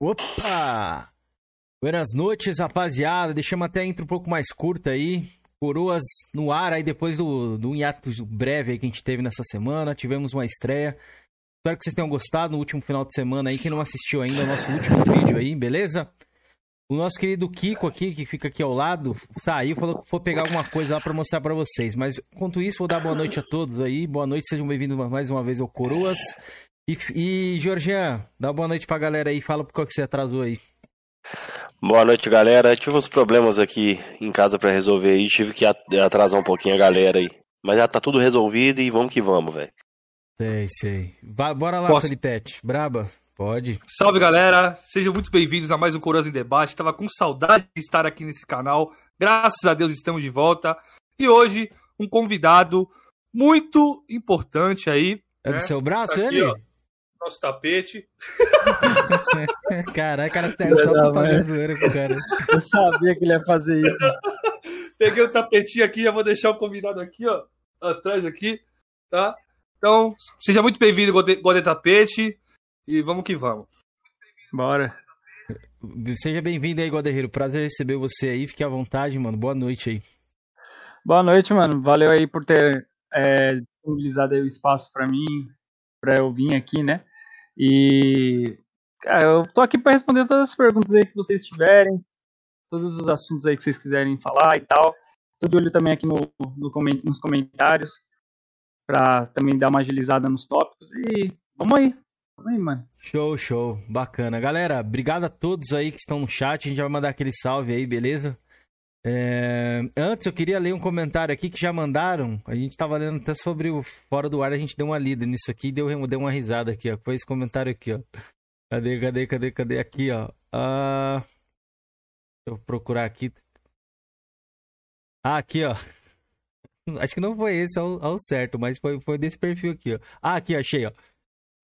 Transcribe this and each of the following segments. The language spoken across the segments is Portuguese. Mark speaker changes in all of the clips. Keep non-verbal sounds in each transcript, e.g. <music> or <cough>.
Speaker 1: Opa! Buenas noites, rapaziada. Deixamos até a intro um pouco mais curta aí. Coroas no ar aí depois do, do hiato breve aí que a gente teve nessa semana. Tivemos uma estreia. Espero que vocês tenham gostado no último final de semana aí. Quem não assistiu ainda o nosso último vídeo aí, beleza? O nosso querido Kiko aqui, que fica aqui ao lado, saiu, falou que for pegar alguma coisa lá para mostrar para vocês. Mas enquanto isso, vou dar boa noite a todos aí. Boa noite, sejam bem-vindos mais uma vez ao Coroas. E, e Georgian, dá boa noite pra galera aí. Fala por que você atrasou aí.
Speaker 2: Boa noite, galera. Tive uns problemas aqui em casa para resolver aí. Tive que atrasar um pouquinho a galera aí. Mas já tá tudo resolvido e vamos que vamos, velho.
Speaker 1: Sei, sei. Bora lá, Posso... Felipete. Braba. Pode.
Speaker 3: Salve, galera. Sejam muito bem-vindos a mais um Coroas em Debate. Tava com saudade de estar aqui nesse canal. Graças a Deus estamos de volta. E hoje, um convidado muito importante aí.
Speaker 1: É né? do seu braço, tá aqui, ele? Ó,
Speaker 3: nosso tapete. <laughs>
Speaker 1: Caralho, cara, tá só pra fazer zoeira com o cara. <laughs>
Speaker 4: Eu sabia que ele ia fazer isso. <laughs>
Speaker 3: Peguei o tapetinho aqui, já vou deixar o convidado aqui, ó. Atrás aqui, tá? Então, seja muito bem-vindo, Gode Tapete. E vamos que vamos.
Speaker 4: Bora.
Speaker 1: Seja bem-vindo aí, Guaderreiro. Prazer receber você aí. Fique à vontade, mano. Boa noite aí.
Speaker 4: Boa noite, mano. Valeu aí por ter é, disponibilizado aí o espaço para mim, para eu vir aqui, né? E cara, eu tô aqui para responder todas as perguntas aí que vocês tiverem, todos os assuntos aí que vocês quiserem falar e tal. Tô de olho também aqui no, no nos comentários para também dar uma agilizada nos tópicos e vamos aí. Aí, mano.
Speaker 1: Show, show. Bacana. Galera, obrigado a todos aí que estão no chat. A gente vai mandar aquele salve aí, beleza? É... Antes, eu queria ler um comentário aqui que já mandaram. A gente tava lendo até sobre o Fora do Ar, a gente deu uma lida nisso aqui e deu, deu uma risada aqui, ó. Foi esse comentário aqui, ó. Cadê, cadê, cadê, cadê? Aqui, ó. Uh... Deixa eu procurar aqui. Ah, aqui, ó. <laughs> Acho que não foi esse ao, ao certo, mas foi, foi desse perfil aqui, ó. Ah, aqui, achei, ó.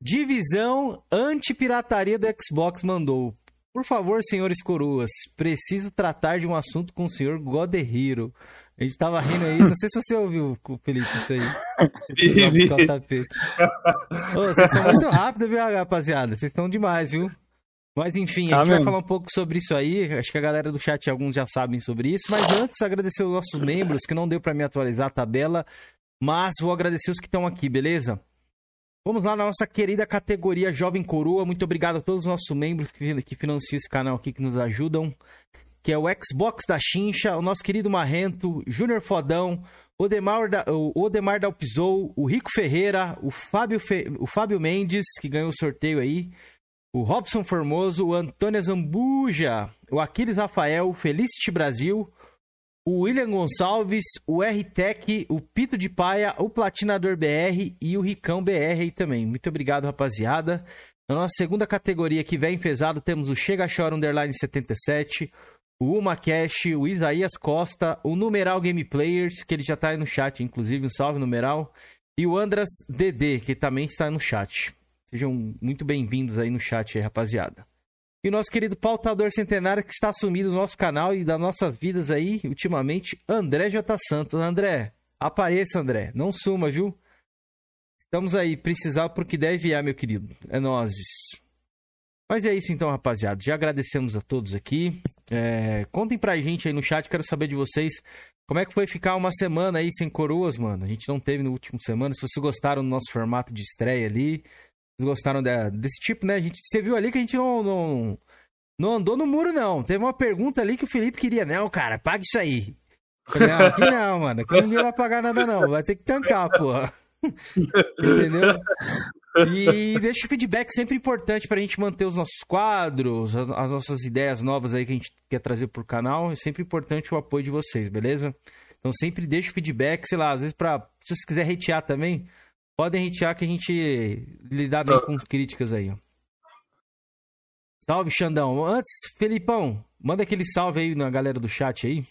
Speaker 1: Divisão anti-pirataria do Xbox mandou. Por favor, senhores coroas, preciso tratar de um assunto com o senhor Godehiro. A gente tava rindo aí, não sei se você ouviu, Felipe, isso aí. <laughs> Vi, Ô, vocês são muito rápidos, viu, rapaziada? Vocês estão demais, viu? Mas enfim, a gente vai falar um pouco sobre isso aí. Acho que a galera do chat, alguns já sabem sobre isso. Mas antes, agradecer os nossos membros, que não deu para me atualizar a tabela. Mas vou agradecer os que estão aqui, beleza? Vamos lá na nossa querida categoria Jovem Coroa. Muito obrigado a todos os nossos membros que, que financiam esse canal aqui, que nos ajudam. Que é o Xbox da Chincha, o nosso querido Marrento, Júnior Fodão, Odemar, da, o Odemar Dalpizou, o Rico Ferreira, o Fábio, Fe, o Fábio Mendes, que ganhou o sorteio aí, o Robson Formoso, o Antônio Zambuja, o Aquiles Rafael, Felicity Brasil, o William Gonçalves, o R-Tech, o Pito de Paia, o Platinador BR e o Ricão BR aí também. Muito obrigado, rapaziada. Na nossa segunda categoria que vem pesado, temos o Chega Chora Underline 77, o Uma Cash, o Isaías Costa, o Numeral Game Players, que ele já tá aí no chat, inclusive, um salve, Numeral, e o Andras DD, que também está no chat. Sejam muito bem-vindos aí no chat aí, rapaziada. E o nosso querido pautador centenário que está sumido do nosso canal e das nossas vidas aí, ultimamente, André J. Santos. André, apareça, André. Não suma, viu? Estamos aí, precisar porque deve vier, meu querido. É nozes. Mas é isso então, rapaziada. Já agradecemos a todos aqui. É... Contem pra gente aí no chat, quero saber de vocês como é que foi ficar uma semana aí sem coroas, mano. A gente não teve no último semana. Se vocês gostaram do nosso formato de estreia ali, gostaram de, desse tipo, né? A gente, você viu ali que a gente não, não, não andou no muro, não. Teve uma pergunta ali que o Felipe queria. Não, cara, paga isso aí. Falei, não, aqui não, mano. Aqui ninguém vai pagar nada, não. Vai ter que tancar, porra. <laughs> Entendeu? E deixa o feedback sempre importante pra gente manter os nossos quadros, as, as, nossas ideias novas aí que a gente quer trazer pro canal. É sempre importante o apoio de vocês, beleza? Então sempre deixa o feedback, sei lá, às vezes pra. Se você quiser hatear também, Podem hatear que a gente lidar bem com críticas aí. Salve, Xandão. Antes, Felipão, manda aquele salve aí na galera do chat aí.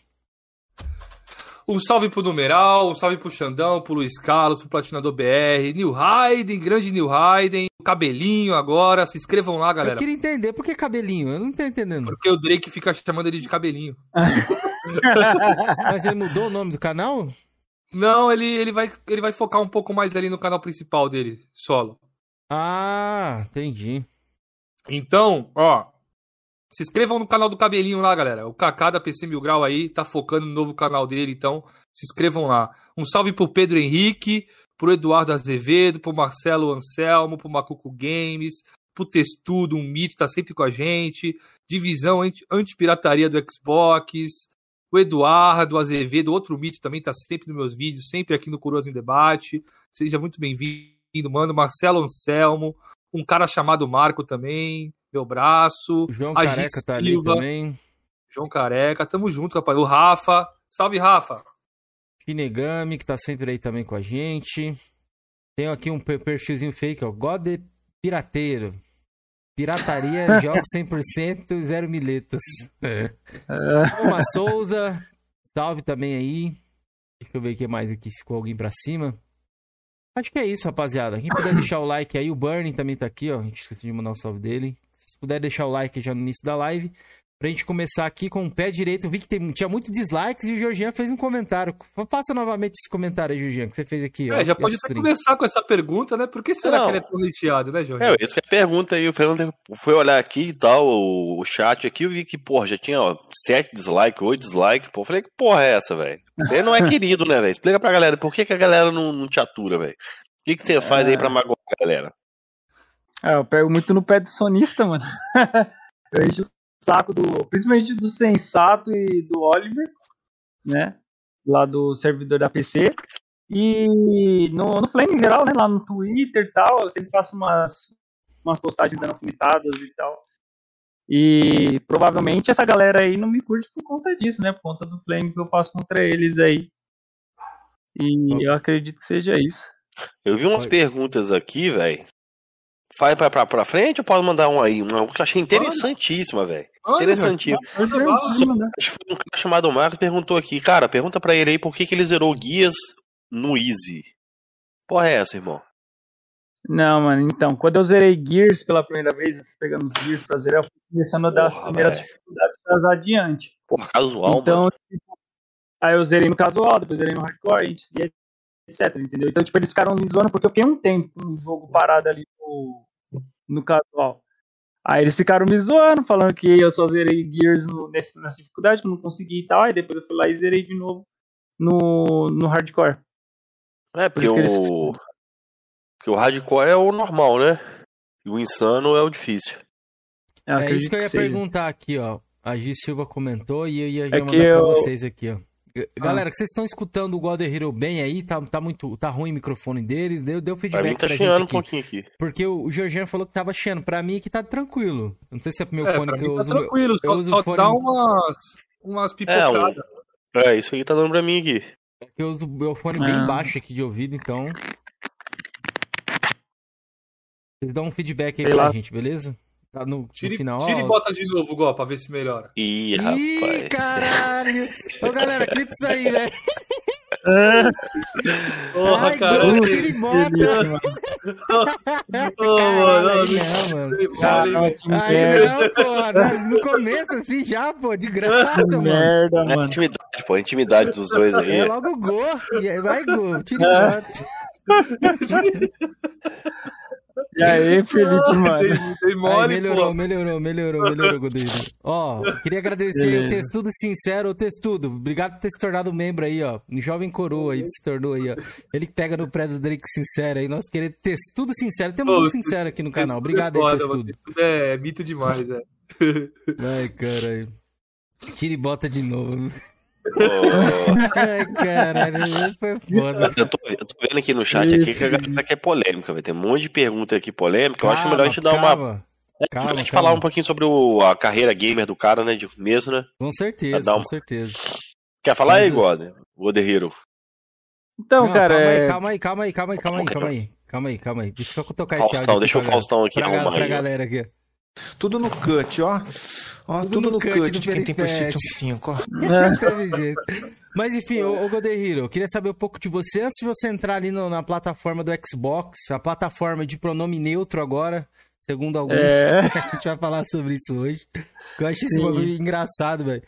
Speaker 3: Um salve pro Numeral, um salve pro Xandão, pro Luiz Carlos, pro Platinador BR, New Hayden, grande New Hayden, cabelinho agora, se inscrevam lá, galera.
Speaker 1: Eu queria entender, por que cabelinho? Eu não tô entendendo.
Speaker 3: Porque o Drake fica chamando ele de cabelinho. <laughs>
Speaker 1: Mas ele mudou o nome do canal?
Speaker 3: Não, ele, ele, vai, ele vai focar um pouco mais ali no canal principal dele, solo.
Speaker 1: Ah, entendi.
Speaker 3: Então, ó, se inscrevam no canal do Cabelinho lá, galera. O Kaká da PC Mil Grau aí tá focando no novo canal dele, então se inscrevam lá. Um salve pro Pedro Henrique, pro Eduardo Azevedo, pro Marcelo Anselmo, pro Macuco Games, pro Testudo, um mito, tá sempre com a gente. Divisão anti- anti-pirataria do Xbox. O Eduardo Azevedo, outro mito, também tá sempre nos meus vídeos, sempre aqui no Curioso em Debate. Seja muito bem-vindo, mano. Marcelo Anselmo, um cara chamado Marco também, meu braço.
Speaker 1: João
Speaker 3: A
Speaker 1: Careca
Speaker 3: Gis
Speaker 1: tá ali
Speaker 3: Silva.
Speaker 1: também.
Speaker 3: João Careca, tamo junto, rapaz. O Rafa. Salve, Rafa.
Speaker 1: Shinigami, que tá sempre aí também com a gente. Tem aqui um per- perfilzinho fake, ó. God Pirateiro. Pirataria, <laughs> jogos 100%, zero miletas.
Speaker 4: É,
Speaker 1: Uma Souza, salve também aí. Deixa eu ver o que mais aqui, se ficou alguém pra cima. Acho que é isso, rapaziada. Quem puder deixar o like aí, o Burning também tá aqui, ó. A gente esqueci de mandar um salve dele. Se puder deixar o like já no início da live. Pra gente começar aqui com o pé direito. Eu vi que tem- tinha muito dislikes e o Georgian fez um comentário. Passa novamente esse comentário aí, Georgian, que você fez aqui. ó,
Speaker 3: É, já
Speaker 1: off-
Speaker 3: pode até começar com essa pergunta, né? Por que será
Speaker 2: Não.
Speaker 3: que ele é tão hateado, né, Jorge?
Speaker 2: É, isso que é a pergunta aí. O Fernando foi olhar aqui e tal, o, o chat aqui, eu vi que, porra, já tinha ó, 7 dislikes, 8 dislikes. Pô, eu falei, que porra é essa, velho? Você não é <laughs> querido, né, velho? Explica pra galera, por que, que a galera não, não te atura, velho? O que, que você faz aí pra magoar a galera?
Speaker 4: É, eu pego muito no pé do sonista, mano. <laughs> eu encho saco do. Principalmente do Sensato e do Oliver, né? Lá do servidor da PC. E no, no Flame em geral, né? Lá no Twitter e tal, eu sempre faço umas, umas postagens dando e tal. E provavelmente essa galera aí não me curte por conta disso, né? Por conta do Flame que eu faço contra eles aí. E eu acredito que seja isso.
Speaker 2: Eu vi umas
Speaker 1: Oi.
Speaker 2: perguntas aqui, velho. Faz pra, pra, pra frente ou pode mandar um aí? Uma que eu achei interessantíssima, velho. Interessantíssima. Acho que foi um cara chamado Marcos perguntou aqui, cara, pergunta pra ele aí por que, que ele zerou guias no Easy. Porra é essa, irmão?
Speaker 4: Não, mano, então, quando eu zerei Gears pela primeira vez, eu fui pegando os Gears pra zerar, eu fui começando a dar as
Speaker 2: Porra,
Speaker 4: primeiras
Speaker 2: velho.
Speaker 4: dificuldades pra adiante.
Speaker 2: Porra, casual,
Speaker 4: então,
Speaker 2: mano.
Speaker 4: tipo, aí eu zerei no casual, depois zerei no hardcore, e etc, entendeu? Então, tipo, eles ficaram me zoando porque eu fiquei um tempo no jogo parado ali no, no casual. Aí eles ficaram me zoando, falando que eu só zerei Gears no- nesse- nessa dificuldade, que eu não consegui e tal, aí depois eu fui lá e zerei de novo no, no hardcore.
Speaker 2: É, porque
Speaker 4: por que eles
Speaker 2: o. Porque o hardcore é o normal, né? E o insano é o difícil.
Speaker 4: Eu
Speaker 1: É
Speaker 4: acredito
Speaker 1: isso que eu ia
Speaker 4: seja.
Speaker 1: perguntar aqui, ó. A Gi Silva comentou e eu ia
Speaker 4: É
Speaker 1: mandar
Speaker 4: que
Speaker 1: pra
Speaker 4: eu-
Speaker 1: vocês aqui, ó. G- Galera, que vocês estão escutando o God Hero bem aí, tá, tá muito, tá ruim o microfone dele, deu, deu
Speaker 2: Pra
Speaker 1: feedback
Speaker 2: mim tá
Speaker 1: pra gente
Speaker 2: chiando um
Speaker 1: aqui.
Speaker 2: pouquinho aqui.
Speaker 1: Porque o, o Georgiano falou que tava chiando. Pra mim aqui tá tranquilo. Não sei se é pro meu
Speaker 3: É,
Speaker 1: fone
Speaker 3: pra
Speaker 1: que eu
Speaker 3: tá
Speaker 1: uso.
Speaker 3: tranquilo,
Speaker 1: eu
Speaker 3: só,
Speaker 1: uso
Speaker 3: só
Speaker 1: fone-
Speaker 3: dá umas, umas pipocadas.
Speaker 2: É, isso aí tá dando pra mim aqui.
Speaker 1: Eu uso o meu fone bem
Speaker 4: Ah.
Speaker 1: baixo aqui de ouvido, então. Vocês dão um feedback aí
Speaker 4: Sei
Speaker 1: pra
Speaker 4: lá.
Speaker 1: gente, beleza? Tá no, no
Speaker 3: Tira,
Speaker 1: final.
Speaker 3: tira e bota de novo, Gó, pra ver se melhora.
Speaker 2: Ih,
Speaker 1: Ih,
Speaker 2: rapaz.
Speaker 1: caralho! Ô, galera, clipa isso aí, velho. <laughs>
Speaker 3: Porra,
Speaker 1: Ai,
Speaker 3: cara.
Speaker 1: Gol, <laughs>
Speaker 3: Ô,
Speaker 1: tira e bota.
Speaker 3: mano,
Speaker 1: Caralho,
Speaker 3: não,
Speaker 1: aí não, mano. Aí não, pô. No começo, assim, já, pô, de graça, mano.
Speaker 4: merda,
Speaker 2: É
Speaker 4: mano.
Speaker 2: intimidade, pô, a intimidade dos dois aí.
Speaker 1: É logo gol. E aí vai gol. Tira e bota. <laughs>
Speaker 4: E aí, Felipe, <laughs> mano?
Speaker 3: Tem, tem
Speaker 1: Aí,
Speaker 3: mole,
Speaker 1: melhorou,
Speaker 3: pô.
Speaker 1: melhorou, melhorou, melhorou, Godinho. Ó, queria agradecer
Speaker 4: Beleza.
Speaker 1: o Testudo Sincero, o Testudo. Obrigado por ter se tornado membro aí, ó. Um jovem coroa aí, se tornou aí, ó. Ele que pega no pré do Drake Sincero aí. Nós queremos Testudo Sincero. Temos
Speaker 3: Ô,
Speaker 1: um Sincero aqui no canal.
Speaker 3: Testudo
Speaker 1: Obrigado
Speaker 3: é
Speaker 1: aí, Testudo.
Speaker 3: Testudo É mito demais, é.
Speaker 1: Ai, caralho. Tira e bota de novo.
Speaker 2: Ô,
Speaker 1: Ai, caralho. Foi foda.
Speaker 2: eu, tô, eu tô vendo aqui no chat aqui que a galera quer polêmica, vai ter um monte de pergunta aqui polêmica. Eu acho melhor a gente dar uma.
Speaker 1: calma.
Speaker 2: É,
Speaker 1: calma,
Speaker 2: a gente
Speaker 1: calma.
Speaker 2: falar um pouquinho sobre o, a carreira gamer do cara, né? De mesmo, né?
Speaker 1: Com certeza,
Speaker 2: Dá
Speaker 1: com
Speaker 2: uma-
Speaker 1: certeza.
Speaker 2: Quer falar aí,
Speaker 1: Mas-
Speaker 2: God? O The Hero.
Speaker 4: Então,
Speaker 1: Não,
Speaker 4: cara,
Speaker 1: calma, aí,
Speaker 4: é...
Speaker 1: calma aí, calma aí, calma aí, calma aí, calma aí. Calma aí, calma aí. Deixa eu só tocar esse áudio.
Speaker 2: Faustão,
Speaker 1: aqui
Speaker 2: deixa o Faustão aqui
Speaker 1: pra,
Speaker 2: arrumar
Speaker 1: pra
Speaker 2: aí.
Speaker 1: galera aqui.
Speaker 5: Tudo no cut, ó. Ó,
Speaker 1: Tudo
Speaker 5: tudo,
Speaker 1: no
Speaker 5: no
Speaker 1: cut
Speaker 5: cut, de quem tem. PlayStation 5, ó. <laughs>
Speaker 4: é,
Speaker 1: Teve jeito. Mas enfim, ô, ô Godehiro, eu queria saber um pouco de você antes de você entrar ali no- na plataforma do Xbox, a plataforma de pronome neutro agora, segundo alguns.
Speaker 4: É. <laughs>
Speaker 1: A gente vai falar sobre isso hoje. Eu acho esse bagulho engraçado, velho.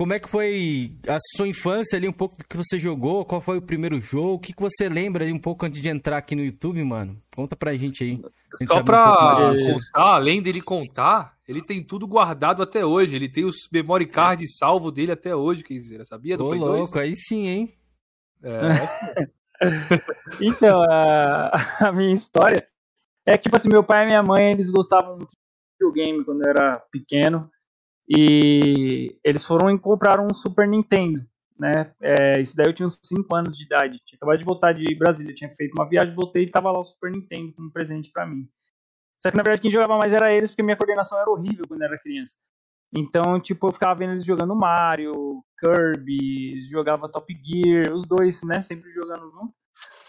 Speaker 1: Como é que foi a sua infância ali, um pouco do que você jogou, qual foi o primeiro jogo, o que, que você lembra ali um pouco antes de entrar aqui no YouTube, mano? Conta pra gente aí. A gente
Speaker 3: Só
Speaker 1: um
Speaker 3: pra
Speaker 1: você.
Speaker 3: contar, além dele contar, ele tem tudo guardado até hoje. Ele tem os memory card salvo dele até hoje, quer dizer, sabia do
Speaker 1: Ô,
Speaker 3: Play 2?
Speaker 1: louco, aí sim, hein?
Speaker 3: É, <laughs>
Speaker 4: Então, a, a minha história é que, tipo assim, meu pai e minha mãe, eles gostavam muito de videogame quando eu era pequeno. E eles foram e compraram um Super Nintendo, né? É, isso daí eu tinha uns 5 anos de idade. Tinha acabado de voltar de Brasília, tinha feito uma viagem, voltei e tava lá o Super Nintendo como presente pra mim. Só que na verdade quem jogava mais era eles, porque minha coordenação era horrível quando era criança. Então, tipo, eu ficava vendo eles jogando Mario, Kirby, jogava Top Gear, os dois, né? Sempre jogando junto.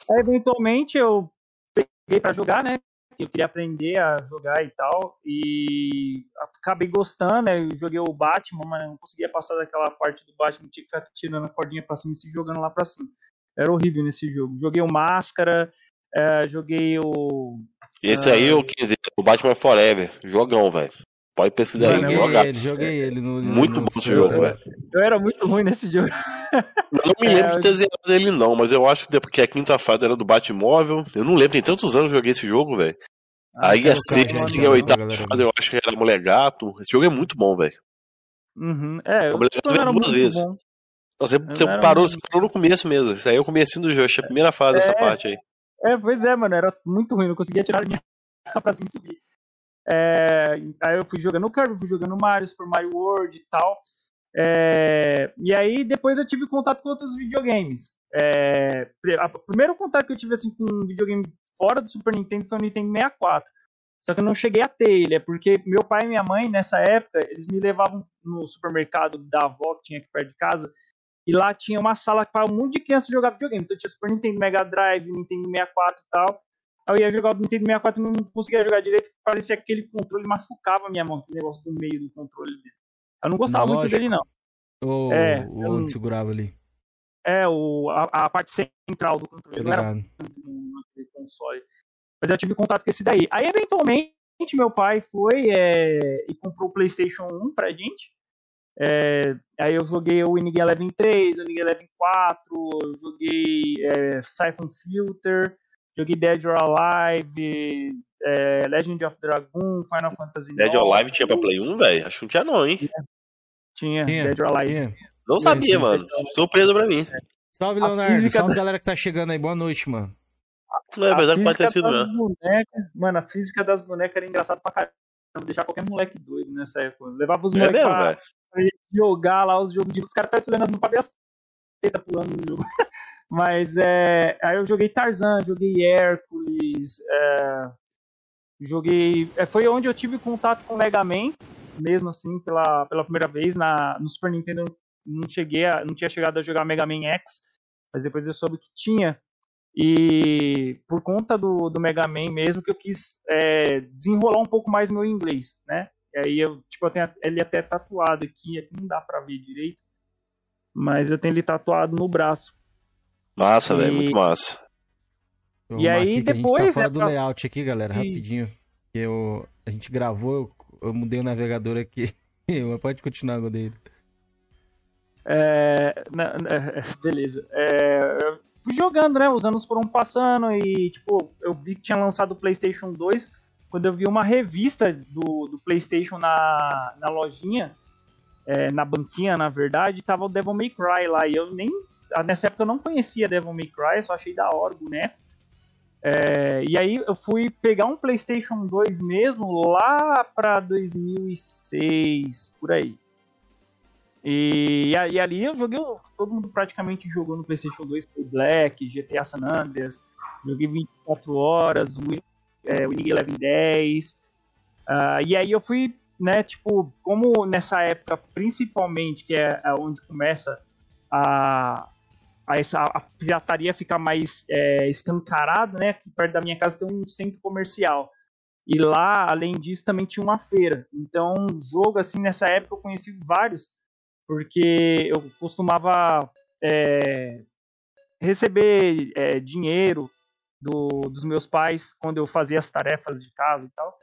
Speaker 4: Aí, eventualmente, eu peguei pra jogar, né? Eu queria aprender a jogar e tal. E acabei gostando, né? Eu joguei o Batman, mas não conseguia passar daquela parte do Batman, tinha que ficar tirando a cordinha pra cima e se jogando lá pra cima. Era horrível nesse jogo. Joguei o Máscara, eh, joguei o.
Speaker 2: Esse aí, o 15, o Batman Forever. Jogão, velho. Pode pesquisar aí,
Speaker 4: Mano,
Speaker 1: Joguei
Speaker 2: jogar.
Speaker 1: ele, joguei ele no.
Speaker 2: Muito
Speaker 1: no
Speaker 2: bom esse jogo, velho.
Speaker 4: Eu era muito ruim nesse jogo.
Speaker 2: Eu não me
Speaker 4: É,
Speaker 2: lembro
Speaker 4: eu-
Speaker 2: de ter zerado ele, não, mas eu acho que porque a quinta fase era do Batmóvel. Eu não lembro, tem tantos anos que eu joguei esse jogo, velho. Aí
Speaker 1: quero
Speaker 2: a sexta e a oitava fase eu acho que era Molegato. Esse jogo é muito bom, velho.
Speaker 4: Uhum. É, eu
Speaker 2: veio duas
Speaker 4: muito
Speaker 2: vezes.
Speaker 4: bom.
Speaker 2: Você, você parou,
Speaker 4: muito-
Speaker 2: você parou no começo mesmo. Isso aí é o comecinho do jogo, que é a primeira fase dessa
Speaker 4: É.
Speaker 2: parte aí.
Speaker 4: É, pois é, mano, era muito ruim, não conseguia tirar a linha <laughs> pra cima subir. É, aí eu fui jogando Kirby, fui jogando Mario, Super Mario World e tal. É, e aí depois eu tive contato com outros videogames. É, o primeiro contato que eu tive assim, com um videogame fora do Super Nintendo foi o Nintendo 64. Só que eu não cheguei a ter ele, é porque meu pai e minha mãe, nessa época, eles me levavam no supermercado da avó que tinha aqui perto de casa, e lá tinha uma sala para um monte de crianças jogar videogame. Então tinha Super Nintendo, Mega Drive, Nintendo 64 e tal. Eu ia jogar o Nintendo 64 e não conseguia jogar direito, parecia que aquele controle machucava a minha mão, aquele negócio do meio do controle dele. Eu não gostava muito
Speaker 1: Analógico?
Speaker 4: dele, não.
Speaker 1: Ou
Speaker 4: É,
Speaker 1: o
Speaker 4: eu-
Speaker 1: segurava ali.
Speaker 4: É, o, a, a parte central do controle. Não era muito naquele console. Mas eu tive contato com esse daí. Aí, eventualmente, meu pai foi é, e comprou o PlayStation 1 pra gente. É, aí eu joguei o Winning Eleven 3, o Winning Eleven 4, eu joguei é, Siphon Filter, joguei Dead or Alive, é, Legend of Dragoon, Final Fantasy
Speaker 2: Dead or
Speaker 4: 9.
Speaker 2: Alive tinha pra Play 1, velho? Acho que não tinha não, hein?
Speaker 4: Tinha,
Speaker 1: Tinha,
Speaker 4: Dead or Alive.
Speaker 1: tinha.
Speaker 2: Não
Speaker 1: Tinha,
Speaker 2: sabia,
Speaker 1: sim.
Speaker 2: mano. Surpresa pra mim.
Speaker 1: Salve, Leonardo.
Speaker 4: física
Speaker 1: Salve,
Speaker 4: da-
Speaker 1: galera que tá chegando aí. Boa noite, mano.
Speaker 2: Não é verdade,
Speaker 4: a
Speaker 2: pode ter sido
Speaker 4: bonecas, mano, a física das bonecas era engraçada pra caramba. Deixar qualquer moleque doido nessa época. Levava os
Speaker 2: É
Speaker 4: moleques pra, pra jogar lá os jogos de. Os caras estavam escolhendo pra ver as tetas pulando no jogo. <laughs> Mas é. Aí eu joguei Tarzan, joguei Hércules, é, joguei. é, foi onde eu tive contato com Mega Man, mesmo assim, pela, pela primeira vez. Na, no Super Nintendo não cheguei a, não tinha chegado a jogar Mega Man X, mas depois eu soube que tinha. E por conta do, do Mega Man mesmo que eu quis é, desenrolar um pouco mais meu inglês, né? E aí eu, tipo, eu tenho ele até tatuado aqui, aqui não dá pra ver direito, mas eu tenho ele tatuado no braço.
Speaker 2: Massa, velho,
Speaker 4: E-
Speaker 2: muito massa.
Speaker 4: E aí,
Speaker 1: que a gente
Speaker 4: depois
Speaker 1: tá fora
Speaker 4: é
Speaker 1: do
Speaker 4: pra-
Speaker 1: layout aqui, galera,
Speaker 4: E-
Speaker 1: rapidinho. Eu, a gente gravou, eu, eu mudei o navegador aqui. <laughs> Mas pode continuar, Godeiro.
Speaker 4: É, na- na- <laughs> beleza. É, eu fui jogando, né? Os anos foram passando e, tipo, eu vi que tinha lançado o PlayStation 2. Quando eu vi uma revista do, do PlayStation na, na lojinha, é, na banquinha, na verdade, tava o Devil May Cry lá. E eu nem. Nessa época eu não conhecia Devil May Cry, só achei da hora o boneco. É, e aí eu fui pegar um PlayStation 2 mesmo lá pra 2006, por aí. E, e ali eu joguei, todo mundo praticamente jogou no PlayStation 2, foi Black, GTA San Andreas, joguei 24 horas, o é, Winning Eleven 10. Ah, e aí eu fui, né, tipo, como nessa época, principalmente, que é a- onde começa a, a, a pirataria ficar mais é, escancarada, né, aqui perto da minha casa tem um centro comercial. E lá, além disso, também tinha uma feira. Então, jogo, assim, nessa época eu conheci vários porque eu costumava é, receber é, dinheiro do- dos meus pais quando eu fazia as tarefas de casa e tal.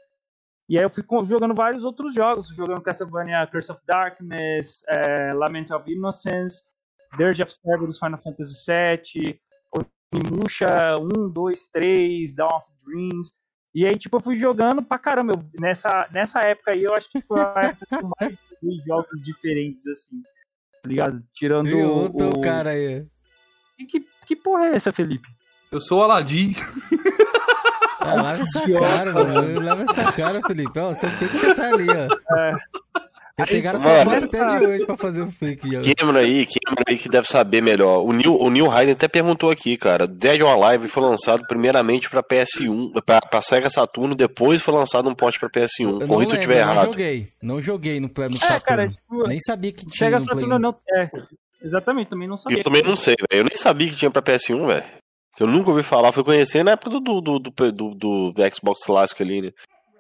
Speaker 4: E aí eu fui jogando vários outros jogos, jogando Castlevania Curse of Darkness, é, Lament of Innocence, Dirge of Cerberus Final Fantasy VII, Onimusha 1, 2, 3, Dawn of Dreams. E aí, tipo, eu fui jogando pra caramba. Eu- nessa, nessa época aí, eu acho que foi a época que eu mais joguei jogos diferentes, assim. Tá ligado? Tirando
Speaker 1: E
Speaker 4: o...
Speaker 1: outro
Speaker 4: o-
Speaker 1: cara aí.
Speaker 4: Que, que, que porra é essa, Felipe?
Speaker 3: Eu sou o Aladim.
Speaker 1: Ah, lava essa cara, mano. Lava essa cara, Felipe. Ó, seu fake já tá ali, ó.
Speaker 4: É.
Speaker 1: Pegaram sua até de hoje pra fazer o fake, ó.
Speaker 2: Cameron aí, Cameron aí que deve saber melhor. O Neil, o Neil Hayden até perguntou aqui, cara. Dead or Alive foi lançado primeiramente pra PS1, pra, pra Sega Saturno, depois foi lançado um porte pra PS1.
Speaker 1: Eu não
Speaker 2: Corrija se eu tiver
Speaker 1: Não
Speaker 2: errado.
Speaker 1: joguei. Não joguei no, no
Speaker 4: É,
Speaker 1: Saturno.
Speaker 4: cara, tipo,
Speaker 1: Nem sabia que tinha Play
Speaker 4: Saturno
Speaker 1: 1.
Speaker 4: não. É, exatamente, também não sabia.
Speaker 2: Eu também não sei, velho. Eu nem sabia que tinha pra PS1, velho. Eu nunca ouvi falar, fui conhecer na época do, do, do, do, do- do Xbox clássico ali, né?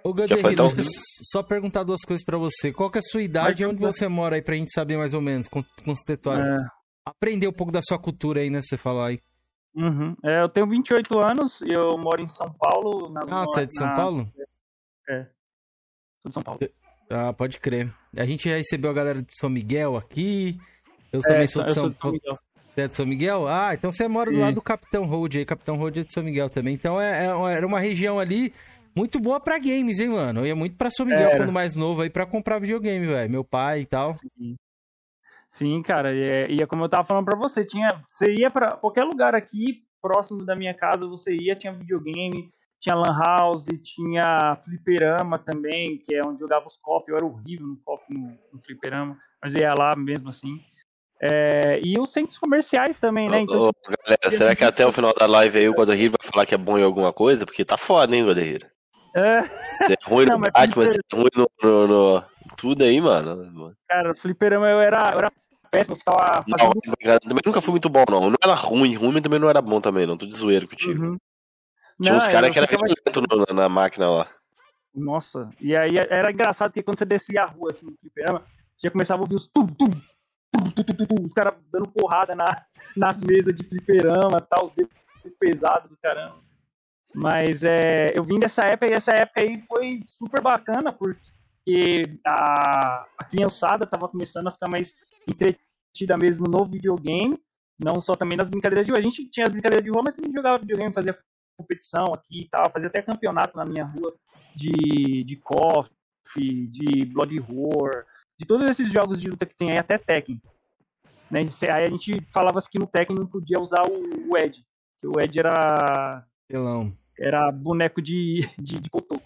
Speaker 1: Ô, Gaderino,
Speaker 2: tão-
Speaker 1: deixa eu só perguntar duas coisas pra você. Qual que é a sua idade e onde você mora aí pra gente saber mais ou menos, con- contextual.
Speaker 4: É,
Speaker 1: Aprender um pouco da sua cultura aí, né, se você falar aí.
Speaker 4: uhum. É, eu tenho 28 anos, eu moro em São Paulo. Na
Speaker 1: Ah,
Speaker 4: zona-
Speaker 1: você é de São
Speaker 4: na-
Speaker 1: Paulo?
Speaker 4: Sou de São Paulo.
Speaker 1: Ah, pode crer. A gente já recebeu a galera de São Miguel aqui. Eu também sou de
Speaker 4: eu
Speaker 1: São
Speaker 4: sou de São
Speaker 1: Paulo.
Speaker 4: Miguel.
Speaker 1: Você é de São Miguel? Ah, então você mora do
Speaker 4: Sim.
Speaker 1: lado do Capitão Road aí. Capitão Road é de São Miguel também. Então é, é era uma região ali muito boa pra games, hein, mano? Eu ia muito pra São Miguel
Speaker 4: Era.
Speaker 1: quando mais novo aí pra comprar videogame, velho. Meu pai e tal.
Speaker 4: Sim. Sim, cara, e é, e é como eu tava falando pra você, tinha, você ia pra qualquer lugar aqui próximo da minha casa, você ia, tinha videogame, tinha lan house, tinha fliperama também, que é onde jogava os coffee, eu era horrível no coffee no, no fliperama, mas eu ia lá mesmo assim. É, e os centros comerciais também, né? Então,
Speaker 2: Ô, galera, será que até o final da live aí o Godahir vai falar que é bom em alguma coisa? Porque tá foda, hein, Godahir?
Speaker 4: É,
Speaker 2: Você é ruim
Speaker 4: Não,
Speaker 2: no
Speaker 4: mas
Speaker 2: Batman, você é ruim no, no- no- Tudo aí, mano.
Speaker 4: cara, fliperama eu era, eu era péssimo, eu ficava
Speaker 2: Não, cara, também nunca foi muito bom, não. Não era ruim, ruim, mas também não era bom também, não. Tô de zoeiro contigo.
Speaker 4: Uhum.
Speaker 2: Tinha
Speaker 4: Não,
Speaker 2: uns caras que eram
Speaker 4: ficava-
Speaker 2: lento no- na, na máquina lá.
Speaker 4: Nossa, e aí era engraçado porque quando você descia a rua assim no fliperama, você já começava a ouvir os tum, tum, tum, tum, tum, tum, os caras dando porrada na, nas mesas de fliperama, tal, os dedos pesados do caramba. Mas é, eu vim dessa época e essa época aí foi super bacana porque a, a criançada tava começando a ficar mais entretida mesmo no videogame, não só também nas brincadeiras de rua. A gente tinha as brincadeiras de rua, mas também jogava videogame, fazia competição aqui e tal, fazia até campeonato na minha rua de, de KOF, de Blood Roar, de todos esses jogos de luta que tem aí, até Tekken. Né? Aí a gente falava que no Tekken não podia usar o, o Ed, que o Ed era,
Speaker 1: Pelão.
Speaker 4: era boneco de, de, de cotoco.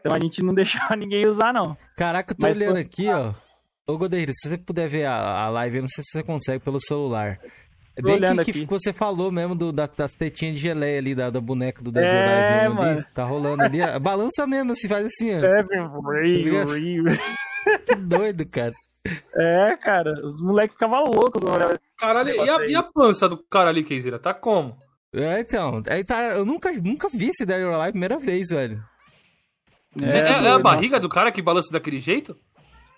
Speaker 4: Então a gente não deixava <laughs> ninguém usar, não.
Speaker 1: Caraca, eu tô
Speaker 4: Mas
Speaker 1: olhando
Speaker 4: foi-
Speaker 1: aqui, ó. Ô, Godeiro, se você puder ver a, a live, eu não sei se você consegue pelo celular. É
Speaker 4: Tô
Speaker 1: bem
Speaker 4: olhando
Speaker 1: que, que
Speaker 4: aqui.
Speaker 1: você falou mesmo do, da- das tetinhas de geleia ali, da, da boneca do Dead
Speaker 4: É,
Speaker 1: or Alive ali.
Speaker 4: mano.
Speaker 1: Tá rolando ali. ó. <laughs> Balança mesmo, se faz assim, ó.
Speaker 4: É,
Speaker 1: Que doido, cara.
Speaker 4: é cara, os moleques ficavam loucos
Speaker 3: Caralho, e a, e a pança do cara ali, Keizera? Tá como?
Speaker 1: É, então. Aí tá, eu nunca, nunca vi esse Dead or Alive primeira vez, velho.
Speaker 3: É, é- é a
Speaker 4: doido,
Speaker 3: barriga
Speaker 4: nossa.
Speaker 3: do cara que balança daquele jeito?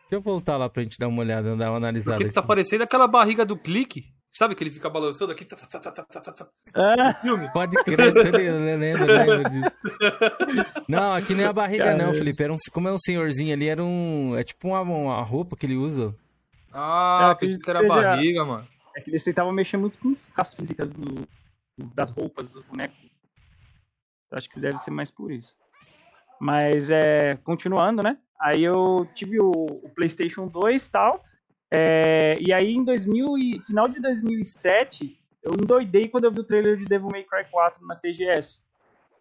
Speaker 1: Deixa eu voltar lá pra gente dar uma olhada, dar uma analisada.
Speaker 3: Porque tá parecendo aquela barriga do clique. Sabe que ele fica balançando aqui? Tá, tá, tá, tá, tá, tá, tá.
Speaker 4: É,
Speaker 3: Filme.
Speaker 1: Pode crer, eu lembro, lembro disso. <laughs> Não, aqui nem a barriga não,
Speaker 4: Caramba.
Speaker 1: Felipe. Era um, como é um senhorzinho ali, era um... É tipo uma, uma roupa que ele usa.
Speaker 3: Ah,
Speaker 4: É,
Speaker 3: pensei
Speaker 4: acredito
Speaker 3: que era
Speaker 4: que seja-
Speaker 3: barriga, mano.
Speaker 4: é que eles tentavam mexer muito com as físicas do- das roupas dos bonecos. Acho que deve ser mais por isso. Mas é, continuando, né? Aí eu tive o, o PlayStation 2 e tal. é, e aí em 2000 e, final de 2007, eu endoidei quando eu vi o trailer de Devil May Cry 4 na TGS.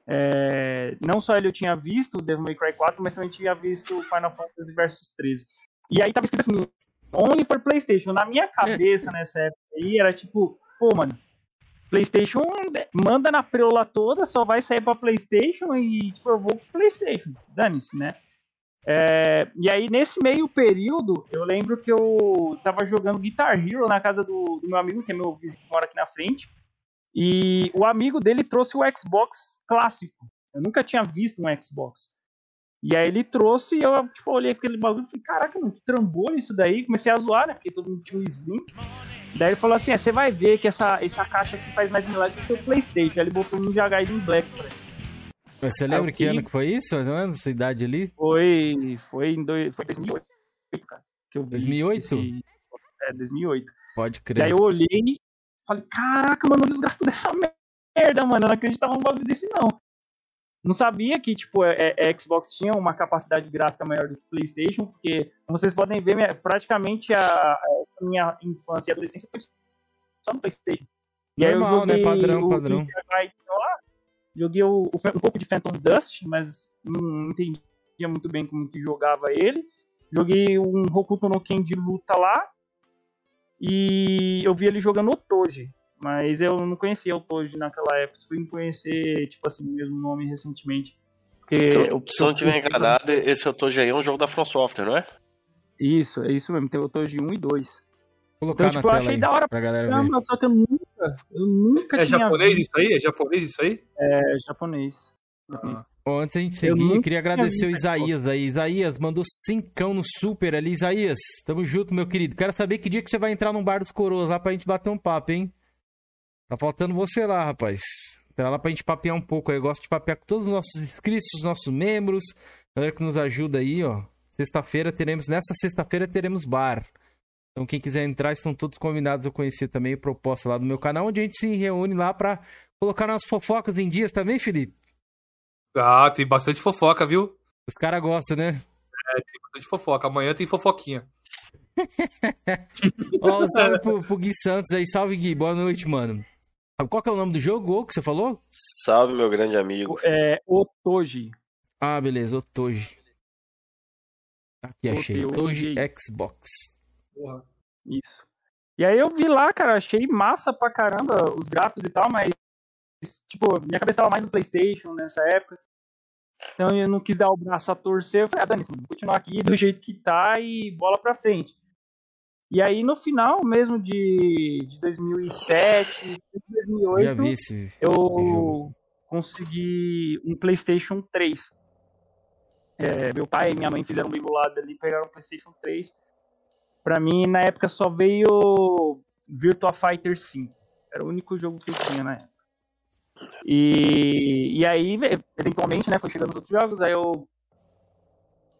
Speaker 4: É, não só ele eu tinha visto o Devil May Cry 4, mas também tinha visto Final Fantasy Versus 13. E aí tava escrito assim, only for PlayStation. Na minha cabeça nessa época aí era tipo, pô, mano, PlayStation manda na preula toda, só vai sair pra PlayStation e tipo, eu vou pro PlayStation. Dane-se, né? É, e aí, nesse meio período, eu lembro que eu tava jogando Guitar Hero na casa do, do meu amigo, que é meu vizinho que mora aqui na frente. E o amigo dele trouxe o Xbox clássico. Eu nunca tinha visto um Xbox. E aí ele trouxe e eu tipo, olhei aquele bagulho e falei, caraca, mano, que trambolho isso daí. Comecei a zoar, né? Porque todo mundo tinha um Slim. Daí ele falou assim: é, você vai ver que essa, essa caixa aqui faz mais milagre que o seu Playstation. Aí ele botou um Ninja Gaiden Black pra ele.
Speaker 1: Você lembra que ano que foi isso? Não é? Na sua idade ali?
Speaker 4: Foi, foi em dois, foi 2008, cara. Que eu vi
Speaker 1: 2008?
Speaker 4: esse- é, 2008.
Speaker 1: Pode
Speaker 4: aí
Speaker 1: crer.
Speaker 4: eu olhei e falei, caraca, mano, olha os gráficos dessa merda, mano. Eu não acreditava num bagulho desse, não. Não sabia que, tipo, é, é, Xbox tinha uma capacidade gráfica maior do que Playstation, porque, como vocês podem ver, minha- praticamente a, a minha infância e adolescência foi só no Playstation. E aí eu
Speaker 1: Normal, né?
Speaker 4: joguei
Speaker 1: Padrão,
Speaker 4: o
Speaker 1: padrão.
Speaker 4: Gaiden lá, joguei o, o um pouco de Phantom Dust, mas não entendia muito bem como que jogava ele. Joguei um Hokuto no Ken de luta lá, e eu vi ele jogando o Toji. Mas eu não conhecia o Toji naquela época. Fui conhecer, tipo assim, o mesmo nome recentemente. Porque
Speaker 2: Se eu,
Speaker 4: eu-
Speaker 2: se eu não tiver enganado, esse Otoji aí é um jogo da From Software, não é?
Speaker 4: Isso, é isso mesmo. Tem o Toji 1 e 2.
Speaker 1: Vou colocar
Speaker 4: Então, tipo, eu
Speaker 1: na tela
Speaker 4: achei
Speaker 1: aí
Speaker 4: da hora
Speaker 1: pra galera.
Speaker 4: Caramba, só que eu nunca, eu nunca
Speaker 3: É
Speaker 4: tinha
Speaker 3: japonês
Speaker 4: visto.
Speaker 3: isso aí? É japonês isso aí?
Speaker 4: É japonês. Japonês.
Speaker 1: Ó, antes da gente
Speaker 4: Eu
Speaker 1: seguir,
Speaker 4: nunca
Speaker 1: queria agradecer o Isaías aí. Isaías mandou cincão no super ali. Isaías, tamo junto, meu querido. Quero saber que dia que você vai entrar num bar dos coroas lá pra gente bater um papo, hein? Tá faltando você lá, rapaz. Entra lá pra gente papear um pouco aí. Eu gosto de papear com todos os nossos inscritos, os nossos membros. Galera que nos ajuda aí, ó. Sexta-feira teremos, nessa sexta-feira teremos bar. Então quem quiser entrar, estão todos convidados a conhecer também a proposta lá do meu canal, onde a gente se reúne lá pra colocar nossas fofocas em dias também, Felipe.
Speaker 3: Ah, tem bastante fofoca, viu?
Speaker 1: Os caras gostam, né?
Speaker 3: Tem bastante fofoca. Amanhã tem fofoquinha. <laughs>
Speaker 1: Ó, um salve pro, pro Gui Santos aí. Salve, Gui. Boa noite, mano. Qual que é o nome do jogo que você falou?
Speaker 2: Salve, meu grande amigo.
Speaker 4: É o Toji.
Speaker 1: Ah, beleza. Otoji. Aqui, achei.
Speaker 4: Otoji.
Speaker 1: Otoji Xbox.
Speaker 3: Porra.
Speaker 4: Isso. E aí eu vi lá, cara, achei massa pra caramba os gráficos e tal, mas, tipo, minha cabeça tava mais no Playstation nessa época. Então eu não quis dar o braço a torcer. Eu falei, ah, Dani, vou continuar aqui do jeito que tá e bola pra frente. E aí no final mesmo de, de 2007, 2008,
Speaker 1: Já vi esse.
Speaker 4: eu consegui um PlayStation 3. É, meu pai e minha mãe fizeram um bimbolado ali, pegaram o PlayStation 3. Pra mim, na época, só veio Virtua Fighter 5. Era o único jogo que eu tinha na época. E, e aí, eventualmente, né, foi chegando os outros jogos, aí eu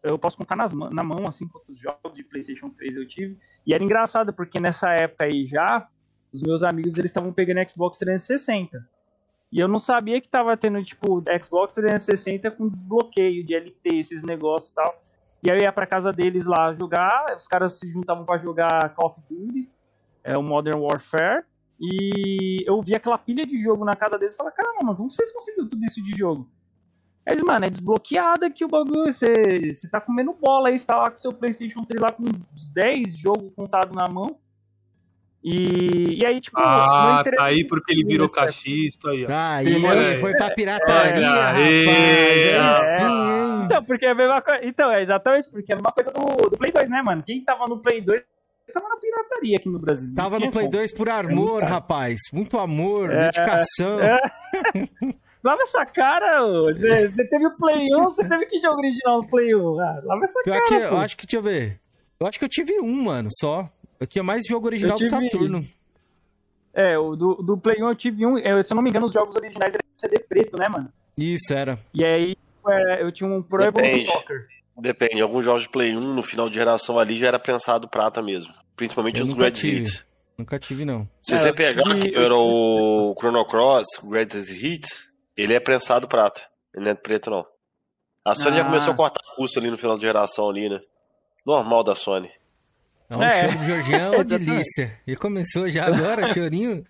Speaker 4: eu posso contar nas, na mão, assim, quantos jogos de PlayStation 3 eu tive. E era engraçado, porque nessa época aí já, os meus amigos, eles estavam pegando Xbox 360. E eu não sabia que tava tendo, tipo, Xbox 360 com desbloqueio de LT, esses negócios e tal. E aí eu ia pra casa deles lá jogar, os caras se juntavam pra jogar Call of Duty, é, o Modern Warfare. E eu vi aquela pilha de jogo na casa deles e falei, caramba, como vocês conseguiram tudo isso de jogo? Aí eles, mano, é desbloqueado aqui o bagulho, você, você tá comendo bola aí, você tá lá com seu Playstation 3 lá com uns 10 jogos contados na mão. E, e aí, tipo,
Speaker 3: Ah, tá aí porque ele virou cachista aí, ó.
Speaker 1: Aí,
Speaker 3: É,
Speaker 1: foi pra pirataria,
Speaker 3: é,
Speaker 1: rapaz.
Speaker 3: é,
Speaker 1: Aí sim, hein?
Speaker 4: Então, porque é a mesma coisa. Então, é exatamente, porque é a mesma coisa do, do Play 2, né, mano? Quem tava no Play 2 tava na pirataria aqui no Brasil.
Speaker 1: Tava no Play
Speaker 4: como.
Speaker 1: 2 por amor, rapaz. Muito amor,
Speaker 4: É,
Speaker 1: dedicação. <laughs>
Speaker 4: é. Lava essa cara, ô. Você você <laughs> teve o Play 1, você teve que jogo original no Play 1? Ah, lava essa
Speaker 1: Pior
Speaker 4: cara,
Speaker 1: que, eu acho que, deixa eu ver. Eu acho que eu tive um, mano, só. Eu tinha mais jogo original
Speaker 4: Eu
Speaker 1: do
Speaker 4: tive-
Speaker 1: Saturno.
Speaker 4: É, o do, do Play 1 eu tive um. eu- se eu não me engano, os jogos originais eram CD preto, né, mano?
Speaker 1: Isso, era.
Speaker 4: E aí é, eu tinha um Pro Evolution. Soccer.
Speaker 2: Depende, alguns jogos de Play 1 no final de geração ali já era prensado prata mesmo. Principalmente
Speaker 1: Eu
Speaker 2: os
Speaker 1: tive.
Speaker 2: Hits.
Speaker 1: Nunca tive, não.
Speaker 2: Se
Speaker 4: É,
Speaker 2: você pegar
Speaker 4: tive-
Speaker 2: que era o Chrono Cross, Greatest Hits, ele é prensado prata. Ele não é preto, não. A Sony já
Speaker 4: Ah.
Speaker 2: começou a cortar custo ali no final de geração ali, né? Normal da Sony.
Speaker 1: É um
Speaker 4: É.
Speaker 1: choro de Georgião, é uma <laughs> delícia. E começou já agora, <laughs> chorinho.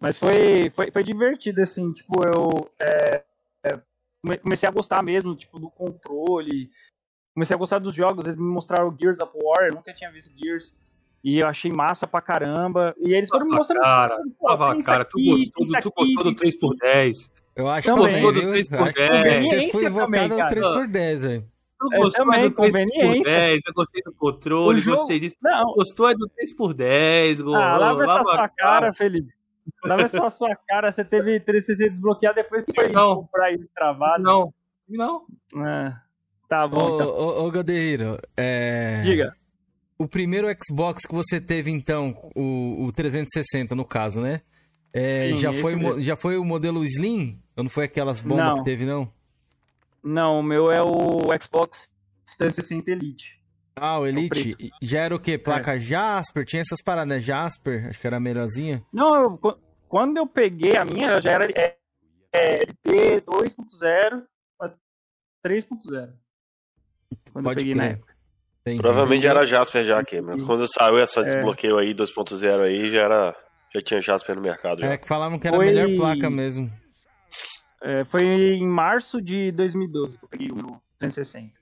Speaker 4: Mas foi, foi, foi divertido, assim, tipo, eu é, é, come- comecei a gostar mesmo, tipo, do controle. Comecei a gostar dos jogos, eles me mostraram o Gears of War, eu nunca tinha visto Gears. E eu achei massa pra caramba. E eles foram me
Speaker 3: a
Speaker 4: mostrando.
Speaker 3: cara, a cara. Tu
Speaker 4: aqui,
Speaker 3: gostou,
Speaker 4: isso
Speaker 3: do, tu gostou do
Speaker 4: tem isso
Speaker 3: 3x10.
Speaker 1: Eu acho que
Speaker 3: Gostou do
Speaker 1: viu?
Speaker 3: 3 por
Speaker 1: Acho que
Speaker 3: 10.
Speaker 1: Você foi
Speaker 4: Conveniência
Speaker 1: invocado
Speaker 4: também,
Speaker 1: no
Speaker 4: cara.
Speaker 1: 3x10, velho.
Speaker 3: Tu
Speaker 4: Eu
Speaker 3: gostou é do 3x10,
Speaker 4: conveniência.
Speaker 3: eu gostei do controle,
Speaker 4: jogo-
Speaker 3: gostei disso.
Speaker 4: Não,
Speaker 3: Gostou é do 3x10, gol.
Speaker 4: ah, lava essa
Speaker 3: lava a
Speaker 4: sua cara, Felipe. Lava essa <laughs> sua cara, você teve 3CC desbloqueado depois que foi
Speaker 3: Não.
Speaker 4: comprar isso travado.
Speaker 3: Não, não.
Speaker 4: Ah, tá
Speaker 1: Ô,
Speaker 4: bom, então.
Speaker 1: ô, ô, Gadeiro, é...
Speaker 4: Diga.
Speaker 1: O primeiro Xbox que você teve, então, o, o 360 no caso, né? É,
Speaker 4: Sim,
Speaker 1: já, foi,
Speaker 4: mesmo.
Speaker 1: já foi o modelo Slim? Ou não foi aquelas bombas
Speaker 4: Não.
Speaker 1: que teve, não?
Speaker 4: Não, o meu é o Xbox 360 Elite.
Speaker 1: Ah, o Elite.
Speaker 4: preto.
Speaker 1: E Já era o quê? Placa Jasper? Tinha essas paradas, né? Jasper, acho que era a melhorzinha.
Speaker 4: Não, eu- qu- quando eu peguei a minha, ela já era é, é, LT 2.0 pra 3.0. Quando
Speaker 1: Pode
Speaker 4: eu peguei na
Speaker 1: crer.
Speaker 4: época.
Speaker 1: Entendi.
Speaker 2: Provavelmente já era Jasper já, Cameron. Quando saiu essa
Speaker 4: É.
Speaker 2: desbloqueio aí, 2.0 aí, já era. Já tinha Jasper no mercado já.
Speaker 1: É, que falavam que era a
Speaker 4: Foi-
Speaker 1: melhor placa mesmo.
Speaker 4: É, foi em março de 2012 que eu peguei o meu 360.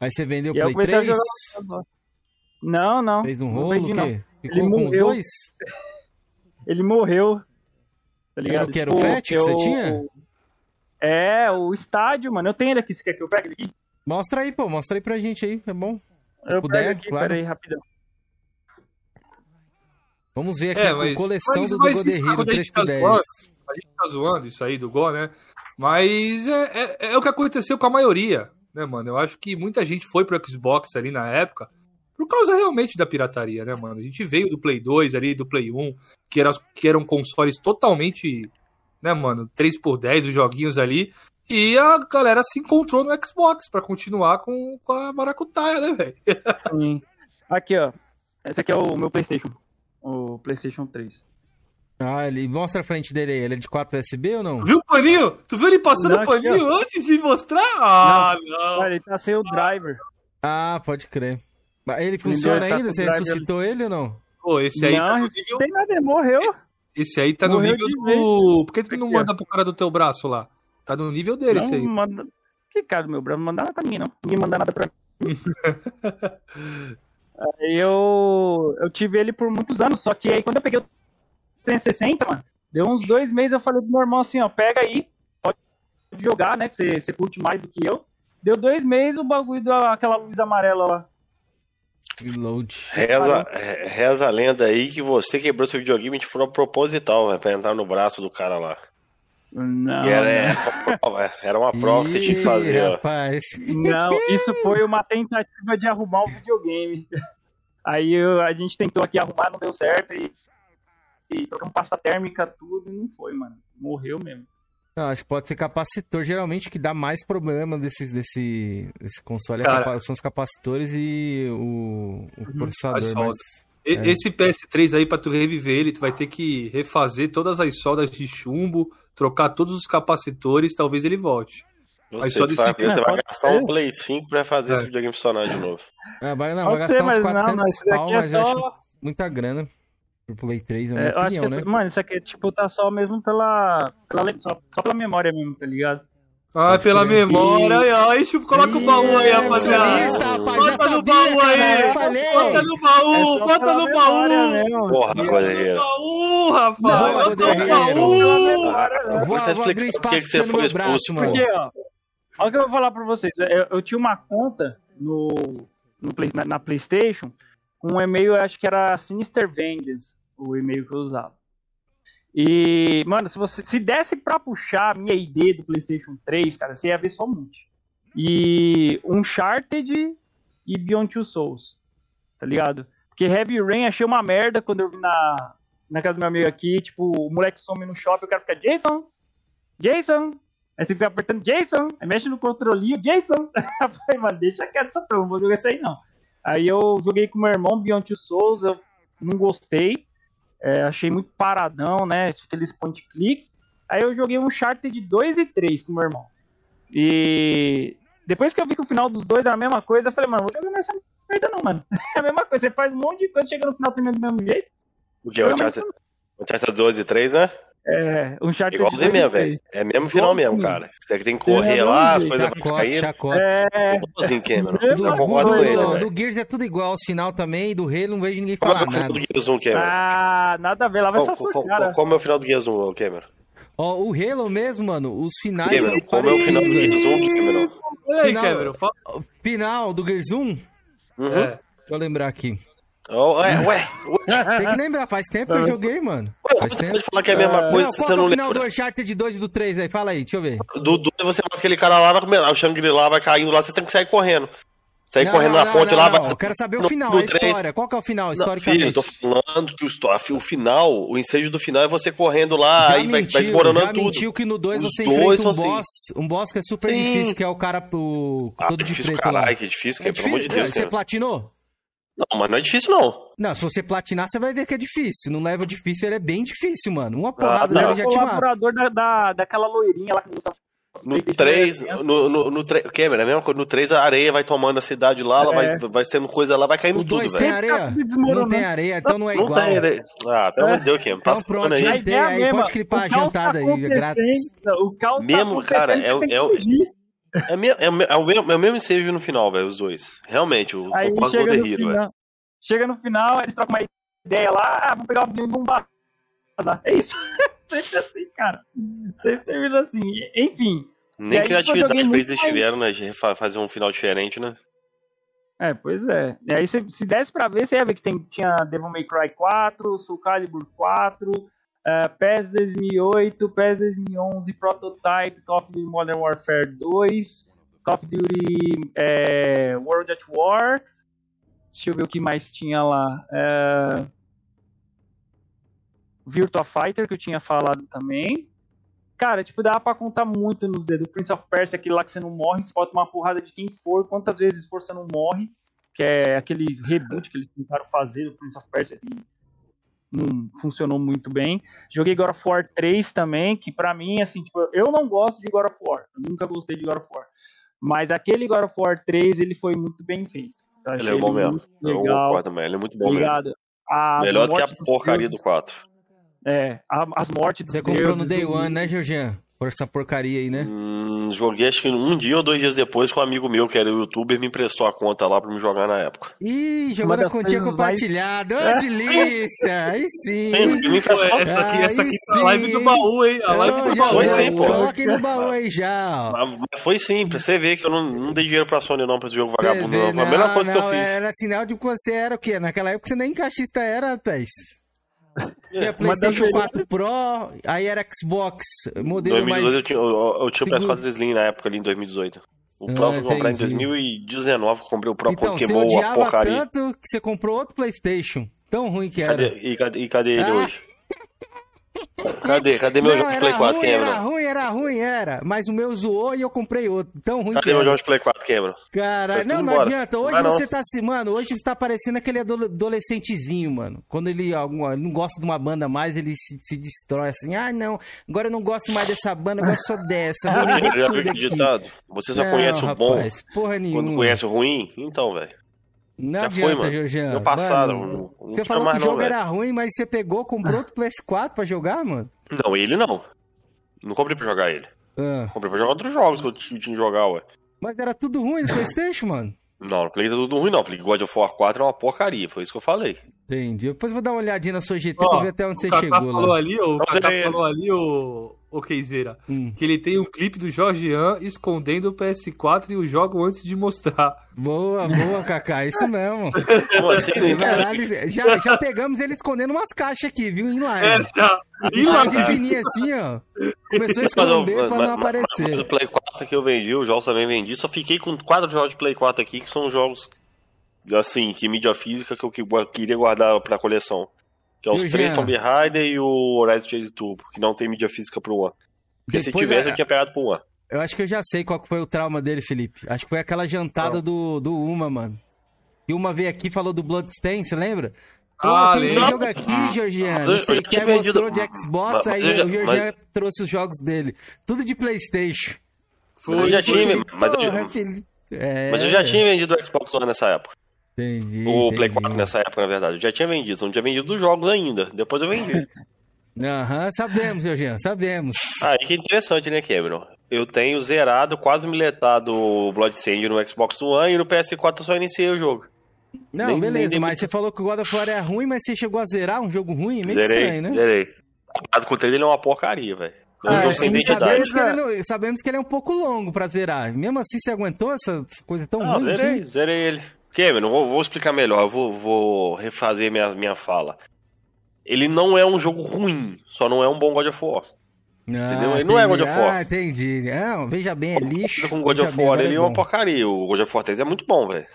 Speaker 1: Aí você vendeu o
Speaker 4: eu
Speaker 1: Play
Speaker 4: comecei a
Speaker 1: 3?
Speaker 4: jogar. Não, não.
Speaker 1: Fez um
Speaker 4: não
Speaker 1: rolo,
Speaker 4: vendi,
Speaker 1: quê?
Speaker 4: Ele
Speaker 1: Ficou com os
Speaker 4: morreu.
Speaker 1: dois? <laughs>
Speaker 4: Ele morreu. Tá ligado?
Speaker 1: Era o que? Era o Fat que você tinha?
Speaker 4: É, o estádio, mano. Eu tenho ele aqui. Você quer que eu pegue ele aqui?
Speaker 1: Mostra aí, pô. Mostra aí pra gente aí, é bom.
Speaker 4: Eu
Speaker 1: puder,
Speaker 4: aqui,
Speaker 1: claro.
Speaker 4: peraí, rapidão.
Speaker 1: Vamos ver aqui
Speaker 3: É,
Speaker 1: a
Speaker 3: mas-
Speaker 1: coleção
Speaker 3: mas-
Speaker 1: do
Speaker 3: mas a gente
Speaker 1: 3 por
Speaker 3: tá
Speaker 1: 10.
Speaker 3: zoando, A gente tá zoando isso aí do Go, né? Mas é, é, é o que aconteceu com a maioria, né, mano? Eu acho que muita gente foi pro Xbox ali na época por causa realmente da pirataria, né, mano? A gente veio do Play 2 ali, do Play 1, que, era, que eram consoles totalmente, né, mano? 3x10 os joguinhos ali. E a galera se encontrou no Xbox pra continuar com, com a maracutaia, né, velho?
Speaker 4: Sim. Aqui, ó. Esse aqui é o meu PlayStation. O PlayStation 3.
Speaker 1: Ah, ele mostra a frente dele aí. Ele é de 4 USB ou não?
Speaker 3: Viu o paninho? Tu viu ele passando
Speaker 4: Não,
Speaker 3: o paninho antes de mostrar? Ah, não.
Speaker 4: Olha, ele tá sem o driver.
Speaker 1: Ah, pode crer. Mas Ele
Speaker 4: Ele
Speaker 1: funciona
Speaker 4: tá
Speaker 1: ainda? Você
Speaker 4: driver.
Speaker 1: ressuscitou ele ou não?
Speaker 3: Pô, esse aí tá
Speaker 4: não,
Speaker 3: no
Speaker 4: isso
Speaker 3: nível.
Speaker 4: não tem nada, ele morreu.
Speaker 3: Esse aí tá no
Speaker 4: Morreu
Speaker 3: nível
Speaker 4: de
Speaker 3: do.
Speaker 4: vez.
Speaker 3: Por que tu não manda pro cara do teu braço lá? Tá no nível dele
Speaker 4: não
Speaker 3: aí.
Speaker 4: manda... Que cara do meu bravo não manda nada pra mim, não. Ninguém manda nada pra mim. <laughs> aí eu... eu tive ele por muitos anos, só que aí quando eu peguei o 360, mano, deu uns dois meses, eu falei pro meu irmão assim, ó, pega aí, pode jogar, né, que você, você curte mais do que eu. Deu dois meses, o bagulho deu aquela luz amarela lá.
Speaker 1: Reload.
Speaker 2: Reza, re- reza a lenda aí que você quebrou seu videogame de forma proposital, velho, pra entrar no braço do cara lá.
Speaker 4: Não,
Speaker 2: E era, uma prova, era uma prova que você tinha que fazer,
Speaker 1: rapaz.
Speaker 4: Não, isso foi uma tentativa de arrumar um videogame. Aí eu- a gente tentou aqui arrumar, não deu certo e, e trocamos pasta térmica, tudo, e não foi, mano. Morreu mesmo.
Speaker 1: Não, acho que pode ser capacitor. Geralmente o que dá mais problema desses, desse, desse console é
Speaker 3: Cara.
Speaker 1: são os capacitores e o, o processador.
Speaker 3: as soldas.
Speaker 1: Mas
Speaker 3: E-
Speaker 1: É.
Speaker 3: Esse PS3 aí, pra tu reviver ele, tu vai ter que refazer todas as soldas de chumbo, trocar todos os capacitores, talvez ele volte. Mas
Speaker 2: Você,
Speaker 3: só
Speaker 2: vai, você vai gastar
Speaker 4: ser.
Speaker 2: um Play 5 pra fazer
Speaker 3: É.
Speaker 2: esse videogame funcionar de novo.
Speaker 1: Ah, vai, não, vai
Speaker 4: Pode
Speaker 1: gastar
Speaker 4: ser,
Speaker 1: uns
Speaker 4: mas não,
Speaker 1: 400
Speaker 4: não,
Speaker 1: pau,
Speaker 4: é
Speaker 1: mas eu acho
Speaker 4: só.
Speaker 1: muita grana pro Play 3, na minha
Speaker 4: É,
Speaker 1: opinião,
Speaker 4: que,
Speaker 1: né?
Speaker 4: essa- mano, isso aqui, tipo, tá só mesmo pela. pela só, só pela memória mesmo, tá ligado?
Speaker 3: Ah, pela
Speaker 1: crer.
Speaker 3: memória, aí, ó. Ixi, coloca o baú aí, rapaziada. Bota no baú
Speaker 1: cara,
Speaker 3: aí.
Speaker 1: eu.
Speaker 3: Bota no
Speaker 4: É
Speaker 3: baú, bota no baú.
Speaker 2: Porra,
Speaker 3: no baú, rapaz. Bota no baú.
Speaker 2: Ah,
Speaker 1: Vou-
Speaker 2: explicando
Speaker 1: espaço
Speaker 2: por que você foi expulso,
Speaker 1: mano.
Speaker 2: pô.
Speaker 4: Porque, ó, olha o que eu vou falar pra vocês. Eu, eu tinha uma conta no, no Play- na, na PlayStation com um e-mail, eu acho que era Sinister Vengeance, o e-mail que eu usava. E, mano, se você se desse pra puxar a minha ID do PlayStation 3, cara, você ia ver só um monte. E Uncharted e Beyond Two Souls, tá ligado? Porque Heavy Rain achei uma merda quando eu vi na, na casa do meu amigo aqui, tipo, o moleque some no shopping, o cara fica, Jason, Jason, Aí você fica apertando Jason, aí mexe no controlinho, Jason. <laughs> Eu falei, mano, deixa quieto essa prova, não vou jogar isso aí não. Aí eu joguei com meu irmão Beyond Two Souls, eu não gostei. É, achei muito paradão, né? Aqueles point click. Aí eu joguei um Uncharted 2 e 3 com meu irmão. E depois que eu vi que o final dos dois era a mesma coisa, eu falei, mano, vou jogar nessa merda não, mano. <laughs> É a mesma coisa, você faz um monte de coisa, chega no final termina do mesmo jeito.
Speaker 2: O que? O Uncharted, Uncharted 12 e 3, né?
Speaker 4: É, Uncharted
Speaker 2: Igualzinho
Speaker 4: 2 e
Speaker 2: mesmo,
Speaker 4: 3.
Speaker 2: velho. É mesmo final mesmo, cara. Você tem que correr
Speaker 4: É,
Speaker 2: lá, as coisas vão
Speaker 1: Chacota,
Speaker 2: cair.
Speaker 1: chacota.
Speaker 4: É,
Speaker 2: Igualzinho, Cameron.
Speaker 4: É,
Speaker 2: Eu
Speaker 4: mano,
Speaker 2: concordo com
Speaker 1: do,
Speaker 2: ele,
Speaker 1: do, do Gears é tudo igual, os final também, do Halo não vejo ninguém
Speaker 2: Como
Speaker 1: falar
Speaker 2: que é o final
Speaker 1: nada.
Speaker 2: do Gears 1, Cameron?
Speaker 4: ah, nada a ver, lá vai
Speaker 2: Qual,
Speaker 4: sua
Speaker 2: qual-
Speaker 4: cara.
Speaker 2: qual- é o final do Gears 1, Cameron?
Speaker 1: Ó, o Halo mesmo, mano, os finais
Speaker 2: Cameron,
Speaker 1: são
Speaker 2: como é o final do. Gears 1, Cameron?
Speaker 1: Final-
Speaker 3: Cameron. fala-
Speaker 1: Final do Gears 1,
Speaker 2: Uhum.
Speaker 3: É.
Speaker 1: deixa eu lembrar aqui.
Speaker 2: Oh, é, ué, ué,
Speaker 1: Tem que lembrar, faz tempo que eu joguei, mano. Faz
Speaker 2: você
Speaker 1: tempo.
Speaker 2: pode falar que é a mesma
Speaker 1: Não,
Speaker 2: coisa
Speaker 1: qual
Speaker 2: se
Speaker 1: que
Speaker 2: você
Speaker 1: é
Speaker 2: não
Speaker 1: o final
Speaker 2: lembra.
Speaker 1: do Uncharted 2 e do 3 aí? Fala aí, deixa eu ver.
Speaker 2: Do 2 você mata aquele cara lá, vai comer, o Shangri-La vai caindo lá, você tem que sair correndo. Sair
Speaker 1: Não,
Speaker 2: correndo
Speaker 1: não,
Speaker 2: na
Speaker 1: não,
Speaker 2: ponte
Speaker 1: não,
Speaker 2: lá,
Speaker 1: não.
Speaker 2: vai.
Speaker 1: Eu quero saber o
Speaker 2: no-
Speaker 1: final, a história. Qual que é o final,
Speaker 2: Não,
Speaker 1: historicamente?
Speaker 2: filho, eu tô falando que o, o final, o ensejo do final é você correndo lá, aí vai, vai desmoronando
Speaker 1: já
Speaker 2: tudo.
Speaker 1: mentiu que no 2
Speaker 2: Os
Speaker 1: você
Speaker 2: dois
Speaker 1: enfrenta um
Speaker 2: assim.
Speaker 1: boss, um boss que é super
Speaker 2: Sim.
Speaker 1: difícil, que é o cara pro,
Speaker 2: Ah,
Speaker 1: todo de preto lá.
Speaker 2: caralho, que difícil, que
Speaker 1: É
Speaker 2: é, pelo amor de
Speaker 1: difícil?
Speaker 2: Deus,
Speaker 1: Você platinou?
Speaker 2: Não, mas não é difícil, não.
Speaker 1: Não, se você platinar, você vai ver que é difícil. No level difícil, ele é bem difícil, mano. Uma porrada
Speaker 2: não.
Speaker 1: dele
Speaker 4: É
Speaker 1: já
Speaker 4: o
Speaker 1: te mata.
Speaker 4: colaborador da, da, daquela loirinha lá que usa
Speaker 2: No
Speaker 4: Fake
Speaker 2: 3,
Speaker 4: News,
Speaker 2: no, no, no 3, Cameron, é a mesma coisa. No 3 a areia vai tomando a cidade lá, ela
Speaker 4: É.
Speaker 2: vai, vai sendo coisa lá, vai caindo tudo,
Speaker 1: 2 tem
Speaker 2: velho.
Speaker 1: areia?
Speaker 4: Tá.
Speaker 1: Não tem areia, então não é
Speaker 2: Não
Speaker 1: igual.
Speaker 2: tem areia. Ah, pelo amor de Deus, Cameron.
Speaker 1: Então
Speaker 2: Passa
Speaker 1: pronto,
Speaker 2: pano aí.
Speaker 4: ideia
Speaker 1: aí, pode clipar a jantada
Speaker 4: tá
Speaker 1: aí, é grátis.
Speaker 4: O caos
Speaker 2: Mesmo,
Speaker 4: tá
Speaker 2: cara, é é. É, me- é, é o mesmo, é o mesmo ensejo no final, velho, os dois. Realmente, o
Speaker 4: Aí
Speaker 2: o
Speaker 4: chega no,
Speaker 2: Hero, velho.
Speaker 4: final, chega no final, eles trocam uma ideia lá, ah, vamos pegar o e vamos vazar. É isso. <laughs> Sempre assim, cara. Sempre termina assim. Enfim.
Speaker 2: Nem
Speaker 4: tipo,
Speaker 2: criatividade pra eles
Speaker 4: mais-
Speaker 2: tiveram, né? De fazer um final diferente, né?
Speaker 4: É, pois é. E aí, se, se desse pra ver, você ia ver que tem, tinha Devil May Cry 4, Soul Calibur 4, uh, PES 2008, PES 2011, Prototype, Call of Duty Modern Warfare 2, Call of Duty é, World at War. Deixa eu ver o que mais tinha lá. É, Virtua Fighter, que eu tinha falado também. Cara, tipo, dá pra contar muito nos dedos. O Prince of Persia, aquele lá que você não morre, você pode tomar uma porrada de quem for, quantas vezes for você não morre. Que é aquele reboot que eles tentaram fazer do Prince of Persia não funcionou muito bem. Joguei God of War 3 também, que pra mim, assim, tipo, eu não gosto de God of War. Nunca gostei de God of War. Mas aquele God of War 3, ele foi muito bem feito. Eu
Speaker 2: Ele é bom mesmo.
Speaker 4: muito
Speaker 2: Eu
Speaker 4: Legal.
Speaker 2: concordo, ele é muito bom mesmo.
Speaker 4: Ligado? As
Speaker 2: Melhor do que a porcaria
Speaker 4: deuses-
Speaker 2: do 4.
Speaker 4: É, a- as mortes dos
Speaker 1: Você comprou no Day One, né, Georgian? Por essa porcaria aí, né?
Speaker 2: Hum, joguei acho que um dia ou dois dias depois com um amigo meu, que era youtuber, me emprestou a conta lá pra me jogar na época.
Speaker 1: Ih, na
Speaker 4: das
Speaker 1: continha
Speaker 4: coisas mais-
Speaker 1: compartilhada. Ô, <laughs> delícia! Aí sim!
Speaker 2: Sim, me emprestou.
Speaker 3: essa aqui, essa aqui tá a live
Speaker 1: sim.
Speaker 3: do baú, hein? A live do baú.
Speaker 2: foi sim, pô.
Speaker 1: Coloquem no baú aí já, ó.
Speaker 2: Mas foi simples, você vê que eu não, não dei dinheiro pra Sony não pra esse jogo vagabundo. Não. Foi a melhor coisa que eu
Speaker 1: não,
Speaker 2: fiz.
Speaker 1: Era sinal de que você era o quê? Naquela época você nem caixista era, rapaz. Tinha
Speaker 4: das
Speaker 1: PlayStation 4 Pro, aí era Xbox,
Speaker 2: Em
Speaker 1: modelo
Speaker 2: 2018
Speaker 1: mais.
Speaker 2: eu tinha, eu, eu tinha o
Speaker 1: seguro.
Speaker 2: PS4 Slim na época ali em 2018. O
Speaker 1: Ah,
Speaker 2: Pro eu fui comprar em
Speaker 1: entendi.
Speaker 2: 2019, que eu comprei o Pro
Speaker 1: Então, você
Speaker 2: queimou a
Speaker 1: odiava
Speaker 2: porcaria.
Speaker 1: tanto que você comprou outro PlayStation. Tão ruim que era.
Speaker 2: Cadê, e, cadê, e cadê ele
Speaker 1: Ah.
Speaker 2: hoje? Cadê? Cadê meu
Speaker 1: Não,
Speaker 2: jogo de
Speaker 1: era
Speaker 2: Play 4,
Speaker 1: ruim, era
Speaker 2: Cameron?
Speaker 1: ruim, era ruim, era. Mas o meu zoou e eu comprei outro. Tão ruim que
Speaker 2: Cadê meu
Speaker 1: era.
Speaker 2: jogo de Play 4, Cameron?
Speaker 1: Caralho,
Speaker 2: Tá
Speaker 1: não, não
Speaker 2: embora.
Speaker 1: adianta. Hoje
Speaker 2: não.
Speaker 1: você tá assim, mano, hoje você tá parecendo aquele ado- adolescentezinho, mano. Quando ele, algum- ele não gosta de uma banda mais, ele se, se destrói assim. Ah, não, agora eu não gosto mais dessa banda, eu gosto só dessa. Vou <laughs>
Speaker 2: Já
Speaker 1: tudo aqui.
Speaker 2: ditado? Você só
Speaker 1: Não,
Speaker 2: conhece o bom
Speaker 1: porra nenhuma.
Speaker 2: quando conhece o ruim? Então, velho.
Speaker 1: Não
Speaker 2: Já foi,
Speaker 1: adianta,
Speaker 2: mano.
Speaker 1: Georgiano.
Speaker 2: Meu passado,
Speaker 1: Mano,
Speaker 2: não- não
Speaker 1: você falou que o
Speaker 2: não,
Speaker 1: jogo
Speaker 2: velho.
Speaker 1: era ruim, mas você pegou, comprou outro PS4 pra jogar, mano?
Speaker 2: Não, ele não. Não comprei pra jogar ele.
Speaker 1: Ah,
Speaker 2: Comprei pra jogar outros jogos que eu tinha que jogar, ué.
Speaker 1: mas era tudo ruim no Playstation, mano?
Speaker 2: Não, não falei que tá tudo ruim, não. Falei que God of War 4 é uma porcaria. Foi isso que eu falei.
Speaker 1: Entendi. Depois eu vou dar uma olhadinha na sua GT pra ver até onde você
Speaker 3: o
Speaker 1: chegou
Speaker 3: falou
Speaker 1: lá.
Speaker 3: ali, o
Speaker 2: você-
Speaker 3: falou ali, o, o Keizeira,
Speaker 1: Hum.
Speaker 3: que ele tem um clipe do Jorgean escondendo o PS4 e o jogo antes de mostrar.
Speaker 1: Boa, boa, Kaká, isso mesmo. <laughs>
Speaker 2: Como?
Speaker 1: Caralho, já, já pegamos ele escondendo umas caixas aqui, viu? Em
Speaker 3: É,
Speaker 1: live.
Speaker 3: tá.
Speaker 1: Isso
Speaker 2: Isso,
Speaker 1: de
Speaker 2: cara.
Speaker 1: fininho assim, ó. Começou a
Speaker 2: Mas
Speaker 1: esconder pra
Speaker 2: mas-
Speaker 1: não
Speaker 2: mas-
Speaker 1: aparecer.
Speaker 2: Mas o Play 4 que eu vendi, os jogos também vendi. Só fiquei com quatro jogos de Play 4 aqui, que são jogos, assim, que mídia física que eu que- queria guardar pra coleção. Que é os
Speaker 1: o
Speaker 2: três? Tomb Raider e o Horizon Chase Turbo, que não tem mídia física pro One. Porque se
Speaker 1: Depois,
Speaker 2: tivesse,
Speaker 1: é-
Speaker 2: eu tinha pegado pro One.
Speaker 1: Eu acho que eu já sei qual foi o trauma dele, Felipe. Acho que foi aquela jantada do, do Uma, mano. E uma veio aqui e falou do Bloodstain, você lembra? Pô,
Speaker 3: Ah,
Speaker 1: tem esse
Speaker 3: lembro.
Speaker 1: jogo aqui, Georgiano.
Speaker 2: Eu-
Speaker 1: Não
Speaker 2: eu
Speaker 1: sei
Speaker 2: já
Speaker 1: o que,
Speaker 2: tinha
Speaker 1: aí mostrou
Speaker 2: vendido-
Speaker 1: de Xbox,
Speaker 2: mas-
Speaker 1: aí
Speaker 2: mas eu já-
Speaker 1: o Georgiano trouxe os jogos dele. Tudo de Playstation.
Speaker 2: Mas eu já
Speaker 3: foi.
Speaker 2: tinha, mas.
Speaker 1: É,
Speaker 2: mas eu já tinha vendido o Xbox One nessa época.
Speaker 1: Entendi.
Speaker 2: O Play
Speaker 1: entendi.
Speaker 2: 4 nessa época, na verdade. Eu já tinha vendido, não tinha vendido os jogos ainda. Depois eu vendi. <laughs>
Speaker 1: Aham, sabemos, Georgiano, sabemos.
Speaker 2: Aí que interessante, né, Cameron? Eu tenho zerado, quase miletado o Bloodstained no Xbox One e no PS4 eu só iniciei o jogo.
Speaker 1: Não,
Speaker 2: Nem-
Speaker 1: beleza,
Speaker 2: nem-
Speaker 1: mas você falou que o God of War é ruim, mas você chegou a zerar um jogo ruim? Meio
Speaker 2: zerei,
Speaker 1: estranho, né?
Speaker 2: zerei. Comparado com o dele, ele é uma porcaria, velho. É um
Speaker 4: Ah,
Speaker 2: jogo sem identidade.
Speaker 1: sabemos, que ele sabemos que ele é um pouco longo pra zerar. Mesmo assim, você aguentou essa coisa tão
Speaker 2: Não,
Speaker 1: ruim
Speaker 2: zerei,
Speaker 1: assim?
Speaker 2: zerei ele. Cameron, vou, vou explicar melhor, eu vou, vou refazer minha, minha fala. Ele não é um jogo ruim, só não é um bom God of War. Entendeu? Ele não é God of War.
Speaker 1: Ah, entendi. Não, veja bem, é lixo.
Speaker 2: Com God of
Speaker 1: bem,
Speaker 2: War
Speaker 1: agora
Speaker 2: ele é
Speaker 1: é
Speaker 2: uma
Speaker 1: bom.
Speaker 2: porcaria. O God of War 3 é muito bom, velho.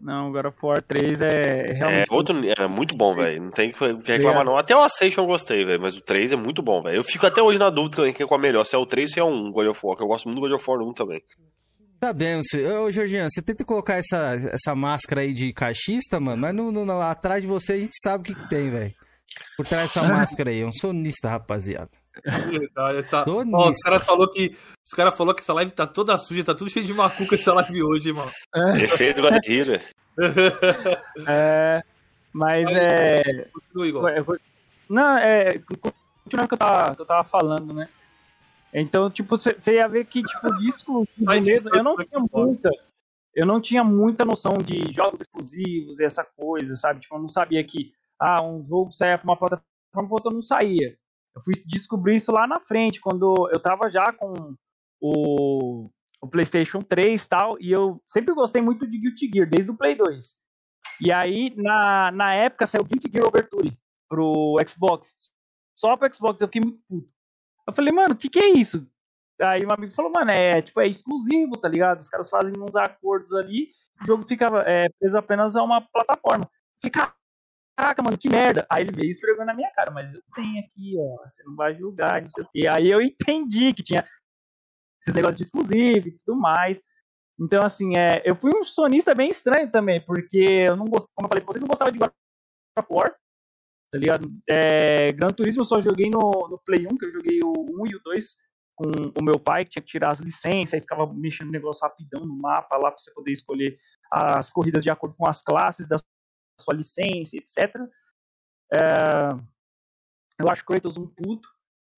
Speaker 4: Não, God of War 3 é
Speaker 2: É,
Speaker 4: realmente.
Speaker 2: outro, é muito bom, velho. Não tem que que reclamar, não. Até o Ascension eu gostei, velho. Mas o 3 é muito bom, velho. Eu fico até hoje na dúvida quem é qual é melhor, se é o 3 ou se é o 1, God of War, que eu gosto muito do God of War 1 também.
Speaker 1: Tá bem, senhor. Ô, Georgiano, você tenta colocar essa, essa máscara aí de caixista, mano, mas no, no- lá atrás de você a gente sabe o que, que tem, velho. Por trás dessa <laughs> máscara aí, é um sonista, rapaziada.
Speaker 3: Essa... Os caras falou que os cara falou que essa live tá toda suja, tá tudo cheio de macuca essa live hoje, hein, mano.
Speaker 2: Efeito God Hero. <laughs>
Speaker 4: É, mas é.
Speaker 3: Continua,
Speaker 4: Não, é. Continuando o que eu tava, que eu tava falando, né? Então, tipo, você ia ver que, tipo, de exclusivo mesmo, eu não tinha muita. Eu não tinha muita noção de jogos exclusivos e essa coisa, sabe? Tipo, eu não sabia que, ah, um jogo saia pra uma plataforma e outro não saía. Eu fui descobrir isso lá na frente, quando eu tava já com o, o PlayStation 3 e tal, e eu sempre gostei muito de Guilty Gear, desde o Play 2. E aí, na, na época, saiu Guilty Gear Overture pro Xbox. Só pro Xbox, eu fiquei muito puto. Eu falei, mano, o que que é isso? Aí um amigo falou, mano, é tipo, é exclusivo, tá ligado? Os caras fazem uns acordos ali, o jogo fica é, preso apenas a uma plataforma. Falei, caraca, mano, que merda. Aí ele veio esfregando na minha cara, mas eu tenho aqui, ó, você não vai julgar, não sei o quê. Aí eu entendi que tinha esses negócios de exclusivo e tudo mais. Então, assim, é, eu fui um sonista bem estranho também, porque eu não gostava, como eu falei, você não gostava de God of War, tá ligado? É, Gran Turismo eu só joguei no, no Play 1, que eu joguei o 1 e o 2 com o meu pai, que tinha que tirar as licenças, aí ficava mexendo no negócio rapidão no mapa lá, pra você poder escolher as corridas de acordo com as classes da sua licença, etc. É, eu acho Kratos um puto,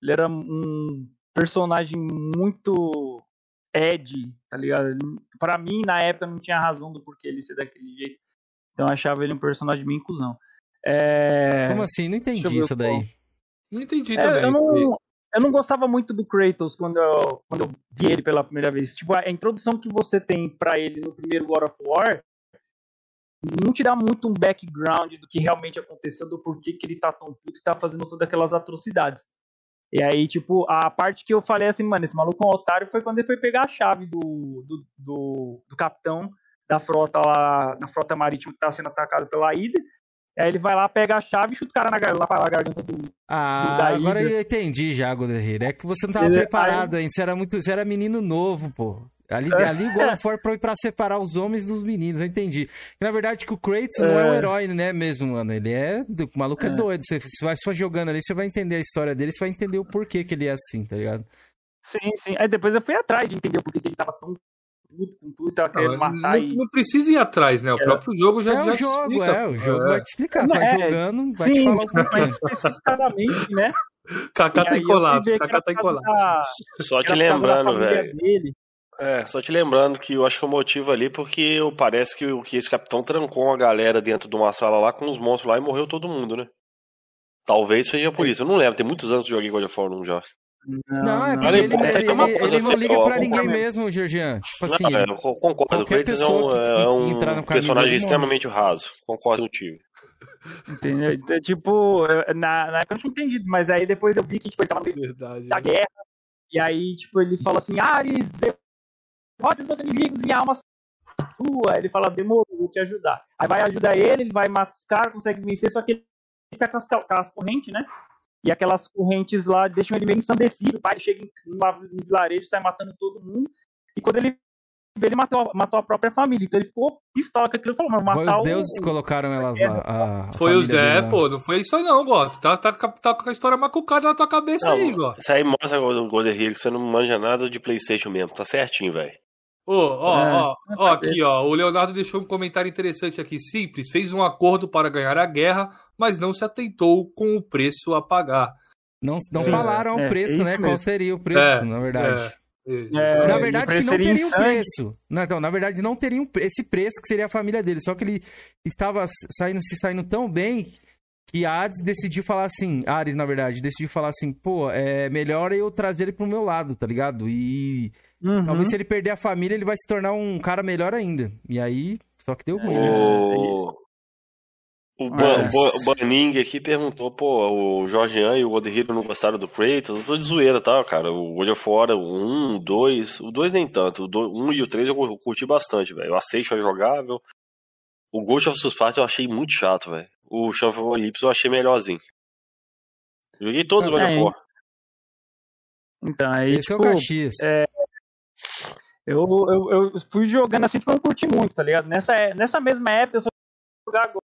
Speaker 4: ele era um personagem muito Ed, tá ligado? Pra mim, na época, não tinha razão do porquê ele ser daquele jeito. Então eu achava ele um personagem bem inclusão. É...
Speaker 1: Como assim? Não entendi
Speaker 4: ver
Speaker 1: isso
Speaker 4: qual.
Speaker 1: daí.
Speaker 3: Não entendi
Speaker 4: É,
Speaker 3: também.
Speaker 4: eu, não, eu não gostava muito do Kratos quando eu, quando eu vi ele pela primeira vez. Tipo, a introdução que você tem pra ele no primeiro God of War não te dá muito um background do que realmente aconteceu, do porquê que ele tá tão puto e tá fazendo todas aquelas atrocidades. E aí, tipo, a parte que eu falei assim, mano, esse maluco é um otário foi quando ele foi pegar a chave do, do, do, do capitão da frota lá, na frota marítima que tá sendo atacado pela Hydra. Aí ele vai lá, pega a chave e chuta o cara na, gar- lá pra garganta do,
Speaker 1: Ah,
Speaker 4: da
Speaker 1: agora
Speaker 4: Hydra.
Speaker 1: eu entendi já, Godehiro. É que você não tava
Speaker 4: Ele-
Speaker 1: preparado ainda. Você era muito. Você era menino novo, pô. Ali, ali God of War foi pra separar os homens dos meninos, eu entendi. Na verdade, que o Kratos não é um
Speaker 4: É.
Speaker 1: herói, né, mesmo, mano? Ele é. O maluco é,
Speaker 4: É.
Speaker 1: doido. Você, você vai só jogando ali, você vai entender a história dele, você vai entender o porquê que ele é assim, tá ligado?
Speaker 4: Sim, sim. Aí depois eu fui atrás de entender por que ele tava tão puto com tudo, tava querendo
Speaker 3: Não,
Speaker 4: matar
Speaker 3: não,
Speaker 4: e...
Speaker 3: não precisa ir atrás, né? O próprio jogo já,
Speaker 1: é
Speaker 3: já
Speaker 1: o jogo,
Speaker 3: explica,
Speaker 1: é. O jogo
Speaker 3: É.
Speaker 1: vai te explicar. Você vai
Speaker 4: É,
Speaker 1: jogando, vai te
Speaker 4: Sim,
Speaker 1: falar o
Speaker 4: mas, especificamente, né? <laughs>
Speaker 3: Kaká tá em colapso, Kaká tá em colapso.
Speaker 4: da-
Speaker 2: Só te lembrando, velho.
Speaker 4: dele.
Speaker 2: É, só te lembrando que eu acho que o motivo ali porque eu- parece que, o- que esse capitão trancou uma galera dentro de uma sala lá com os monstros lá e morreu todo mundo, né? Talvez seja por isso. Eu não lembro, tem muitos anos que eu joguei God of War 1 já.
Speaker 1: Não, é
Speaker 2: não,
Speaker 1: porque ele,
Speaker 2: não,
Speaker 1: ele,
Speaker 2: é uma
Speaker 1: ele-
Speaker 2: coisa
Speaker 1: ele não
Speaker 2: assim,
Speaker 1: liga
Speaker 2: ó,
Speaker 1: pra ninguém mesmo, Georgian. Tipo assim,
Speaker 2: não, é, eu co- concordo, o Kratos é um,
Speaker 1: que-
Speaker 2: é
Speaker 1: que
Speaker 2: um
Speaker 1: caminho
Speaker 2: personagem extremamente raso. Concordo contigo.
Speaker 4: Entendeu? Então, tipo, eu- na, na época eu não tinha entendido, mas aí depois eu vi que tipo, ele tava no meio
Speaker 3: Verdade.
Speaker 4: da guerra, e aí, tipo, ele fala assim, Ares, derrote os meus inimigos, minha alma sua. Ele fala, demorou, vou te ajudar. Aí vai ajudar ele, ele vai matar os caras, consegue vencer, só que ele fica com as, com as correntes, né? E aquelas correntes lá deixam ele meio ensandecido, pai, ele chega em uma- um vilarejo, sai matando todo mundo, e quando ele vê, ele matou, a- matou a própria família, então ele ficou pistola com aquilo, e falou, mas
Speaker 1: foi
Speaker 4: matar
Speaker 1: os
Speaker 4: o-
Speaker 1: deuses que colocaram elas lá. a-
Speaker 3: Foi os
Speaker 1: família
Speaker 3: 10,
Speaker 1: dele lá.
Speaker 3: pô, não foi isso aí não, Goto. Tá, tá, tá com a história macucada na tua cabeça aí, Goto.
Speaker 2: isso aí mostra o Golden Hill que você não manja nada de Playstation mesmo. Tá certinho, velho.
Speaker 3: Ô, ó,
Speaker 4: É,
Speaker 3: ó, ó, aqui, ó. O Leonardo deixou um comentário interessante aqui. Simples, fez um acordo para ganhar a guerra, mas não se atentou com o preço a pagar.
Speaker 1: Não, não
Speaker 4: Sim.
Speaker 1: falaram
Speaker 4: É,
Speaker 1: o preço,
Speaker 4: é
Speaker 1: né? Qual seria o preço,
Speaker 3: É,
Speaker 1: na verdade.
Speaker 3: É,
Speaker 4: É,
Speaker 1: Na verdade, que não teria um preço. Não, então, na verdade, não teria um- esse preço que seria a família dele. Só que ele estava saindo, se saindo tão bem que a Hades decidiu falar assim. Ares, na verdade, decidiu falar assim: pô, é melhor eu trazer ele pro meu lado, tá ligado? E
Speaker 4: Uhum.
Speaker 1: talvez se ele perder a família, ele vai se tornar um cara melhor ainda. E aí, só que deu ruim, né?
Speaker 2: O, o, Ban-
Speaker 4: É.
Speaker 2: o Ban- o Banning aqui perguntou, pô, o Jorgean e o Golden Hill não gostaram do Kratos? Eu tô de zoeira, tá, cara? O God of War, o 1, o 2, o 2 nem tanto. O 1 e o 3 eu curti bastante, velho. O Ascension é jogável. O Ghost of Tsushima eu achei muito chato, velho. O Shadow of Olympus eu achei melhorzinho. Joguei todos os God of
Speaker 4: É,
Speaker 2: War.
Speaker 4: Então, aí,
Speaker 1: Esse é o
Speaker 4: tipo,
Speaker 1: Caxias.
Speaker 4: Eu, eu, eu fui jogando assim porque eu não curti muito, tá ligado? Nessa, é- nessa mesma época, eu só jogar agora,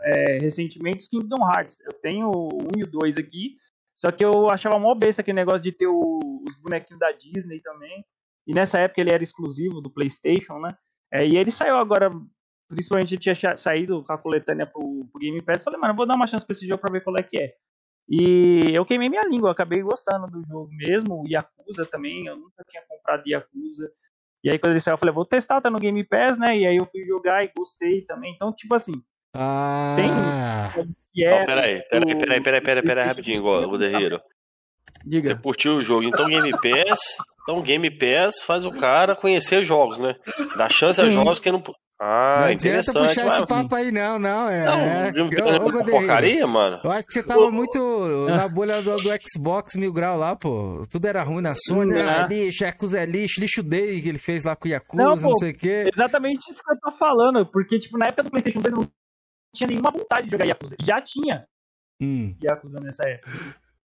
Speaker 4: é, recentemente os Kingdom Hearts. Eu tenho 1 e o 2 aqui, só que eu achava mó besta aquele negócio de ter o- os bonequinhos da Disney também. E nessa época ele era exclusivo do PlayStation, né? É, e ele saiu agora, principalmente ele tinha saído com a coletânea pro, pro Game Pass. Falei, mano, eu vou dar uma chance pra esse jogo pra ver qual é que é. E eu queimei minha língua, acabei gostando do jogo mesmo. O Yakuza também, eu nunca tinha comprado Yakuza. E aí quando ele saiu, eu falei, vou testar, tá no Game Pass, né? E aí eu fui jogar e gostei também. Então, tipo assim,
Speaker 1: Ah,
Speaker 4: que é.
Speaker 2: Não, peraí, peraí, peraí, peraí, peraí, peraí,
Speaker 4: PlayStation
Speaker 2: rapidinho,
Speaker 4: cinco,
Speaker 2: igual o Derreiro. Você
Speaker 4: Diga.
Speaker 2: curtiu o jogo, então Game Pass. Então Game Pass faz o cara conhecer jogos, né? Dá chance a jogos que não. Ah,
Speaker 1: não adianta
Speaker 2: interessante.
Speaker 1: puxar
Speaker 2: mas-
Speaker 1: esse papo aí, não, não. É,
Speaker 2: Não,
Speaker 1: é, eu-
Speaker 2: é
Speaker 1: ô,
Speaker 2: porcaria, mano.
Speaker 1: Eu acho que você tava muito na bolha do, do Xbox Mil Grau lá, pô. Tudo era ruim na Sony.
Speaker 4: Hum,
Speaker 1: Ah,
Speaker 4: é.
Speaker 1: lixo, Yakuza é lixo, lixo Day que ele fez lá com o Yakuza,
Speaker 4: Não,
Speaker 1: não,
Speaker 4: pô.
Speaker 1: sei o quê.
Speaker 4: Exatamente isso que eu tô falando. Porque, tipo, na época do PlayStation 2 eu não tinha nenhuma vontade de jogar Yakuza. Já tinha
Speaker 1: Hum.
Speaker 4: Yakuza nessa época.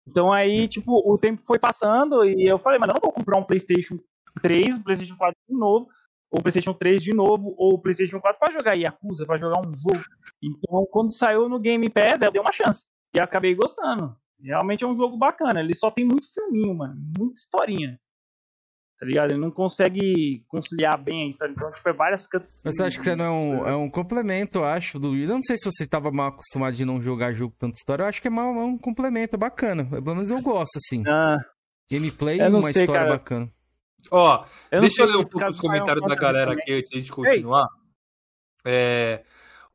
Speaker 4: Então aí, tipo, o tempo foi passando e eu falei, mano, eu não vou comprar um PlayStation 3, um PlayStation 4 de novo, ou PlayStation 3 de novo, ou PlayStation 4 pra jogar Yakuza, pra jogar um jogo. Então, quando saiu no Game Pass, eu dei uma chance. E acabei gostando. Realmente é um jogo bacana. Ele só tem muito filminho, mano. Muita historinha. Tá ligado? Ele não consegue conciliar bem a história. Então, tipo, é várias cutscenes.
Speaker 1: Mas você acha que você não é um, é um complemento, eu acho, do. Eu não sei se você tava mal acostumado de não jogar jogo com tanta história. Eu acho que é, mal, é um complemento, é bacana. Pelo menos eu gosto, assim.
Speaker 4: Ah,
Speaker 1: Gameplay e uma
Speaker 4: sei,
Speaker 1: história
Speaker 4: cara.
Speaker 1: bacana.
Speaker 3: Ó,
Speaker 4: eu
Speaker 3: deixa eu ler um pouco os comentários da galera aqui antes de a gente continuar. É,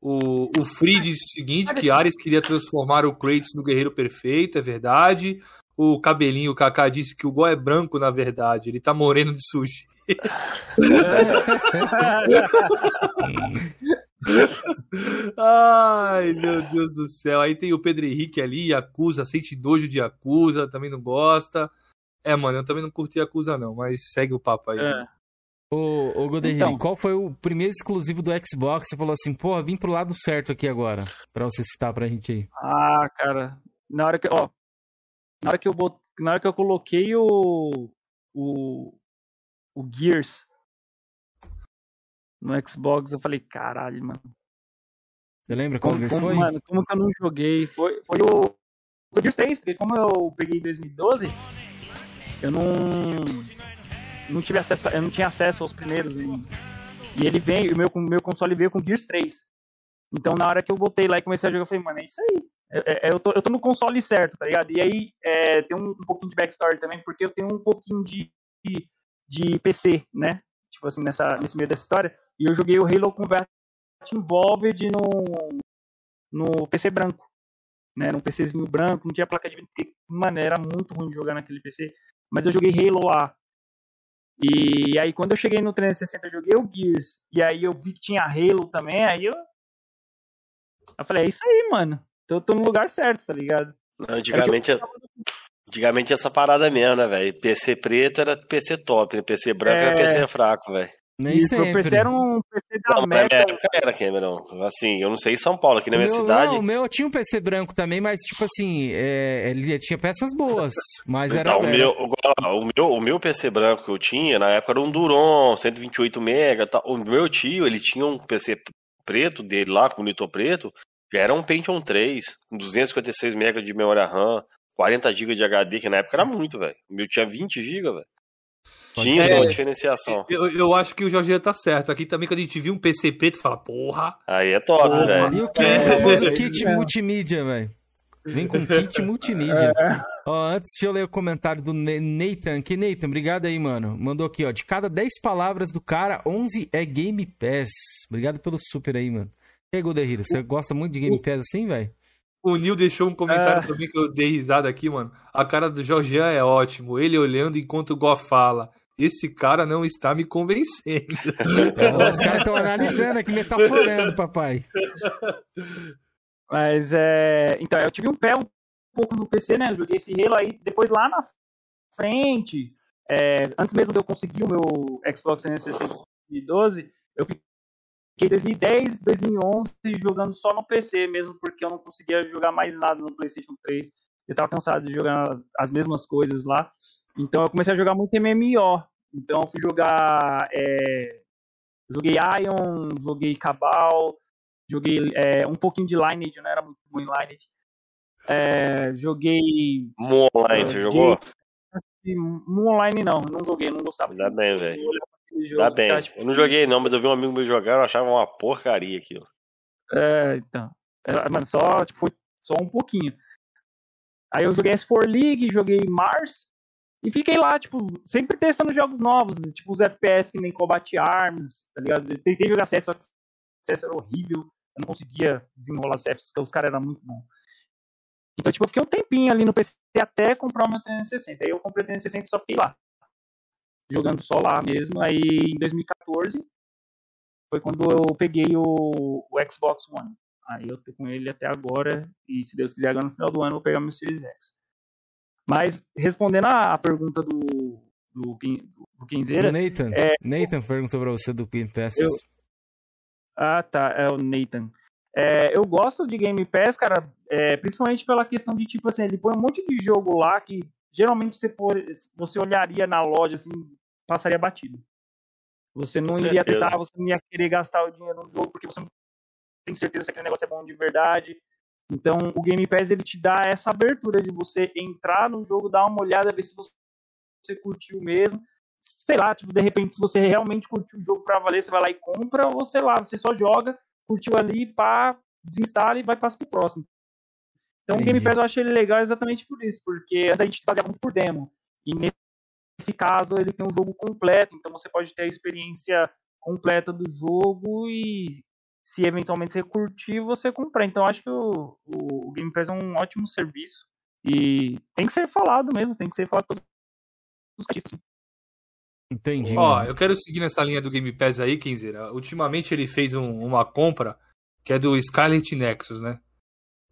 Speaker 3: o, o Free diz o seguinte: que Ares queria transformar o Kratos no guerreiro perfeito, é verdade. O cabelinho, o Kaká, disse que o Gol é branco, na verdade. Ele tá moreno de sushi. <laughs> Ai, meu Deus do céu. Aí tem o Pedro Henrique ali, acusa, sente nojo de acusa, também não gosta. É, mano, eu também não curti acusa, não, mas segue o papo aí.
Speaker 4: É.
Speaker 1: Ô, ô Goderri,
Speaker 4: Então.
Speaker 1: qual foi o primeiro exclusivo do Xbox? Você falou assim, porra, vim pro lado certo aqui agora. Pra você citar pra gente aí.
Speaker 4: Ah, cara. Na hora que, ó, na hora que eu bot... na hora que eu coloquei o o o Gears no Xbox, eu falei, caralho, mano.
Speaker 1: Você lembra qual
Speaker 4: Como, como-
Speaker 1: foi?
Speaker 4: mano, como que eu não joguei? Foi foi o, o Gears 3, porque como eu peguei em 2012, eu não não tive acesso, eu não tinha acesso aos primeiros e, e ele veio, o meu meu console veio com Gears 3. Então, na hora que eu botei lá e comecei a jogar, eu falei, mano, é isso aí. É- é- eu, tô, eu tô no console certo, tá ligado? E aí é, tem um, um pouquinho de backstory também, porque eu tenho um pouquinho de, de, de PC, né? Tipo assim, nessa, nesse meio dessa história. E eu joguei o Halo Combat Involved no, no PC branco. Né? Num PCzinho branco, não tinha placa de vídeo, mano, era muito ruim de jogar naquele PC. Mas eu joguei Halo lá. E aí, quando eu cheguei no 360, eu joguei o Gears. E aí eu vi que tinha Halo também. Aí eu. Eu falei, é isso aí, mano. Então eu tô no lugar certo, tá ligado?
Speaker 2: Antigamente, antigamente essa parada mesmo, né, velho? PC preto era PC top, né? PC branco era
Speaker 4: É.
Speaker 2: PC fraco, velho.
Speaker 1: Nem
Speaker 4: Isso, o
Speaker 1: sempre.
Speaker 4: PC era um PC da
Speaker 2: Não, mas na minha época era, Cameron. Assim, eu não sei em São Paulo, aqui na
Speaker 1: O
Speaker 2: minha
Speaker 1: meu,
Speaker 2: cidade.
Speaker 1: Não, o meu tinha um PC branco também, mas tipo assim, é, ele tinha peças boas. Mas era.
Speaker 2: Então, o, meu, o, meu, o meu PC branco que eu tinha, na época era um Duron, 128 MB. Tal. O meu tio, ele tinha um PC preto dele lá, com monitor preto, já era um Pentium 3, com 256 MB de memória RAM, 40 GB de HD, que na época era muito, velho. O meu tinha 20 GB, velho. Tinha
Speaker 3: É.
Speaker 2: diferenciação.
Speaker 3: Eu, eu acho que o Jorginho tá certo. Aqui também, quando a gente viu um PC preto, fala, porra.
Speaker 2: Aí é top, velho.
Speaker 1: E o que
Speaker 3: É.
Speaker 1: o famoso
Speaker 4: É,
Speaker 1: kit
Speaker 4: é.
Speaker 1: multimídia, velho. Vem com kit multimídia. <laughs> Ó, antes, deixa eu ler o comentário do Nathan. Que Nathan, obrigado aí, mano. Mandou aqui, ó. De cada 10 palavras do cara, 11 é Game Pass. Obrigado pelo super aí, mano. E aí, Golderiro, você gosta muito de Game Pass assim, velho?
Speaker 3: O Nil deixou um comentário
Speaker 4: Ah.
Speaker 3: também que eu dei risada aqui, mano. A cara do Jorginho é ótimo. Ele olhando enquanto o Gó fala. Esse cara não está me convencendo.
Speaker 1: Os caras estão analisando aqui, metaforando, papai.
Speaker 4: Mas é. Então, eu tive um pé um pouco no PC, né? Eu joguei esse Halo aí. Depois lá na frente, é, antes mesmo de eu conseguir o meu Xbox 360 em 2012, eu fiquei fiquei 2010, 2011 jogando só no PC mesmo, porque eu não conseguia jogar mais nada no PlayStation 3. Eu tava cansado de jogar as mesmas coisas lá. Então eu comecei a jogar muito MMO. Então eu fui jogar. É... Joguei Ion, joguei Cabal, joguei é, um pouquinho de Lineage, eu não era muito bom em Lineage. É, joguei.
Speaker 2: Moon Online, você jogou?
Speaker 4: Moon Online não, não joguei, não gostava.
Speaker 2: Dá bem, velho. Dá bem. Cara, tipo, eu não joguei não, mas eu vi um amigo meu jogar, eu achava uma porcaria aquilo.
Speaker 4: É, então. É, mano, só, tipo, só um pouquinho. Aí eu joguei S4 League, joguei Mars, e fiquei lá, tipo, sempre testando jogos novos, tipo os FPS que nem Combat Arms, tá ligado? Eu tentei jogar CS, só que CS era horrível, eu não conseguia desenrolar CS, porque os caras eram muito bons. Então, tipo, eu fiquei um tempinho ali no PC até comprar meu 360. Aí eu comprei o 360 e só fiquei lá. Jogando só lá mesmo. Aí em 2014 foi quando eu peguei o, o Xbox One. Aí eu tô com ele até agora. E se Deus quiser, agora no final do ano eu vou pegar meu Series X. Mas respondendo a, pergunta do, do, do Quinzeira.
Speaker 1: Nathan. É, Nathan perguntou pra você do Game Pass. Eu...
Speaker 4: Ah, tá. É o Nathan. É, eu gosto de Game Pass, cara, é, principalmente pela questão de, tipo assim, ele põe um monte de jogo lá que geralmente você, for, você olharia na loja, assim, passaria batido. Você não iria testar, você não ia querer gastar o dinheiro no jogo, porque você não tem certeza se aquele negócio é bom de verdade. Então, o Game Pass, ele te dá essa abertura de você entrar no jogo, dar uma olhada, ver se você, você curtiu mesmo. Sei lá, tipo, de repente, se você realmente curtiu o jogo pra valer, você vai lá e compra, ou sei lá, você só joga curtiu ali, pá, desinstala e vai passar pro próximo. Então Entendi. o Game Pass eu achei ele legal exatamente por isso, porque antes a gente se fazia muito por demo. E nesse caso ele tem um jogo completo, então você pode ter a experiência completa do jogo e se eventualmente você curtir, você comprar. Então acho que o, o, o Game Pass é um ótimo serviço e tem que ser falado mesmo, tem que ser falado todos os
Speaker 1: Entendi.
Speaker 3: Ó, eu quero seguir nessa linha do Game Pass aí, Kenzeira. Ultimamente ele fez um, uma compra que é do Scarlet Nexus, né?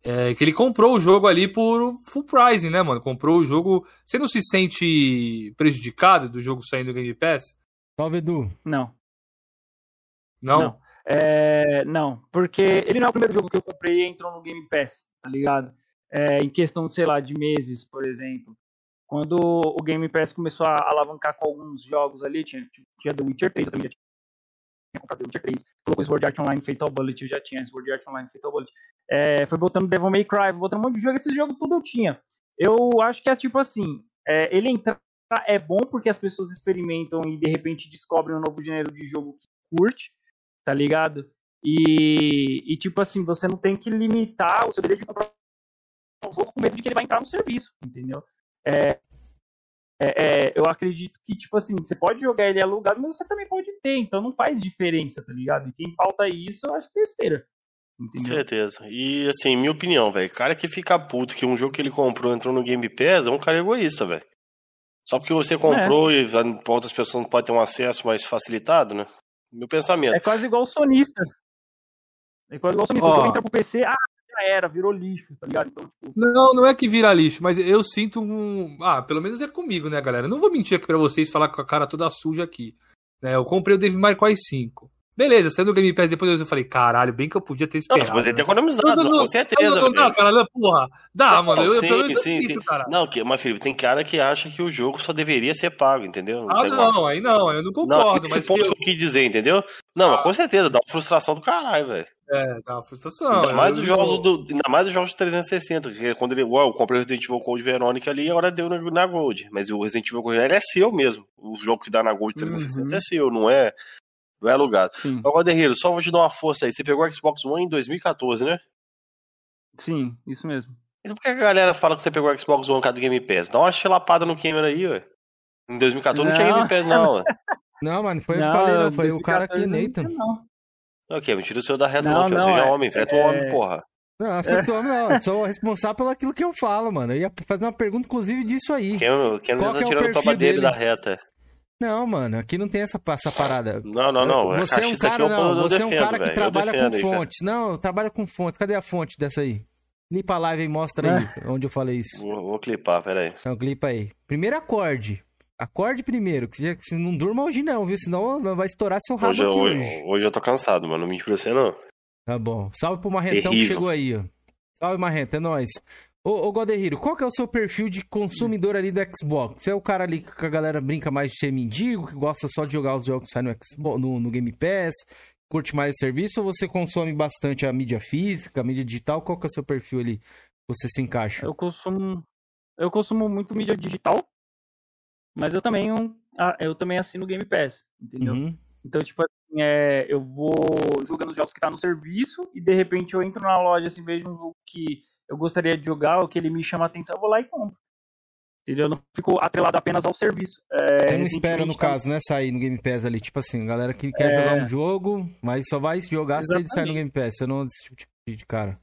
Speaker 3: É, que ele comprou o jogo ali por full price, né, mano? Comprou o jogo. Você não se sente prejudicado do jogo saindo do Game Pass?
Speaker 1: Salve, Edu.
Speaker 4: Não.
Speaker 3: Não? Não.
Speaker 4: É, não, porque ele não é o primeiro jogo que eu comprei e entrou no Game Pass, tá ligado? É, em questão, sei lá, de meses, por exemplo. Quando o Game Pass começou a alavancar com alguns jogos ali, tinha, tinha The Witcher 3, eu também já tinha comprado The Witcher 3, colocou Sword Art Online Fatal Bullet, eu já tinha Sword Art Online Fatal Bullet. É, foi botando Devil May Cry, botando um monte de jogo, esse jogo tudo eu tinha. Eu acho que é tipo assim, é, ele entrar é bom porque as pessoas experimentam e de repente descobrem um novo gênero de jogo que curte, tá ligado? E, e tipo assim, você não tem que limitar o seu desejo de comprar um jogo com medo de que ele vai entrar no serviço, entendeu? É, é, é, eu acredito que, tipo assim, você pode jogar ele alugado, mas você também pode ter, então não faz diferença, tá ligado? E quem falta isso, eu acho besteira.
Speaker 2: Entendeu? Com certeza. E assim, minha opinião, velho, cara que fica puto que um jogo que ele comprou entrou no Game Pass é um cara egoísta, velho. Só porque você comprou é. e outras pessoas não podem ter um acesso mais facilitado, né? Meu pensamento.
Speaker 4: É quase igual o sonista. É quase igual o sonista. Oh. Quando entra pro PC, ah, já era, virou lixo, tá ligado? Então, tipo...
Speaker 3: Não, não é que vira lixo, mas eu sinto um. Ah, pelo menos é comigo, né, galera? Não vou mentir aqui pra vocês falar com a cara toda suja aqui. É, eu comprei o Devil May Cry 5. Beleza, saiu do Game Pass depois eu falei, caralho, bem que eu podia ter esperado.
Speaker 2: Não, você podia ter economizado, não, não, não, com certeza.
Speaker 3: Não, não dá, cara, porra. Dá, mano. Eu,
Speaker 2: sim, eu, sim, sim. Cara. Não, mas Felipe, tem cara que acha que o jogo só deveria ser pago, entendeu?
Speaker 3: Ah, não, aí não, eu não concordo.
Speaker 2: Não, esse ponto que eu... que eu quis dizer, entendeu? Não, ah. com certeza, dá uma frustração do caralho, velho.
Speaker 3: É, dá uma frustração.
Speaker 2: Ainda mais, os jogos do, ainda mais os jogos de 360, que quando ele, uau, eu comprei o Resident Evil Code Verônica ali, agora deu na, na Gold. Mas o Resident Evil Code é seu mesmo. O jogo que dá na Gold 360 uhum. é seu, não é, não é alugado. Sim. Agora, Derreiro, só vou te dar uma força aí. Você pegou o Xbox One em 2014, né?
Speaker 4: Sim, isso mesmo.
Speaker 2: Então por que a galera fala que você pegou o Xbox One do Game Pass? Dá uma chilapada no Gamer aí, ué. Em 2014 não, não tinha Game Pass, não, ué. <laughs>
Speaker 1: Não, mano, foi não, eu que falei, não. Foi o cara aqui, Nathan. Não.
Speaker 2: Ok, me tira o seu da reta, não, não, seja é, homem, enfrenta é... um homem, porra.
Speaker 1: Não, afeto homem não, sou responsável pelo aquilo que eu falo, mano. Eu ia fazer uma pergunta, inclusive, disso aí.
Speaker 2: Quem, quem Qual tá que é tirando o toba dele da reta?
Speaker 1: Não, mano, aqui não tem essa, essa parada.
Speaker 2: Não, não, não.
Speaker 1: Você é um cara, não, você defendo, é um cara que trabalha com fontes. Não, trabalha com fontes. Cadê a fonte dessa aí? Clipa a live e mostra aí <laughs> onde eu falei isso.
Speaker 2: Vou, vou clipar, peraí.
Speaker 1: Então, clipa aí. Primeiro acorde. Acorde primeiro, que que você não durma hoje não, viu? Senão não vai estourar seu rabo
Speaker 2: Hoje, eu-
Speaker 1: aqui
Speaker 2: hoje,
Speaker 1: hoje.
Speaker 2: hoje eu tô cansado, mano. Não mente pra você, não.
Speaker 1: Tá bom. Salve pro Marrentão que
Speaker 2: Terrível.
Speaker 1: chegou aí, ó. Salve, Marrento, é nóis. Ô, ô qual que é o seu perfil de consumidor ali do Xbox? Você é o cara ali que a galera brinca mais de ser mendigo, que gosta só de jogar os jogos que saem no, Xbox, no, no Game Pass, curte mais o serviço, ou você consome bastante a mídia física, a mídia digital? Qual que é o seu perfil ali? Você se encaixa?
Speaker 4: Eu consumo, eu consumo muito mídia digital, mas eu também, ah, eu também assino o Game Pass, entendeu?
Speaker 1: Uhum.
Speaker 4: Então, tipo assim, é, eu vou jogando os jogos que tá no serviço e de repente eu entro na loja assim, vejo um jogo que eu gostaria de jogar ou que ele me chama a atenção, eu vou lá e compro. Entendeu? Eu não fico atrelado apenas ao serviço. É,
Speaker 1: Você não espera, no caso, né, sair no Game Pass ali. Tipo assim, galera que quer
Speaker 4: É.
Speaker 1: jogar um jogo, mas só vai jogar se ele sair no
Speaker 4: Exatamente.
Speaker 1: Game Pass. Você não desse tipo de- cara.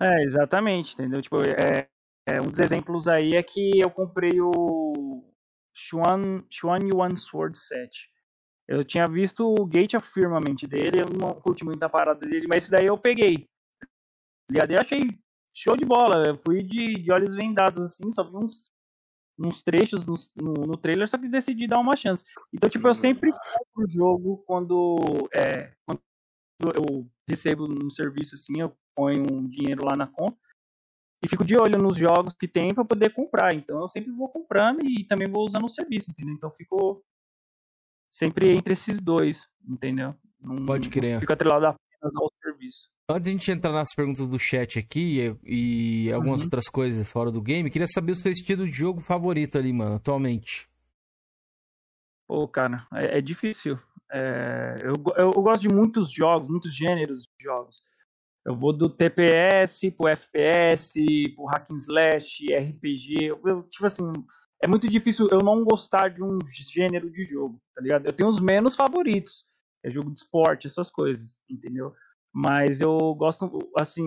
Speaker 4: É, exatamente, entendeu? Tipo, é, é, um dos exemplos aí é que eu comprei o Xuan, Xuan Yuan Sword Set. Eu tinha visto o Gate of Firmament dele, eu não curti muito a parada dele, mas esse daí eu peguei. Ligado? Eu achei show de bola. Eu fui de, de olhos vendados assim, só vi uns, uns trechos no, no, no trailer, só que decidi dar uma chance. Então, tipo, eu sempre compro o jogo quando, é, quando eu recebo no serviço assim, eu ponho um dinheiro lá na conta e fico de olho nos jogos que tem para poder comprar. Então eu sempre vou comprando e também vou usando o serviço, entendeu? Então fico sempre entre esses dois, entendeu? Não,
Speaker 1: Pode crer.
Speaker 4: Fico atrelado apenas ao serviço.
Speaker 1: Antes de a gente entrar nas perguntas do chat aqui e, e algumas
Speaker 4: Uhum.
Speaker 1: outras coisas fora do game, queria saber o seu estilo de jogo favorito ali, mano, atualmente.
Speaker 4: Pô, cara, é, é difícil. É, eu, eu, eu gosto de muitos jogos, muitos gêneros de jogos. Eu vou do TPS pro FPS, pro hack and slash, RPG. Eu, eu, tipo assim, é muito difícil eu não gostar de um gênero de jogo, tá ligado? Eu tenho os menos favoritos. É jogo de esporte, essas coisas, entendeu? Mas eu gosto, assim,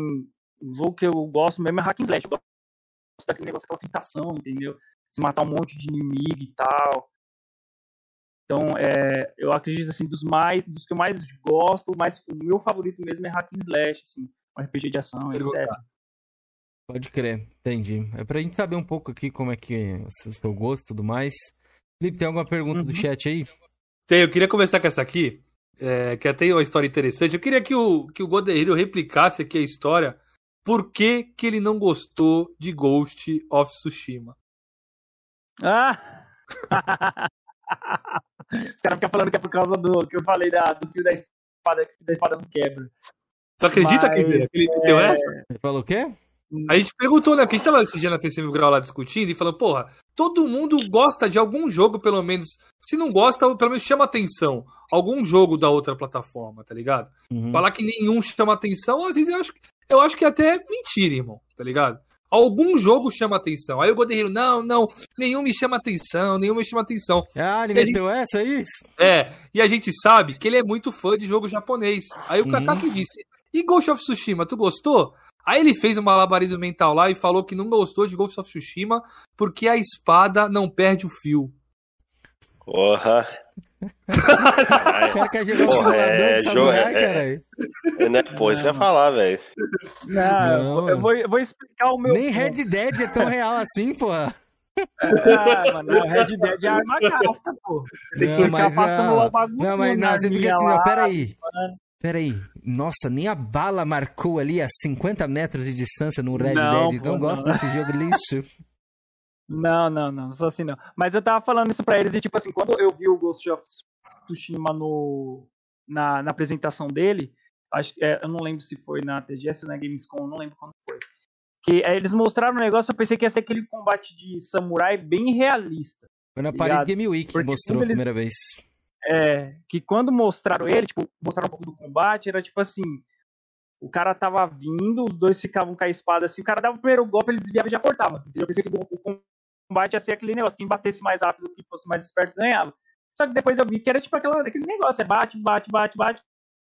Speaker 4: o jogo que eu gosto mesmo é hack and slash. Eu gosto daquele negócio, aquela tentação, entendeu? Se matar um monte de inimigo e tal. Então, é, eu acredito assim, dos mais, dos que eu mais gosto, mais, o meu favorito mesmo é Hack and Slash, assim, um RPG de ação, etc.
Speaker 1: Pode crer, entendi. É pra gente saber um pouco aqui como é que é o seu gosto e tudo mais. Felipe, tem alguma pergunta do
Speaker 4: Uhum.
Speaker 1: chat aí?
Speaker 3: Tem, eu queria começar com essa aqui, é, que até tem uma história interessante. Eu queria que o, que o Goderiro replicasse aqui a história. Por que, que ele não gostou de Ghost of Tsushima?
Speaker 4: Ah! <laughs> Os caras ficam falando que é por causa do que eu falei da, do fio da espada, que da espada não quebra.
Speaker 3: Tu acredita,
Speaker 4: Mas,
Speaker 3: quer dizer, que ele meteu essa?
Speaker 1: Você falou o quê?
Speaker 3: A gente perguntou, né? Porque a gente tava esse dia na PC Mil Grau lá discutindo e falando, porra, todo mundo gosta de algum jogo, pelo menos. Se não gosta, pelo menos chama atenção. Algum jogo da outra plataforma, tá ligado?
Speaker 1: Uhum.
Speaker 3: Falar que nenhum chama atenção, às vezes eu acho, eu acho que é até mentira, irmão, tá ligado? Algum jogo chama atenção. Aí o Goderiro, não, não, nenhum me chama atenção, nenhum me chama atenção.
Speaker 1: Ah, ele
Speaker 3: A gente-
Speaker 1: meteu essa aí?
Speaker 3: É, e a gente sabe que ele é muito fã de jogo japonês. Aí o
Speaker 1: Uhum.
Speaker 3: Kataki disse: E Ghost of Tsushima, tu gostou? Aí ele fez um malabarismo mental lá e falou que não gostou de Ghost of Tsushima porque a espada não perde o fio.
Speaker 2: Porra. <laughs>
Speaker 1: O cara quer jogar
Speaker 2: Porra, é,
Speaker 1: de samurai,
Speaker 2: é-
Speaker 1: caralho.
Speaker 2: É, né? Pô, isso que eu ia falar, velho.
Speaker 4: Não,
Speaker 1: Não,
Speaker 4: eu, vou, eu vou explicar o meu.
Speaker 1: Nem Red Dead é tão real assim, pô.
Speaker 4: Ah, mano, o Red Dead é arma gasta, pô. Tem que
Speaker 1: Não,
Speaker 4: ficar
Speaker 1: mas
Speaker 4: passando
Speaker 1: não.
Speaker 4: lá o bagulho.
Speaker 1: Não, mas não, você fica assim,
Speaker 4: lá.
Speaker 1: ó, peraí. Peraí. Nossa, nem a bala marcou ali a 50 metros de distância no Red
Speaker 4: Não,
Speaker 1: Dead.
Speaker 4: pô,
Speaker 1: Não gosto
Speaker 4: não.
Speaker 1: desse jogo lixo.
Speaker 4: Não, não, não, só assim não. Mas eu tava falando isso pra eles e, tipo assim, quando eu vi o Ghost of Tsushima no, na, na apresentação dele, acho, é, eu não lembro se foi na TGS ou na Gamescom, não lembro quando foi. Que é, eles mostraram o negócio, eu pensei que ia ser aquele combate de samurai bem realista.
Speaker 1: Foi na Paris
Speaker 4: Ligado?
Speaker 1: Game Week que mostrou a primeira vez.
Speaker 4: É, que quando mostraram ele, tipo, mostraram um pouco do combate, era tipo assim, o cara tava vindo, os dois ficavam com a espada assim, o cara dava o primeiro golpe, ele desviava e já cortava. Eu pensei que o combate ia ser aquele negócio, quem batesse mais rápido, quem fosse mais esperto, ganhava. Só que depois eu vi que era tipo aquela, aquele negócio, é bate, bate, bate, bate,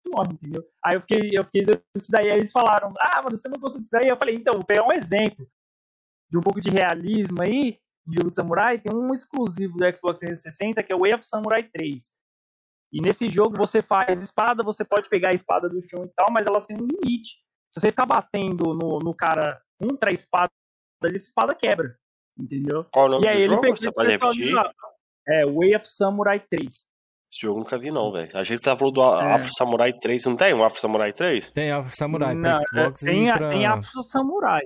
Speaker 4: morre, entendeu? Aí eu fiquei, eu fiquei isso daí, aí eles falaram, ah, mas você não gostou disso daí? Eu falei, então, vou pegar um exemplo de um pouco de realismo aí, de samurai, tem um exclusivo do Xbox 360 que é o Way of Samurai 3. E nesse jogo você faz espada, você pode pegar a espada do chão e tal, mas elas têm um limite. Se você ficar batendo no, no cara contra a espada, a espada quebra. Entendeu?
Speaker 2: Qual o nome
Speaker 4: E aí
Speaker 2: do
Speaker 4: ele
Speaker 2: jogo?
Speaker 4: pegou
Speaker 2: Você pode repetir?
Speaker 4: É, Way of Samurai 3.
Speaker 2: Esse jogo eu nunca vi, não, velho. Que você tava falando do
Speaker 4: É.
Speaker 2: Afro Samurai 3. Não tem um Afro Samurai 3?
Speaker 1: Tem a Samurai
Speaker 4: Não,
Speaker 1: pra Xbox
Speaker 4: é, tem,
Speaker 1: e
Speaker 4: a-
Speaker 1: pra...
Speaker 4: tem Afro Samurai.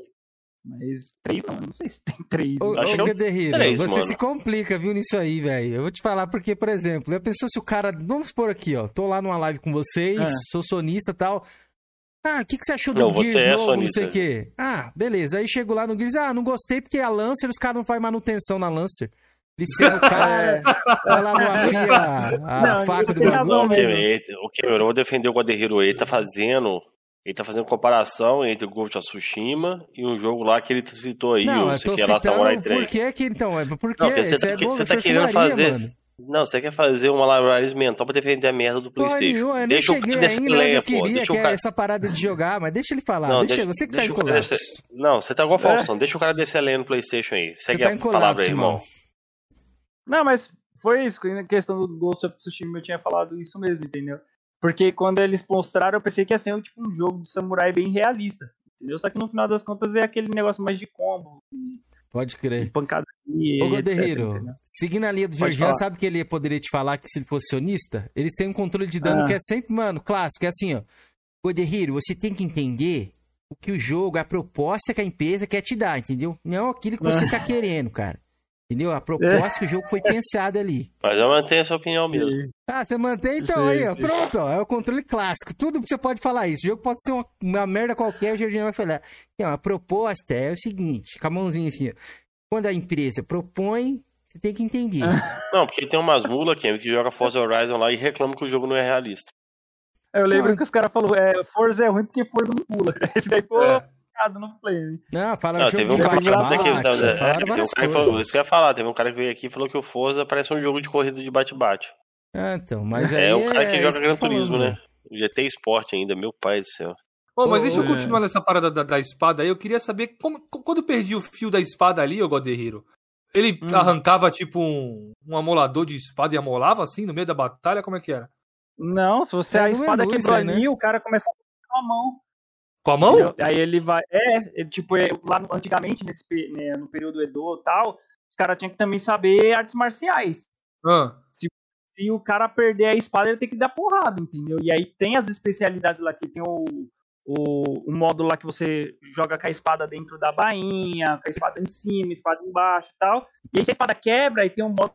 Speaker 4: Mas 3 não, não sei se tem 3.
Speaker 1: Ô,
Speaker 2: Acho que é três,
Speaker 1: você
Speaker 2: mano.
Speaker 1: se complica, viu, nisso aí, velho. Eu vou te falar porque, por exemplo, eu pensou se o cara. Vamos supor aqui, ó. Tô lá numa live com vocês,
Speaker 4: É.
Speaker 1: sou sonista e tal. Ah, o que, que você achou do
Speaker 2: Não,
Speaker 1: Gears
Speaker 2: é
Speaker 1: novo,
Speaker 2: sonista.
Speaker 1: não sei o quê? Ah, beleza. Aí chego lá no Gears, ah, não gostei porque a Lancer, os caras não fazem manutenção na Lancer. Liceu o <laughs> cara, vai lá no afia a
Speaker 4: Não,
Speaker 1: faca do bagulho.
Speaker 2: O que eu vou defender o Guaderreiro. Ele tá fazendo. Ele tá fazendo comparação entre o Ghost of Tsushima e um jogo lá que ele citou aí,
Speaker 1: Não,
Speaker 2: o
Speaker 1: eu
Speaker 2: você
Speaker 1: tô
Speaker 2: quer lá Samurai
Speaker 1: citando
Speaker 2: 3.
Speaker 1: por que que, então, é porque
Speaker 2: Não, porque você
Speaker 1: isso
Speaker 2: tá,
Speaker 1: é
Speaker 2: você tá querendo fazer.
Speaker 1: mano.
Speaker 2: Não, você quer fazer uma library mental pra defender a merda do PlayStation.
Speaker 1: nenhuma, eu nem
Speaker 2: deixa o
Speaker 1: cheguei
Speaker 2: cara desse
Speaker 1: eu
Speaker 2: pô.
Speaker 1: queria,
Speaker 2: Deixa
Speaker 1: que
Speaker 2: o
Speaker 1: é
Speaker 2: cara.
Speaker 1: essa parada de jogar, mas deixa ele falar,
Speaker 2: Não,
Speaker 1: deixa, você que tá
Speaker 2: deixa
Speaker 1: em
Speaker 2: o cara
Speaker 1: colapso.
Speaker 2: descer- Não, você tá igual o Faustão. Deixa o cara descer a lenha no PlayStation aí.
Speaker 1: Você
Speaker 2: Segue
Speaker 1: tá
Speaker 2: a
Speaker 1: em
Speaker 2: palavra aí,
Speaker 1: colapso,
Speaker 2: irmão.
Speaker 1: irmão.
Speaker 4: Não, mas foi isso. Na questão do Ghost of Tsushima eu tinha falado isso mesmo, entendeu? Porque quando eles mostraram, eu pensei que ia ser tipo, um jogo de samurai bem realista. Entendeu? Só que no final das contas é aquele negócio mais de combo,
Speaker 1: Pode
Speaker 4: de
Speaker 1: crer.
Speaker 4: pancadaria.
Speaker 1: Ô, Goderreiro, seguindo a linha do
Speaker 4: falar.
Speaker 1: sabe que ele poderia te falar que se ele fosse sionista? Eles têm um controle de dano
Speaker 4: Ah.
Speaker 1: que é sempre, mano, clássico. É assim, ó. Goderreiro, você tem que entender o que o jogo, a proposta que a empresa quer te dar, entendeu? Não aquilo que você tá querendo, cara. Entendeu? A proposta que o jogo foi pensado ali.
Speaker 2: Mas eu mantenho a sua opinião mesmo.
Speaker 1: Ah, você mantém então
Speaker 4: Sim,
Speaker 1: aí, ó.
Speaker 4: sim.
Speaker 1: Pronto, ó. É o controle clássico. Tudo você pode falar isso. O jogo pode ser uma, uma merda qualquer, o Georgian vai falar. Não, a proposta é o seguinte, com a mãozinha assim, ó. Quando a empresa propõe, você tem que entender. <laughs>
Speaker 2: Não, porque tem umas mulas, Ken, que joga Forza Horizon lá e reclama que o jogo não é realista.
Speaker 4: Eu lembro
Speaker 1: Ah.
Speaker 4: que os caras falaram, é, Forza é ruim porque Forza não pula. <laughs> Esse daí ficou
Speaker 3: É.
Speaker 4: errado no play. né?
Speaker 1: Não, fala
Speaker 2: Não, teve um
Speaker 1: de
Speaker 2: cara que
Speaker 1: bate-bate,
Speaker 2: aqui, então, é,
Speaker 1: falaram
Speaker 2: teve um cara que falou, isso que eu ia falar, teve um cara que veio aqui e falou que o Forza parece um jogo de corrida de bate-bate.
Speaker 1: Ah, então, mas aí
Speaker 2: É o cara que
Speaker 1: é
Speaker 2: joga Gran
Speaker 1: eu tô
Speaker 2: Turismo,
Speaker 1: falando,
Speaker 2: né? GT Sport ainda, meu pai do céu.
Speaker 3: Ô, mas deixa eu
Speaker 4: é.
Speaker 3: continuar nessa parada da, da espada aí. Eu queria saber como, co- quando eu perdi o fio da espada ali, ô Goderreiro, ele
Speaker 4: Hum.
Speaker 3: arrancava tipo um, um amolador de espada e amolava assim no meio da batalha? Como é que era?
Speaker 4: Não, se você
Speaker 1: É
Speaker 4: a espada
Speaker 1: isso
Speaker 4: quebrou
Speaker 1: né?
Speaker 4: ali, o cara começa a com a mão.
Speaker 3: Com a mão?
Speaker 4: entendeu? Aí ele vai. É, ele, tipo, é, lá no- antigamente, nesse, né, no período Edo e tal, os caras tinham que também saber artes marciais.
Speaker 3: Ah,
Speaker 4: Se o cara perder a espada, ele tem que dar porrada, entendeu? E aí tem as especialidades lá, que tem o, o, o módulo lá que você joga com a espada dentro da bainha, com a espada em cima, espada embaixo e tal. E aí se a espada quebra, aí tem um módulo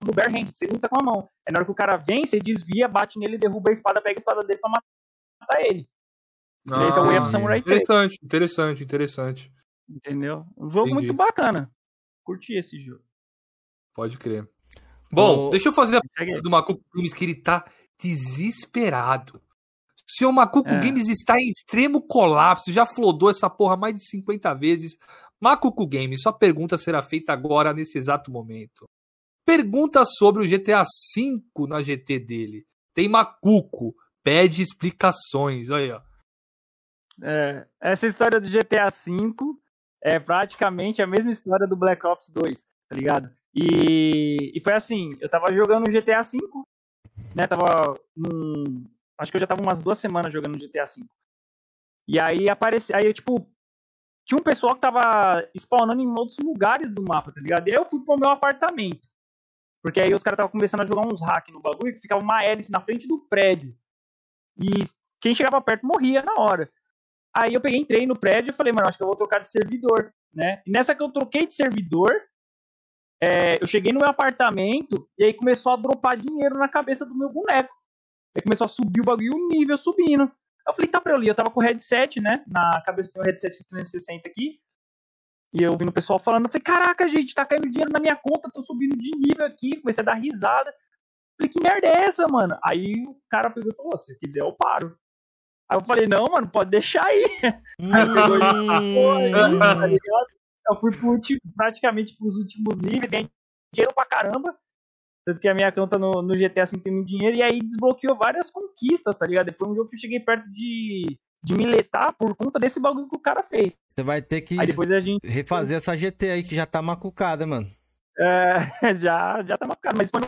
Speaker 4: do bare hand, você luta com a mão. Aí na hora que o cara vem, você desvia, bate nele, derruba a espada, pega a espada dele pra matar ele. Esse é o Way of
Speaker 3: Ah,
Speaker 4: Samurai 3,
Speaker 3: interessante, interessante, interessante.
Speaker 4: entendeu? Um jogo
Speaker 3: Entendi.
Speaker 4: muito bacana. Curti esse jogo.
Speaker 3: Pode crer. Bom,
Speaker 1: Ô-
Speaker 3: deixa eu fazer a pergunta do Macuco Games que ele tá desesperado. O senhor Macuco
Speaker 4: É.
Speaker 3: Games está em extremo colapso, já flodou essa porra mais de 50 vezes. Macuco Games, sua pergunta será feita agora, nesse exato momento. Pergunta sobre o GTA V na GT dele. Tem Macuco, pede explicações. Olha aí, ó.
Speaker 4: É, essa história do GTA V é praticamente a mesma história do Black Ops 2, tá ligado? E, e foi assim, eu tava jogando GTA V, né? Tava num, acho que eu já tava umas duas semanas jogando GTA V. E aí apareceu, aí eu, tipo, tinha um pessoal que tava spawnando em outros lugares do mapa, tá ligado? E eu fui pro meu apartamento. Porque aí os caras estavam começando a jogar uns hacks no bagulho que ficava uma hélice na frente do prédio. E quem chegava perto morria na hora. Aí eu peguei, entrei no prédio e falei, mano, acho que eu vou trocar de servidor, né? E nessa que eu troquei de servidor, é, eu cheguei no meu apartamento e aí começou a dropar dinheiro na cabeça do meu boneco. Aí começou a subir o bagulho o nível subindo. Eu falei, tá pra eu ler, eu tava com o headset, né? Na cabeça do meu headset 360 aqui. E eu ouvindo o pessoal falando, eu falei, caraca, gente, tá caindo dinheiro na minha conta, tô subindo de nível aqui, comecei a dar risada. Falei, que merda é essa, mano? Aí o cara pegou e falou, se quiser eu paro. Aí eu falei, não, mano, pode deixar aí. <laughs> Aí pegou e
Speaker 1: Hum.
Speaker 4: tá ligado? Eu fui pro último, praticamente pros últimos níveis, ganhei dinheiro pra caramba. Tanto que a minha conta no, no GTA V tem muito dinheiro, e aí desbloqueou várias conquistas, tá ligado? Foi um jogo que eu cheguei perto de, de miletar por conta desse bagulho que o cara fez.
Speaker 1: Você vai ter que
Speaker 4: Aí depois a gente
Speaker 1: refazer essa GT aí que já tá macucada, mano.
Speaker 4: é, <laughs> já, já tá marcado, mas foi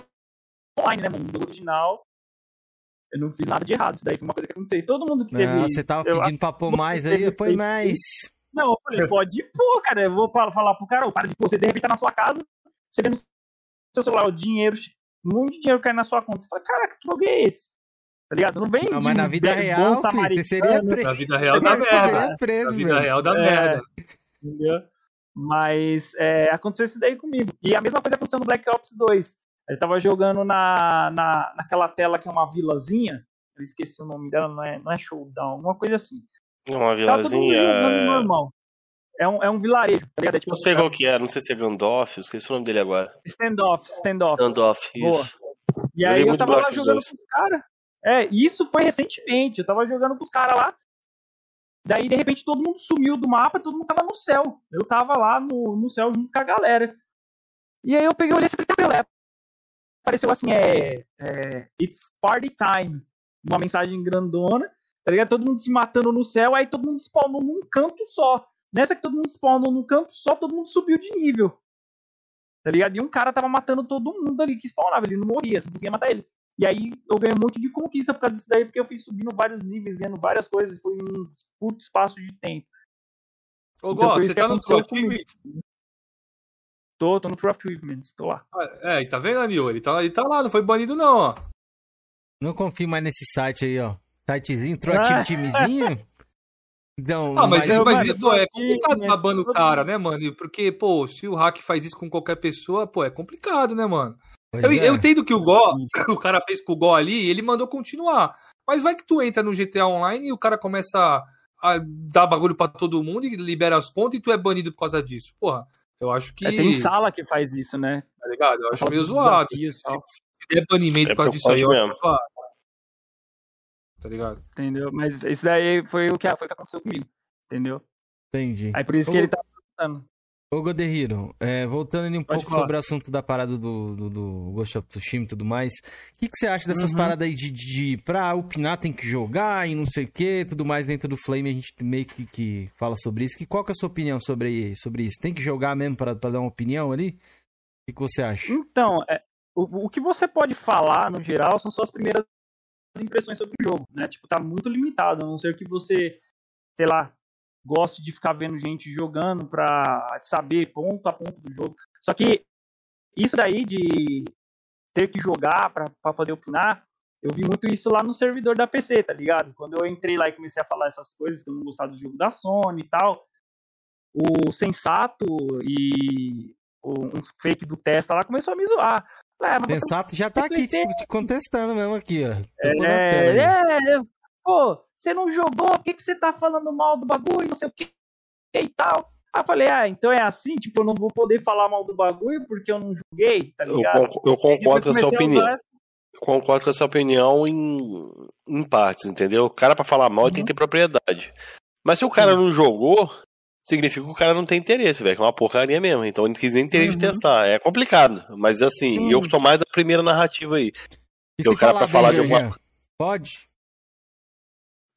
Speaker 4: online, né, mano? No original, eu não fiz nada de errado. Isso daí foi uma coisa que aconteceu. Todo mundo que teve.
Speaker 1: Ah, você tava
Speaker 4: eu
Speaker 1: pedindo pra pôr mais aí, põe mais.
Speaker 4: Não, eu falei, pode pôr, cara. Eu vou fa- falar pro cara, o cara de pôr, você de repente tá na sua casa, você vê no seu celular o dinheiro, um monte de dinheiro caindo na sua conta. Você fala, caraca, que jogo é esse? Tá ligado? Não vem
Speaker 1: Não, mas na vida real, filho, você seria preso.
Speaker 3: Na vida real
Speaker 1: Você
Speaker 3: merda.
Speaker 1: seria preso,
Speaker 3: Na vida
Speaker 1: velho.
Speaker 3: real dá
Speaker 4: É.
Speaker 3: merda.
Speaker 4: entendeu? Mas é, aconteceu isso daí comigo. E a mesma coisa aconteceu no Black Ops 2. Ele tava jogando na, na, naquela tela que é uma vilazinha. Eu esqueci o nome dela, não é, não é showdown, alguma coisa assim.
Speaker 2: Uma
Speaker 4: Tava todo mundo
Speaker 2: vilazinha.
Speaker 4: jogando normal. É um, é um vilarejo, tá ligado? É tipo
Speaker 2: Não sei qual que é, não sei se é Gandalf, eu esqueci o nome dele agora.
Speaker 4: Standoff, standoff.
Speaker 2: Standoff,
Speaker 4: Boa.
Speaker 2: isso.
Speaker 4: E
Speaker 2: Joguei
Speaker 4: aí eu tava lá jogando
Speaker 2: 2.
Speaker 4: com os caras. É, e isso foi recentemente. Eu tava jogando com os caras lá. Daí, de repente, todo mundo sumiu do mapa, todo mundo tava no céu. Eu tava lá no, no céu junto com a galera. E aí eu peguei, olhei assim, falei, apareceu assim, é, é, It's party time. Uma mensagem grandona, tá ligado? Todo mundo se matando no céu, aí todo mundo spawnou num canto só. Nessa que todo mundo spawnou num canto só, todo mundo subiu de nível. Tá ligado? E um cara tava matando todo mundo ali que spawnava, ele não morria, você conseguia matar ele. E aí eu ganhei um monte de conquista por causa disso daí, porque eu fui subindo vários níveis, ganhando várias coisas, foi um curto espaço de tempo.
Speaker 3: Ô,
Speaker 4: Então
Speaker 3: Gó, você tá no True Achievements?
Speaker 4: Tô, tô no True Achievements, tô lá.
Speaker 3: É, e tá vendo, Anil? Ele tá, ele tá lá, não foi banido não, ó.
Speaker 1: Não confio mais nesse site aí, ó. Sitezinho, True
Speaker 4: Ah.
Speaker 1: Timezinho. Então,
Speaker 3: Ah, mas,
Speaker 1: mas-
Speaker 3: mas,
Speaker 4: mano,
Speaker 3: pô, é complicado babando o
Speaker 4: todos-
Speaker 3: cara, né, mano? Porque, pô, se o hack faz isso com qualquer pessoa, pô, é complicado, né, mano?
Speaker 1: Pois
Speaker 3: Eu,
Speaker 1: é.
Speaker 3: eu entendo que o Gó, <laughs> o cara fez com o Gó ali e ele mandou continuar. Mas vai que tu entra no GTA Online e o cara começa a, a dar bagulho pra todo mundo e libera as contas e tu é banido por causa disso. Porra, eu acho que.
Speaker 4: É, tem sala que faz isso, né?
Speaker 3: Tá ligado? Eu acho meio zoado.
Speaker 4: desafios
Speaker 3: Se, der banimento
Speaker 2: É
Speaker 3: por causa disso aí, eu acho zoado. Tá ligado?
Speaker 4: Entendeu? Mas isso daí foi o que, foi o que aconteceu comigo. Entendeu?
Speaker 1: Entendi.
Speaker 4: Aí por isso que ele tá perguntando.
Speaker 1: Ô, Godehiro, é, voltando ali um
Speaker 4: Pode
Speaker 1: pouco
Speaker 4: falar.
Speaker 1: sobre o assunto da parada do, do, do Ghost of Tsushima e tudo mais, o que, que você acha dessas
Speaker 4: Uhum.
Speaker 1: paradas aí de, de, de pra opinar tem que jogar e não sei o que, tudo mais dentro do Flame, a gente meio que, que fala sobre isso. Que, qual que é a sua opinião sobre, sobre isso? Tem que jogar mesmo pra, pra dar uma opinião ali? O que, que você acha?
Speaker 4: Então, é, o, o que você pode falar, no geral, são suas primeiras impressões sobre o jogo, né? Tipo, tá muito limitado, a não ser que você, sei lá, goste de ficar vendo gente jogando pra saber ponto a ponto do jogo. Só que isso daí de ter que jogar pra, pra poder opinar, eu vi muito isso lá no servidor da PC, tá ligado? Quando eu entrei lá e comecei a falar essas coisas, que eu não gostava do jogo da Sony e tal, o Sensato e o, um fake do Testa lá começou a me zoar. É,
Speaker 1: Sensato já tá aqui te, te contestando mesmo aqui, ó.
Speaker 4: É, é, é, pô, você não jogou, por que, que você tá falando mal do bagulho, não sei o que e tal. Aí eu falei, ah, então é assim, tipo, eu não vou poder falar mal do bagulho porque eu não joguei, tá
Speaker 2: Eu,
Speaker 4: ligado?
Speaker 2: eu
Speaker 4: Depois
Speaker 2: concordo com a sua opinião.
Speaker 4: essa-
Speaker 2: Eu concordo com a sua opinião em, em partes, entendeu? O cara, pra falar mal, ele tem que ter propriedade. Mas se o cara não jogou, significa que o cara não tem interesse, velho. Que é uma porcaria mesmo. Então ele não quis nem interesse de
Speaker 4: Uhum.
Speaker 2: testar. É complicado. Mas assim,
Speaker 4: Sim.
Speaker 2: eu tô mais da primeira narrativa aí.
Speaker 1: E
Speaker 2: o cara
Speaker 1: falar
Speaker 2: pra falar de alguma-?
Speaker 1: Pode?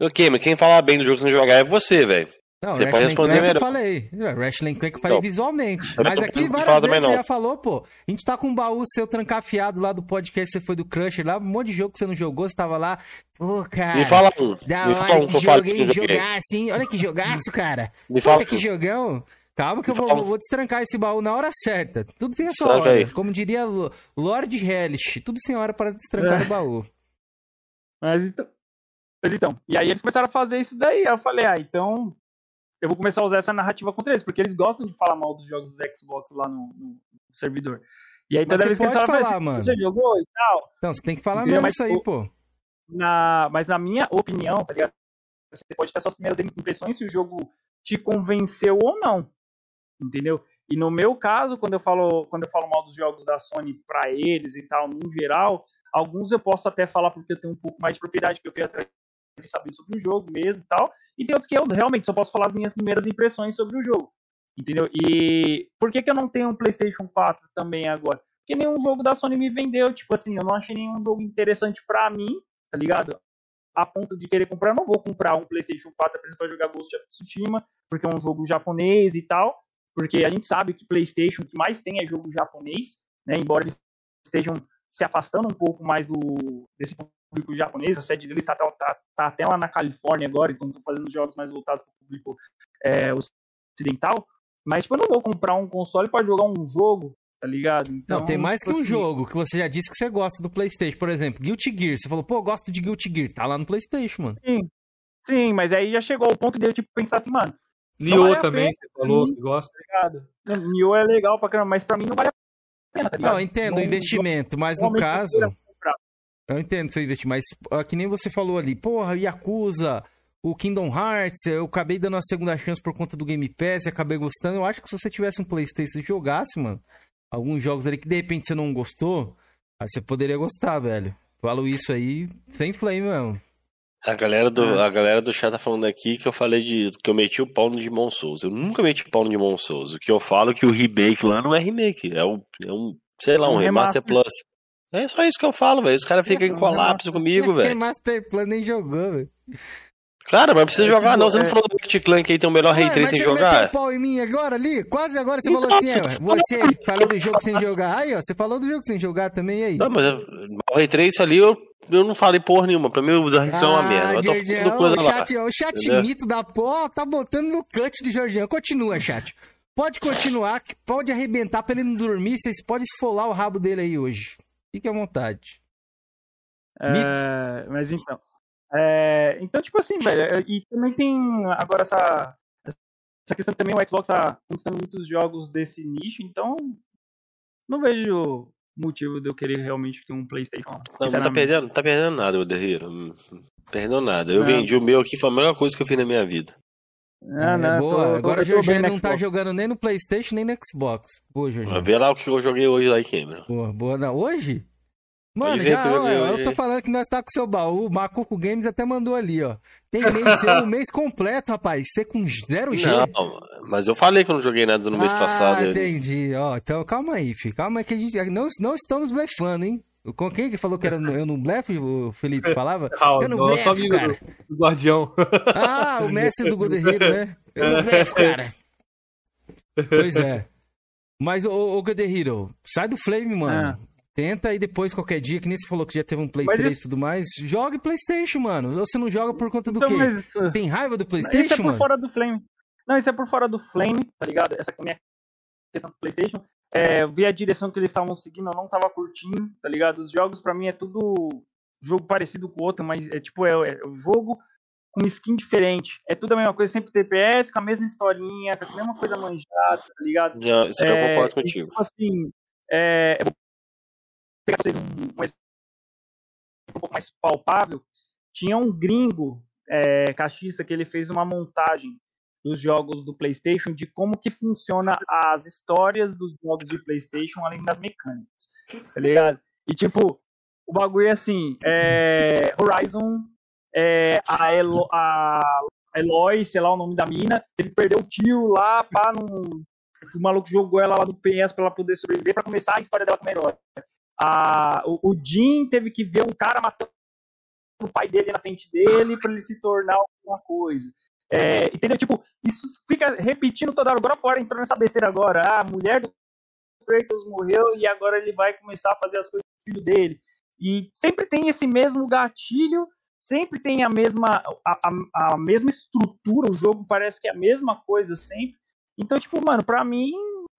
Speaker 2: Ok, mas quem falar bem do jogo sem jogar é você, velho.
Speaker 1: Não,
Speaker 2: Você pode responder
Speaker 1: Clank eu
Speaker 2: melhor.
Speaker 1: falei. Ratchet Clank eu falei
Speaker 2: Então,
Speaker 1: visualmente.
Speaker 2: eu
Speaker 1: Mas aqui várias vezes você já falou, pô. A gente tá com um baú seu trancafiado lá do podcast que você foi do Crusher lá. Um monte de jogo que você não jogou, você tava lá. Pô, cara.
Speaker 2: Me fala um.
Speaker 1: Da
Speaker 2: Me fala
Speaker 1: hora
Speaker 2: um que eu
Speaker 1: joguei,
Speaker 2: que eu joguei.
Speaker 1: jogar assim. Olha que jogaço, cara.
Speaker 2: Me fala
Speaker 1: Puta que
Speaker 2: um.
Speaker 1: jogão. Calma que eu vou,
Speaker 2: fala um.
Speaker 1: vou destrancar esse baú na hora certa. Tudo tem a sua
Speaker 2: Tranca
Speaker 1: hora.
Speaker 2: aí.
Speaker 1: Como diria Lo- Lord Hellish. Tudo sem hora para destrancar
Speaker 4: É.
Speaker 1: o baú.
Speaker 4: Mas então, mas então, e aí eles começaram a fazer isso daí, aí eu falei, ah, então eu vou começar a usar essa narrativa contra eles, porque eles gostam de falar mal dos jogos do Xbox lá no, no servidor. E aí toda vez que eles falam,
Speaker 1: falar,
Speaker 4: "Mas
Speaker 1: mano."
Speaker 4: você já jogou e tal,
Speaker 1: Então, você tem que falar mesmo
Speaker 4: Mas
Speaker 1: isso aí, pô.
Speaker 4: na, mas na minha opinião, tá ligado? Você pode ter suas primeiras impressões se o jogo te convenceu ou não. Entendeu? E no meu caso, quando eu falo, quando eu falo mal dos jogos da Sony pra eles e tal, no geral, alguns eu posso até falar porque eu tenho um pouco mais de propriedade, porque eu fui atrás de saber sobre o jogo mesmo e tal. E tem outros que eu realmente só posso falar as minhas primeiras impressões sobre o jogo. Entendeu? E por que, que eu não tenho um PlayStation 4 também agora? Porque nenhum jogo da Sony me vendeu. Tipo assim, eu não achei nenhum jogo interessante pra mim, tá ligado? A ponto de querer comprar. Eu não vou comprar um PlayStation 4 apenas pra jogar Ghost of Tsushima, porque é um jogo japonês e tal. Porque a gente sabe que PlayStation o que mais tem é jogo japonês, né? Embora eles estejam se afastando um pouco mais do desse público japonês, a sede deles está tá, tá, tá até lá na Califórnia agora, então estão fazendo jogos mais voltados para o público é, ocidental, mas tipo, eu não vou comprar um console pra jogar um jogo, tá ligado? Então,
Speaker 1: não, tem mais
Speaker 4: tipo
Speaker 1: que um
Speaker 4: assim,
Speaker 1: jogo que você já disse que você gosta do PlayStation. Por exemplo, Guilty Gear. Você falou, pô, eu gosto de Guilty Gear. Tá lá no PlayStation, mano.
Speaker 4: Sim, sim, mas aí já chegou ao ponto de eu tipo, pensar assim, mano,
Speaker 3: Nioh
Speaker 4: vale
Speaker 3: também,
Speaker 4: pena
Speaker 3: você falou que gosta.
Speaker 4: tá ligado? Nioh é legal pra caramba, mas pra mim não vale a pena, tá ligado?
Speaker 1: Não, eu entendo o
Speaker 4: Não-
Speaker 1: investimento, mas no caso.
Speaker 4: Eu
Speaker 1: entendo seu investimento, mas ó, que nem você falou ali, porra, Yakuza, o Kingdom Hearts, eu acabei dando a segunda chance por conta do Game Pass e acabei gostando. Eu acho que se você tivesse um Playstation e jogasse, mano, alguns jogos ali que de repente você não gostou, aí você poderia gostar, velho. Falo isso aí sem flame mesmo.
Speaker 2: A galera, do, a galera do chat tá falando aqui que eu falei de que eu meti o pau no Demon Souls. Eu nunca meti o pau no Demon Souls. O que eu falo é que o remake lá não é remake, é um, é um sei lá, um,
Speaker 4: Um
Speaker 2: remaster,
Speaker 4: remaster.
Speaker 2: plus. É só isso que eu falo, velho. Os caras ficam em
Speaker 4: um
Speaker 2: colapso comigo, velho.
Speaker 1: Master Plan nem jogou, velho.
Speaker 2: Cara, mas precisa
Speaker 4: É,
Speaker 2: jogar,
Speaker 4: tipo,
Speaker 2: não. Você não
Speaker 4: é-
Speaker 2: falou do Ratchet Clank aí tem o melhor
Speaker 1: mas
Speaker 2: Tracing
Speaker 1: você
Speaker 2: jogar?
Speaker 1: o pau em mim agora ali? Quase agora você falou assim,
Speaker 2: você
Speaker 1: é, você falou do jogo sem jogar. Aí, ó, você falou do jogo sem jogar também aí.
Speaker 2: Não, mas o Ray Trace ali eu, eu não falei porra nenhuma. Pra mim o Dark Souls é uma merda. Eu tô coisa
Speaker 1: o
Speaker 2: lá.
Speaker 1: chat, o chat
Speaker 2: entendeu?
Speaker 1: mito da porra tá botando no cut do Jorginho. Continua, chat. Pode continuar, que pode arrebentar pra ele não dormir. Vocês podem esfolar o rabo dele aí hoje. Fique à vontade.
Speaker 4: É, mas então. é, então, tipo assim, velho, é, e também tem agora essa, essa questão que também o Xbox tá conquistando muitos jogos desse nicho, então não vejo motivo de eu querer realmente ter um Playstation.
Speaker 2: Não, não tá
Speaker 4: sinceramente.
Speaker 2: perdendo, tá perdendo nada, o Hero. Hum, Perdeu nada. Eu
Speaker 4: Não.
Speaker 2: vendi o meu aqui, foi a melhor coisa que eu fiz na minha vida.
Speaker 4: Ah, não,
Speaker 1: É,
Speaker 4: eu
Speaker 1: boa.
Speaker 4: tô-
Speaker 1: Agora o
Speaker 4: no
Speaker 1: não tá jogando nem no Playstation, nem no Xbox. Boa, Jorginho.
Speaker 2: Vê lá o que eu joguei hoje lá em Cameron.
Speaker 1: Boa, boa. Não, hoje? Mano, já,
Speaker 2: eu
Speaker 1: eu
Speaker 2: hoje.
Speaker 1: tô falando que nós tá com seu baú. O Macuco Games até mandou ali, ó. Tem mês, seu, <laughs> um mês completo, rapaz. Você com zero G.
Speaker 2: Não, mas eu falei que eu não joguei nada no mês
Speaker 1: ah,
Speaker 2: passado.
Speaker 1: entendi. Ó, então calma aí, filho. Calma aí que a gente não, não estamos blefando, hein? Com quem que falou que era eu não blefe, o Felipe falava? <laughs>
Speaker 3: Ah,
Speaker 1: Eu não
Speaker 3: nosso
Speaker 1: blefo,
Speaker 3: amigo
Speaker 1: cara.
Speaker 3: do, do Guardião.
Speaker 1: Ah, o mestre do Golden Hero, né? Eu não blefo, cara. Pois é. Mas, ô, ô sai do Flame, mano.
Speaker 4: Ah.
Speaker 1: Tenta aí depois, qualquer dia, que nem você falou que já teve um Play
Speaker 4: Mas
Speaker 1: 3 e
Speaker 4: isso-
Speaker 1: tudo mais. Jogue Playstation, mano. Ou você não joga por conta do
Speaker 4: Então,
Speaker 1: quê?
Speaker 4: mas
Speaker 1: tem raiva do
Speaker 4: Isso é
Speaker 1: Playstation,
Speaker 4: por
Speaker 1: mano?
Speaker 4: fora do Flame. Não, isso é por fora do Flame, tá ligado? Essa minha questão do PlayStation. É, eu vi a direção que eles estavam seguindo, eu não tava curtindo, tá ligado? Os jogos pra mim é tudo jogo parecido com o outro, mas é tipo, é, é o jogo com skin diferente. É tudo a mesma coisa, sempre TPS, com a mesma historinha, com a mesma coisa manjada, tá ligado?
Speaker 2: Já, isso aí eu
Speaker 4: É,
Speaker 2: concordo
Speaker 4: e,
Speaker 2: contigo.
Speaker 4: tipo assim, é, eu vou pegar pra vocês um, um um pouco mais palpável. Tinha um gringo é, cachista que ele fez uma montagem dos jogos do PlayStation de como que funciona as histórias dos jogos de PlayStation além das mecânicas, tá ligado? E tipo, o bagulho é assim, é, Horizon, é, a, Elo, a Eloy, sei lá o nome da mina, ele perdeu o tio lá, pá, num, o maluco jogou ela lá do PS pra ela poder sobreviver, pra começar a história dela como herói. A, o, o Jim teve que ver um cara matando o pai dele na frente dele pra ele se tornar alguma coisa. É, entendeu? Tipo, isso fica repetindo toda hora. Agora fora entrou nessa besteira agora. Ah, a mulher do Kratos morreu e agora ele vai começar a fazer as coisas do filho dele. E sempre tem esse mesmo gatilho, sempre tem a mesma, a, a, a mesma estrutura, o jogo parece que é a mesma coisa sempre. Então, tipo, mano, pra mim,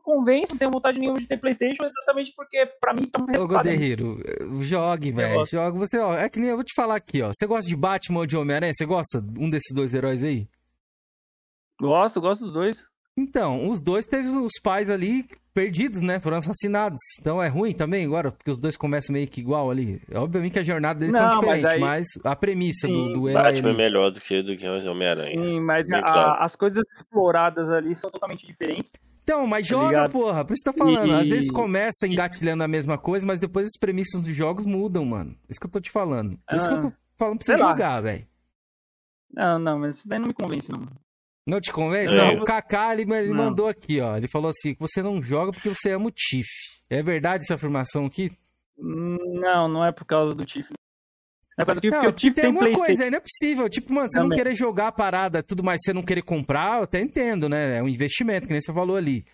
Speaker 4: convence, não tenho vontade nenhuma de ter Playstation, exatamente porque pra mim tá muito
Speaker 1: Ô. Goderreiro, jogue, velho. Jogue. Você, ó, é que nem eu vou te falar aqui, ó. Você gosta de Batman ou de Homem-Aranha? Você gosta de um desses dois heróis aí?
Speaker 4: Gosto, gosto dos dois.
Speaker 1: Então, os dois teve os pais ali perdidos, né? Foram assassinados. Então é ruim também agora, porque os dois começam meio que igual ali. Obviamente que a jornada deles são
Speaker 4: Não, mas aí-
Speaker 1: mas, a premissa do,
Speaker 4: Sim,
Speaker 1: do herói
Speaker 2: Batman é melhor do que, do que o Homem-Aranha.
Speaker 4: Sim, mas
Speaker 2: Bem
Speaker 4: a-
Speaker 2: claro.
Speaker 4: as coisas exploradas ali são totalmente diferentes.
Speaker 1: Então, mas
Speaker 4: Tá
Speaker 1: joga,
Speaker 4: ligado?
Speaker 1: porra. Por isso que eu tô falando.
Speaker 4: E-
Speaker 1: Às vezes começa engatilhando a mesma coisa, mas depois as premissas dos jogos mudam, mano. Isso que eu tô te falando. Por isso que eu tô falando pra você jogar, velho.
Speaker 4: Não, não, mas isso daí não me convence, não.
Speaker 1: Não te convence?
Speaker 2: É.
Speaker 1: O Kaká, ele, ele
Speaker 4: Não.
Speaker 1: mandou aqui, ó. Ele falou assim, você não joga porque você ama o Tiff. É verdade essa afirmação aqui?
Speaker 4: Não, não é por causa do Tiff. Não é por causa do Tiff,
Speaker 1: Não,
Speaker 4: porque o Tiff
Speaker 1: tem
Speaker 4: tem Playstation.
Speaker 1: coisa aí, não é possível. Tipo, mano, você não
Speaker 4: Também.
Speaker 1: querer jogar a parada, tudo mais, você não querer comprar, eu até entendo, né? É um investimento, que nem você falou ali.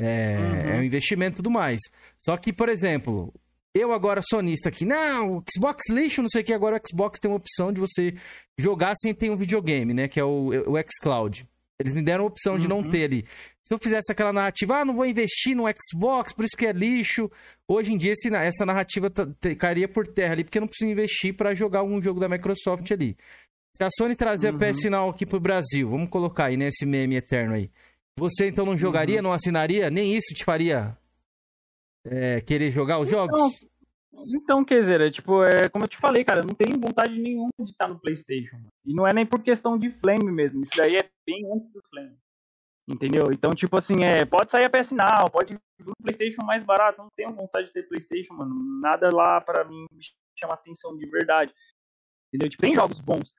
Speaker 1: É,
Speaker 4: Uhum.
Speaker 1: é um investimento e tudo mais. Só que, por exemplo, eu agora sonista aqui, não, o Xbox lixo, não sei o que, agora o Xbox tem uma opção de você jogar sem ter um videogame, né? Que é o, o xCloud. Eles me deram a opção de não
Speaker 4: Uhum.
Speaker 1: ter ali. Se eu fizesse aquela narrativa, ah, não vou investir no Xbox, por isso que é lixo. Hoje em dia, esse- essa narrativa tá- cairia por terra ali, porque eu não preciso investir pra jogar algum jogo da Microsoft ali. Se a Sony trazer
Speaker 4: Uhum.
Speaker 1: a PS Now aqui pro Brasil, vamos colocar aí nesse meme eterno aí. Você então não jogaria, não assinaria? Nem isso te faria é, querer jogar os jogos?
Speaker 4: Então, quer dizer, é, tipo, é, como eu te falei, cara, não tenho vontade nenhuma de estar no PlayStation. E não é nem por questão de Flame mesmo. Isso daí é bem antes do Flame. Entendeu? Então, tipo assim, é, pode sair a PS Now, pode vir um PlayStation mais barato. Não tenho vontade de ter PlayStation, mano. Nada lá pra mim chama atenção de verdade. Entendeu? Tipo, tem jogos bons.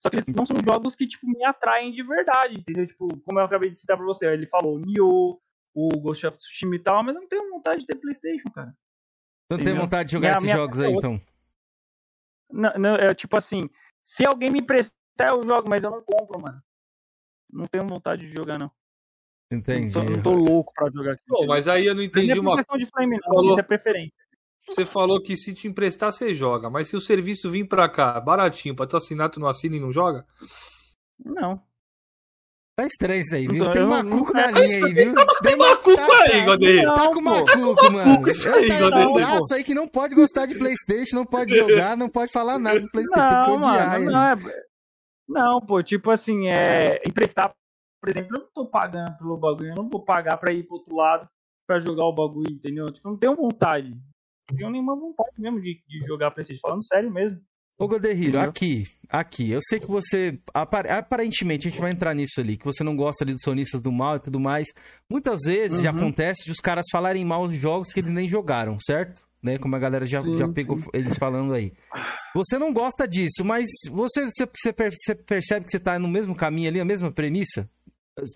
Speaker 4: Só que eles não são jogos que, tipo, me atraem de verdade, entendeu? Tipo, como eu acabei de citar pra você, ele falou Nioh, o Ghost of Tsushima e tal, mas eu não tenho vontade de ter PlayStation, cara.
Speaker 1: Não
Speaker 4: Entendeu?
Speaker 1: vontade de jogar
Speaker 4: Minha-
Speaker 1: esses
Speaker 4: minha
Speaker 1: jogos
Speaker 4: é
Speaker 1: aí,
Speaker 4: outra.
Speaker 1: então.
Speaker 4: Não, não, é tipo assim, se alguém me prestar, eu jogo, mas eu não compro, mano. Não tenho vontade de jogar, não.
Speaker 1: Entendi.
Speaker 4: Não tô, não tô louco pra jogar aqui.
Speaker 3: Pô, mas aí eu não
Speaker 4: não
Speaker 3: entendi
Speaker 4: é por
Speaker 3: uma
Speaker 4: questão de flame, não.
Speaker 3: Falou.
Speaker 4: Isso é preferência.
Speaker 3: Você falou que se te emprestar, você joga. Mas se o serviço vir pra cá, baratinho, pra tu assinar, tu não assina e não joga?
Speaker 4: Não.
Speaker 1: Tá estranho isso aí, viu?
Speaker 4: Não,
Speaker 1: Tem
Speaker 4: não-
Speaker 1: macuco
Speaker 4: não-
Speaker 1: na
Speaker 4: é
Speaker 1: linha
Speaker 3: isso
Speaker 1: aí, viu? Tem
Speaker 3: macuco
Speaker 1: tá-
Speaker 3: aí,
Speaker 1: tá-
Speaker 3: Godeiro.
Speaker 1: Tá
Speaker 4: Não,
Speaker 1: com macuco, mano.
Speaker 3: isso aí,
Speaker 1: Tá aí,
Speaker 3: Godeiro.
Speaker 1: um braço aí que não pode gostar de Playstation, não pode jogar, não pode falar nada do Playstation. tem que
Speaker 4: Não,
Speaker 1: odiar
Speaker 4: mano, não, é... não, pô, tipo assim, é emprestar, por exemplo, eu não tô pagando pelo bagulho, eu não vou pagar pra ir pro outro lado pra jogar o bagulho, entendeu? Tipo, não tenho vontade. Não tenho nenhuma vontade mesmo de, de jogar PlayStation, falando sério mesmo.
Speaker 1: Ô, Godehiro,
Speaker 4: Entendeu?
Speaker 1: aqui, aqui, eu sei que você, apar- aparentemente, a gente vai entrar nisso ali, que você não gosta ali dos sonistas do mal e tudo mais. Muitas vezes já
Speaker 4: Uhum.
Speaker 1: acontece de os caras falarem mal dos jogos que eles nem jogaram, certo? Né? Como a galera já,
Speaker 4: Sim,
Speaker 1: já pegou eles falando aí. Você não gosta disso, mas você, você, você per- você percebe que você tá no mesmo caminho ali, a mesma premissa?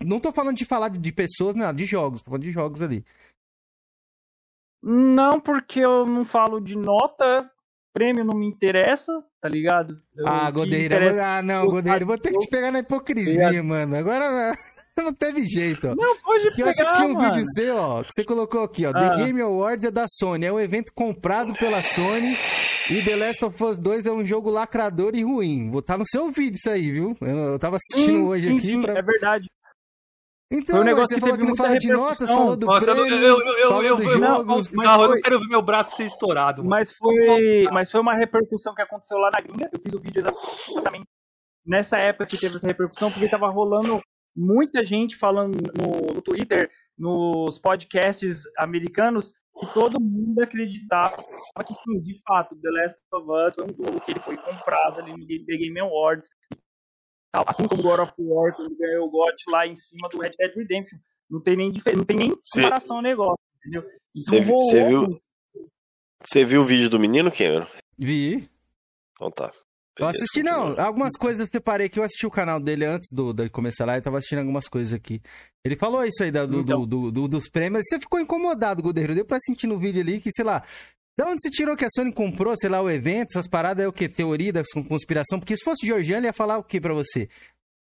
Speaker 1: Não tô falando de falar de, de pessoas, não, de jogos, tô falando de jogos ali.
Speaker 4: Não, porque eu não falo de nota, prêmio não me interessa, tá ligado? Eu-
Speaker 1: ah, Godeiro,
Speaker 4: interessa-
Speaker 1: ah, não,
Speaker 4: eu-
Speaker 1: Godeiro, vou ter que te pegar na hipocrisia, mano. Agora <laughs> não teve jeito, ó.
Speaker 4: Não, pode
Speaker 1: Que eu
Speaker 4: pegar,
Speaker 1: assisti um
Speaker 4: mano.
Speaker 1: vídeo seu, ó, que você colocou aqui, ó.
Speaker 4: Ah.
Speaker 1: The Game Awards é da Sony. É um evento comprado pela Sony. E The Last of Us 2 é um jogo lacrador e ruim. Vou tá no seu vídeo isso aí, viu? Eu, eu tava assistindo
Speaker 4: Sim,
Speaker 1: hoje
Speaker 4: sim,
Speaker 1: aqui
Speaker 4: sim,
Speaker 1: pra.
Speaker 4: É verdade.
Speaker 1: Então,
Speaker 4: Foi um negócio que teve
Speaker 1: que não
Speaker 4: muita
Speaker 1: de
Speaker 4: repercussão.
Speaker 1: notas, falou do
Speaker 3: Nossa, eu,
Speaker 1: prêmio,
Speaker 3: eu, eu, eu, eu, eu, eu
Speaker 4: foi-
Speaker 3: não quero ver meu braço ser estourado. mano.
Speaker 4: Mas foi, mas foi uma repercussão que aconteceu lá na gringa. Eu fiz o vídeo exatamente nessa época que teve essa repercussão, porque tava rolando muita gente falando no, no Twitter, nos podcasts americanos, que todo mundo acreditava que sim, de fato, The Last of Us foi um jogo que ele foi comprado ali no The Game Awards. Tal. Assim como God of War, quando ganhou o GOT lá em cima do Red Dead Redemption. Não tem nem, não tem nem comparação ao negócio, entendeu?
Speaker 2: Cê vi-
Speaker 4: rolou
Speaker 2: cê viu- Você viu o vídeo do menino, Cameron?
Speaker 1: Vi.
Speaker 2: Então tá.
Speaker 1: Eu assisti, não. Algumas coisas eu separei que eu assisti o canal dele antes do, dele começar lá. Eu tava assistindo algumas coisas aqui. Ele falou isso aí da- do,
Speaker 4: Então.
Speaker 1: do- do- dos prêmios. Você ficou incomodado, Godeiro. Deu pra sentir no vídeo ali que, sei lá. Da onde você tirou que a Sony comprou, sei lá, o evento, essas paradas é o quê? Teoria da conspiração? Porque se fosse Georgiano, ele ia falar o quê pra você?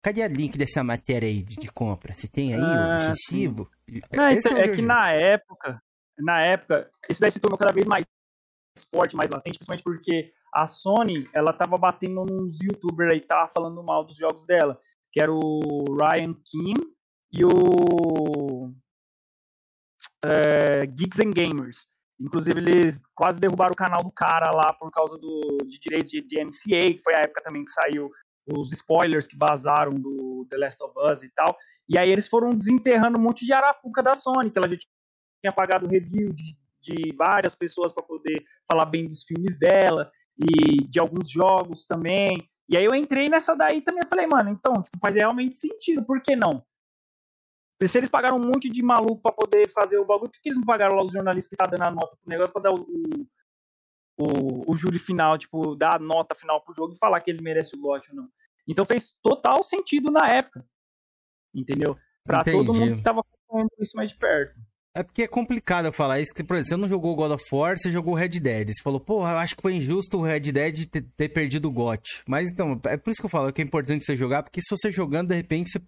Speaker 1: Cadê a link dessa matéria aí de, de compra? Você tem aí o
Speaker 4: Ah,
Speaker 1: excessivo?
Speaker 4: Não, então,
Speaker 1: o
Speaker 4: é que na época, na época, isso daí se tornou cada vez mais forte, mais latente, principalmente porque a Sony, ela tava batendo nos youtubers aí, tava falando mal dos jogos dela, que era o Ryan Kim e o é, Geeks and Gamers. Inclusive, eles quase derrubaram o canal do cara lá por causa do, de direitos de, de MCA, que foi a época também que saiu os spoilers que vazaram do The Last of Us e tal. E aí eles foram desenterrando um monte de arapuca da Sony, que ela já tinha pagado review de, de várias pessoas para poder falar bem dos filmes dela e de alguns jogos também. E aí eu entrei nessa daí também e falei, mano, então, tipo, faz realmente sentido, por que não? Se eles pagaram um monte de maluco pra poder fazer o bagulho, por que eles não pagaram lá os jornalistas que tá dando a nota pro negócio pra dar o, o, o, júri final, tipo, dar a nota final pro jogo e falar que ele merece o GOT ou não? Então fez total sentido na época. Entendeu? Pra todo
Speaker 1: Entendi.
Speaker 4: mundo que tava acompanhando isso mais de perto.
Speaker 1: É porque é complicado eu falar isso, que, por exemplo, você não jogou God of War, você jogou Red Dead. Você falou, porra, eu acho que foi injusto o Red Dead ter, ter perdido o GOT. Mas então, é por isso que eu falo que é importante você jogar, porque se você jogando, de repente, você,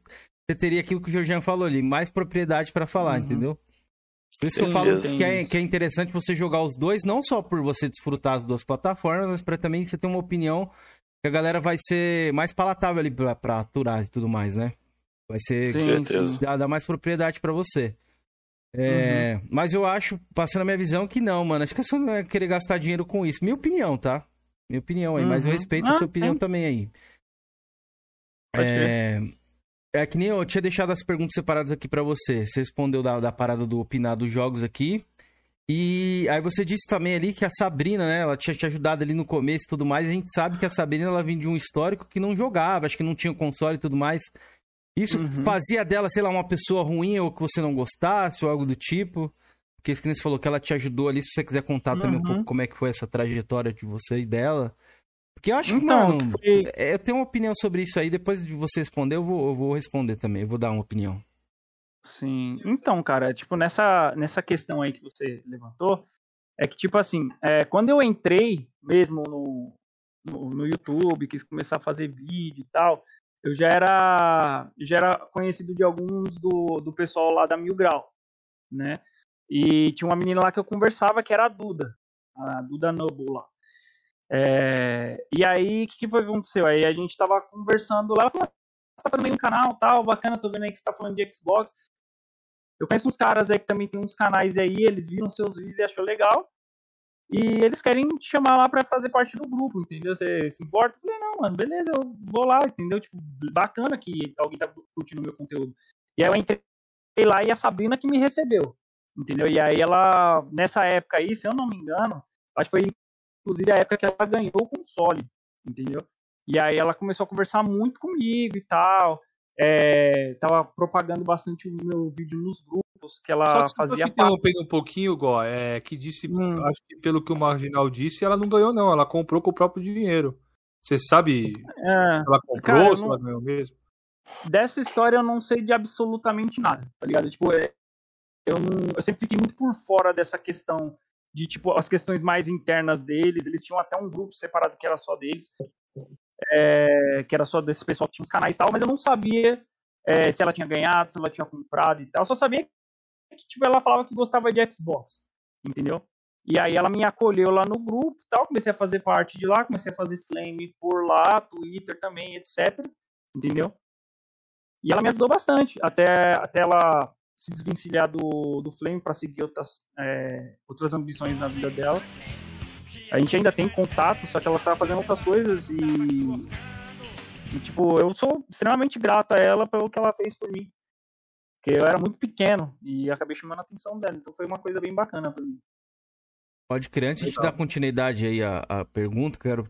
Speaker 1: você teria aquilo que o Georgian falou ali, mais propriedade pra falar,
Speaker 4: Uhum.
Speaker 1: entendeu? Por isso que eu falo
Speaker 2: mesmo.
Speaker 1: que é, que é interessante você jogar os dois, não só por você desfrutar as duas plataformas, mas pra também você ter uma opinião que a galera vai ser mais palatável ali pra, pra aturar e tudo mais, né? Vai ser
Speaker 4: Sim,
Speaker 2: certeza.
Speaker 1: dá, dá mais propriedade pra você. É,
Speaker 4: Uhum.
Speaker 1: Mas eu acho, passando a minha visão, que não, mano. Acho que é só não é querer gastar dinheiro com isso. Minha opinião, tá? Minha opinião aí, mas eu
Speaker 4: Uhum.
Speaker 1: respeito a
Speaker 4: Ah,
Speaker 1: sua opinião
Speaker 4: sim.
Speaker 1: também aí.
Speaker 4: Pode
Speaker 1: É... é que nem eu tinha deixado as perguntas separadas aqui pra você. Você respondeu da, da parada do opinar dos jogos aqui. E aí você disse também ali que a Sabrina, né? Ela tinha te ajudado ali no começo e tudo mais. A gente sabe que a Sabrina ela vinha de um histórico que não jogava, acho que não tinha console e tudo mais. Isso
Speaker 4: Uhum.
Speaker 1: fazia dela, sei lá, uma pessoa ruim ou que você não gostasse ou algo do tipo. Porque isso que você falou que ela te ajudou ali. Se você quiser contar também um
Speaker 4: Uhum.
Speaker 1: pouco como é que foi essa trajetória de você e dela. Porque eu acho que,
Speaker 4: Então,
Speaker 1: mano,
Speaker 4: foi-
Speaker 1: é, eu tenho uma opinião sobre isso aí. Depois de você responder, eu vou, eu vou responder também. Eu vou dar uma opinião.
Speaker 4: Sim. Então, cara, tipo, nessa, nessa questão aí que você levantou, é que, tipo assim, é, quando eu entrei mesmo no, no, no YouTube, quis começar a fazer vídeo e tal, eu já era, já era conhecido de alguns do, do pessoal lá da Mil Grau, né? E tinha uma menina lá que eu conversava que era a Duda, a Duda Noble lá. É, e aí, o que, que foi que aconteceu? Aí a gente tava conversando lá, falou, você tá fazendo um canal tal, bacana, tô vendo aí que você tá falando de Xbox. Eu conheço uns caras aí que também tem uns canais aí, eles viram seus vídeos e achou legal. E eles querem te chamar lá pra fazer parte do grupo, entendeu? Você se importa? Eu falei, não, mano, beleza, eu vou lá, entendeu? Tipo, bacana que alguém tá curtindo meu conteúdo. E aí eu entrei lá e a Sabrina que me recebeu, entendeu? E aí ela, nessa época aí, se eu não me engano, acho que foi inclusive a época que ela ganhou o console, entendeu? E aí ela começou a conversar muito comigo e tal. É, tava propagando bastante o meu vídeo nos grupos que ela
Speaker 3: Só que só
Speaker 4: fazia
Speaker 3: te interrompendo um pouquinho, Gó, é que disse,
Speaker 4: Hum.
Speaker 3: acho que pelo que o Marginal disse, ela não ganhou não, ela comprou com o próprio dinheiro. Você sabe
Speaker 4: É,
Speaker 3: ela comprou
Speaker 4: Cara,
Speaker 3: se
Speaker 4: não-
Speaker 3: ela ganhou mesmo?
Speaker 4: dessa história eu não sei de absolutamente nada, tá ligado? Tipo, é, eu, não- eu sempre fiquei muito por fora dessa questão de, tipo, as questões mais internas deles. Eles tinham até um grupo separado que era só deles, é, que era só desse pessoal que tinha os canais e tal, mas eu não sabia é, se ela tinha ganhado, se ela tinha comprado e tal. Eu só sabia que, tipo, ela falava que gostava de Xbox, entendeu? E aí ela me acolheu lá no grupo tal, comecei a fazer parte de lá, comecei a fazer flame por lá, Twitter também, etc. Entendeu? E ela me ajudou bastante, até, até ela se desvencilhar do, do Flame para seguir outras, é, outras ambições na vida dela. A gente ainda tem contato, só que ela tá fazendo outras coisas e, e, tipo, eu sou extremamente grato a ela pelo que ela fez por mim. Porque eu era muito pequeno e acabei chamando a atenção dela, então foi uma coisa bem bacana pra mim.
Speaker 1: Pode crer. Antes de dar continuidade aí à, à pergunta, quero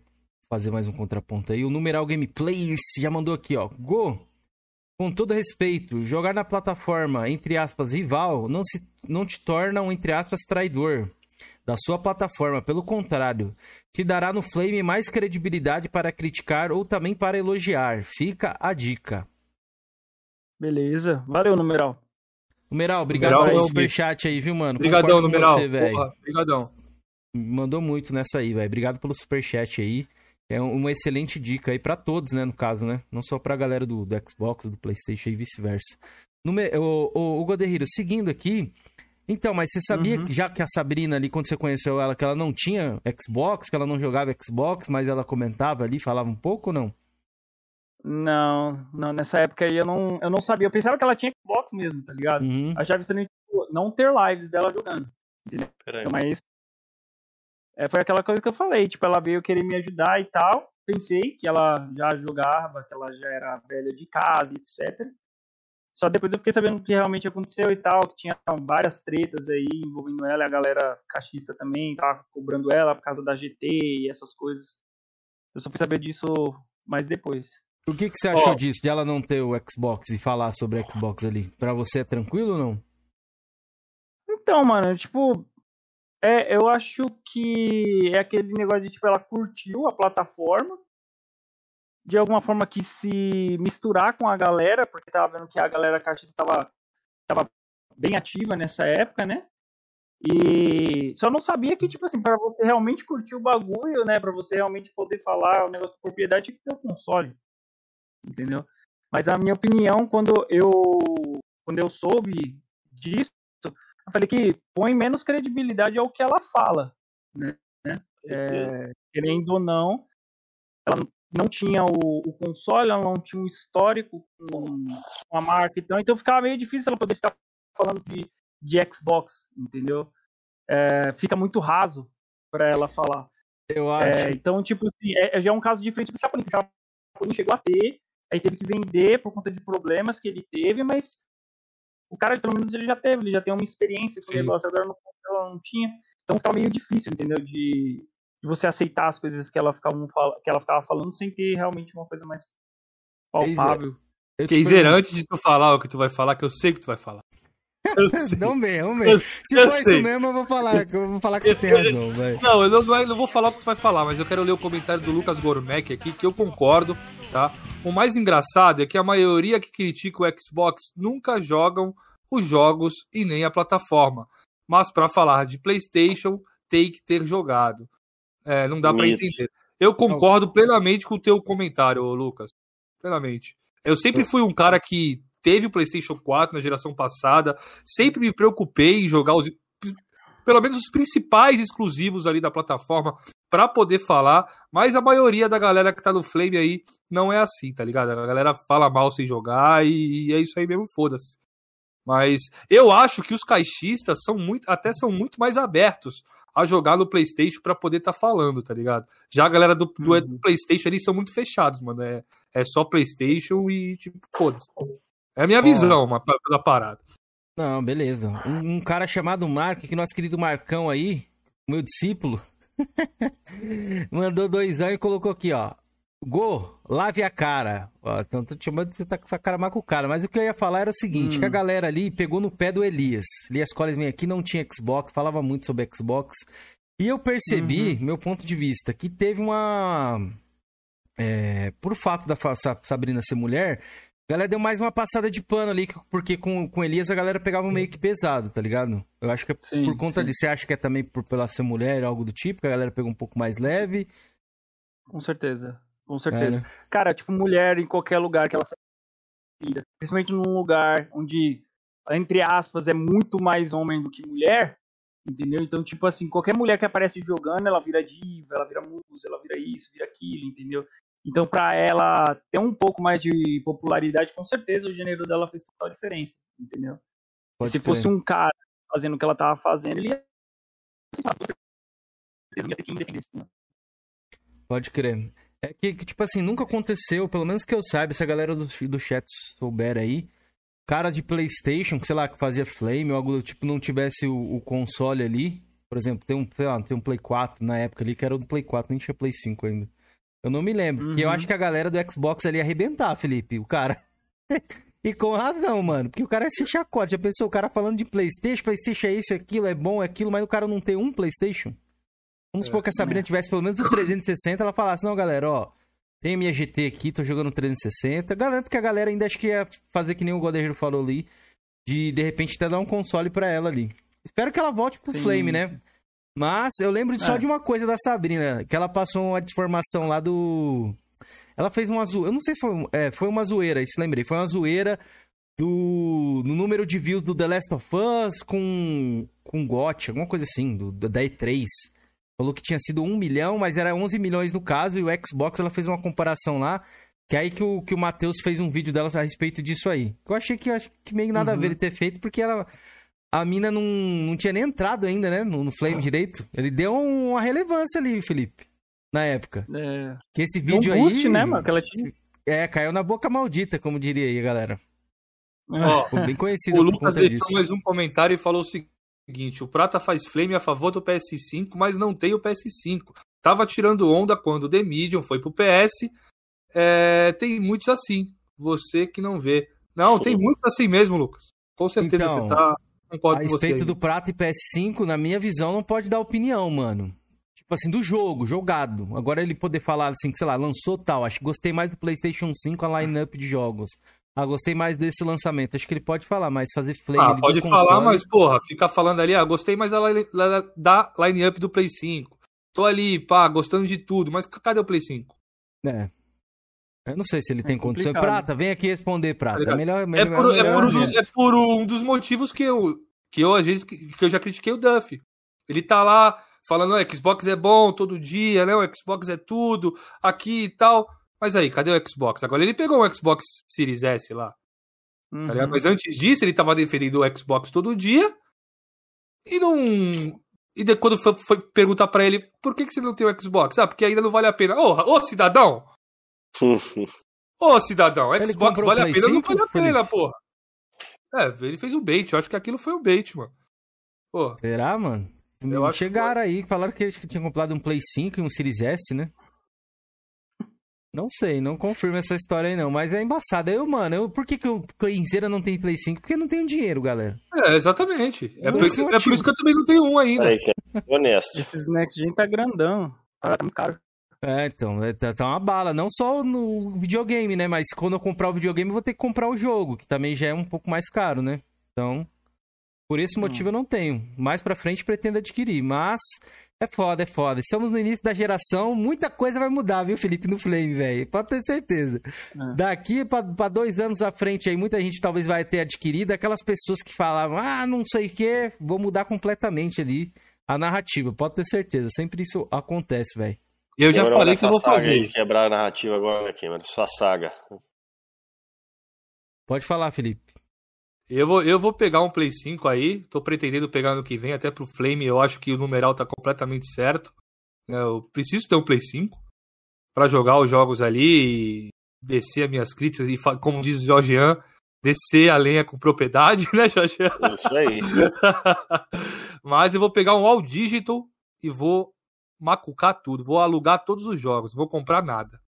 Speaker 1: fazer mais um contraponto aí. O Numeral Gameplayers já mandou aqui, ó. Go! Com todo respeito, jogar na plataforma, entre aspas, rival, não, se, não te torna um, entre aspas, traidor da sua plataforma. Pelo contrário, te dará no Flame mais credibilidade para criticar ou também para elogiar. Fica a dica.
Speaker 4: Beleza, valeu, numeral.
Speaker 1: Numeral, obrigado
Speaker 3: Numeral
Speaker 1: pelo
Speaker 3: o
Speaker 1: superchat aí, viu, mano?
Speaker 3: Obrigadão, numeral.
Speaker 1: Você, velho.
Speaker 3: Porra, Obrigadão.
Speaker 1: Mandou muito nessa aí, velho. Obrigado pelo superchat aí. É um- uma excelente dica aí pra todos, né, no caso, né? Não só pra galera do, do Xbox, do PlayStation e vice-versa. O, o, o Godehiro, seguindo aqui. Então, mas você sabia
Speaker 4: Uhum.
Speaker 1: que já que a Sabrina ali, quando você conheceu ela, que ela não tinha Xbox, que ela não jogava Xbox, mas ela comentava ali, falava um pouco ou não?
Speaker 4: Não, não, nessa época aí eu não, eu não sabia. Eu pensava que ela tinha Xbox mesmo, tá ligado?
Speaker 1: Uhum.
Speaker 4: Achava estranho tipo, não ter lives dela jogando.
Speaker 2: Peraí.
Speaker 4: Mas é, foi aquela coisa que eu falei, tipo, ela veio querer me ajudar e tal. Pensei que ela já jogava, que ela já era velha de casa, etc. Só depois eu fiquei sabendo o que realmente aconteceu e tal, que tinha várias tretas aí envolvendo ela, e a galera cachista também tava cobrando ela por causa da GT e essas coisas. Eu só fui saber disso mais depois.
Speaker 1: O que, que você achou
Speaker 3: Ó.
Speaker 1: disso, de ela não ter o Xbox e falar sobre o Xbox ali? Pra você é tranquilo ou não?
Speaker 4: Então, mano, tipo, é, eu acho que é aquele negócio de, tipo, ela curtiu a plataforma, de alguma forma quis se misturar com a galera, porque tava vendo que a galera caixista tava, tava bem ativa nessa época, né? E só não sabia que, tipo assim, pra você realmente curtir o bagulho, né? Pra você realmente poder falar o negócio de propriedade, tinha que ter o console. Entendeu? Mas a minha opinião, quando eu, quando eu soube disso, eu falei que põe menos credibilidade ao que ela fala, né? É, querendo ou não, ela não tinha o, o console, ela não tinha um histórico com, com a marca, então, então ficava meio difícil ela poder ficar falando de, de Xbox, entendeu? É, fica muito raso para ela falar.
Speaker 1: Eu acho.
Speaker 4: É, então, tipo assim, é, já é um caso diferente do Chapolin. O Chapolin chegou a ter, aí teve que vender por conta de problemas que ele teve, mas o cara, pelo menos, ele já teve, ele já tem uma experiência com o negócio, agora não, não tinha. Então fica meio difícil, entendeu? De, de você aceitar as coisas que ela, ficava, que ela ficava falando sem ter realmente uma coisa mais palpável.
Speaker 3: Keiser, antes de tu falar o que tu vai falar, que eu sei que tu vai falar.
Speaker 1: Não bem, <laughs> vamos ver. Se for sei. isso mesmo, eu vou falar, eu vou falar que você tem razão, velho.
Speaker 3: Não, eu não, eu não, vou falar o que tu vai falar, mas eu quero ler o comentário do Lucas Gourmet aqui, que eu concordo, tá? O mais engraçado é que a maioria que critica o Xbox nunca jogam os jogos e nem a plataforma. Mas para falar de PlayStation, tem que ter jogado. É, não dá para entender. Eu concordo plenamente com o teu comentário, Lucas. Plenamente. Eu sempre fui um cara que teve o PlayStation 4 na geração passada, sempre me preocupei em jogar os pelo menos os principais exclusivos ali da plataforma para poder falar, mas a maioria da galera que tá no Flame aí não é assim, tá ligado? A galera fala mal sem jogar e, é isso aí mesmo, foda-se. Mas eu acho que os caixistas são muito, até são muito mais abertos a jogar no PlayStation para poder estar tá falando, tá ligado? Já a galera do, do, uhum. PlayStation eles são muito fechados, mano. É, é só PlayStation e, tipo, foda-se. É a minha visão uma, da parada.
Speaker 1: Não, beleza. Um, um, cara chamado Marco, que nosso querido Marcão aí, meu discípulo, <laughs> mandou dois anos e colocou aqui, ó. Go, lave a cara. Ó, então tô te chamando de você tá com essa cara mais com o cara. Mas o que eu ia falar era o seguinte: hum. que a galera ali pegou no pé do Elias. Elias Collins vem aqui, não tinha Xbox, falava muito sobre Xbox. E eu percebi, uhum. meu ponto de vista, que teve uma. É, por fato da Sabrina ser mulher, a galera deu mais uma passada de pano ali, porque com, com Elias a galera pegava meio que pesado, tá ligado? Eu acho que é sim, por conta sim. disso. Você acha que é também por pela ser mulher, algo do tipo, que a galera pegou um pouco mais leve?
Speaker 4: Com certeza. Com certeza. É, né? Cara, tipo, mulher em qualquer lugar que ela vida, principalmente num lugar onde, entre aspas, é muito mais homem do que mulher, entendeu? Então, tipo assim, qualquer mulher que aparece jogando, ela vira diva, ela vira musa, ela vira isso, vira aquilo, entendeu? Então, para ela ter um pouco mais de popularidade, com certeza o gênero dela fez total diferença, entendeu? Se crer. fosse um cara fazendo o que ela tava fazendo, ele ia.
Speaker 1: Pode crer. É que, tipo assim, nunca aconteceu, pelo menos que eu saiba, se a galera do, do chat souber aí, cara de PlayStation, que sei lá, que fazia Flame ou algo do tipo, não tivesse o, o, console ali. Por exemplo, tem um, sei lá, tem um Play 4 na época ali, que era do Play 4, nem tinha Play 5 ainda. Eu não me lembro, uhum. porque eu uhum. acho que a galera do Xbox ali ia arrebentar, Felipe, o cara. <laughs> e com razão, mano, porque o cara se chacote. Já pensou, o cara falando de PlayStation, PlayStation é isso, é aquilo, é bom, é aquilo, mas o cara não tem um PlayStation? Vamos supor que a Sabrina tivesse pelo menos um 360, ela falasse, não, galera, ó, tem minha GT aqui, tô jogando 360. Garanto que a galera ainda acho que ia fazer que nem o Godeiro falou ali, de de repente até dar um console para ela ali. Espero que ela volte pro Sim. Flame, né? Mas eu lembro de só é. de uma coisa da Sabrina, que ela passou uma deformação lá do. Ela fez uma zoeira. Eu não sei se foi, é, foi uma zoeira, isso lembrei. Foi uma zoeira do. no número de views do The Last of Us com. com GOT, alguma coisa assim, do, da E3. Falou que tinha sido 1 milhão, mas era 11 milhões no caso, e o Xbox ela fez uma comparação lá, que é aí que o, que o Matheus fez um vídeo delas a respeito disso aí. Eu achei que, acho que meio nada uhum. a ver ele ter feito, porque ela, a mina não, não tinha nem entrado ainda, né, no, no Flame direito. Ele deu uma relevância ali, Felipe, na época. É. Que esse vídeo um boost,
Speaker 4: aí... né, mano, que ela tinha.
Speaker 1: É, caiu na boca maldita, como diria aí, galera.
Speaker 3: Ó, bem conhecido. O Lucas deixou disso. mais um comentário e falou o seguinte seguinte: o Prata faz flame a favor do PS5, mas não tem o PS5. Tava tirando onda quando o The Medium foi pro PS. É, tem muitos assim. Você que não vê. Não, tem muitos assim mesmo, Lucas. Com certeza então, você tá.
Speaker 1: Concordo a respeito do Prata e PS5, na minha visão, não pode dar opinião, mano. Tipo assim, do jogo, jogado. Agora ele poder falar assim, que sei lá, lançou tal. Acho que gostei mais do PlayStation 5, a line-up de jogos. Ah, gostei mais desse lançamento. Acho que ele pode falar, mas fazer flame.
Speaker 3: Ah, pode falar, mas porra, fica falando ali, ah, gostei mais da, da line-up do Play 5. Tô ali, pá, gostando de tudo, mas cadê o Play 5?
Speaker 1: É. Eu não sei se ele é tem condição. Prata, vem aqui responder, Prata. Tá melhor,
Speaker 3: melhor, é, por, melhor, é, por um, é, por, um dos motivos que eu, que eu às vezes, que eu já critiquei o Duff. Ele tá lá falando, o Xbox é bom todo dia, né? O Xbox é tudo, aqui e tal. Mas aí, cadê o Xbox? Agora ele pegou o Xbox Series S lá.
Speaker 4: Uhum.
Speaker 3: Tá ligado? Mas antes disso, ele tava defendendo o Xbox todo dia. E não. E de, quando foi, foi perguntar pra ele por que, que você não tem o Xbox? Ah, porque ainda não vale a pena. Ô, ô cidadão! <laughs> Ô, cidadão,
Speaker 1: Ele
Speaker 3: Xbox vale a pena ou não
Speaker 1: 5,
Speaker 3: vale a pena, porra? É, ele fez um bait. Eu acho que aquilo foi um bait, mano. Pô,
Speaker 1: Será, mano?
Speaker 3: Eu acho que
Speaker 1: Chegaram aí, falaram que, que tinha comprado um Play 5 e um Series S, né? Não sei, não confirma essa história aí não, mas é embaçado. Eu, mano, eu, por que, que o Clayzeira não tem Play 5? Porque não tem dinheiro, galera.
Speaker 3: é, exatamente. É por,
Speaker 1: Esse
Speaker 3: isso,
Speaker 1: é o
Speaker 3: por isso que eu também não tenho um ainda.
Speaker 2: Que é honesto.
Speaker 4: Esses Next Gen tá grandão. Tá muito caro.
Speaker 1: É, então, é, tá, tá uma bala. Não só no videogame, né? Mas quando eu comprar o videogame, eu vou ter que comprar o jogo, que também já é um pouco mais caro, né? Então, por esse motivo eu não tenho. Mais pra frente pretendo adquirir, mas é foda, é foda. Estamos no início da geração, muita coisa vai mudar, viu, Felipe, no Flame, velho? Pode ter certeza.
Speaker 4: É.
Speaker 1: Daqui pra, pra dois anos à frente aí, muita gente talvez vai ter adquirido. Aquelas pessoas que falavam, ah, não sei o que, vou mudar completamente ali a narrativa. Pode ter certeza. Sempre isso acontece, velho.
Speaker 3: Eu já
Speaker 2: Demorou
Speaker 3: falei que eu vou
Speaker 2: saga
Speaker 3: fazer.
Speaker 2: aí de quebrar a narrativa agora aqui, mano. Sua saga.
Speaker 1: Pode falar, Felipe.
Speaker 3: Eu vou, eu vou pegar um Play 5 aí, tô pretendendo pegar no que vem, até pro Flame, eu acho que o numeral tá completamente certo. né? Eu preciso ter um Play 5 pra jogar os jogos ali e descer as minhas críticas e, como diz o Jorgean, descer a lenha com propriedade, <laughs> né, Jorgean?
Speaker 2: Isso aí. <laughs>
Speaker 3: Mas eu vou pegar um All Digital e vou macucar tudo, vou alugar todos os jogos, não vou comprar nada.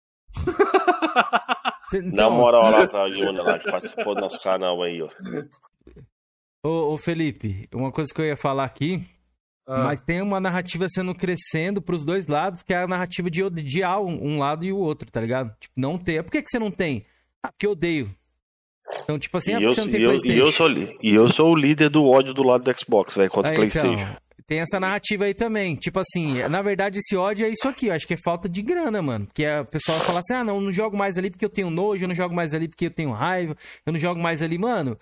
Speaker 2: Dá
Speaker 1: Então,
Speaker 2: uma moral lá <laughs> pra Yuna lá, que participou do nosso canal aí, ó.
Speaker 1: Ô, ô, Felipe, uma coisa que eu ia falar aqui,
Speaker 3: Ah,
Speaker 1: mas tem uma narrativa sendo crescendo pros dois lados, que é a narrativa de odiar um, um lado e o outro, tá ligado? Tipo, não ter. Por que, que você não tem? Ah, porque eu odeio. Então, tipo assim, ah,
Speaker 2: E
Speaker 1: porque
Speaker 2: eu,
Speaker 1: você não
Speaker 2: e,
Speaker 1: tem
Speaker 2: eu,
Speaker 1: Playstation.
Speaker 2: e, eu sou, e eu sou o líder do ódio do lado do Xbox, velho, contra o
Speaker 1: É,
Speaker 2: Playstation.
Speaker 1: então, tem essa narrativa aí também. Tipo assim, na verdade, esse ódio é isso aqui. Eu acho que é falta de grana, mano. Que a pessoa fala assim: ah, não, não jogo mais ali porque eu tenho nojo, eu não jogo mais ali porque eu tenho raiva, eu não jogo mais ali, mano.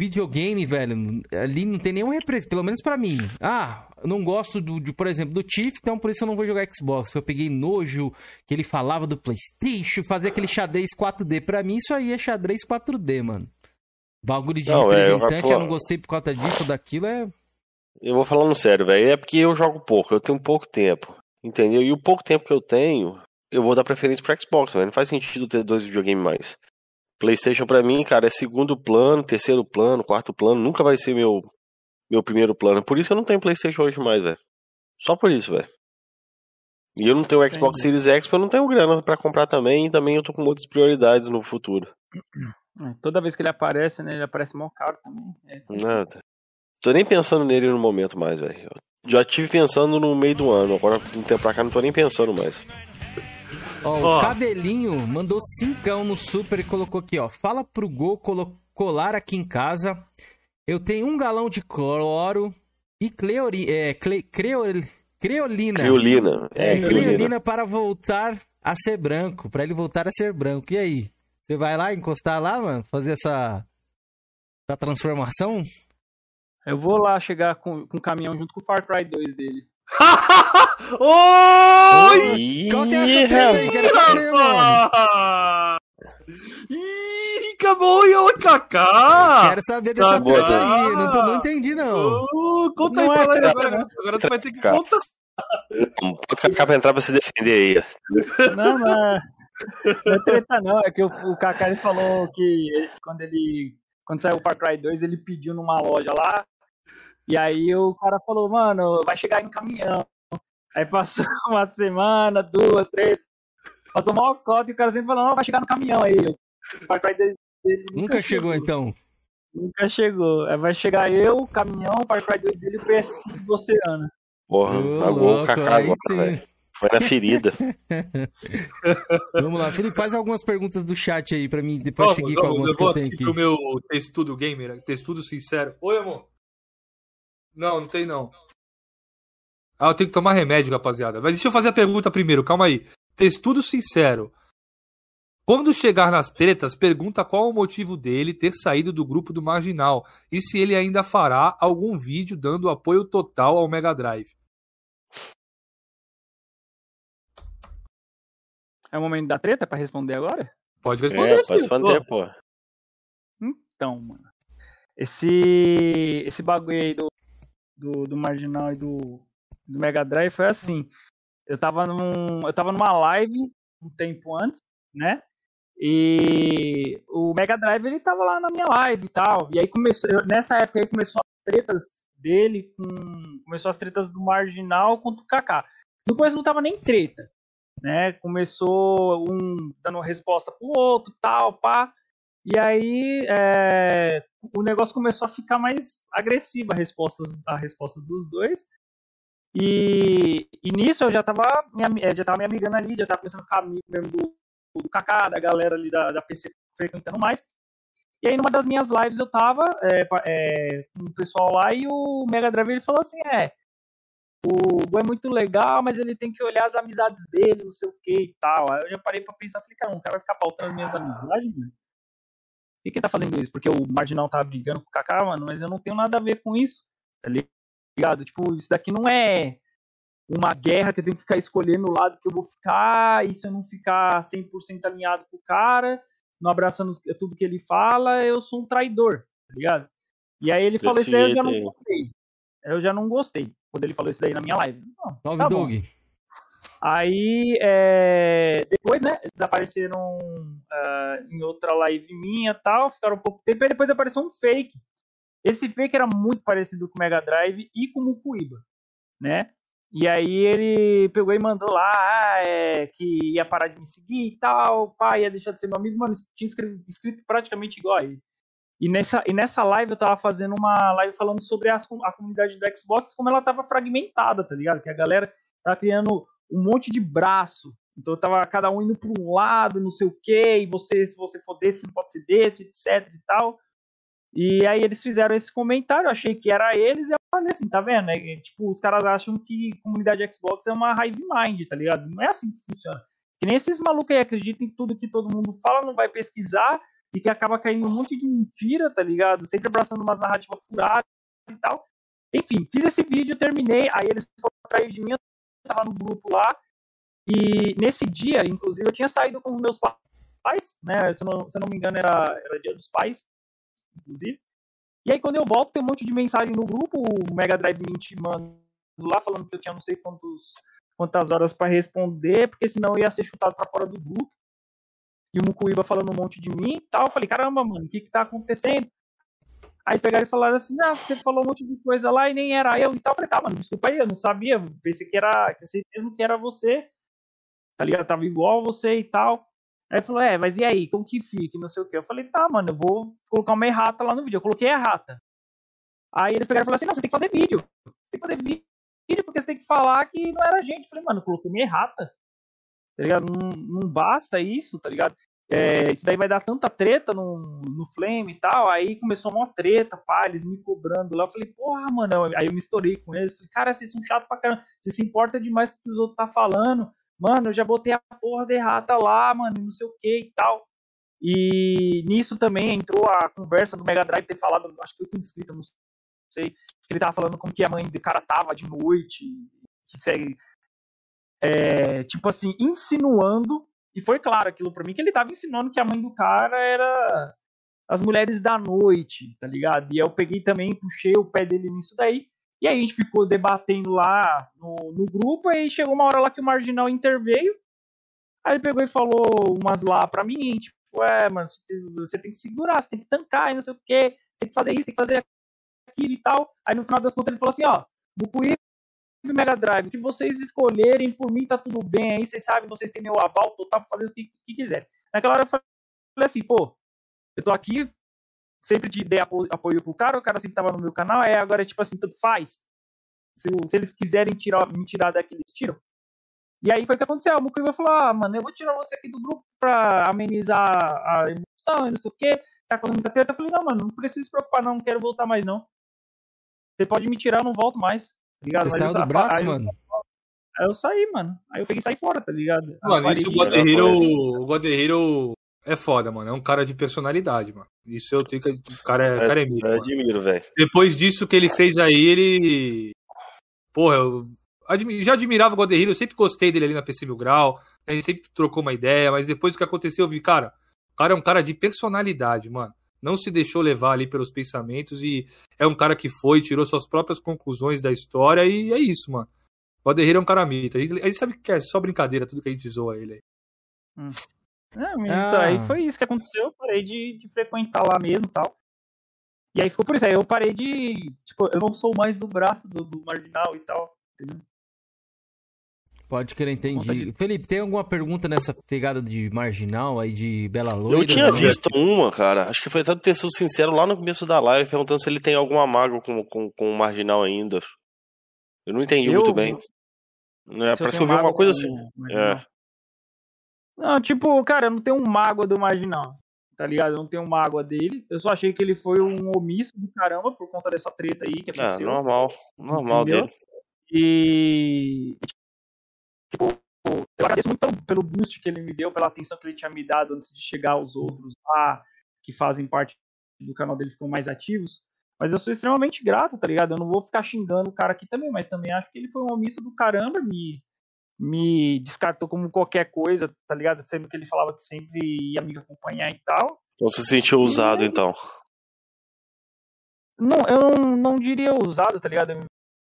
Speaker 1: Videogame, velho, ali não tem nenhum representante, pelo menos pra mim. Ah, não gosto do, de, por exemplo, do Tiff, então por isso eu não vou jogar Xbox. Porque eu peguei nojo que ele falava do PlayStation, fazer aquele xadrez 4D. Pra mim, isso aí é xadrez 4D, mano. Bagulho de
Speaker 2: Não, é, eu-
Speaker 1: representante, eu não gostei por causa disso ou daquilo, é.
Speaker 2: Eu vou falando sério, velho. É porque eu jogo pouco, eu tenho pouco tempo. Entendeu? E o pouco tempo que eu tenho, eu vou dar preferência pro Xbox, velho. Não faz sentido ter dois videogames mais. PlayStation pra mim, cara, é segundo plano, terceiro plano, quarto plano, nunca vai ser meu meu primeiro plano. Por isso que eu não tenho PlayStation hoje mais, velho. Só por isso, velho. E eu não tenho Xbox
Speaker 4: Entendi.
Speaker 2: Series X, porque eu não tenho grana pra comprar também, e também eu tô com outras prioridades no futuro.
Speaker 4: É, Toda vez que ele aparece, né? Ele aparece mó caro também. É.
Speaker 2: Nada. Tô nem pensando nele no momento mais, velho. Já tive pensando no meio do ano, agora de um tempo pra cá não tô nem pensando mais.
Speaker 1: Ó,
Speaker 3: Ó.
Speaker 1: o Cabelinho mandou cincão no super e colocou aqui, ó. Fala pro Gol colo- colar aqui em casa. Eu tenho um galão de cloro e cleori, é, cle, creol- creolina.
Speaker 2: Criolina. É,
Speaker 1: É,
Speaker 2: criolina.
Speaker 1: creolina para voltar a ser branco. Pra ele voltar a ser branco. E aí? Você vai lá encostar lá, mano? Fazer essa, essa transformação?
Speaker 4: Eu vou lá chegar com, com o caminhão junto com o Far Cry 2 dele. <laughs>
Speaker 3: Oi!
Speaker 1: Qual que é essa treta aí? Quero saber, mano.
Speaker 3: Ih, acabou o Kaká!
Speaker 1: Quero saber dessa
Speaker 2: Tá
Speaker 1: treta
Speaker 2: tá.
Speaker 1: aí. Não, tô- não entendi, não.
Speaker 3: Oh, conta
Speaker 4: Não
Speaker 3: aí
Speaker 4: é
Speaker 3: pra nós agora.
Speaker 4: não.
Speaker 3: Agora tu vai ter que contar.
Speaker 2: Pode cá pra entrar pra se defender aí.
Speaker 4: Não, não é, não é treta não, é que o, o Kaká ele falou que ele- quando ele quando saiu o Far Cry 2 ele pediu numa loja lá e aí o cara falou, mano, vai chegar em caminhão. Aí passou <laughs> uma semana, duas, três, passou uma cota e o cara sempre falou, não, vai chegar no caminhão aí. O Far Cry dele, dele
Speaker 1: Nunca chegou, então.
Speaker 4: Nunca chegou. Aí vai chegar eu, o caminhão, o Cry 2 dele e o PS5 do Oceano.
Speaker 2: Porra,
Speaker 1: Ô,
Speaker 2: pagou o
Speaker 1: louco,
Speaker 2: Kaká
Speaker 1: aí
Speaker 2: agora,
Speaker 1: sim.
Speaker 2: velho. Foi na ferida. <laughs>
Speaker 1: Vamos lá, Felipe, faz algumas perguntas do chat aí pra mim depois
Speaker 3: Vamos,
Speaker 1: seguir com
Speaker 3: vamos,
Speaker 1: algumas
Speaker 3: eu
Speaker 1: que eu
Speaker 3: vou
Speaker 1: tenho
Speaker 3: aqui
Speaker 1: aqui.
Speaker 3: pro meu textudo gamer, textudo sincero. Oi, amor. Não, não tem não. Ah, eu tenho que tomar remédio, rapaziada. Mas deixa eu fazer a pergunta primeiro, calma aí. Textudo sincero. Quando chegar nas tretas, pergunta qual o motivo dele ter saído do grupo do Marginal e se ele ainda fará algum vídeo dando apoio total ao Mega Drive.
Speaker 4: É o momento da treta pra responder agora?
Speaker 3: Pode responder.
Speaker 2: É, pode responder, pô.
Speaker 4: Então, mano. Esse, esse bagulho aí do, do, do Marginal e do, do Mega Drive foi assim. Eu tava, num, eu tava numa live um tempo antes, né? E o Mega Drive ele tava lá na minha live e tal. E aí começou, nessa época aí começou as tretas dele com. Começou as tretas do Marginal contra o Kaká. No começo não tava nem treta. Né? Começou um dando resposta pro outro, tal, pá. E aí é, o negócio começou a ficar mais agressivo a resposta, a resposta dos dois. E, e nisso eu já tava, me, eh, já tava me amigando ali, já tava começando a ficar amigo mesmo do, do Kaká, da galera ali da, da PC frequentando mais. E aí numa das minhas lives eu tava é, é, com o pessoal lá e o Mega Drive ele falou assim, é, o Gu é muito legal, mas ele tem que olhar as amizades dele, não sei o que e tal. Aí eu já parei pra pensar, falei, cara, o cara vai ficar pautando as minhas amizades, mano? Por que que tá fazendo isso? Porque o Marginal tá brigando com o Kaká, mano, mas eu não tenho nada a ver com isso, tá ligado? Tipo, isso daqui não é uma guerra que eu tenho que ficar escolhendo o lado que eu vou ficar, e se eu não ficar 100% alinhado com o cara, não abraçando tudo que ele fala, eu sou um traidor, tá ligado? E aí ele falou isso daí, eu já não gostei. Eu já não gostei quando ele falou isso daí na minha live. Não,
Speaker 1: Salve,
Speaker 4: tá bom. Aí, é, depois, né, desapareceram ah, em outra live minha tal, ficaram um pouco tempo, e depois apareceu um fake. Esse fake era muito parecido com o Mega Drive e com o Mukuiba, né? E aí ele pegou e mandou lá ah, é, que ia parar de me seguir e tal, pá, ia deixar de ser meu amigo, mano, tinha escrito, praticamente igual a ele. E nessa, e nessa live eu tava fazendo uma live falando sobre as a comunidade do Xbox, como ela tava fragmentada, tá ligado? Que a galera tava criando um monte de braço. Então tava cada um indo para um lado, não sei o quê, e você, se você for desse, pode ser desse, etc e tal. E aí eles fizeram esse comentário, achei que era eles, e eu falei assim, tá vendo? É, tipo, os caras acham que comunidade Xbox é uma hive mind, tá ligado? Não é assim que funciona. Que nem esses malucos aí acreditam em tudo que todo mundo fala, não vai pesquisar, e que acaba caindo um monte de mentira, tá ligado? Sempre abraçando umas narrativas furadas e tal. Enfim, fiz esse vídeo, terminei, aí eles foram atrás de mim, eu tava no grupo lá, e nesse dia, inclusive, eu tinha saído com os meus pais, né? Se eu não, se eu não me engano, era, era dia dos pais, inclusive. E aí, quando eu volto, tem um monte de mensagem no grupo, o Mega Drive me intimando lá, falando que eu tinha não sei quantos, quantas horas para responder, porque senão eu ia ser chutado para fora do grupo. E o Mukuiba falando um monte de mim e tal. Eu falei, caramba, mano, o que que tá acontecendo? Aí pegaram e falaram assim, não, você falou um monte de coisa lá e nem era eu e tal. Eu falei, tá, mano, desculpa aí, eu não sabia. Pensei que era, pensei mesmo que era você. Tá ligado? Tava igual você e tal. Aí falou, é, mas e aí, como que fica? Não sei o que. Eu falei, tá, mano, eu vou colocar uma errata lá no vídeo. Eu coloquei errata. Aí eles pegaram e falaram assim, não, você tem que fazer vídeo. Você tem que fazer vídeo porque você tem que falar que não era gente. Eu falei, mano, eu coloquei uma errata. Tá ligado? Não, não basta isso, tá ligado? É, isso daí vai dar tanta treta no, no Flame e tal. Aí começou uma treta, pá, eles me cobrando lá. Eu falei, porra, mano. Aí eu me estourei com eles. Falei, cara, vocês são chatos pra caramba. Você se importa demais com o que os outros tá falando. Mano, eu já botei a porra de errata lá, mano, não sei o que e tal. E nisso também entrou a conversa do Mega Drive ter falado, acho que foi com inscrito, não sei. Que ele tava falando como que a mãe do cara tava de noite. Que segue. É, tipo assim, insinuando e foi claro aquilo pra mim, que ele tava ensinando que a mãe do cara era as mulheres da noite, tá ligado? E eu peguei também, puxei o pé dele nisso daí. E aí a gente ficou debatendo lá no, no grupo, aí chegou uma hora lá que o Marginal interveio. Aí ele pegou e falou umas lá pra mim, tipo, é, mano, você tem, que segurar, você tem que tancar e não sei o que, você tem que fazer isso, tem que fazer aquilo e tal. Aí no final das contas ele falou assim, ó, Bucuí Mega Drive, que vocês escolherem, por mim tá tudo bem, aí vocês sabem, vocês têm meu aval total pra fazer o que, que quiserem. Naquela hora eu falei assim, pô, eu tô aqui, sempre apo apoio pro cara, o cara sempre tava no meu canal, é agora tipo assim, tanto faz. Se, se eles quiserem tirar, me tirar daqui, eles tiram. E aí foi o que aconteceu. O Mukuiba falou: ah, mano, eu vou tirar você aqui do grupo pra amenizar a emoção e não sei o quê. Tá falando muita treta. Eu falei: não, mano, não precisa se preocupar, não, não quero voltar mais, não. Você pode me tirar, eu não volto mais. Tá ligado?
Speaker 1: Você
Speaker 4: Aí
Speaker 1: saiu do braço,
Speaker 4: aí
Speaker 1: mano?
Speaker 4: Aí eu saí, mano. Aí eu peguei e saí fora, tá ligado?
Speaker 3: Mano,
Speaker 4: Aí
Speaker 3: isso o God Hero, o God Hero é foda, mano. É um cara de personalidade, mano. Isso eu tenho que. O cara é, o cara é mito,
Speaker 2: Eu
Speaker 3: mano.
Speaker 2: admiro, velho.
Speaker 3: Depois disso que ele fez aí, ele. Porra, eu- admi- já admirava o Goderrilho, eu sempre gostei dele ali na PC Mil Grau, a gente sempre trocou uma ideia, mas depois do que aconteceu, eu vi, cara, o cara é um cara de personalidade, mano. Não se deixou levar ali pelos pensamentos e é um cara que foi, tirou suas próprias conclusões da história e é isso, mano. O Goderrilho é um cara mito. A gente, a gente sabe que é só brincadeira tudo que a gente zoa ele aí.
Speaker 4: É, mas
Speaker 1: Ah.
Speaker 4: aí foi isso que aconteceu. Eu parei de, de frequentar lá mesmo e tal. E aí ficou por isso. Aí eu parei de. Tipo, eu não sou mais do braço do, do marginal e tal. Entendeu?
Speaker 1: Pode querer, entendi. Felipe, tem alguma pergunta nessa pegada de marginal aí de Bela Loira?
Speaker 2: Eu tinha
Speaker 1: Não?
Speaker 2: visto uma, cara. Acho que foi até ter sido sincero lá no começo da live, perguntando se ele tem alguma mágoa com, com, com o marginal ainda. Eu não entendi
Speaker 4: Eu-
Speaker 2: muito bem. É, parece que eu vi uma
Speaker 4: mágoa
Speaker 2: coisa assim. É.
Speaker 4: Não, tipo, cara, eu não tenho mágoa do marginal. Tá ligado? Eu não tenho mágoa dele. Eu só achei que ele foi um omisso do caramba por conta dessa treta aí que
Speaker 2: Ah,
Speaker 4: aconteceu.
Speaker 2: normal. Normal
Speaker 4: Entendeu?
Speaker 2: dele.
Speaker 4: E. Tipo, eu agradeço muito pelo, pelo boost que ele me deu, pela atenção que ele tinha me dado antes de chegar aos outros lá, que fazem parte do canal dele, ficam mais ativos. Mas eu sou extremamente grato, tá ligado? Eu não vou ficar xingando o cara aqui também, mas também acho que ele foi um omisso do caramba, me, me descartou como qualquer coisa, tá ligado? Sendo que ele falava que sempre ia me acompanhar e tal.
Speaker 2: Então você se sentiu usado,
Speaker 4: Beleza.
Speaker 2: então.
Speaker 4: Não, eu não, não diria usado, tá ligado? Eu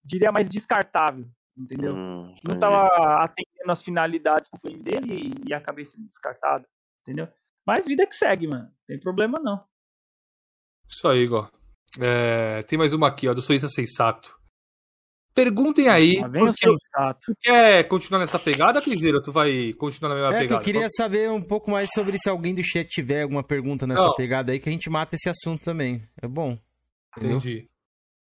Speaker 4: diria mais descartável, entendeu?
Speaker 2: Hum,
Speaker 4: não
Speaker 2: entendi.
Speaker 4: tava atendendo as finalidades pro filme dele e, e acabei sendo descartado, entendeu? Mas vida que segue, mano. Não tem problema não.
Speaker 3: Isso aí, Igor. É, tem mais uma aqui, ó, do Suíça Sensato. Perguntem aí. Porque
Speaker 4: sensato.
Speaker 3: Tu quer continuar nessa pegada, Criseiro? Tu vai continuar na mesma
Speaker 1: É que eu
Speaker 3: pegada?
Speaker 1: queria saber um pouco mais sobre se alguém do chat tiver alguma pergunta nessa
Speaker 3: Não.
Speaker 1: pegada aí, que a gente mata esse assunto também. É bom. Entendeu?
Speaker 3: Entendi.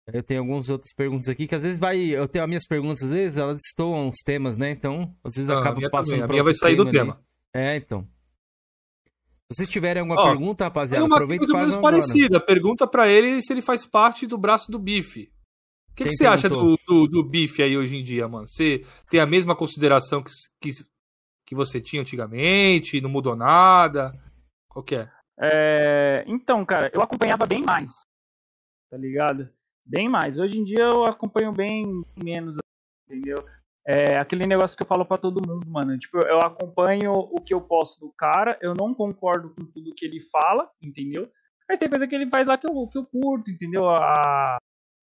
Speaker 1: Eu tenho algumas outras perguntas aqui que às vezes vai. Eu tenho as minhas perguntas, às vezes elas estoam os temas, né? Então, às vezes eu
Speaker 3: Não, a
Speaker 1: acabo passando
Speaker 3: também, a
Speaker 1: pra
Speaker 3: minha vai sair do
Speaker 1: ali.
Speaker 3: tema.
Speaker 1: É, então. Se vocês tiverem alguma
Speaker 3: Ó,
Speaker 1: pergunta, rapaziada,
Speaker 3: uma
Speaker 1: aproveita e
Speaker 3: coisa
Speaker 1: faz
Speaker 3: parecida. Pergunta pra ele se ele faz parte do braço do bife. O que, que você acha do, do, do bife aí hoje em dia, mano? Você tem a mesma consideração que, que, que você tinha antigamente? Não mudou nada? Qual que é?
Speaker 4: É, então, cara, eu acompanhava bem mais. Tá ligado? Bem mais. Hoje em dia eu acompanho bem menos, entendeu? É aquele negócio que eu falo pra todo mundo, mano. Tipo, eu acompanho o que eu posso do cara, eu não concordo com tudo que ele fala, entendeu? Mas tem coisa que ele faz lá que eu, que eu curto, entendeu? A,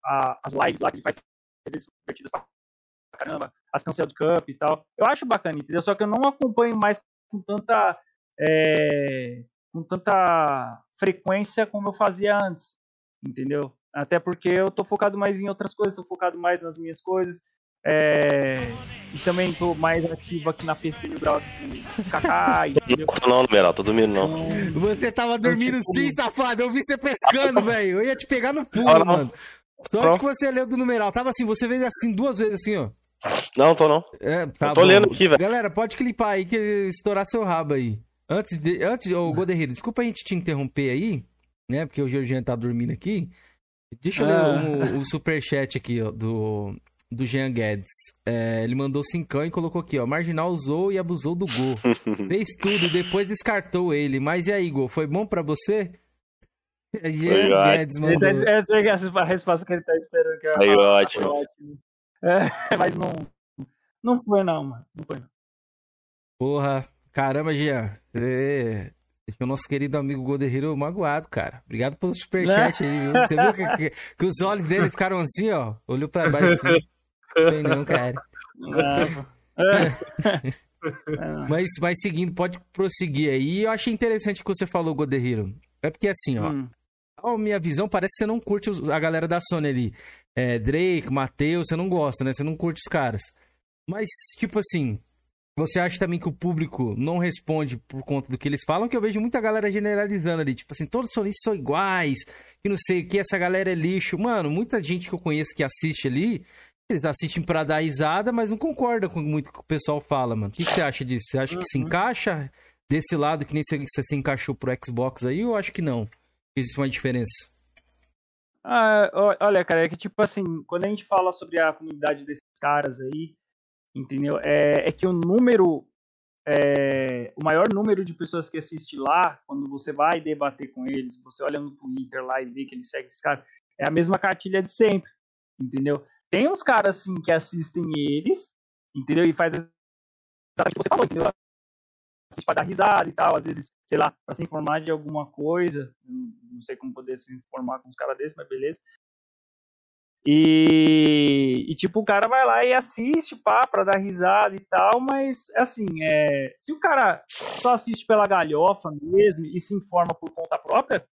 Speaker 4: a- as lives lá que ele faz, às vezes, divertidas pra caramba, as Cancel Cup e tal. Eu acho bacana, entendeu? Só que eu não acompanho mais com tanta. é, com tanta frequência como eu fazia antes, entendeu? Até porque eu tô focado mais em outras coisas, tô focado mais nas minhas coisas. é, E também tô mais ativo aqui na PC do Grau Kaká? <laughs>
Speaker 2: Não, numeral, tô dormindo não.
Speaker 4: Então,
Speaker 1: Você tava dormindo
Speaker 4: tipo,
Speaker 1: sim, safado. Eu vi você pescando, <laughs> velho. Eu ia te pegar no pulo,
Speaker 2: Ah, não.
Speaker 1: mano. Sorte que você leu do numeral. Tava assim, você fez assim duas vezes assim, ó.
Speaker 2: Não, tô não.
Speaker 1: É, tá
Speaker 2: tô
Speaker 1: bom.
Speaker 2: lendo aqui, velho.
Speaker 1: Galera, pode clipar aí que estourar seu rabo aí. Antes de. Antes, ô Goderrido, desculpa a gente te interromper aí, né? Porque o Georgiano tá dormindo aqui. Deixa eu
Speaker 4: Ah.
Speaker 1: ler o, o superchat aqui, ó, do, do Jean Guedes. É, ele mandou cincão e colocou aqui, ó. Marginal usou e abusou do gol. <laughs> Fez tudo e depois descartou ele. Mas e aí, gol? Foi bom pra você? Jean
Speaker 2: ótimo.
Speaker 1: Guedes
Speaker 4: tá-
Speaker 1: mandou.
Speaker 4: essa é a resposta que ele tá esperando. Que eu falar.
Speaker 2: ótimo.
Speaker 4: Foi ótimo. É, <laughs> mas não, não foi não, mano. Não foi não.
Speaker 1: Porra, caramba, Jean. Deixou o nosso querido amigo Goderriro magoado, cara. Obrigado pelo superchat aí, viu? Você viu que, que- que os olhos dele ficaram assim, ó? Olhou pra baixo assim. Tem não, cara. <laughs>
Speaker 4: É.
Speaker 1: Mas, mas seguindo, pode prosseguir aí. Eu achei interessante o que você falou, Goderriro. É porque assim, ó.
Speaker 4: Hum.
Speaker 1: A minha visão parece que você não curte a galera da Sony ali. É, Drake, Matheus, você não gosta, né? Você não curte os caras. Mas, tipo assim, você acha também que o público não responde por conta do que eles falam? Que eu vejo muita galera generalizando ali. Tipo assim, todos sonistas são iguais, que não sei o que, essa galera é lixo. Mano, muita gente que eu conheço que assiste ali, eles assistem pra dar risada, mas não concordam com muito que o pessoal fala, mano. O que, que você acha disso? Você acha que se encaixa desse lado que nem você, você se encaixou pro Xbox aí? Ou acho que não? Existe uma diferença.
Speaker 4: Ah, olha, cara, é que tipo assim, quando a gente fala sobre a comunidade desses caras aí, entendeu? É, é que o número, é, o maior número de pessoas que assiste lá, quando você vai debater com eles, você olha no Twitter lá e vê que eles seguem esses caras, é a mesma cartilha de sempre, entendeu? tem uns caras assim que assistem eles, entendeu? E faz o que você falou, entendeu? Assiste pra dar risada e tal, às vezes, sei lá, pra se informar de alguma coisa. Não sei como poder se informar com uns caras desses, mas beleza. E, e, tipo, o cara vai lá e assiste, pá, pra dar risada e tal, mas assim, é, se o cara só assiste pela galhofa mesmo e se informa por conta própria,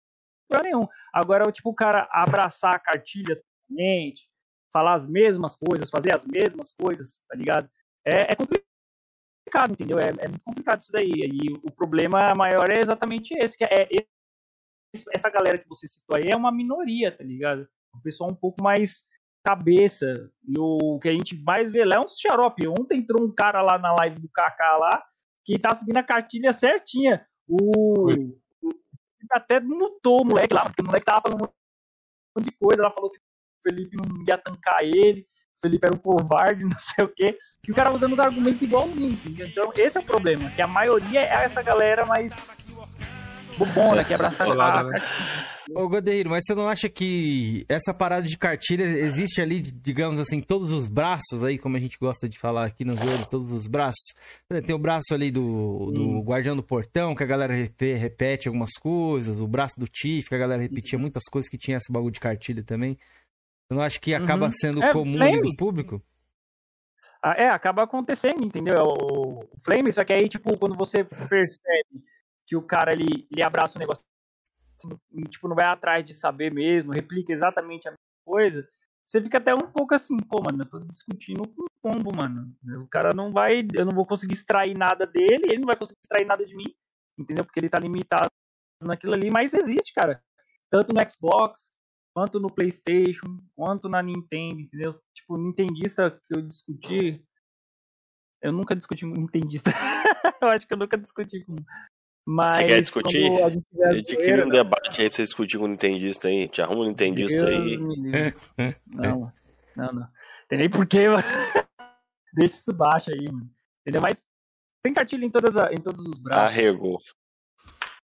Speaker 4: não nenhum. Agora, tipo, o cara abraçar a cartilha totalmente, falar as mesmas coisas, fazer as mesmas coisas, tá ligado? É, é complicado, entendeu? É, é, muito complicado isso daí. E o problema maior é exatamente esse, que é, é essa galera que você citou aí é uma minoria, tá ligado? Um pessoal um pouco mais cabeça. E o que a gente mais vê lá é um xarope. Ontem entrou um cara lá na live do Kaká lá que tá seguindo a cartilha certinha. O, o até mutou o moleque lá, porque o moleque tava falando um monte de coisa. Ela falou que o Felipe não ia tancar ele, o Felipe era um covarde, <laughs> não sei o quê. E o cara usando os argumentos igualmente. Então, esse é o problema, que a maioria é essa galera mais bobona, que abraça a
Speaker 1: né? Ô, Godeiro, mas você não acha que essa parada de cartilha existe ali, digamos assim, todos os braços aí, como a gente gosta de falar aqui no jogo, todos os braços? Tem o braço ali do, do guardião do portão, que a galera repete algumas coisas, o braço do Tiff, que a galera repetia muitas coisas que tinha esse bagulho de cartilha também. Eu não acho que acaba uhum. sendo é, comum do público?
Speaker 4: Ah, é, acaba acontecendo, entendeu? O Flame, só que aí, tipo, quando você percebe que o cara ele, ele abraça o negócio tipo, não vai atrás de saber mesmo, replica exatamente a mesma coisa, você fica até um pouco assim, pô, mano, eu tô discutindo com o combo, mano. O cara não vai, eu não vou conseguir extrair nada dele, ele não vai conseguir extrair nada de mim, entendeu? Porque ele tá limitado naquilo ali, mas existe, cara. Tanto no Xbox, quanto no PlayStation, quanto na Nintendo, entendeu? Tipo, Nintendista que eu discuti, eu nunca discuti com Nintendista. <laughs> eu acho que eu nunca discuti com mas
Speaker 2: você quer discutir? A gente, a gente cria um debate aí pra você discutir com o Nintendista aí. Te arruma um Nintendista Deus aí.
Speaker 4: não, não, não. Tem nem porquê, <laughs> mano. Deixa isso baixo aí, mano. Entendeu? Mas tem cartilha em, todas a, em todos os braços.
Speaker 2: Arregou.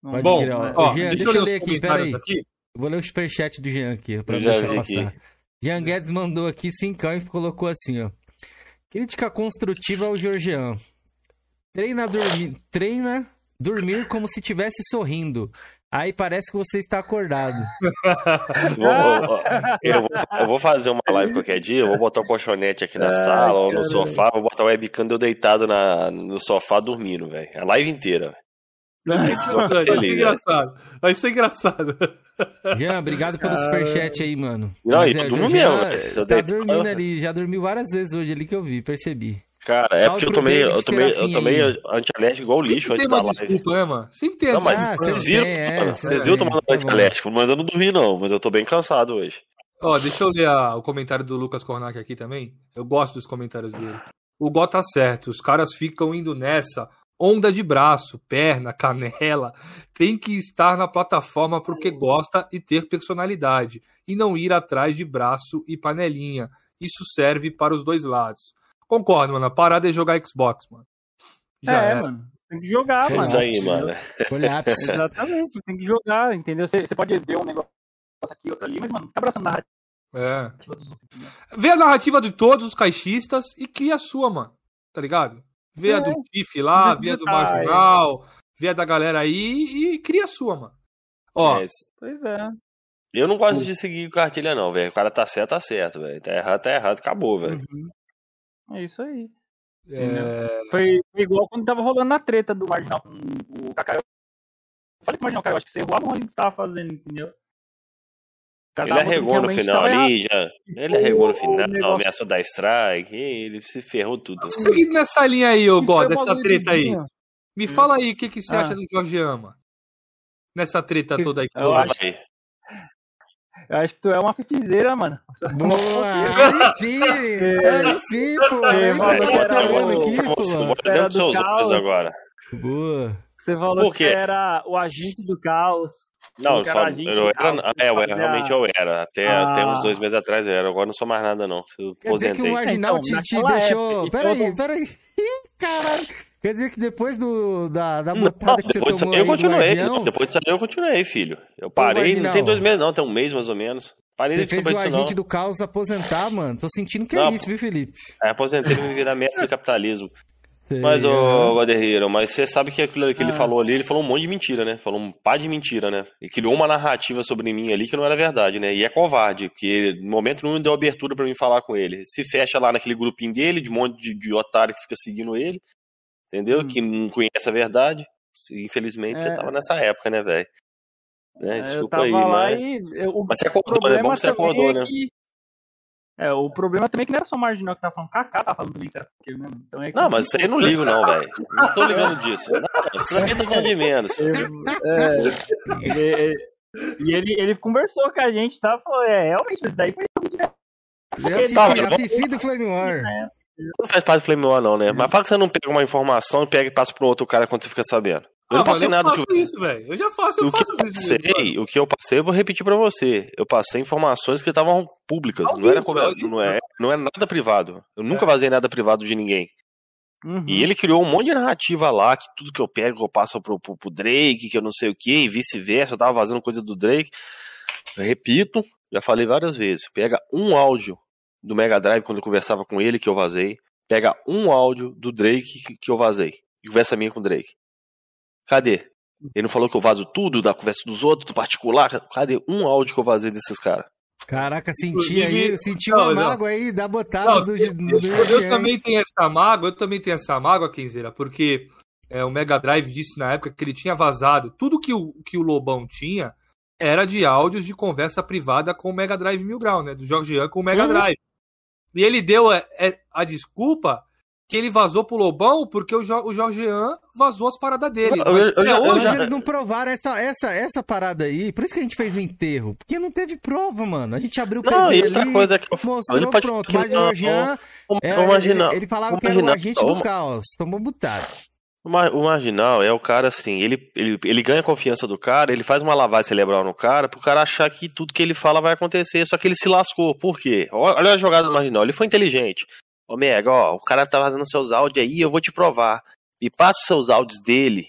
Speaker 3: Bom, ó, Jean, deixa, deixa eu ler aqui,
Speaker 1: peraí. Aqui. Vou ler o superchat do Jean aqui, pra deixar passar. Aqui. Jean Guedes mandou aqui cincão e colocou assim, ó. Crítica construtiva ao Georgian. Treina, dormir, treina dormir como se estivesse sorrindo. Aí parece que você está acordado. <laughs>
Speaker 2: vou, eu, vou, eu, vou, fazer uma live qualquer dia, eu vou botar o um colchonete aqui na sala ou no sofá, vou botar o webcam eu deitado na, no sofá dormindo, velho. A live inteira, velho.
Speaker 3: Vai ser engraçado. Vai ser engraçado.
Speaker 1: Jean, obrigado pelo superchat aí, mano.
Speaker 2: Não, Mas, e é, mesmo.
Speaker 1: Já, tá dormindo ali, já dormiu várias vezes hoje ali que eu vi, percebi.
Speaker 2: Cara, é porque eu tomei, eu tomei, eu tomei antialérgico igual lixo antes da live. Desculpa,
Speaker 3: é, mano. Sempre tem Não,
Speaker 2: mas ah, vocês viram, é, vocês viram tomando tá antialérgico, mas eu não dormi não, mas eu tô bem cansado hoje.
Speaker 3: Ó, deixa eu ler a, o comentário do Lucas Kornak aqui também. Eu gosto dos comentários dele. O Gó tá certo, os caras ficam indo nessa onda de braço, perna, canela. Tem que estar na plataforma porque gosta e ter personalidade, e não ir atrás de braço e panelinha. Isso serve para os dois lados. Concordo, mano. A parada é jogar Xbox, mano.
Speaker 4: Já é, mano. Tem que jogar, é mano.
Speaker 2: Isso aí, mano. <laughs>
Speaker 4: Exatamente, você tem que jogar, entendeu? Você, você pode ver um negócio aqui, outro ali, mas, mano, tá abraçando a narrativa.
Speaker 3: É. Vê a narrativa de todos os caixistas e cria a sua, mano. Tá ligado? Vê é. a do Tiff lá, vê a do Marginal, vê a da galera aí e cria a sua, mano. Ó.
Speaker 4: É pois é.
Speaker 2: Eu não gosto de seguir cartilha, não, velho. O cara tá certo, tá certo, velho. Tá errado, tá errado, acabou, velho. Uhum.
Speaker 4: É isso aí. É... Foi, igual quando tava rolando na treta do Marginal com o Kaká. Eu falei pro Marginal, cara, eu acho que você errou a mão que você tava fazendo, entendeu?
Speaker 2: Ele arregou no final ali, já. Ele arregou no final, negócio... ameaçou dar strike, ele se ferrou tudo.
Speaker 3: Seguindo nessa linha aí, ô God, dessa treta aí. Me fala aí o que, que você ah. acha do Jorge Ama. Nessa treta toda aí que
Speaker 4: eu acho. Eu acho que tu é uma fifizeira, mano.
Speaker 1: Boa! Aí sim! Sim, pô! Aí você tá vendo aqui, pô!
Speaker 2: Era do caos. agora.
Speaker 1: Boa!
Speaker 4: Você falou que era o agente do caos.
Speaker 2: Não, só, eu era, é, eu realmente eu era. Até, ah. até uns dois meses atrás eu era. Agora não sou mais nada, não. Eu
Speaker 1: Quer dizer que o Marginal então, te, te deixou... Peraí, peraí. Caralho. Quer dizer que depois do, da, da botada não, que você tomou
Speaker 2: eu continuei, Depois de sair eu continuei, filho. Eu parei, não tem dois meses não, tem um mês mais ou menos. Parei
Speaker 1: Você
Speaker 2: de
Speaker 1: fez o
Speaker 2: não.
Speaker 1: agente do caos aposentar, mano. Tô sentindo que é
Speaker 2: Não.
Speaker 1: isso, viu, Felipe?
Speaker 2: Aí aposentei pra virar mestre do capitalismo.
Speaker 1: Sei,
Speaker 2: Mas, ô,
Speaker 1: aham.
Speaker 2: Guaderreiro, mas você sabe que aquilo que ele
Speaker 4: Ah.
Speaker 2: falou ali, ele falou um monte de mentira, né? Falou um par de mentira, né? E criou uma narrativa sobre mim ali que não era verdade, né? E é covarde, porque no momento nenhum deu abertura pra mim falar com ele. Se fecha lá naquele grupinho dele, de um monte de, de otário que fica seguindo ele, entendeu?
Speaker 4: Hum.
Speaker 2: Que não conhece a verdade. Infelizmente, você
Speaker 4: É.
Speaker 2: tava nessa época, né, velho? Né?
Speaker 4: eu
Speaker 2: Desculpa aí, mas...
Speaker 4: e. eu- o
Speaker 2: Mas você acordou, né?
Speaker 4: problema
Speaker 2: Bom que você
Speaker 4: também
Speaker 2: acordou,
Speaker 4: é
Speaker 2: né?
Speaker 4: que- É, o problema também é que não era só o Marginal que tava falando, Kaká tá falando você era porque mesmo. Então é que-
Speaker 2: Não, mas isso aí eu não ligo, não, velho. Não tô ligando disso. Não, isso mim tá falando de menos.
Speaker 4: É, e, e ele, ele conversou com a gente, tá? Falou, é, realmente, isso daí foi
Speaker 1: É a
Speaker 2: Tá,
Speaker 1: Fifi, a
Speaker 2: vamos-
Speaker 1: Fifi do Flame War.
Speaker 2: Não faz parte do Flame War, não, né? Mas fala que você não pega uma informação e pega e passa pro outro cara quando você fica sabendo. Eu não
Speaker 3: Ah,
Speaker 2: passei
Speaker 3: mano,
Speaker 2: nada que
Speaker 3: faço
Speaker 2: você.
Speaker 3: isso, velho. Eu já faço, eu
Speaker 2: O que
Speaker 3: faço mano.
Speaker 2: passei, o que eu passei, eu vou repetir pra você. Eu passei informações que estavam públicas.
Speaker 3: Ao
Speaker 2: Não era,
Speaker 3: vivo.
Speaker 2: não, é, não é nada privado. Eu nunca vazei nada privado de ninguém.
Speaker 4: Uhum.
Speaker 2: E ele criou um monte de narrativa lá, que tudo que eu pego eu passo pro, pro, pro Drake, que eu não sei o que, e vice-versa. Eu tava vazando coisa do Drake. Eu repito, já falei várias vezes. Pega um áudio do Mega Drive quando eu conversava com ele, que eu vazei. Pega um áudio do Drake que, eu vazei. E conversa minha com o Drake. Cadê? Ele não falou que eu vazo tudo da conversa dos outros, do particular? Cadê um áudio que eu vazei desses caras?
Speaker 1: Caraca, senti aí, senti
Speaker 3: Não,
Speaker 1: uma
Speaker 3: não.
Speaker 1: mágoa aí da botada
Speaker 3: Não,
Speaker 1: do,
Speaker 3: eu,
Speaker 1: do, do
Speaker 3: eu
Speaker 1: Jean.
Speaker 3: também tenho essa mágoa, eu também tenho essa mágoa, Kenzeira, porque é, o Mega Drive disse na época que ele tinha vazado. Tudo que o, que o Lobão tinha era de áudios de conversa privada com o Mega Drive Mil Grau, né? Do Jorgian com o Mega
Speaker 2: Uhum.
Speaker 3: Drive. E ele deu é, é, a desculpa que ele vazou pro Lobão porque o, Jo- o Jorgian vazou as paradas dele.
Speaker 2: Eu- eu- eu
Speaker 3: Mas
Speaker 2: já-
Speaker 3: hoje,
Speaker 1: eles não provaram essa, essa, essa parada aí. Por isso que a gente fez o enterro. Porque não teve prova, mano. A gente abriu o
Speaker 2: Não, e outra
Speaker 1: ali,
Speaker 2: coisa que eu
Speaker 1: mostrou,
Speaker 2: ele pode
Speaker 1: pronto. Mas o
Speaker 2: não,
Speaker 1: Jean,
Speaker 2: o,
Speaker 1: é, ele, ele falava que era o agente do caos. Tomou butado.
Speaker 2: O mar- o marginal é o cara assim, ele, ele, ele ganha a confiança do cara, ele faz uma lavagem cerebral no cara, pro cara achar que tudo que ele fala vai acontecer, só que ele se lascou. Por quê? Olha a jogada do marginal, ele foi inteligente. Ô Mega, ó, o cara tá fazendo seus áudios aí, eu vou te provar. Me passa os seus áudios dele,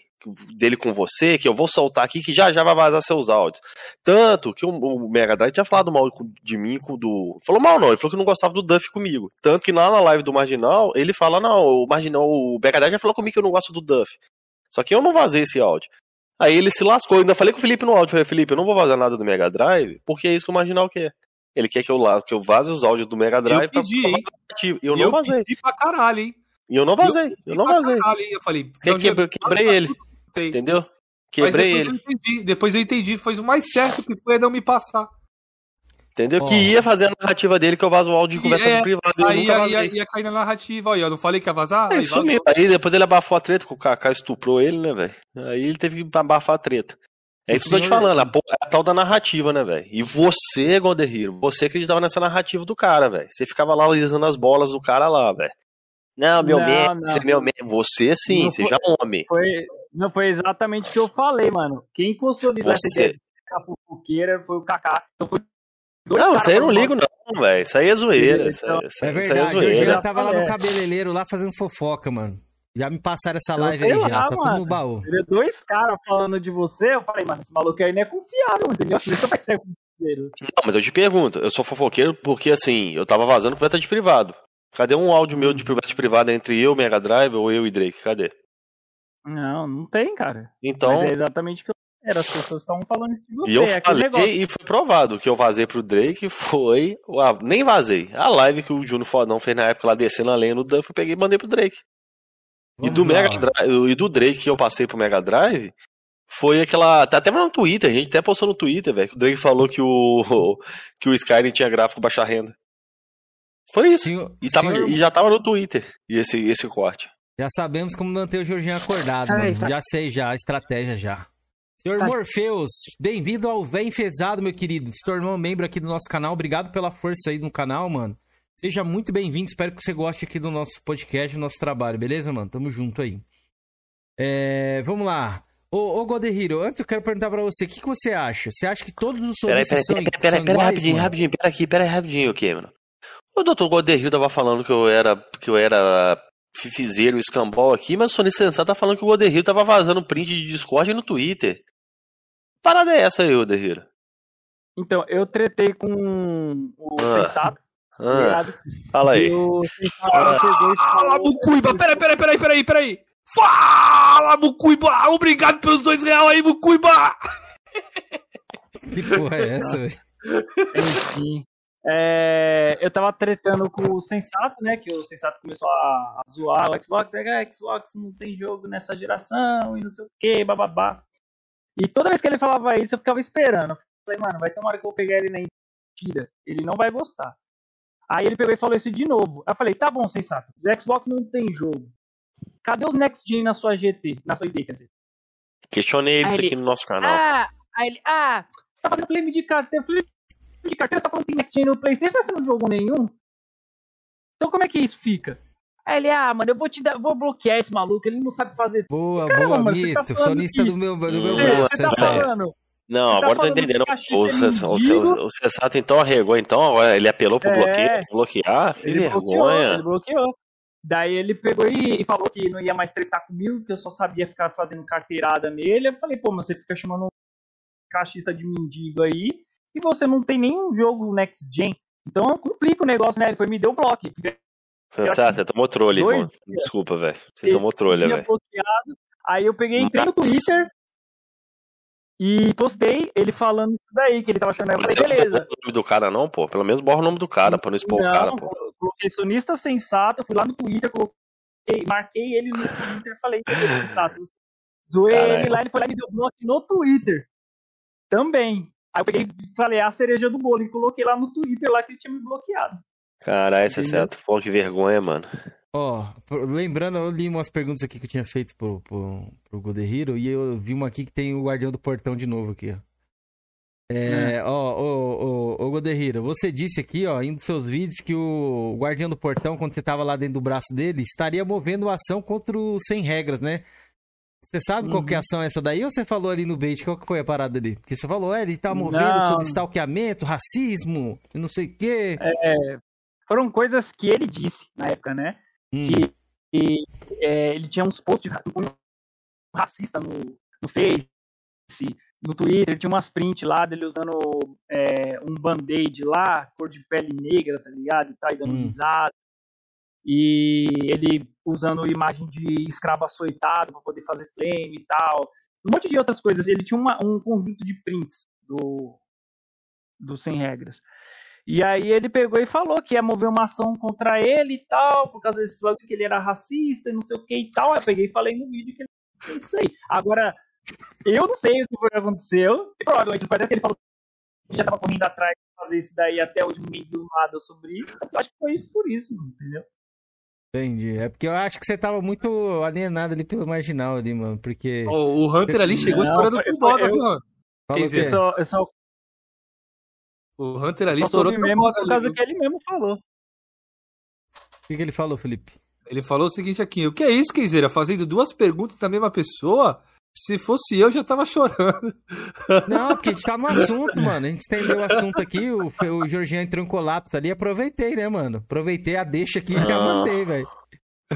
Speaker 2: dele com você, que eu vou soltar aqui, que já já vai vazar seus áudios. Tanto que o, o Mega Drive tinha falado mal de mim com do. Falou mal não, ele falou que não gostava do Duff comigo. Tanto que lá na live do Marginal, ele fala: não, o Marginal, o Mega Drive já falou comigo que eu não gosto do Duff. Só que eu não vazei esse áudio. Aí ele se lascou. Eu ainda falei com o Felipe no áudio. Falei, Felipe, eu não vou vazar nada do Mega Drive, porque é isso que o Marginal quer. Ele quer que eu, que eu vaze os áudios do Mega Drive
Speaker 3: eu pedi,
Speaker 2: pra. E eu
Speaker 3: E
Speaker 2: não vazei.
Speaker 3: pedi pra caralho, hein?
Speaker 2: E eu não vazei. Eu não
Speaker 3: Pra
Speaker 2: vazei.
Speaker 3: caralho? Eu falei,
Speaker 2: quebrei- quebrei ele.
Speaker 3: Sei.
Speaker 2: Entendeu?
Speaker 3: Mas
Speaker 2: Quebrei
Speaker 3: depois
Speaker 2: ele.
Speaker 3: Eu entendi, depois eu entendi. Foi o mais certo que foi é não me passar.
Speaker 2: Entendeu?
Speaker 1: Ó.
Speaker 2: Que ia fazer a narrativa dele que eu vazo o áudio de
Speaker 3: E
Speaker 2: conversa
Speaker 3: é,
Speaker 2: privada. Eu
Speaker 3: Aí
Speaker 2: nunca
Speaker 3: ia, ia, ia cair na narrativa. Aí, ó, não falei que ia vazar?
Speaker 2: Aí
Speaker 3: Aí vazou.
Speaker 2: sumiu. Aí depois ele abafou a treta, que o Kaká estuprou ele, né, velho? Aí ele teve que abafar a treta. É isso que eu tô te falando, a, a tal da narrativa, né, velho? E você, Gonderriro, você acreditava nessa narrativa do cara, velho. Você ficava lá alisando as bolas do cara lá, velho. Não, meu
Speaker 4: Não,
Speaker 2: mestre,
Speaker 4: não.
Speaker 2: meu mestre. Você sim,
Speaker 4: Não
Speaker 2: seja homem.
Speaker 4: Foi, não foi exatamente o que eu falei, mano. Quem consolidou essa
Speaker 2: Você-
Speaker 4: ideia de ficar fofoqueira foi o Kaká. Então foi dois
Speaker 2: Não, isso aí eu não ligo, não, velho. Isso aí é zoeira. Isso aí,
Speaker 4: Então,
Speaker 1: É
Speaker 2: aí- isso aí é
Speaker 1: verdade. O
Speaker 2: zoeira.
Speaker 1: Jean tava lá no
Speaker 4: É.
Speaker 1: cabeleireiro lá fazendo fofoca, mano. Já me passaram essa
Speaker 4: Eu
Speaker 1: live aí
Speaker 4: lá,
Speaker 1: já. Tá tudo
Speaker 4: mano.
Speaker 1: no baú.
Speaker 4: É dois caras falando de você, eu falei, mano, esse maluco aí não é confiável, entendeu? Por isso vai ser confiável.
Speaker 2: Não, mas eu te pergunto, eu sou fofoqueiro porque assim, eu tava vazando conversa de privado. Cadê um áudio meu de conversa privada entre eu, Mega Drive, ou eu e Drake? Cadê?
Speaker 4: Não, não tem, cara.
Speaker 2: Então,
Speaker 4: Mas é exatamente o que eu era. As pessoas estavam falando isso de você.
Speaker 2: e eu
Speaker 4: é
Speaker 2: falei e foi provado. O que eu vazei pro Drake foi. ah, nem vazei. A live que o Júnior Fodão fez na época lá descendo a lenha no Duff, eu peguei e mandei pro Drake. E do,
Speaker 1: lá,
Speaker 2: Mega. Drive, e do Drake que eu passei pro Mega Drive foi aquela. Tá até no Twitter, a gente até postou no Twitter, velho. que O Drake falou que o, <laughs> que o Skyrim tinha gráfico baixa renda. Foi isso.
Speaker 1: Senhor-
Speaker 2: E, tava-
Speaker 1: senhor-
Speaker 2: e já tava no Twitter. E esse, esse corte.
Speaker 1: Já sabemos como manter o Jorginho acordado,
Speaker 4: Sai,
Speaker 1: mano.
Speaker 4: sai.
Speaker 1: Já sei já, a estratégia já. Senhor
Speaker 4: Sai.
Speaker 1: Morpheus, bem-vindo ao Vem Fezado, meu querido. Se tornou membro aqui do nosso canal. Obrigado pela força aí no canal, mano. Seja muito bem-vindo. Espero que você goste aqui do nosso podcast, do nosso trabalho, beleza, mano? Tamo junto aí. É, vamos lá. Ô, ô Godehiro, antes eu quero perguntar pra você, o que, que você acha? Você acha que todos os
Speaker 2: peraí,
Speaker 1: são,
Speaker 2: peraí, peraí, peraí, rapidinho,
Speaker 1: mano?
Speaker 2: rapidinho, peraí aqui, peraí, rapidinho, ok, mano. O doutor Goderil tava falando que eu era, que eu era fifizeiro, escambol aqui, mas o Sony Sensato tá falando que o Goderil tava vazando print de Discord no Twitter. Que parada é essa aí, Goderil?
Speaker 4: Então, eu tretei com o
Speaker 2: Ah.
Speaker 4: Sensato,
Speaker 2: Ah, fala aí.
Speaker 4: O Sensato chegou e
Speaker 3: Fala,
Speaker 4: falou...
Speaker 3: Mucuiba! Peraí, peraí, peraí, peraí, peraí! Fala, Mucuiba! Obrigado pelos dois reais aí, Mucuiba!
Speaker 1: Que porra é essa, <laughs> velho?
Speaker 4: Enfim. É, eu tava tretando com o Sensato, né? Que o Sensato começou a, a zoar o Xbox. É, ah, Xbox não tem jogo nessa geração e não sei o que, bababá. E toda vez que ele falava isso, eu ficava esperando. Eu falei, mano, vai ter uma hora que eu vou pegar ele na mentira. Ele não vai gostar. Aí ele pegou e falou isso de novo. Aí eu falei, tá bom, Sensato. O Xbox não tem jogo. Cadê os Next Gen na sua GT? Na sua ID, quer dizer.
Speaker 2: Questionei isso
Speaker 4: ele-
Speaker 2: aqui no nosso canal.
Speaker 4: Ah, aí ele, ah, você tá fazendo flame de carteira. Flame de carteira, você tá falando que tem Next Gen no Playstation, mas você não jogou nenhum? Então como é que isso fica? Aí ele, ah, mano, eu vou te dar, vou bloquear esse maluco, ele não sabe fazer.
Speaker 1: Boa,
Speaker 4: Caramba,
Speaker 1: boa,
Speaker 4: mano, você tá
Speaker 1: mito.
Speaker 4: falando
Speaker 1: Sonista
Speaker 4: que-
Speaker 1: do meu, do meu
Speaker 2: Você-
Speaker 1: braço,
Speaker 4: Você tá
Speaker 1: sensato.
Speaker 4: falando?
Speaker 2: Não,
Speaker 4: Você tá
Speaker 2: agora eu tô entendendo. O,
Speaker 4: é
Speaker 2: o? Cess- o Cessato então arregou, então agora ele apelou pro
Speaker 4: É.
Speaker 2: bloqueio, bloquear? Que
Speaker 4: Ele bloqueou,
Speaker 2: vergonha.
Speaker 4: ele bloqueou. Daí ele pegou e, e falou que não ia mais tretar comigo, que eu só sabia ficar fazendo carteirada nele. Eu falei, pô, mas você fica chamando um cachista de mendigo aí, e você não tem nenhum jogo Next Gen. Então complica o negócio, né? Ele foi me deu bloco.
Speaker 2: Cessato, você tomou trolha,
Speaker 4: Dois
Speaker 2: irmão. Desculpa, velho. Você tomou trolha, velho.
Speaker 4: Aí eu peguei, entrei no. Twitter e postei ele falando isso daí, que ele tava achando. Eu falei,
Speaker 2: não
Speaker 4: beleza.
Speaker 2: borra o nome do cara, não, pô? Pelo menos borra o nome do cara, pra não expor o cara,
Speaker 4: Não,
Speaker 2: pô.
Speaker 4: coloquei sonista sensato, fui lá no Twitter, coloquei, marquei ele no Twitter falei, "Sonista sensato. Zoei
Speaker 2: Caralho.
Speaker 4: ele lá, ele foi lá e me deu bloco no Twitter. Também. Aí eu peguei e falei, "É a cereja do bolo, e coloquei lá no Twitter lá que ele tinha me bloqueado.
Speaker 2: Caralho, você é certo. Pô, que vergonha, mano.
Speaker 1: Ó, por- lembrando, eu li umas perguntas aqui que eu tinha feito pro, pro, pro Golden Hero e eu vi uma aqui que tem o Guardião do Portão de novo aqui, ó. É, ó, ô, ô, ô, você disse aqui, ó, em um dos seus vídeos que o Guardião do Portão, quando você tava lá dentro do braço dele, estaria movendo a ação contra o Sem Regras, né? Você sabe qual que é a ação essa daí ou você falou ali no bait? Qual que foi a parada ali? Porque você falou, é, ele tá movendo sobre stalkeamento, racismo, não sei o quê.
Speaker 4: Foram coisas que ele disse na época, né?
Speaker 1: Hum,
Speaker 4: que e, é, ele tinha uns posts ra- um racista no, no Face, no Twitter, tinha umas prints lá dele usando é, um band-aid lá, cor de pele negra, tá ligado? E tá dando
Speaker 1: Hum.
Speaker 4: risada. E ele usando imagem de escravo açoitado pra poder fazer flame e tal. Um monte de outras coisas. Ele tinha uma- um conjunto de prints do, do Sem Regras. E aí ele pegou e falou que ia mover uma ação contra ele e tal, por causa desse bagulho que ele era racista e não sei o que e tal. Eu peguei e falei no vídeo que ele fez isso aí. Agora, eu não sei o que foi que aconteceu. E provavelmente parece que ele falou que já tava correndo atrás de fazer isso daí até hoje ninguém viu nada sobre isso. Eu acho que foi isso por isso, entendeu?
Speaker 1: Entendi. É porque eu acho que você tava muito alienado ali pelo marginal ali, mano. Porque.
Speaker 3: Ó, o Hunter ali chegou
Speaker 4: Não,
Speaker 3: estourando com boda, viu, Hunter?
Speaker 1: Falou
Speaker 3: quer
Speaker 1: que
Speaker 3: dizer,
Speaker 1: é.
Speaker 4: Eu só, eu só,
Speaker 3: O Hunter ali
Speaker 4: só
Speaker 3: estourou com
Speaker 4: mesmo
Speaker 3: boda
Speaker 4: por causa que ele mesmo falou.
Speaker 1: O que, que ele falou, Felipe?
Speaker 3: Ele falou o seguinte aqui: o que é isso, Kenzeira? Fazendo duas perguntas da mesma pessoa? Se fosse eu, já tava chorando.
Speaker 1: Não, porque a gente tá no assunto, mano. A gente estendeu o assunto aqui, o, o Jorginho entrou em colapso ali. Aproveitei, né, mano? Aproveitei a deixa aqui e já
Speaker 2: Ah.
Speaker 1: mandei, velho.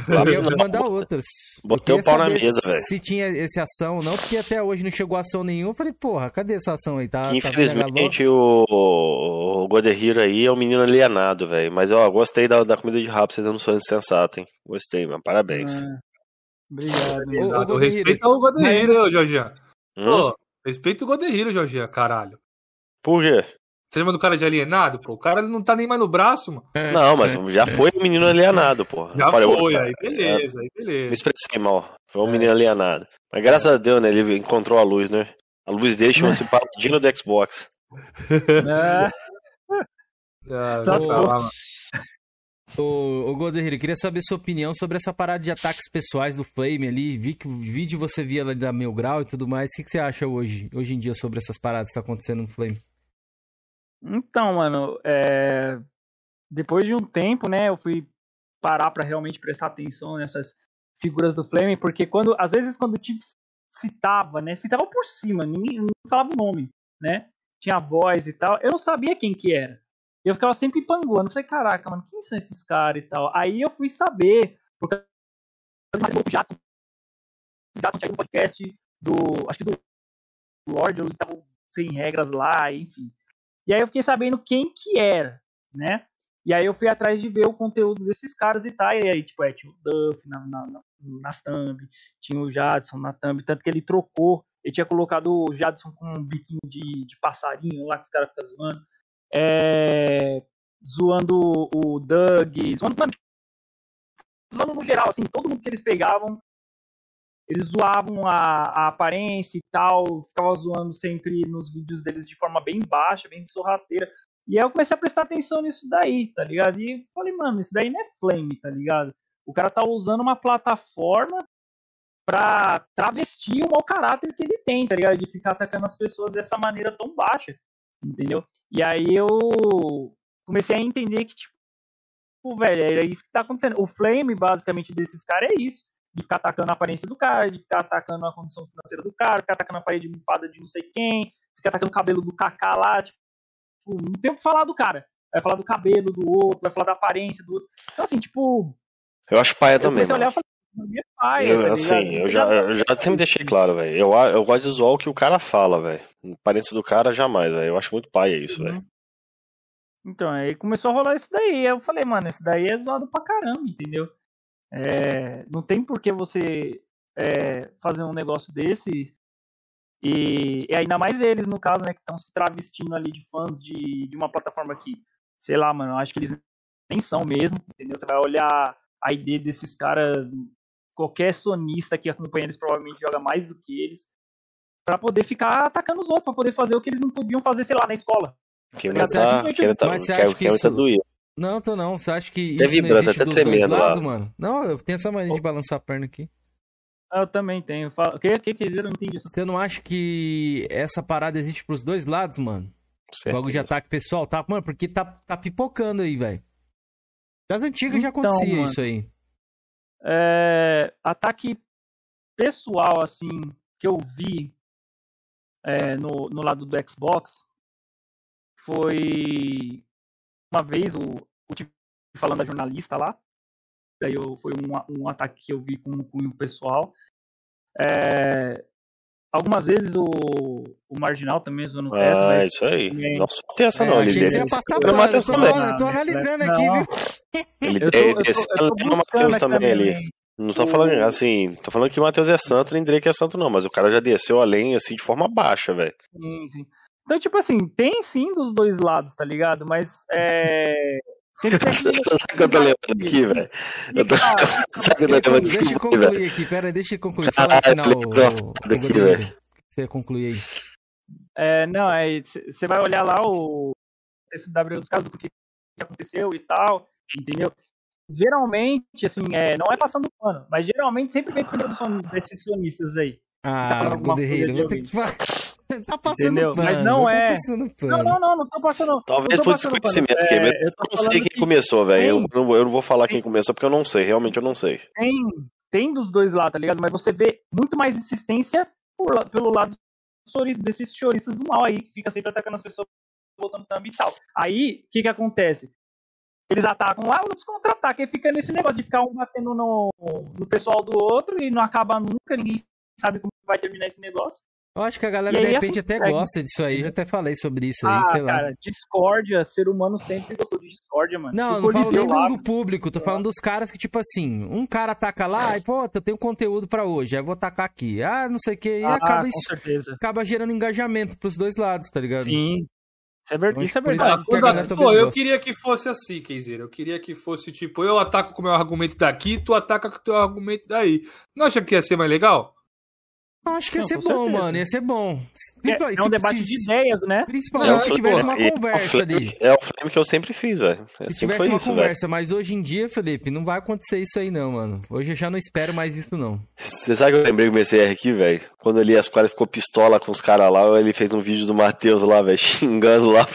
Speaker 1: Eu
Speaker 2: não.
Speaker 1: mandar outras.
Speaker 2: Botei o pau na mesa, velho.
Speaker 1: Se tinha esse ação ou não, porque até hoje não chegou ação nenhuma. Eu falei, porra, cadê essa ação aí? Tá, tá
Speaker 2: infelizmente o, o Godehiro aí é um menino alienado, velho. Mas ó, gostei da, da comida de rabo, vocês não são insensato, hein? Gostei, mano. Parabéns.
Speaker 4: Ah, obrigado.
Speaker 1: Ô, ô,
Speaker 3: Exato,
Speaker 1: Godehiro,
Speaker 3: Respeita o Godehiro, Jorginho.
Speaker 2: Hum?
Speaker 3: Pô, respeita o Godehiro, Jorginho, caralho.
Speaker 2: Por quê?
Speaker 3: Você chama do cara de alienado, pô? O cara não tá nem mais no braço, mano.
Speaker 2: Não, mas já foi um menino alienado, porra.
Speaker 3: Já
Speaker 2: falei,
Speaker 3: foi, aí beleza, aí
Speaker 2: Me
Speaker 3: beleza.
Speaker 2: expressei mal. Foi um menino alienado. Mas graças a Deus, né? Ele encontrou a luz, né? A luz dele chama-se Paladino do Xbox. <laughs>
Speaker 4: Ah,
Speaker 3: Ah,
Speaker 4: Só se for.
Speaker 1: Ô, ô Goderreiro, queria saber sua opinião sobre essa parada de ataques pessoais do Flame ali. Vi que o vídeo você via da Mil Grau e tudo mais. O que, que você acha hoje, hoje em dia sobre essas paradas que tá acontecendo no Flame?
Speaker 4: Então, mano, é, depois de um tempo, né, eu fui parar pra realmente prestar atenção nessas figuras do Flame, porque quando, às vezes, quando o Tiff citava, né, citava por cima, ninguém não falava o nome, né, tinha voz e tal, eu não sabia quem que era. E eu ficava sempre panguando, falei, caraca, mano, quem são esses caras e tal? Aí eu fui saber, porque o Jackson, Jackson tinha um podcast do, acho que do Lord, ele tava sem regras lá, enfim. E aí eu fiquei sabendo quem que era, né? E aí eu fui atrás de ver o conteúdo desses caras e tal. E aí, tipo, é, tinha o Duff na, na, na, nas thumb, tinha o Jadson na thumb, tanto que ele trocou. Ele tinha colocado o Jadson com um biquinho de, de passarinho lá que os caras ficam zoando. É, zoando o Doug, zoando, mano, zoando no geral, assim, todo mundo que eles pegavam, eles zoavam a, a aparência e tal, ficavam zoando sempre nos vídeos deles de forma bem baixa, bem sorrateira. E aí eu comecei a prestar atenção nisso daí, tá ligado? E falei, mano, isso daí não é flame, tá ligado? O cara tá usando uma plataforma pra travestir o mau caráter que ele tem, tá ligado? De ficar atacando as pessoas dessa maneira tão baixa, entendeu? E aí eu comecei a entender que, tipo, velho, era isso que tá acontecendo. O flame, basicamente, desses caras é isso. De ficar atacando a aparência do cara, de ficar atacando a condição financeira do cara, ficar atacando a parede bufada de não sei quem, ficar atacando o cabelo do Kaká lá, tipo, não tem o que falar do cara. Vai falar do cabelo do outro, vai falar da aparência do outro. Então, assim, tipo.
Speaker 2: Eu acho paia também.
Speaker 4: Olhar,
Speaker 2: mano.
Speaker 4: falei, é paia,
Speaker 2: Eu,
Speaker 4: tá
Speaker 2: assim, eu já, eu já sempre deixei claro, velho. Eu, eu gosto de zoar o que o cara fala, velho. Aparência do cara, jamais, velho. Eu acho muito paia isso, velho.
Speaker 4: Uhum. Então, aí começou a rolar isso daí. Eu falei, mano, esse daí é zoado pra caramba, entendeu? É, não tem por que você é, fazer um negócio desse. E, e ainda mais eles, no caso, né, que estão se travestindo ali de fãs de, de uma plataforma que, sei lá, mano, eu acho que eles nem são mesmo, entendeu? Você vai olhar a ID desses caras, qualquer sonista que acompanha eles provavelmente joga mais do que eles, pra poder ficar atacando os outros, pra poder fazer o que eles não podiam fazer, sei lá, na escola.
Speaker 2: Vai tá,
Speaker 4: você-
Speaker 2: quem tá,
Speaker 1: mas você
Speaker 2: quer,
Speaker 1: acha que
Speaker 2: quer
Speaker 1: isso-
Speaker 2: tá doído.
Speaker 1: Não, tô não. Você acha que
Speaker 2: Até
Speaker 1: isso não
Speaker 2: vibrando,
Speaker 1: existe
Speaker 2: até
Speaker 1: dos dois
Speaker 2: tremendo lá.
Speaker 1: lados, mano? Não, eu tenho essa mania de balançar a perna aqui.
Speaker 4: Ah, Eu também tenho. O que, que quiseram? Eu não entendi isso.
Speaker 1: Você não acha que essa parada existe pros dois lados, mano? Logo de ataque pessoal, tá? Mano, porque tá, tá pipocando aí, velho. Das antigas já
Speaker 4: Então,
Speaker 1: acontecia
Speaker 4: mano.
Speaker 1: isso aí.
Speaker 4: É, ataque pessoal, assim, que eu vi é, no, no lado do Xbox foi uma vez o, o falando da jornalista lá. Daí eu, foi um, um ataque que eu vi com, o pessoal. É, algumas vezes o, o Marginal também zoando o Tesla,
Speaker 2: Ah,
Speaker 4: mas
Speaker 2: isso aí.
Speaker 4: também-
Speaker 2: Não só tem essa,
Speaker 1: É,
Speaker 2: não. Ele
Speaker 1: ia
Speaker 2: ele-
Speaker 1: passar
Speaker 2: ele
Speaker 1: pano,
Speaker 2: mata
Speaker 1: eu tô,
Speaker 2: também.
Speaker 1: eu tô analisando
Speaker 4: não.
Speaker 1: aqui, viu?
Speaker 2: Ele,
Speaker 4: tô
Speaker 2: no
Speaker 4: buscando
Speaker 2: Matheus também. ali. Não tô falando assim, tô falando que o Matheus é santo, nem Drake é santo, não, mas o cara já desceu além, assim, de forma baixa, velho.
Speaker 4: Sim, sim. Então, tipo assim, tem sim dos dois lados, tá ligado? Mas é. <laughs>
Speaker 2: Sabe o que eu tô lembrando aqui, velho? Eu tô- Sabe o que eu tô
Speaker 1: Deixa,
Speaker 2: lembrando?
Speaker 1: deixa eu concluir aqui, pera, deixa eu concluir. Fala final,
Speaker 2: aqui, velho.
Speaker 1: Você conclui aí.
Speaker 4: É, não, é. Você vai olhar lá o texto da W dos casos do porquê que aconteceu e tal, entendeu? Geralmente, assim, é, não é passando pano, mas geralmente sempre vem primeiro son- desses sonistas aí.
Speaker 1: Ah, Goderreiro,
Speaker 4: de
Speaker 1: vou ter que te falar. <laughs> Tá passando
Speaker 4: Entendeu?
Speaker 1: pano.
Speaker 4: Mas não é. Não, não, não, não tô passando.
Speaker 2: Talvez
Speaker 4: tô
Speaker 2: por desconhecimento, que
Speaker 4: É,
Speaker 2: eu
Speaker 4: eu
Speaker 2: não sei quem
Speaker 4: que
Speaker 2: começou, velho. Eu,
Speaker 4: tem-
Speaker 2: não vou- eu não vou falar quem começou porque eu não sei, realmente eu não sei.
Speaker 4: tem, tem dos dois lados, tá ligado? Mas você vê muito mais insistência por pelo lado desses choristas do mal aí, que fica sempre atacando as pessoas, voltando thumb e tal. Aí, o que que acontece? Eles atacam lá, outros contra-atacam, e fica nesse negócio de ficar um batendo no, no pessoal do outro e não acaba nunca, ninguém sabe como vai terminar esse negócio.
Speaker 1: Eu acho que a galera,
Speaker 4: aí,
Speaker 1: de repente,
Speaker 4: assim,
Speaker 1: até
Speaker 4: segue.
Speaker 1: gosta disso aí. Eu até falei sobre isso aí,
Speaker 4: ah,
Speaker 1: sei lá.
Speaker 4: cara, discórdia, ser humano sempre gostou de discórdia, mano.
Speaker 1: Não, não falo nem
Speaker 4: lá,
Speaker 1: do, público, tô falando dos caras que, tipo assim, um cara ataca lá e, pô, eu tenho conteúdo pra hoje, aí eu vou atacar aqui. Ah, não sei o que, e
Speaker 4: ah,
Speaker 1: acaba
Speaker 4: com
Speaker 1: isso,
Speaker 4: certeza.
Speaker 1: acaba gerando engajamento pros dois lados, tá ligado?
Speaker 4: Sim. Isso é, ver...
Speaker 1: Acho
Speaker 4: isso é
Speaker 1: isso
Speaker 4: verdade.
Speaker 1: galera
Speaker 3: Pô, eu queria que fosse assim, Kenzeira. Eu queria que fosse tipo, eu ataco com o meu argumento daqui, tu ataca com o teu argumento daí. Não acha que ia ser mais legal?
Speaker 1: Acho que ia
Speaker 4: Não,
Speaker 1: ser bom,
Speaker 4: certeza.
Speaker 1: mano, ia ser bom.
Speaker 4: É, é um debate de ideias, né?
Speaker 1: Principalmente se tivesse uma
Speaker 2: é
Speaker 1: conversa
Speaker 2: flame-
Speaker 1: ali.
Speaker 2: É o flame que eu sempre fiz, velho. É,
Speaker 1: Se
Speaker 2: sempre
Speaker 1: tivesse
Speaker 2: foi
Speaker 1: uma
Speaker 2: isso, velho.
Speaker 1: conversa, mas hoje em dia, Felipe, não vai acontecer isso aí não, mano. Hoje eu já não espero mais isso não.
Speaker 2: Você sabe que eu lembrei do MCR aqui, velho? Quando ele as quadras ficou pistola com os caras lá, ele fez um vídeo do Matheus lá, velho, <laughs> xingando lá.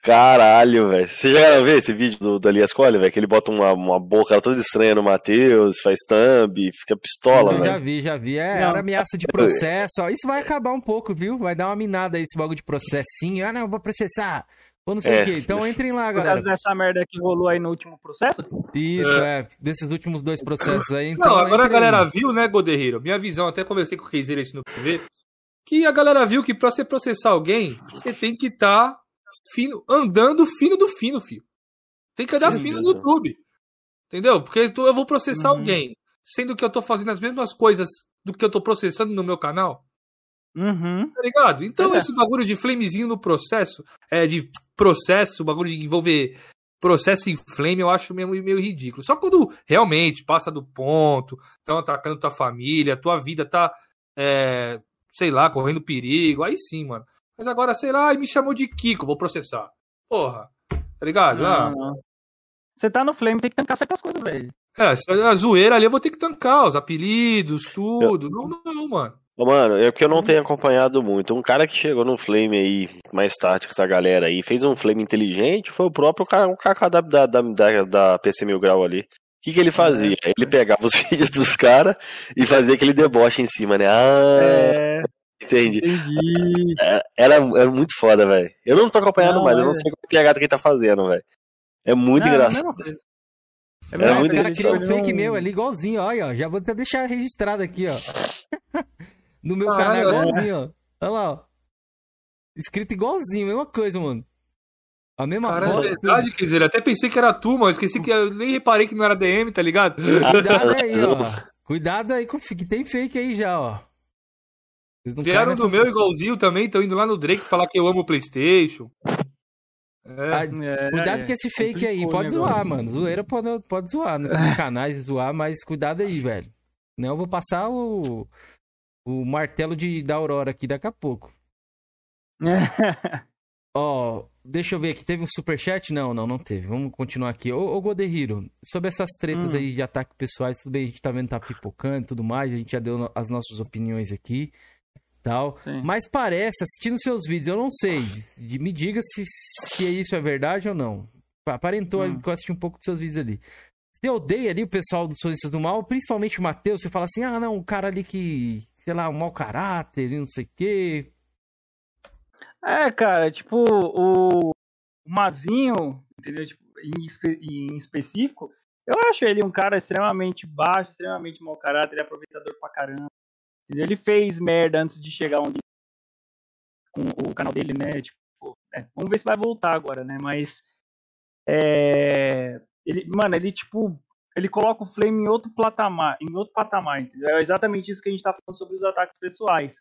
Speaker 2: Caralho, velho. Vocês já ver esse vídeo do, do Elias Cole, velho? Que ele bota uma, uma boca toda estranha no Matheus, faz thumb, fica pistola,
Speaker 1: eu
Speaker 2: velho.
Speaker 1: já vi, já vi. É,
Speaker 4: Não.
Speaker 1: era ameaça de <laughs> processo. Ó. Isso vai acabar um pouco, viu? Vai dar uma minada aí, esse bagulho de processinho. Ah, não, eu vou processar. Ou não sei
Speaker 2: É.
Speaker 1: o quê. Então entrem lá,
Speaker 4: Por
Speaker 1: galera.
Speaker 4: causa dessa merda que rolou aí no último processo.
Speaker 1: Isso, é. Desses últimos dois processos aí. Então,
Speaker 3: Não, agora a
Speaker 1: entrem aí.
Speaker 3: galera viu, né, Goderreiro? Minha visão, até conversei com o Kenzeira isso no TV, que a galera viu que pra você processar alguém, você tem que estar fino, andando fino do fino, filho. Tem que andar
Speaker 2: Sim,
Speaker 3: fino no. YouTube. Entendeu? Porque eu vou processar
Speaker 4: Uhum.
Speaker 3: alguém, sendo que eu tô fazendo as mesmas coisas do que eu tô processando no meu canal.
Speaker 4: Uhum.
Speaker 3: Tá ligado? Então
Speaker 4: é.
Speaker 3: esse bagulho de flamezinho no processo, é de processo, o bagulho de envolver processo em flame, eu acho meio, meio ridículo. Só quando realmente passa do ponto, estão atacando tua família, tua vida tá, é, sei lá, correndo perigo, aí sim, mano. Mas agora, sei lá, me chamou de Kiko, vou processar. Porra, tá ligado? Ah.
Speaker 4: Você tá no Flame, tem que tancar certas coisas, velho.
Speaker 3: é, a zoeira ali eu vou ter que tancar os apelidos, tudo. Não, não, mano.
Speaker 2: Ô, Mano, é porque eu não tenho acompanhado muito. Um cara que chegou no Flame aí, mais tarde com essa galera aí, fez um Flame inteligente, foi o próprio cara, o Kaká da, da, da, da, PC Mil Grau ali. O que, que ele fazia? Ele pegava os <laughs> vídeos dos caras e fazia aquele deboche em cima, né? Ah,
Speaker 4: É,
Speaker 2: entendi.
Speaker 4: entendi.
Speaker 2: Era, era muito foda, velho. Eu não tô acompanhando
Speaker 4: Não,
Speaker 2: mais, eu
Speaker 4: é.
Speaker 2: não sei pegada que ele tá fazendo, velho. É muito
Speaker 4: Não, é a
Speaker 2: engraçado.
Speaker 4: É a
Speaker 2: muito
Speaker 1: Os
Speaker 4: coisa,
Speaker 1: caras
Speaker 2: engraçado.
Speaker 1: criam um fake meu ali igualzinho, olha, ó. Já vou até deixar registrado aqui, ó. <laughs> No meu
Speaker 3: Caralho,
Speaker 1: canal,
Speaker 3: é.
Speaker 1: igualzinho, ó. Olha lá, ó. Escrito igualzinho, mesma coisa, mano. A mesma
Speaker 3: Cara, é
Speaker 1: foto.
Speaker 3: verdade, quer dizer, até pensei que era tu, mas esqueci que eu nem reparei que não era DM, tá ligado?
Speaker 1: Cuidado aí, ó. <laughs> Cuidado aí com o que tem fake aí já, ó. Vocês não
Speaker 3: Vieram do meu igualzinho também, estão indo lá no Drake falar que eu amo o PlayStation. É.
Speaker 1: Ah,
Speaker 4: É,
Speaker 1: Cuidado
Speaker 4: é.
Speaker 1: com esse fake aí. Pode
Speaker 4: negócio.
Speaker 1: zoar, mano. Zoeira pode, pode zoar, né? Tem <laughs> canais zoar, mas cuidado aí, velho. Não, eu vou passar o, o martelo de, da Aurora aqui daqui a pouco. <laughs> Ó, deixa eu ver aqui. Teve um superchat? Não, não, não teve. Vamos continuar aqui. Ô, ô Godehiro, sobre essas tretas
Speaker 4: Hum.
Speaker 1: aí de ataque pessoais, tudo bem, a gente tá vendo tá pipocando e tudo mais, a gente já deu as nossas opiniões aqui, tal.
Speaker 4: Sim.
Speaker 1: Mas parece, assistindo seus vídeos, eu não sei, me diga se, se isso é verdade ou não. Aparentou
Speaker 4: Hum.
Speaker 1: que eu assisti um pouco dos seus vídeos ali. Você odeia ali o pessoal dos Sonistas do Mal, principalmente o Matheus, você fala assim, ah, não, um cara ali que, sei lá, um mau caráter e não sei o quê.
Speaker 4: É, cara, tipo, o, o Mazinho, entendeu? Tipo, em, espe- em específico, eu acho ele um cara extremamente baixo, extremamente mau caráter, ele é aproveitador pra caramba. Entendeu? Ele fez merda antes de chegar onde com o canal dele, né? Tipo, é, vamos ver se vai voltar agora, né? Mas é, ele, mano, ele tipo, ele coloca o Flame em outro patamar, em outro patamar, entendeu? É exatamente isso que a gente tá falando sobre os ataques pessoais,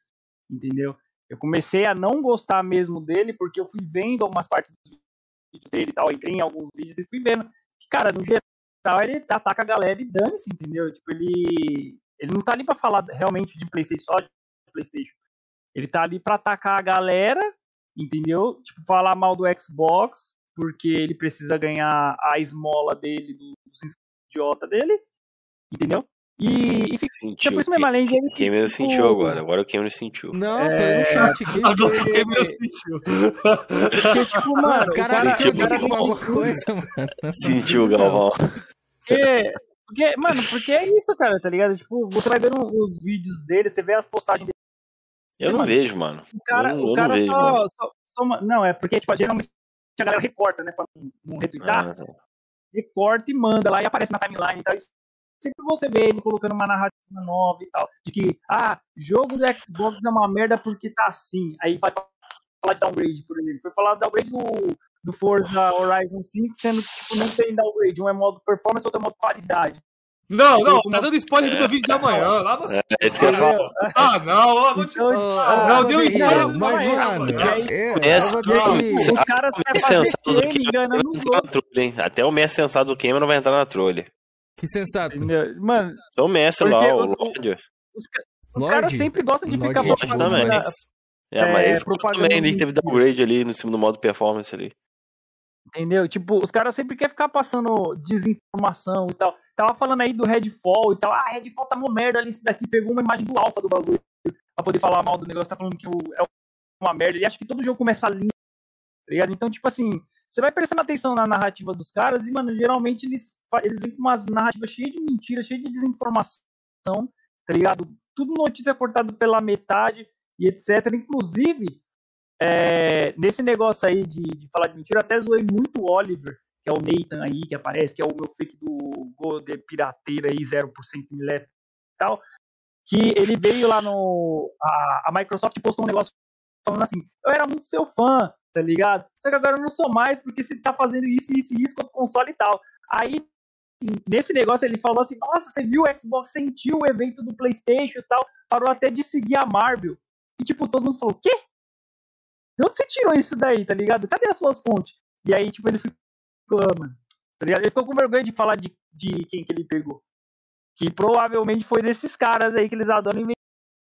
Speaker 4: entendeu? Eu comecei a não gostar mesmo dele porque eu fui vendo algumas partes dos vídeos dele e tal, entrei em alguns vídeos e fui vendo que, cara, no geral ele ataca a galera e dane-se, entendeu? Tipo, ele ele não tá ali pra falar realmente de PlayStation só de PlayStation. Ele tá ali pra atacar a galera, entendeu? Tipo, falar mal do Xbox porque ele precisa ganhar a esmola dele do- dos idiota dele, entendeu? E, e fica
Speaker 2: Sentiu.
Speaker 4: depois de ele
Speaker 2: O Cameron
Speaker 4: tipo,
Speaker 2: sentiu agora. Agora o Cameron sentiu.
Speaker 1: Não,
Speaker 4: É,
Speaker 1: tô aí no chat aqui.
Speaker 3: Agora o Cameron sentiu.
Speaker 4: Porque, tipo, mano,
Speaker 1: os
Speaker 4: o
Speaker 1: caras
Speaker 4: cara, o cara
Speaker 1: alguma coisa, mano.
Speaker 2: Sentiu, Galvão.
Speaker 4: Porque, porque, mano, porque é isso, cara, tá ligado? Tipo, você vai vendo os vídeos dele, você vê as postagens dele.
Speaker 2: Eu não
Speaker 4: Mano,
Speaker 2: vejo, mano.
Speaker 4: O cara,
Speaker 2: Eu não- eu
Speaker 4: o
Speaker 2: não
Speaker 4: cara
Speaker 2: vejo,
Speaker 4: só,
Speaker 2: mano.
Speaker 4: só, só Não, é porque, tipo, geralmente a galera recorta, né? Pra não, não retweetar.
Speaker 2: Ah, tá.
Speaker 4: recorta e manda lá e aparece na timeline tal. Sempre você vê ele colocando uma narrativa nova e tal. De que, ah, jogo do Xbox é uma merda porque tá assim. Aí vai falar de downgrade, por exemplo. Foi falar de downgrade do, do Forza Horizon 5, sendo que tipo, não tem downgrade. Um é modo performance, outro é modo qualidade.
Speaker 3: Não, não, tá dando spoiler do meu vídeo de amanhã. Lá você.
Speaker 2: É isso que eu falo.
Speaker 3: Ah, não, ó, vou te.
Speaker 4: Então, ah,
Speaker 3: não, deu spoiler,
Speaker 1: Mas,
Speaker 3: não,
Speaker 1: mano,
Speaker 3: não,
Speaker 1: é,
Speaker 2: Essa-
Speaker 1: que-
Speaker 4: caras
Speaker 2: O mês
Speaker 4: fazer
Speaker 2: sensado do
Speaker 4: enganando
Speaker 2: hein? Até o mestre sensado do Cameron vai entrar na trolha.
Speaker 1: Que sensato.
Speaker 4: Mano,
Speaker 2: É o mestre lá, o
Speaker 4: os-
Speaker 2: Lorde.
Speaker 4: os, caras sempre gostam de ficar
Speaker 1: Lorde
Speaker 2: também. É, mas
Speaker 4: É,
Speaker 2: ele também que teve downgrade ali no cima do modo performance ali.
Speaker 4: Entendeu? Tipo, os caras sempre querem ficar passando desinformação e tal. Tava falando aí do Redfall e tal. Ah, Redfall tá uma merda ali. Esse daqui pegou uma imagem do alfa do bagulho pra poder falar mal do negócio. Tá falando que é uma merda. Ele acha que todo jogo começa limpo. Tá ligado? Então, tipo assim, você vai prestando atenção na narrativa dos caras e, mano, geralmente eles, eles vêm com umas narrativas cheias de mentiras, cheias de desinformação, tá ligado? Tudo notícia cortada pela metade e etc. Inclusive, é, nesse negócio aí de, de falar de mentira, eu até zoei muito o Oliver, que é o Nathan aí, que aparece, que é o meu fake do Gol de Pirateira aí, 0% milésimo e tal, que ele veio lá no... A, a Microsoft postou um negócio falando assim, eu era muito seu fã, tá ligado? Só que agora eu não sou mais, porque você tá fazendo isso, isso e isso com o console e tal. Aí, nesse negócio, ele falou assim: Nossa, você viu o Xbox sentiu o evento do PlayStation e tal, parou até de seguir a Marvel. E, tipo, todo mundo falou: Quê? De onde você tirou isso daí, tá ligado? Cadê as suas fontes? E aí, tipo, ele ficou, ah, mano, tá ligado? Ele ficou com vergonha de falar de, de quem que ele pegou. Que provavelmente foi desses caras aí que eles adoram inventar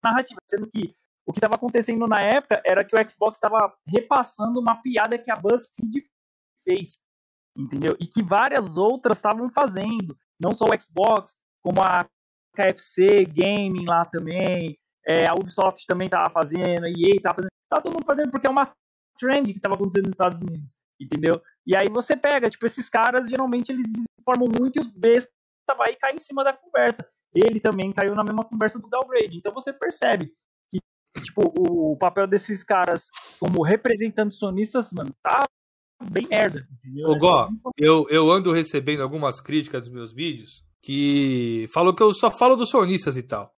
Speaker 4: narrativa. Sendo que o que estava acontecendo na época era que o Xbox estava repassando uma piada que a BuzzFeed fez, entendeu? E que várias outras estavam fazendo, não só o Xbox, como a KFC Gaming lá também, é, a Ubisoft também estava fazendo, a EA estava fazendo, tava todo mundo fazendo porque é uma trend que estava acontecendo nos Estados Unidos, entendeu? E aí você pega, tipo, esses caras geralmente eles desinformam muito e os bestas vai cair em cima da conversa. Ele também caiu na mesma conversa do downgrade. Então você percebe tipo, o papel desses caras como representantes sonistas, mano, tá bem merda, entendeu?
Speaker 3: Ô, Gó, eu, eu ando recebendo algumas críticas dos meus vídeos que falam que eu só falo dos sonistas e tal.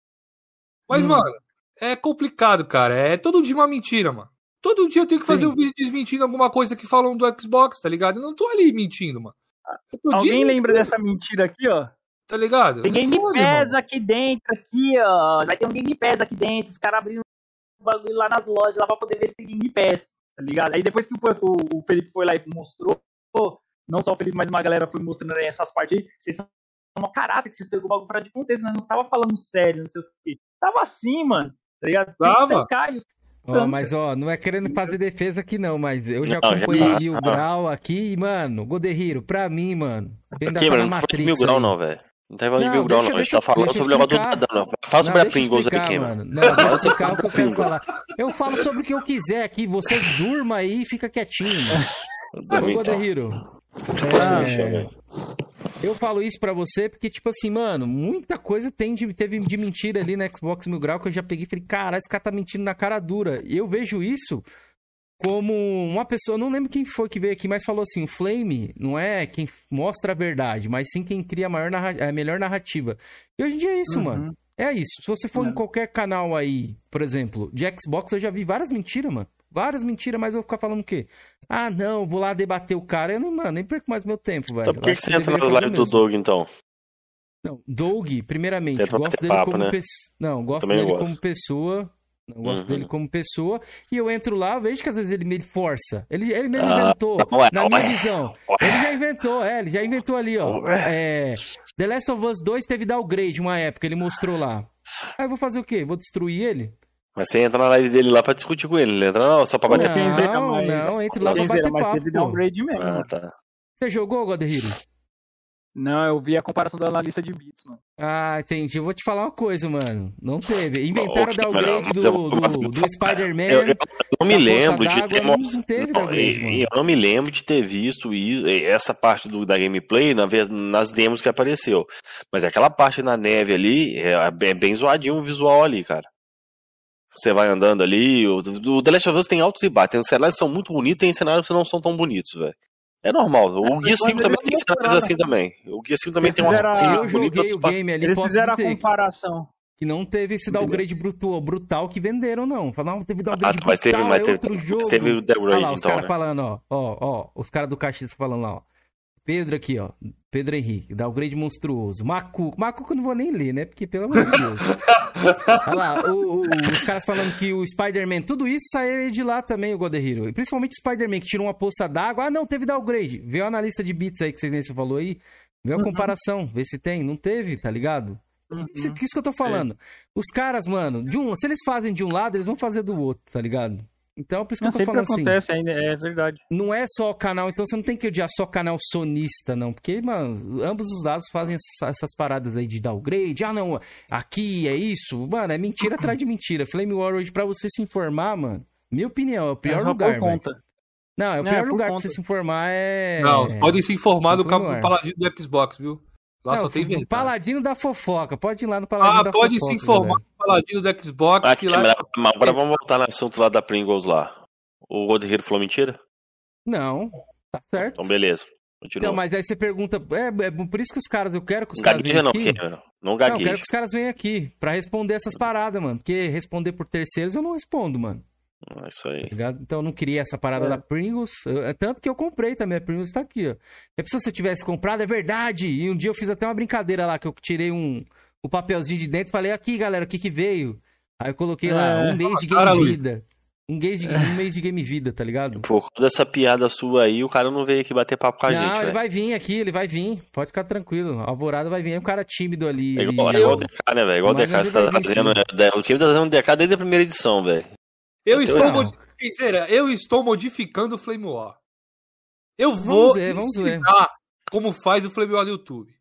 Speaker 3: Mas, hum. mano, é complicado, cara. É todo dia uma mentira, mano. Todo dia eu tenho que fazer Sim. um vídeo desmentindo alguma coisa que falam do Xbox, tá ligado? Eu não tô ali mentindo, mano.
Speaker 4: Alguém lembra dessa mentira aqui, ó?
Speaker 3: Tá ligado?
Speaker 4: Tem Game Pass aqui dentro, aqui, ó. Vai ter um Game Pass aqui dentro. Os caras abriram bagulho lá nas lojas lá pra poder ver se tem Game Pass, tá ligado? Aí depois que o, o, o Felipe foi lá e mostrou, não só o Felipe, mas uma galera foi mostrando aí essas partes aí, vocês uma caráter que vocês pegou o bagulho pra de contexto, né? Não tava falando sério, não sei o quê. Tava assim, mano, tá ligado?
Speaker 3: Tava.
Speaker 1: Ó, mas ó, não é querendo fazer defesa aqui não, mas eu já acompanhei Mil Grau aqui e, mano, Goderriro, pra mim, mano,
Speaker 2: ainda aqui, tá mano, na Matrix. Mil Grau não, velho. Não tá falando de Mil Grau, não. A gente tá falando sobre o negócio do Dadão. Fala sobre a Pringles aqui, mano.
Speaker 1: Não, deixa eu explicar o que eu quero falar. Eu falo sobre o que eu quiser aqui. Você durma aí e fica quietinho. <laughs> Ô, Godehiro. É, eu falo isso para você porque, tipo assim, mano, muita coisa tem de, teve de mentira ali na Xbox Mil Grau que eu já peguei e falei, cara, esse cara tá mentindo na cara dura. E eu vejo isso como uma pessoa, não lembro quem foi que veio aqui, mas falou assim: o Flame não é quem mostra a verdade, mas sim quem cria a, maior narra a melhor narrativa. E hoje em dia é isso, uhum. mano. É isso. Se você for é. em qualquer canal aí, por exemplo, de Xbox, eu já vi várias mentiras, mano. Várias mentiras, mas eu vou ficar falando o quê? Ah, não, vou lá debater o cara. Eu não, mano, nem perco mais meu tempo, velho.
Speaker 2: Então por que, que você entra na live do Doug, então?
Speaker 1: Não, Doug, primeiramente, gosto dele papo, como né? pessoa. Não, gosto Também dele gosto. como pessoa. Eu gosto uhum. dele como pessoa. E eu entro lá, vejo que às vezes ele me força. Ele, ele mesmo ah, inventou, <laughs> ué, na minha ué, visão. Ué. Ele já inventou, é, ele já inventou ali, ó. É, The Last of Us 2 teve downgrade uma época, ele mostrou lá. Aí eu vou fazer o quê? Vou destruir ele?
Speaker 2: Mas você entra na live dele lá pra discutir com ele, ele entra não, só pra bater
Speaker 1: papo. Não, não, entra lá pra bater papo. Teve
Speaker 4: downgrade mesmo. Ah,
Speaker 1: tá. Você jogou, Godehiro?
Speaker 4: Não, eu vi a comparação da lista de bits, mano.
Speaker 1: Ah, entendi. Eu vou te falar uma coisa, mano. Não teve. Inventaram o downgrade do, do, do Spider-Man.
Speaker 2: Eu, eu, não me lembro de ter Não teve downgrade, Eu não me lembro de ter visto isso, essa parte do, da gameplay na vez, nas demos que apareceu. Mas aquela parte na neve ali é, é bem zoadinho o visual ali, cara. Você vai andando ali. O, o The Last of Us tem altos e baixos. Tem cenários que são muito bonitos e tem cenários que não são tão bonitos, velho. É normal. O Guia 5 também tem cenários assim também. O Guia 5 também tem umas
Speaker 1: Eu joguei o game ali,
Speaker 4: Eles fizeram a comparação.
Speaker 1: Que não teve esse downgrade brutal, brutal que venderam, não. Falaram, não, teve downgrade
Speaker 2: ah, mas
Speaker 1: brutal,
Speaker 2: teve, mas
Speaker 1: é
Speaker 2: teve,
Speaker 1: outro jogo.
Speaker 2: Teve o downgrade, Olha lá,
Speaker 1: os então, caras né? falando, ó, ó, ó, os caras do Caxias falando lá, ó. Pedro aqui, ó. Pedro Henrique, downgrade monstruoso. Macuco. Macuco eu não vou nem ler, né? Porque, pelo amor de Deus. <laughs> Olha lá, o, o, os caras falando que o Spider-Man, tudo isso saiu de lá também, o God Hero. E principalmente o Spider-Man, que tirou uma poça d'água. Ah, não, teve downgrade. Vê a analista de bits aí que você falou aí. Vê a uhum. comparação, vê se tem. Não teve, tá ligado? Uhum. Isso, isso que eu tô falando. É. Os caras, mano, de um, se eles fazem de um lado, eles vão fazer do outro, tá ligado? Então, por isso que não, eu tô falando
Speaker 4: assim. acontece ainda, é verdade.
Speaker 1: Não é só o canal, então você não tem que odiar só canal sonista, não. Porque, mano, ambos os lados fazem essas, essas paradas aí de downgrade. Ah, não, aqui é isso. Mano, é mentira atrás de mentira. Flame War hoje, pra você se informar, mano, minha opinião, é o pior é lugar, conta. Não, é o pior é, lugar conta. pra você se informar é.
Speaker 3: Não, podem se informar do campo paladino do Xbox, viu?
Speaker 1: Lá não, só tem verdade. Paladino da fofoca. Pode ir lá no Paladino ah, da
Speaker 3: fofoca. Ah, pode se informar no Paladino do Xbox.
Speaker 2: Ah, que lá... Agora vamos voltar no assunto lá da Pringles lá. O Rodeiro falou mentira?
Speaker 1: Não, tá certo.
Speaker 2: Então, beleza. Continua.
Speaker 1: Não, mas aí você pergunta. É, é por isso que os caras. Eu quero que os caras.
Speaker 2: Gagueja não, aqui. Que, não gagueja. Não, eu
Speaker 1: quero que os caras venham aqui pra responder essas paradas, mano. Porque responder por terceiros eu não respondo, mano.
Speaker 2: É Isso aí.
Speaker 1: tá? Então eu não queria essa parada
Speaker 4: É.
Speaker 1: da Pringles. Eu- é tanto que eu comprei também. A Pringles tá aqui, ó. É pessoa se eu tivesse comprado, é verdade. E um dia eu fiz até uma brincadeira lá, que eu tirei um, um papelzinho de dentro e falei, aqui, galera, o que que veio? Aí eu coloquei lá,
Speaker 4: É.
Speaker 1: um mês de
Speaker 3: Cara,
Speaker 1: Game
Speaker 3: Luiz.
Speaker 1: Vida. Um mês, de, um mês de Game Vida, tá ligado?
Speaker 2: Por causa dessa piada sua aí, o cara não veio aqui bater papo com a
Speaker 1: não,
Speaker 2: gente,
Speaker 1: ele
Speaker 2: velho.
Speaker 1: vai vir aqui, ele vai vir. Pode ficar tranquilo. A Alvorada vai vir. É um cara tímido ali.
Speaker 2: É igual,
Speaker 1: e-
Speaker 2: é igual o DK, né, velho? Igual o DK, você tá trazendo. é, O que ele tá trazendo o DK desde a primeira edição, velho.
Speaker 3: Eu
Speaker 2: Até
Speaker 3: estou, Piseira, eu estou modificando o Flame War. Eu vou
Speaker 1: Vamos ver, vamos ver.
Speaker 3: como faz o Flame War no YouTube.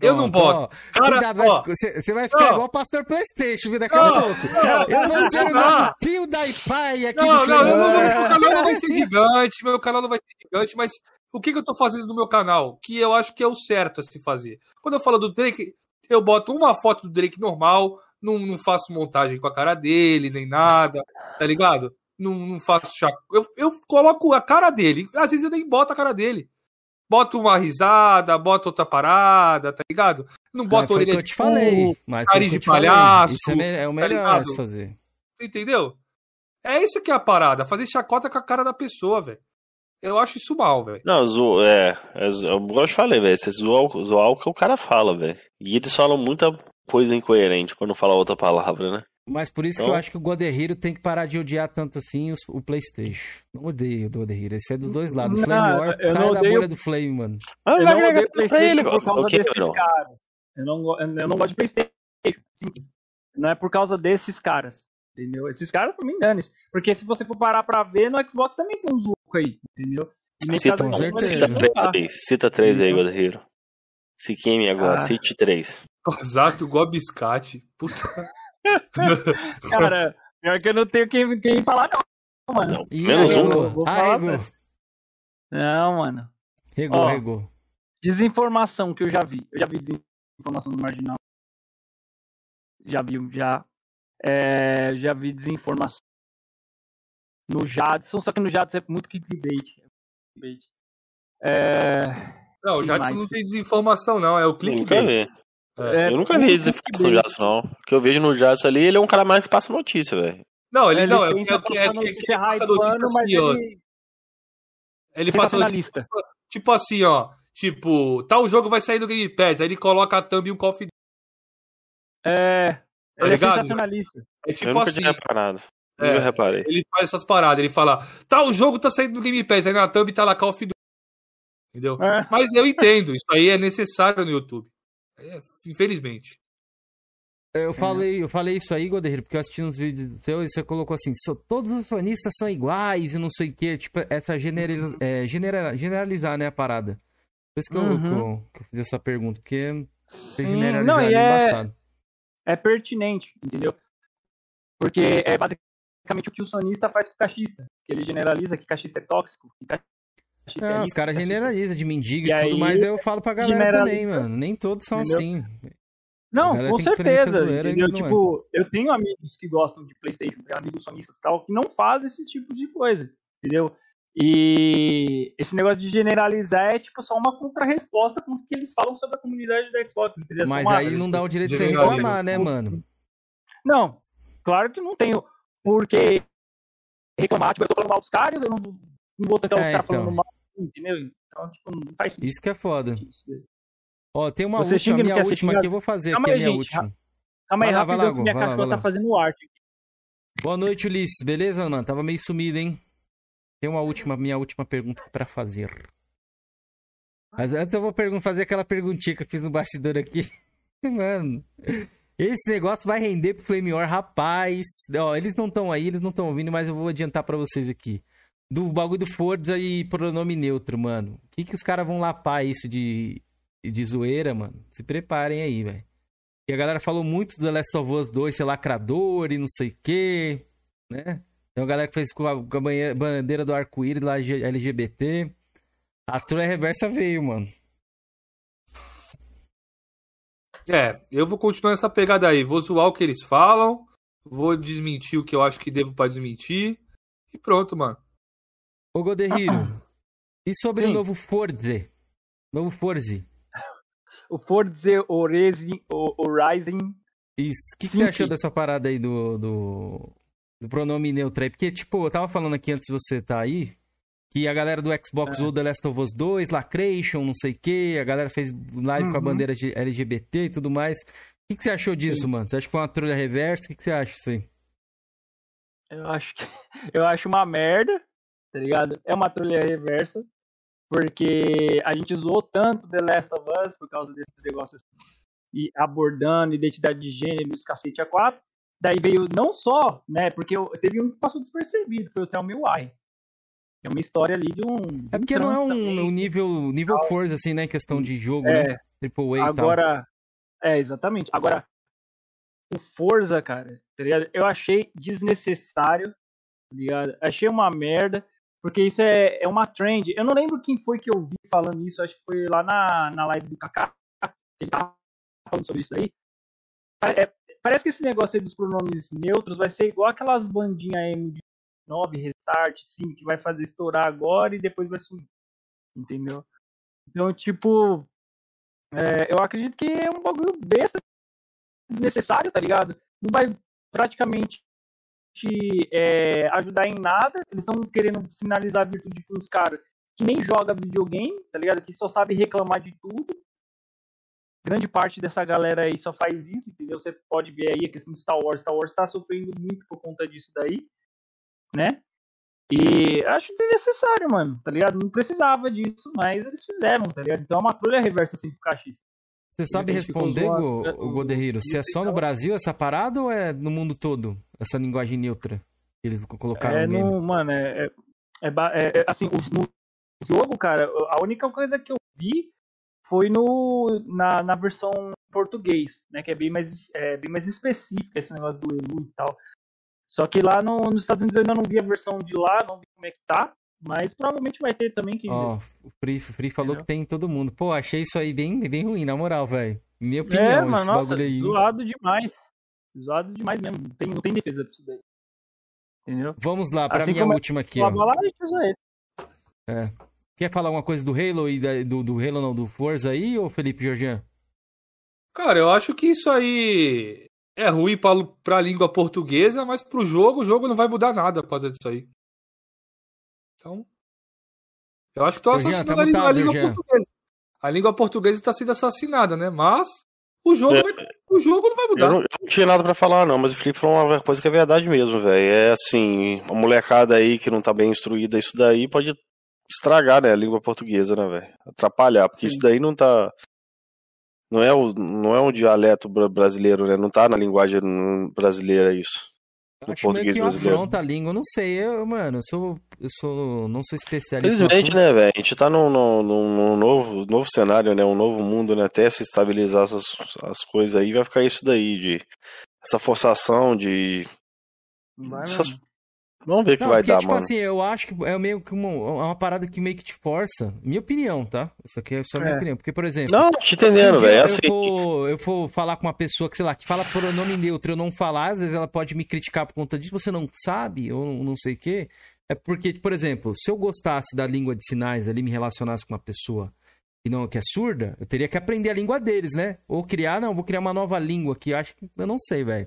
Speaker 3: eu não
Speaker 1: Pronto,
Speaker 3: boto.
Speaker 1: ó.
Speaker 3: Cara,
Speaker 1: Cuidado,
Speaker 3: ó,
Speaker 1: você vai ficar
Speaker 3: Não.
Speaker 1: igual o pastor Playstation, viu? Daqui a pouco. Eu vou ser o novo Pio da Pai aqui
Speaker 3: Não,
Speaker 1: do
Speaker 3: não, não, meu canal não vai ser gigante, meu canal não vai ser gigante, mas o que, que eu tô fazendo no meu canal? Que eu acho que é o certo a se fazer. Quando eu falo do Drake, eu boto uma foto do Drake normal, não, não faço montagem com a cara dele, nem nada, tá ligado? Não, não faço chac... eu, eu coloco a cara dele, às vezes eu nem boto a cara dele. Boto uma risada, boto outra parada, tá ligado? Não
Speaker 1: É,
Speaker 3: boto
Speaker 1: o
Speaker 3: orelha
Speaker 1: que eu
Speaker 3: de
Speaker 1: te falei.
Speaker 3: cu,
Speaker 1: Mas
Speaker 3: nariz
Speaker 1: que eu
Speaker 3: de
Speaker 1: te falei.
Speaker 3: palhaço,
Speaker 1: Isso é, é o
Speaker 3: tá
Speaker 1: melhor se fazer.
Speaker 3: Entendeu? É isso que é a parada, fazer chacota com a cara da pessoa, velho. Eu acho isso mal, velho.
Speaker 2: Não, zo... é, é, eu te falei, velho. Você zoa, o- zoar o que o cara fala, velho. E eles falam muita coisa incoerente quando fala outra palavra, né?
Speaker 1: Mas por isso que
Speaker 2: Então-
Speaker 1: eu acho que o Godehiro tem que parar de odiar tanto assim os- o Playstation. Não odeio o Godehiro. Esse é dos dois lados. O
Speaker 4: Não,
Speaker 1: Flame War
Speaker 4: eu
Speaker 1: sai
Speaker 4: não
Speaker 1: da
Speaker 4: odeio-
Speaker 1: bolha do Flame, mano.
Speaker 2: Ah,
Speaker 4: Eu
Speaker 2: vai
Speaker 4: não
Speaker 2: agregar
Speaker 4: odeio
Speaker 2: pra
Speaker 4: PlayStation
Speaker 2: ele,
Speaker 4: por causa
Speaker 2: o quê,
Speaker 4: desses
Speaker 2: Verão?
Speaker 4: caras. Eu não, eu não gosto de PlayStation. Simples. Não é por causa desses caras. Entendeu? Esses caras, por mim, dane-se. Porque se você for parar pra ver, no Xbox também tem uns loucos aí. Entendeu?
Speaker 2: Cita, cita três aí. Cita três aí, Godhiro. Se queime agora,
Speaker 4: Ah.
Speaker 2: cite três.
Speaker 3: Exato, igual biscate. Puta. <laughs>
Speaker 4: Cara, pior que eu não tenho quem, quem falar, não, mano.
Speaker 1: Ih,
Speaker 2: Menos um?
Speaker 4: Vou
Speaker 1: Ah,
Speaker 4: falar. Não, mano.
Speaker 1: Regou,
Speaker 4: Ó.
Speaker 1: regou.
Speaker 4: Desinformação que eu já vi. Eu já vi desinformação do Marginal. Já vi, já. É, já vi desinformação no Jadson, só que no Jadson é muito clickbait. clickbait. É,
Speaker 3: Não, o Jadson
Speaker 4: mais?
Speaker 3: não tem desinformação, não. É o
Speaker 2: Eu nunca
Speaker 3: clickbait.
Speaker 2: vi.
Speaker 4: é,
Speaker 2: Eu nunca vi desinformação do. Jadson, não. O que eu vejo no Jadson ali, ele é um cara mais que passa notícia, velho.
Speaker 3: Não, ele,
Speaker 4: Ele
Speaker 3: não, é o que é, o que é, que é, que
Speaker 4: notícia
Speaker 3: ele passa notícia assim, ó.
Speaker 4: ele
Speaker 3: Ele passa notícia,
Speaker 4: lista.
Speaker 3: tipo assim, ó. Tipo, tal jogo vai sair no Game Pass. Aí ele coloca a thumb e um Call of Duty.
Speaker 4: É,
Speaker 3: Tá
Speaker 4: ele é
Speaker 3: ligado?
Speaker 4: sensacionalista.
Speaker 3: É
Speaker 2: eu
Speaker 3: tipo
Speaker 2: nunca
Speaker 3: assim.
Speaker 2: tinha reparado.
Speaker 3: É.
Speaker 2: Nunca reparei.
Speaker 3: Ele faz essas paradas. Ele fala, tal jogo tá saindo no Game Pass. Aí na thumb tá lá Call of Duty. Entendeu?
Speaker 4: É.
Speaker 3: Mas eu entendo. Isso aí é necessário no YouTube. É, infelizmente.
Speaker 1: Eu falei, eu falei isso aí, Godehiro, porque eu assisti uns vídeos seus e você colocou assim, "So- todos os sonistas são iguais e não sei o que, tipo, essa generaliza, é, genera- generalizar, né, a parada. Por isso que eu,
Speaker 4: Uhum.
Speaker 1: que eu, que eu fiz essa pergunta, porque você
Speaker 4: Sim,
Speaker 1: generalizar
Speaker 4: não,
Speaker 1: é
Speaker 4: e é,
Speaker 1: embaçado.
Speaker 4: é pertinente, entendeu? Porque é basicamente o que o sonista faz com o cachista. Que ele generaliza que cachista é tóxico, que cachista é
Speaker 1: os caras
Speaker 4: cachista-
Speaker 1: generalizam de mendigo e,
Speaker 4: E
Speaker 1: tudo
Speaker 4: aí,
Speaker 1: mais, eu falo pra galera também, mano. Nem todos são
Speaker 4: Entendeu?
Speaker 1: assim.
Speaker 4: Não, com certeza, entendeu?
Speaker 1: não é.
Speaker 4: Tipo, eu tenho amigos que gostam de Playstation, amigos sonistas e tal, que não fazem esse tipo de coisa, entendeu? E esse negócio de generalizar é tipo só uma contra-resposta com o que eles falam sobre a comunidade da Xbox, entendeu? É
Speaker 1: Mas
Speaker 4: uma-
Speaker 1: aí não dá o direito de você reclamar, né, mano?
Speaker 4: Não, claro que não tenho porque reclamar, tipo, eu tô falando mal dos caras, eu não, não vou tentar os
Speaker 1: É,
Speaker 4: caras
Speaker 1: então.
Speaker 4: falando mal, entendeu? Então, tipo, não faz sentido.
Speaker 1: Isso que é foda. Ó, tem uma
Speaker 4: Você
Speaker 1: última, minha última aqui, eu vou fazer
Speaker 4: Calma
Speaker 1: aqui a
Speaker 4: aí,
Speaker 1: minha
Speaker 4: gente.
Speaker 1: última.
Speaker 4: Calma aí,
Speaker 1: Vai lá, vai
Speaker 4: minha
Speaker 1: vai lá,
Speaker 4: cachorra
Speaker 1: vai
Speaker 4: tá fazendo arte.
Speaker 1: Boa noite, Ulisses. Beleza, mano? Tava meio sumido, hein? Tem uma última, minha última pergunta pra fazer. Mas antes eu vou fazer aquela perguntinha que eu fiz no bastidor aqui. <laughs> Mano, esse negócio vai render pro Flame War, rapaz. Ó, eles não estão aí, eles não estão ouvindo, mas eu vou adiantar pra vocês aqui. Do bagulho do Forza e pronome neutro, mano. O que que os caras vão lapar isso de, de zoeira, mano? Se preparem aí, velho. E a galera falou muito do The Last of Us 2 ser lacrador e não sei o quê, né? Tem uma galera que fez com a, com a bandeira do arco-íris lá, LGBT. A Troia Reversa veio, mano.
Speaker 3: É, eu vou continuar essa pegada aí. Vou zoar o que eles falam. Vou desmentir o que eu acho que devo pra desmentir. E pronto, mano.
Speaker 1: Ô, Godehiro, e sobre o
Speaker 4: Sim.
Speaker 1: novo Forze? Novo Forze.
Speaker 4: O Forza Horizon, o Horizon
Speaker 1: Isso. O que, que
Speaker 4: Sim,
Speaker 1: você achou
Speaker 4: sim.
Speaker 1: dessa parada aí do, do, do pronome neutro aí. Porque, tipo, eu tava falando aqui antes de você tá aí, que a galera do Xbox
Speaker 4: É.
Speaker 1: ou The Last of Us 2, Lacration, não sei o quê, a galera fez live com a
Speaker 4: Uhum.
Speaker 1: bandeira de LGBT e tudo mais. O que, que você achou disso, mano? Você acha que foi uma trolha reversa? O que, que você acha disso aí?
Speaker 4: Eu acho que <laughs> eu acho uma merda, tá ligado? É uma trolha reversa, porque a gente zoou tanto The Last of Us por causa desses negócios e abordando identidade de gênero e os cacete a quatro. Daí veio não só, né? Porque eu- teve um que passou despercebido, foi o Tell Me Why. É uma história ali de um. de
Speaker 1: É
Speaker 4: um
Speaker 1: porque não é um,
Speaker 4: também.
Speaker 1: um nível, nível Forza, assim, né? Questão de jogo, né?
Speaker 4: É,
Speaker 1: Triple A.
Speaker 4: Agora, é, exatamente. Agora, o Forza, cara, tá ligado? Eu achei desnecessário, tá ligado? Achei uma merda, porque isso é, é uma trend. Eu não lembro quem foi que eu vi falando isso, acho que foi lá na, na live do Kaká, ele tava falando sobre isso aí. É, parece que esse negócio aí dos pronomes neutros vai ser igual aquelas bandinhas emo de 9, Restart, 5, que vai fazer estourar agora e depois vai sumir. Entendeu? Então, tipo, é, eu acredito que é um bagulho besta, desnecessário, tá ligado? Não vai praticamente te é, ajudar em nada. Eles estão querendo sinalizar a virtude com uns caras que nem joga videogame, tá ligado? Que só sabe reclamar de tudo. Grande parte dessa galera aí só faz isso, entendeu? Você pode ver aí a questão do Star Wars. Star Wars tá sofrendo muito por conta disso daí, né? E acho desnecessário, mano, tá ligado? Não precisava disso, mas eles fizeram, tá ligado? Então é uma trolha reversa assim pro cachista.
Speaker 1: Você sabe responder,
Speaker 4: né,
Speaker 1: o
Speaker 4: o-
Speaker 1: Goderriro, se é só no Brasil essa parada ou é no mundo todo? Essa linguagem neutra que eles colocaram
Speaker 4: É
Speaker 1: no game?
Speaker 4: no, mano, é, é, é é- é, assim, o, no jogo, cara, a única coisa que eu vi foi no, na, na versão português, né, que é bem mais, é, bem mais específica esse negócio do Elu e tal. Só que lá no, nos Estados Unidos eu ainda não vi a versão de lá, não vi como é que tá, mas provavelmente vai ter também que...
Speaker 1: Ó, o Free, Free falou
Speaker 4: Entendeu?
Speaker 1: que tem em todo mundo. Pô, achei isso aí bem, bem ruim, na moral, velho. Minha
Speaker 4: é,
Speaker 1: opinião,
Speaker 4: mano,
Speaker 1: esse
Speaker 4: nossa,
Speaker 1: bagulho aí.
Speaker 4: zoado demais. Zoado demais mesmo, não tem, não tem defesa pra isso daí. Entendeu?
Speaker 1: Vamos lá, pra
Speaker 4: Assim
Speaker 1: minha
Speaker 4: é-
Speaker 1: última aqui, ó.
Speaker 4: lá esse.
Speaker 1: Quer falar alguma coisa do Halo e da- do, do Halo não, do Forza aí, ô Felipe Georgian?
Speaker 3: Cara, eu acho que isso aí é ruim pra, pra língua portuguesa, mas pro jogo, o jogo não vai mudar nada por causa disso aí. Então. Eu acho que tô
Speaker 1: Jean,
Speaker 3: assassinando
Speaker 1: tá
Speaker 3: a, língua, a língua
Speaker 1: Jean.
Speaker 3: portuguesa. A língua portuguesa tá sendo assassinada, né? Mas o jogo,
Speaker 2: É.
Speaker 3: vai, o jogo não vai
Speaker 2: Eu
Speaker 3: mudar.
Speaker 2: não, eu não tinha nada pra falar, não, mas o Felipe falou uma coisa que é verdade mesmo, velho. É assim, a molecada aí que não tá bem instruída, isso daí pode estragar, né, a língua portuguesa, né, velho? Atrapalhar, porque isso daí não tá. Não é, o, não é um dialeto bra- brasileiro, né? Não tá na linguagem brasileira isso. No
Speaker 1: Acho meio
Speaker 2: português
Speaker 1: que
Speaker 2: brasileiro.
Speaker 1: afronta a língua, eu não sei, eu, mano, eu sou, eu sou, não sou especialista assunto.
Speaker 2: né, velho? A gente tá num, num, num novo, novo cenário, né? Um novo mundo, né? Até se estabilizar essas as coisas aí, vai ficar isso daí, de essa forçação de.
Speaker 4: Vai
Speaker 2: essas-. Vamos ver o que vai
Speaker 1: porque,
Speaker 2: dar,
Speaker 1: tipo
Speaker 2: mano.
Speaker 1: assim, eu acho que é meio que uma, é uma parada que meio que te força. Minha opinião, tá? Isso aqui é só minha
Speaker 4: É.
Speaker 1: opinião. Porque, por exemplo,
Speaker 2: Não, te entendendo, velho. É
Speaker 1: eu,
Speaker 2: assim.
Speaker 1: for, eu for falar com uma pessoa que, sei lá, que fala pronome neutro, eu não falar, às vezes ela pode me criticar por conta disso, você não sabe, ou não, não sei o quê. É porque, por exemplo, se eu gostasse da língua de sinais ali, me relacionasse com uma pessoa que, não, que é surda, eu teria que aprender a língua deles, né? Ou criar, não, vou criar uma nova língua aqui. Eu acho que, eu não sei, velho.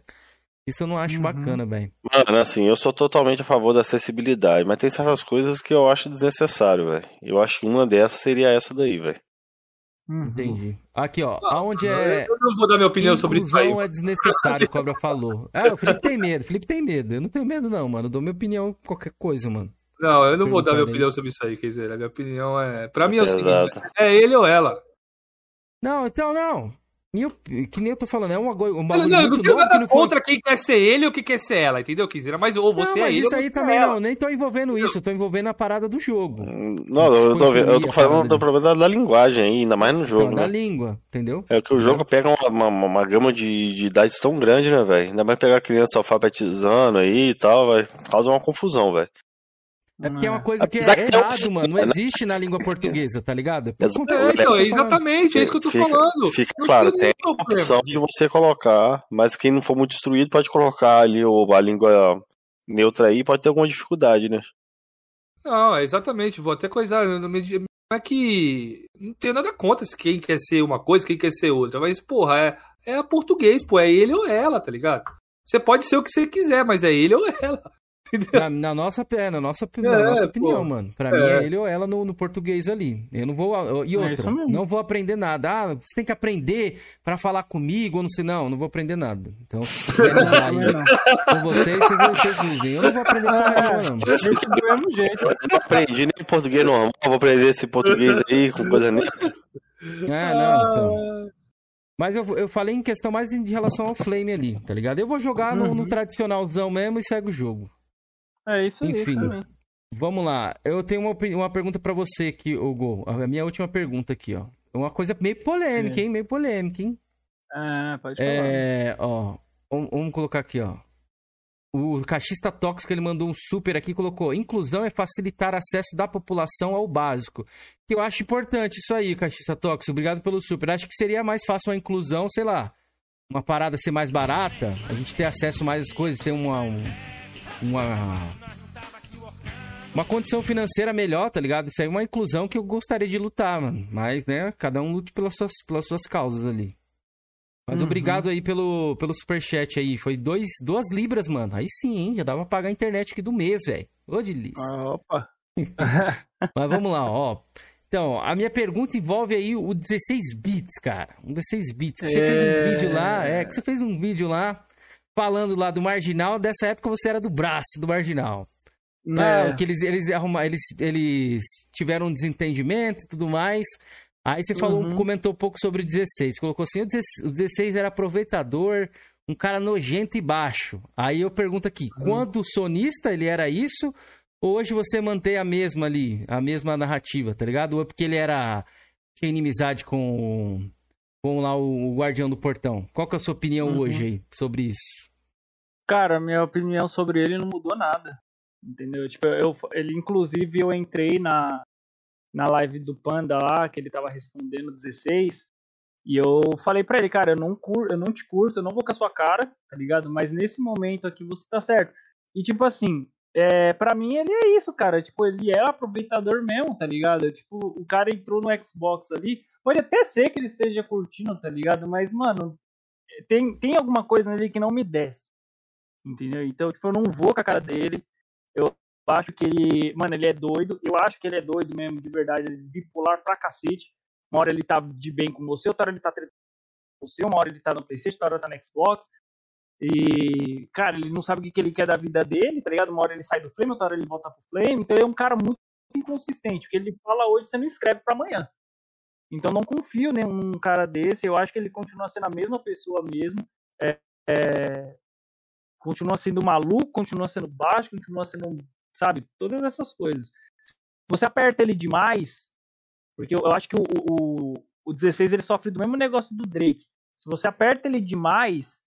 Speaker 1: Isso eu não acho
Speaker 4: Uhum.
Speaker 1: bacana, velho.
Speaker 2: Mano, assim, eu sou totalmente a favor da acessibilidade, mas tem certas coisas que eu acho desnecessário, velho. Eu acho que uma dessas seria essa daí, velho.
Speaker 4: Uhum.
Speaker 1: Entendi. Aqui, ó, aonde é.
Speaker 3: Eu não vou dar minha opinião sobre isso aí.
Speaker 1: Inclusão é desnecessário, o Cobra falou. Ah, o Felipe tem medo, o Felipe tem medo. Eu não tenho medo, não, mano. Eu dou minha opinião qualquer coisa, mano.
Speaker 3: Não, eu não vou dar minha opinião sobre isso aí, quer dizer, a minha opinião é. Pra mim é o seguinte: é ele ou ela.
Speaker 1: Não, então não. Minha op- que nem eu tô falando, é um, agulho- um
Speaker 3: Não,
Speaker 1: bagulho
Speaker 3: não, eu não
Speaker 1: muito
Speaker 3: tenho nada
Speaker 1: não
Speaker 3: contra quem quer ser ele ou quem quer ser ela, entendeu, Kizera? Mas ou você
Speaker 1: não,
Speaker 3: é
Speaker 1: mas
Speaker 3: ele
Speaker 1: isso
Speaker 3: ou
Speaker 1: aí
Speaker 3: você
Speaker 1: também
Speaker 3: é ela.
Speaker 1: não, nem tô envolvendo isso, eu tô envolvendo a parada do jogo.
Speaker 2: Não, eu tô, eu tô falando do
Speaker 1: de-
Speaker 2: problema da, da linguagem aí, ainda mais no jogo,
Speaker 1: Então, da
Speaker 2: né?
Speaker 1: língua, entendeu?
Speaker 2: É que o jogo pega uma, uma, uma gama de, de idades tão grande, né, velho? Ainda mais pegar criança alfabetizando aí e tal, vai causar uma confusão, velho.
Speaker 1: É porque é uma coisa que é
Speaker 2: não
Speaker 1: errado, mano. Não
Speaker 2: né?
Speaker 1: existe na língua portuguesa, tá ligado?
Speaker 3: É, então, exatamente, é isso que eu tô
Speaker 2: Fica-
Speaker 3: falando.
Speaker 2: Fica
Speaker 3: Não
Speaker 2: claro,
Speaker 3: tem
Speaker 2: a
Speaker 3: problema.
Speaker 2: opção de você colocar, mas quem não for muito instruído pode colocar ali o, a língua neutra aí, pode ter alguma dificuldade, né?
Speaker 3: Não, é exatamente, vou até coisar. Não é que. Não tenho nada contra se quem quer ser uma coisa, quem quer ser outra. Mas, porra, é, é a português, pô, é ele ou ela, tá ligado? Você pode ser o que você quiser, mas é ele ou ela.
Speaker 1: Na, na nossa, é, na nossa,
Speaker 3: É,
Speaker 1: na nossa
Speaker 3: pô.
Speaker 1: opinião, mano. Pra
Speaker 3: É.
Speaker 1: mim é ele ou ela no, no português ali. Eu não vou. E
Speaker 4: É
Speaker 1: outra,
Speaker 4: isso mesmo.
Speaker 1: não vou aprender nada. Ah, você tem que aprender pra falar comigo, ou não sei, não, não vou aprender nada. Então, se <laughs> quiserem usar aí com vocês, vocês, vocês usem. Eu não vou aprender porra nenhuma, não.
Speaker 4: Deixa do mesmo jeito.
Speaker 2: Eu não aprendi nem português normal, vou aprender esse português aí com coisa neta.
Speaker 1: É, não, então. Mas eu, eu falei em questão mais em relação ao Flame ali, tá ligado? Eu vou jogar no, no tradicionalzão mesmo e segue o jogo.
Speaker 4: É isso aí.
Speaker 1: Enfim.
Speaker 4: também.
Speaker 1: Vamos lá. Eu tenho uma, uma pergunta pra você aqui, o Gol. A minha última pergunta aqui, ó. Uma coisa meio polêmica,
Speaker 4: É.
Speaker 1: hein? Meio polêmica, hein?
Speaker 4: É, pode falar.
Speaker 1: É, ó. Vamos, vamos colocar aqui, ó. O cachista tóxico ele mandou um super aqui, colocou: inclusão é facilitar acesso da população ao básico. Que eu acho importante isso aí, cachista tóxico. Obrigado pelo super. Acho que seria mais fácil a inclusão, sei lá, uma parada ser mais barata, a gente ter acesso a mais às coisas, ter uma um- uma uma condição financeira melhor, tá ligado? Isso aí é uma inclusão que eu gostaria de lutar, mano. Mas, né, cada um lute pelas suas, pelas suas causas ali. Mas
Speaker 4: Uhum.
Speaker 1: obrigado aí pelo, pelo superchat aí. Foi dois, duas libras, mano. Aí sim, hein? Já dava pra pagar a internet aqui do mês, velho. Ô, delícia.
Speaker 4: Ah, Opa. <laughs>
Speaker 1: Mas vamos lá, ó. Então, a minha pergunta envolve aí o 16 bits, cara. Um 16 bits. Que você fez um
Speaker 4: É.
Speaker 1: vídeo lá, é, que você fez um vídeo lá falando lá do Marginal. Dessa época você era do braço do Marginal. Ah,
Speaker 4: É.
Speaker 1: que eles, eles, arruma, eles, eles tiveram um desentendimento e tudo mais. Aí você falou,
Speaker 4: Uhum.
Speaker 1: comentou um pouco sobre o 16. Colocou assim: o 16, o 16 era aproveitador, um cara nojento e baixo. Aí eu pergunto aqui:
Speaker 4: Uhum.
Speaker 1: quando sonista ele era isso? Ou hoje você mantém a mesma ali, a mesma narrativa, tá ligado? Ou é porque ele era. tinha inimizade com. com lá o, o guardião do portão? Qual que é a sua opinião
Speaker 4: Uhum.
Speaker 1: hoje aí sobre isso?
Speaker 4: Cara, minha opinião sobre ele não mudou nada. Entendeu? Tipo, eu, ele, inclusive, eu entrei na, na live do Panda lá, que ele tava respondendo 16, e eu falei pra ele, cara, eu não, cur, eu não te curto, eu não vou com a sua cara, tá ligado? Mas nesse momento aqui você tá certo. E tipo assim, é, pra mim ele é isso, cara. Tipo, ele é aproveitador mesmo, tá ligado? Tipo, o cara entrou no Xbox ali, pode até ser que ele esteja curtindo, tá ligado? Mas, mano, tem, tem alguma coisa nele que não me desce. Entendeu? Então, tipo, eu não vou com a cara dele. Eu acho que ele. Mano, ele é doido. Eu acho que ele é doido mesmo, de verdade. É bipolar pra cacete. Uma hora ele tá de bem com você, outra hora ele tá com você, uma hora ele tá no Playstation, outra hora tá no Xbox. E, cara, ele não sabe o que, ele quer da vida dele, tá ligado? Uma hora ele sai do Flame, outra hora ele volta pro Flame. Então ele é um cara muito inconsistente. O que ele fala hoje, você não escreve pra amanhã. Então não confio num cara desse. Eu acho que ele continua sendo a mesma pessoa mesmo. É, é, continua sendo maluco, continua sendo baixo, continua sendo, sabe, todas essas coisas. Você aperta ele demais, porque eu, eu acho que o, o, o 16 ele sofre do mesmo negócio do Drake. Se você aperta ele demais,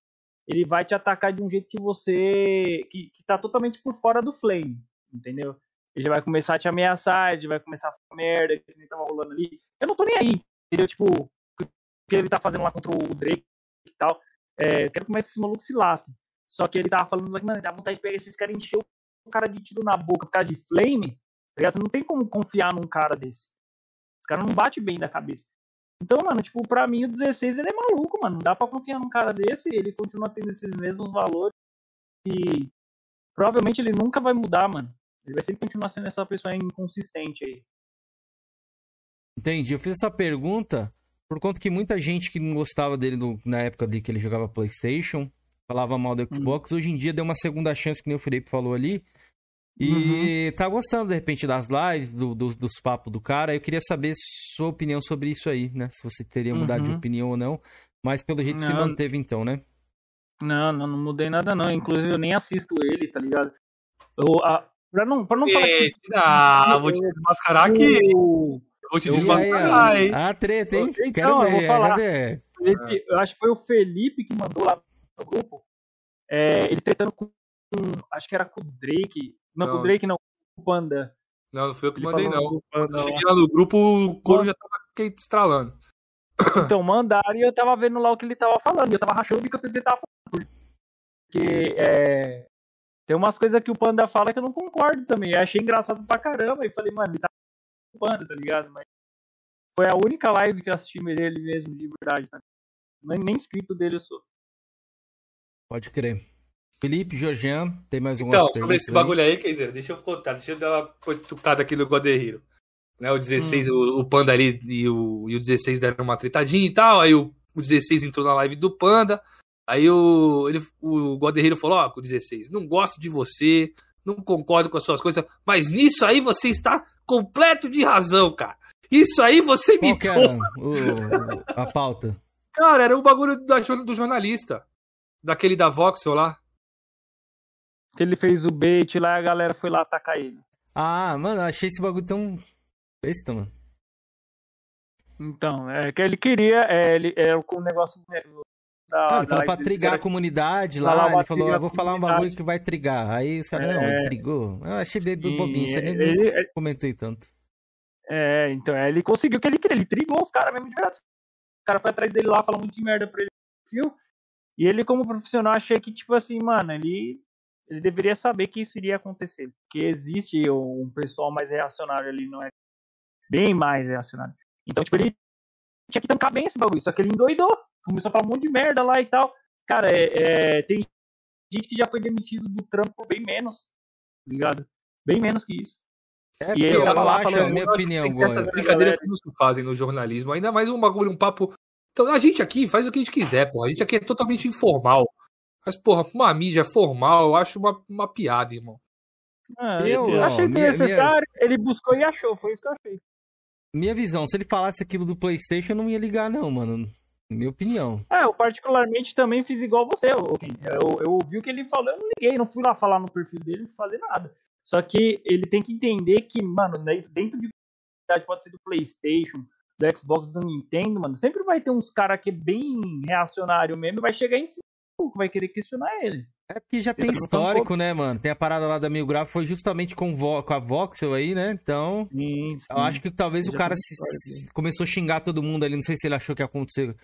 Speaker 4: ele vai te atacar de um jeito que você. que, que tá totalmente por fora do flame, entendeu? Ele vai começar a te ameaçar, ele vai começar a falar merda, que nem tava rolando ali. Eu não tô nem aí, entendeu? Tipo, o que ele tá fazendo lá contra o Drake e tal. É, quero que mais esses malucos se lasquem. Só que ele tava falando, mano, dá vontade de pegar esses caras e encher o cara de tiro na boca por causa de flame. Tá? Você não tem como confiar num cara desse. Esse cara não bate bem da cabeça. Então, mano, tipo, pra mim o 16 ele é maluco, mano. Não dá pra confiar num cara desse. Ele continua tendo esses mesmos valores. E provavelmente ele nunca vai mudar, mano. Ele vai sempre continuar sendo essa pessoa inconsistente aí.
Speaker 1: Entendi. Eu fiz essa pergunta por conta que muita gente que não gostava dele no- na época de que ele jogava PlayStation, falava mal do Xbox, hoje em dia deu uma segunda chance, que nem o Felipe falou ali. E tá gostando, de repente, das lives, do- do- dos papos do cara. Eu queria saber sua opinião sobre isso aí, né? Se você teria mudado de
Speaker 4: Uhum.
Speaker 1: opinião ou não. Mas pelo jeito se
Speaker 4: Não.
Speaker 1: manteve então, né?
Speaker 4: Não, não, não mudei nada não. Inclusive eu nem assisto ele, tá ligado? Eu, a, pra não, pra não falar que.
Speaker 3: Ah, vou te desmascarar aqui. Eu vou te
Speaker 4: Eu-
Speaker 3: desmascarar, hein?
Speaker 1: Ah, treta, hein?
Speaker 4: Então,
Speaker 1: Quero
Speaker 4: eu
Speaker 1: ver,
Speaker 4: vou
Speaker 1: quero
Speaker 4: falar.
Speaker 1: ver.
Speaker 4: Felipe- eu acho que foi o Felipe que mandou lá no grupo. é, ele tretando com. Acho que era com o Drake. Não, com
Speaker 3: Não.
Speaker 4: o Drake não, com o Panda.
Speaker 3: Não, não foi eu que
Speaker 4: Ele
Speaker 3: mandei, não.
Speaker 4: Panda lá.
Speaker 3: cheguei lá no grupo, o couro já tava estralando.
Speaker 4: Então, mandaram e eu tava vendo lá o que ele tava falando. Eu tava rachando o bico que ele tava falando. Porque é, tem umas coisas que o Panda fala que eu não concordo também. Eu achei engraçado pra caramba. E falei, mano, ele tá com o Panda, tá ligado? Mas foi a única live que eu assisti dele mesmo, de verdade. Tá? Nem, nem inscrito dele eu sou.
Speaker 1: Pode crer. Felipe, Georgian, tem mais um
Speaker 3: Então, sobre esse bagulho aí, Keizeira, deixa eu contar, deixa eu dar uma cutucada aqui no God Hero. Né, o 16, hum. o, o, Panda ali e o, e o 16 deram uma tretadinha e tal, aí o, o 16 entrou na live do Panda, aí o, ele, o God Hero falou, ó, oh, o 16, não gosto de você, não concordo com as suas coisas, mas nisso aí você está completo de razão, cara. Isso aí você me
Speaker 1: o, a pauta.
Speaker 3: Cara, era o bagulho da, do jornalista. Daquele da Voxel lá.
Speaker 4: Que ele fez o bait lá e a galera foi lá atacar ele.
Speaker 1: Ah, mano, achei esse bagulho tão besta, mano.
Speaker 4: Então, é que ele queria, é, ele, é o negócio
Speaker 1: da, ah, ele falou pra trigar a comunidade lá, ele falou, eu vou falar um bagulho que vai trigar. Aí os caras, é, não, ele trigou. Eu achei bem bobinho, você nem, ele, nem comentei tanto.
Speaker 4: É, então, é, ele conseguiu o que ele queria, ele trigou os caras mesmo de verdade. O cara foi atrás dele lá, falou muito de merda pra ele fio. E ele, como profissional, achei que, tipo assim, mano, ele, ele deveria saber que isso iria acontecer. Porque existe um pessoal mais reacionário ali, não é? Bem mais reacionário. Então, tipo, ele tinha que tancar bem esse bagulho. Só que ele endoidou. Começou a falar um monte de merda lá e tal. Cara, é, é, tem gente que já foi demitido do trampo bem menos. Tá ligado? Bem menos que isso.
Speaker 1: É, e ele tava lá falando, minha opinião.
Speaker 3: Essas brincadeiras que não se fazem no jornalismo, ainda mais um bagulho, um papo. Então, a gente aqui faz o que a gente quiser, pô. A gente aqui é totalmente informal. Mas, porra, uma mídia formal, eu acho uma, uma piada, irmão.
Speaker 4: Ah, eu, eu achei desnecessário, minha... ele buscou e achou, foi isso que eu achei.
Speaker 1: Minha visão, se ele falasse aquilo do Playstation, eu não ia ligar, não, mano. Minha opinião.
Speaker 4: É, eu particularmente também fiz igual você, eu, eu ouvi o que ele falou, eu não liguei, não fui lá falar no perfil dele, não fazer nada. Só que ele tem que entender que, mano, dentro de pode ser do PlayStation, do Xbox, do Nintendo, mano, sempre vai ter uns caras que é bem reacionário mesmo e vai chegar em cima vai querer questionar ele.
Speaker 1: É porque já tem tá histórico, né, mano? Tem a parada lá da Mil Grau, foi justamente com, com a Voxel aí, né? Então, sim, sim. eu acho que talvez o cara se, se, começou a xingar todo mundo ali. Não sei se ele achou que ia acontecer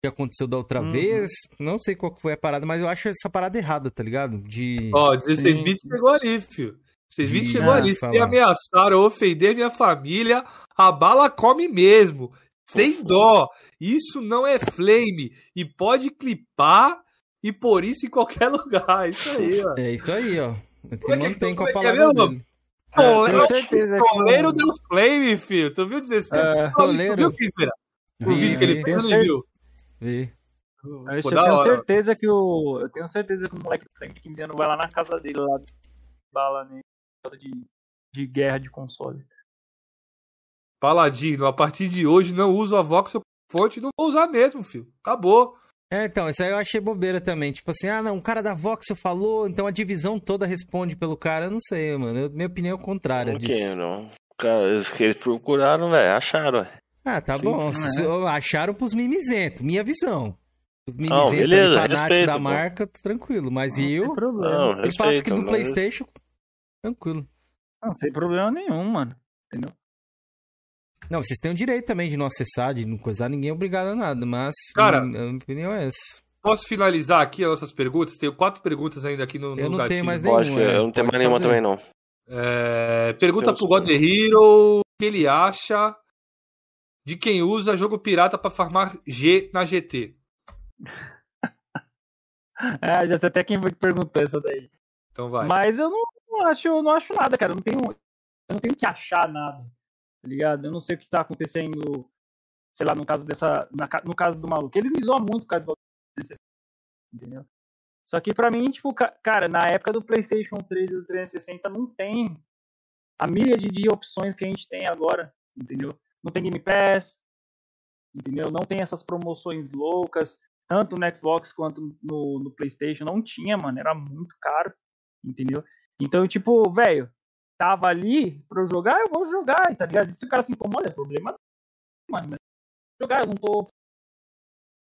Speaker 1: que aconteceu da outra uhum. vez. Não sei qual foi a parada, mas eu acho essa parada errada, tá ligado? De.
Speaker 3: Ó, oh, 16 bits chegou ali, filho. 16 bits chegou ali. Se ameaçaram ofender minha família, a bala come mesmo. Sem dó. Isso não é flame. E pode clipar e por isso em qualquer <laughs> lugar. Isso aí, ó.
Speaker 1: É isso aí, ó. Te mantém com a palavra dele.
Speaker 3: Toleiro deu flame, filho. Tu viu 16?
Speaker 1: É, toleiro. Tu viu,
Speaker 3: Kizera? O vídeo que ele fez, não viu?
Speaker 1: Vi.
Speaker 4: Eu, eu tenho certeza que o. Eu tenho certeza que o moleque de 15 anos vai lá na casa dele lá bala né, de, de guerra de console.
Speaker 3: Paladino, a partir de hoje não uso a Voxel fonte, não vou usar mesmo, filho. Acabou.
Speaker 1: É, então, isso aí eu achei bobeira também. Tipo assim, ah, não, o cara da Voxel falou, então a divisão toda responde pelo cara. Eu não sei, mano. Eu, minha opinião é contrária
Speaker 2: não disso. Não. Cara, eles, eles procuraram, velho, acharam,
Speaker 1: ah, tá Sim, bom. É. Acharam pros mimizentos, minha visão. Os mimizentos não, beleza, respeito, da pô. marca, tranquilo. Mas não, eu.
Speaker 4: Não,
Speaker 1: eu faço aqui do mas... Playstation, tranquilo.
Speaker 4: Não, sem problema nenhum, mano. Entendeu?
Speaker 1: Não, vocês têm o direito também de não acessar, de não coisar ninguém é obrigado a nada, mas
Speaker 3: Cara, a
Speaker 1: minha opinião é essa.
Speaker 3: Posso finalizar aqui as nossas perguntas? Tenho quatro perguntas ainda aqui no, no
Speaker 1: Eu não
Speaker 3: gatilho.
Speaker 1: tenho mais nenhuma.
Speaker 2: Pode, eu não tenho mais nenhuma também, não.
Speaker 3: É, pergunta pro God Hero o que ele acha de quem usa jogo pirata para farmar G na GT. <laughs>
Speaker 4: é, já sei até quem perguntou isso daí.
Speaker 3: Então vai.
Speaker 4: Mas eu não, não acho, eu não acho nada, cara. Eu não tenho, eu não tenho que achar nada. Tá ligado? Eu não sei o que tá acontecendo, sei lá, no caso dessa. Na, no caso do maluco. Ele me zoa muito por causa desse. Entendeu? Só que pra mim, tipo, cara, na época do PlayStation 3 e do 360 não tem a míria de opções que a gente tem agora, entendeu? não tem Game Pass, entendeu? Não tem essas promoções loucas, tanto no Xbox quanto no, no PlayStation. Não tinha, mano, era muito caro, entendeu? Então, tipo, velho, tava ali pra eu jogar, eu vou jogar, tá ligado? Se o cara se incomoda, é problema, mano. Jogar, eu não tô.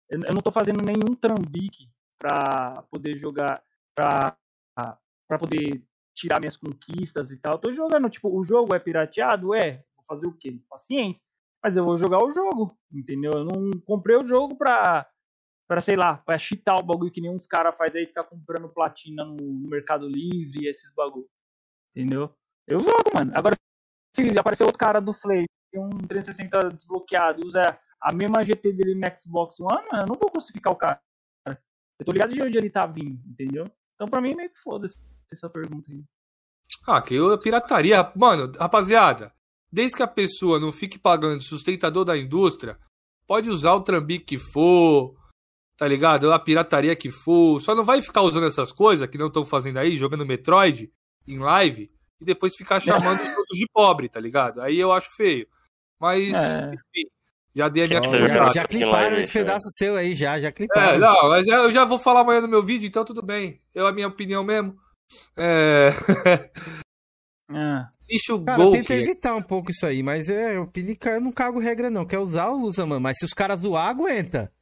Speaker 4: Eu não tô fazendo nenhum trambique pra poder jogar, pra, pra poder tirar minhas conquistas e tal. Eu tô jogando, tipo, o jogo é pirateado? É fazer o quê? Paciência. Mas eu vou jogar o jogo, entendeu? Eu não comprei o jogo pra, pra sei lá, pra chitar o bagulho que nenhum dos caras faz aí, ficar comprando platina no, Mercado Livre e esses bagulho. Entendeu? Eu jogo, mano. Agora, se aparecer outro cara do Flame, tem um 360 desbloqueado, usa a mesma GT dele no Xbox One, eu não vou crucificar o cara. Eu tô ligado de onde ele tá vindo, entendeu? Então pra mim meio que foda-se essa pergunta aí.
Speaker 3: Ah, que eu pirataria. Mano, rapaziada, desde que a pessoa não fique pagando sustentador da indústria, pode usar o trambique que for, tá ligado? A pirataria que for. Só não vai ficar usando essas coisas que não estão fazendo aí, jogando Metroid em live, e depois ficar chamando os outros de pobre, tá ligado? Aí eu acho feio. Mas,
Speaker 4: É.
Speaker 3: enfim, já dei a minha
Speaker 1: já,
Speaker 2: já-
Speaker 1: cliparam esse pedaço seu aí, já, já
Speaker 3: É,
Speaker 1: cliparam.
Speaker 3: não, mas eu já vou falar amanhã no meu vídeo, então tudo bem. Eu, a minha opinião mesmo. É.
Speaker 4: Ah,
Speaker 3: Lixo
Speaker 1: Cara,
Speaker 3: Gol.
Speaker 1: tenta evitar um pouco isso aí, mas é, eu, pedi- eu não cago regra não. Quer usar, usa, mano. Mas se os caras zoar, aguenta.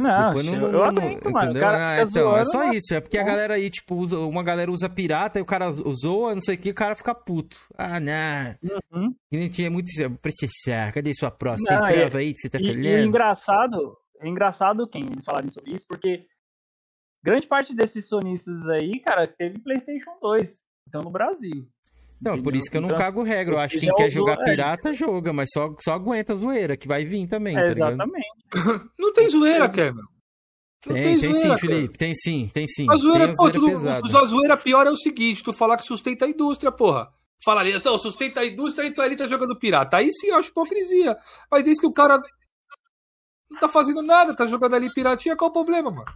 Speaker 4: Não,
Speaker 1: Depois não-
Speaker 4: eu
Speaker 1: não-
Speaker 4: aguento, mano.
Speaker 1: Entendeu?
Speaker 4: cara
Speaker 1: Ah, então, é
Speaker 4: zoando,
Speaker 1: só
Speaker 4: mas-
Speaker 1: isso. É porque a
Speaker 4: Bom.
Speaker 1: galera aí, tipo, usa, uma galera usa pirata e o cara zoa, não sei o que, o cara fica puto. Ah, não.
Speaker 4: Uhum.
Speaker 1: Que nem tinha muito. Processar. Cadê sua? Você
Speaker 4: Não,
Speaker 1: tem
Speaker 4: e-
Speaker 1: prova aí que você tá
Speaker 4: E, e é
Speaker 1: falhando?
Speaker 4: engraçado, é engraçado quem eles falarem sobre isso, porque grande parte desses sonistas aí, cara, teve PlayStation 2. Então no Brasil.
Speaker 1: Não, por isso que eu não
Speaker 4: Então,
Speaker 1: cago regra. Eu acho que quem quer jogar
Speaker 4: é.
Speaker 1: pirata, joga, mas só, só aguenta a zoeira, que vai vir também. tá
Speaker 4: É,
Speaker 1: ligado?
Speaker 4: exatamente. <laughs>
Speaker 3: Não tem zoeira, Cameron. Não
Speaker 1: Tem,
Speaker 3: tem,
Speaker 1: tem,
Speaker 3: zoeira,
Speaker 1: sim,
Speaker 3: cara.
Speaker 1: Felipe. Tem sim, tem sim.
Speaker 3: A zoeira,
Speaker 1: tem a
Speaker 3: pô,
Speaker 1: zoeira pesada.
Speaker 3: a zoeira pior é o seguinte, tu falar que sustenta a indústria, porra. Falaria, não, sustenta a indústria, então ele tá jogando pirata. Aí sim eu acho hipocrisia. Mas diz que o cara não tá fazendo nada, tá jogando ali piratinha, qual o problema, mano?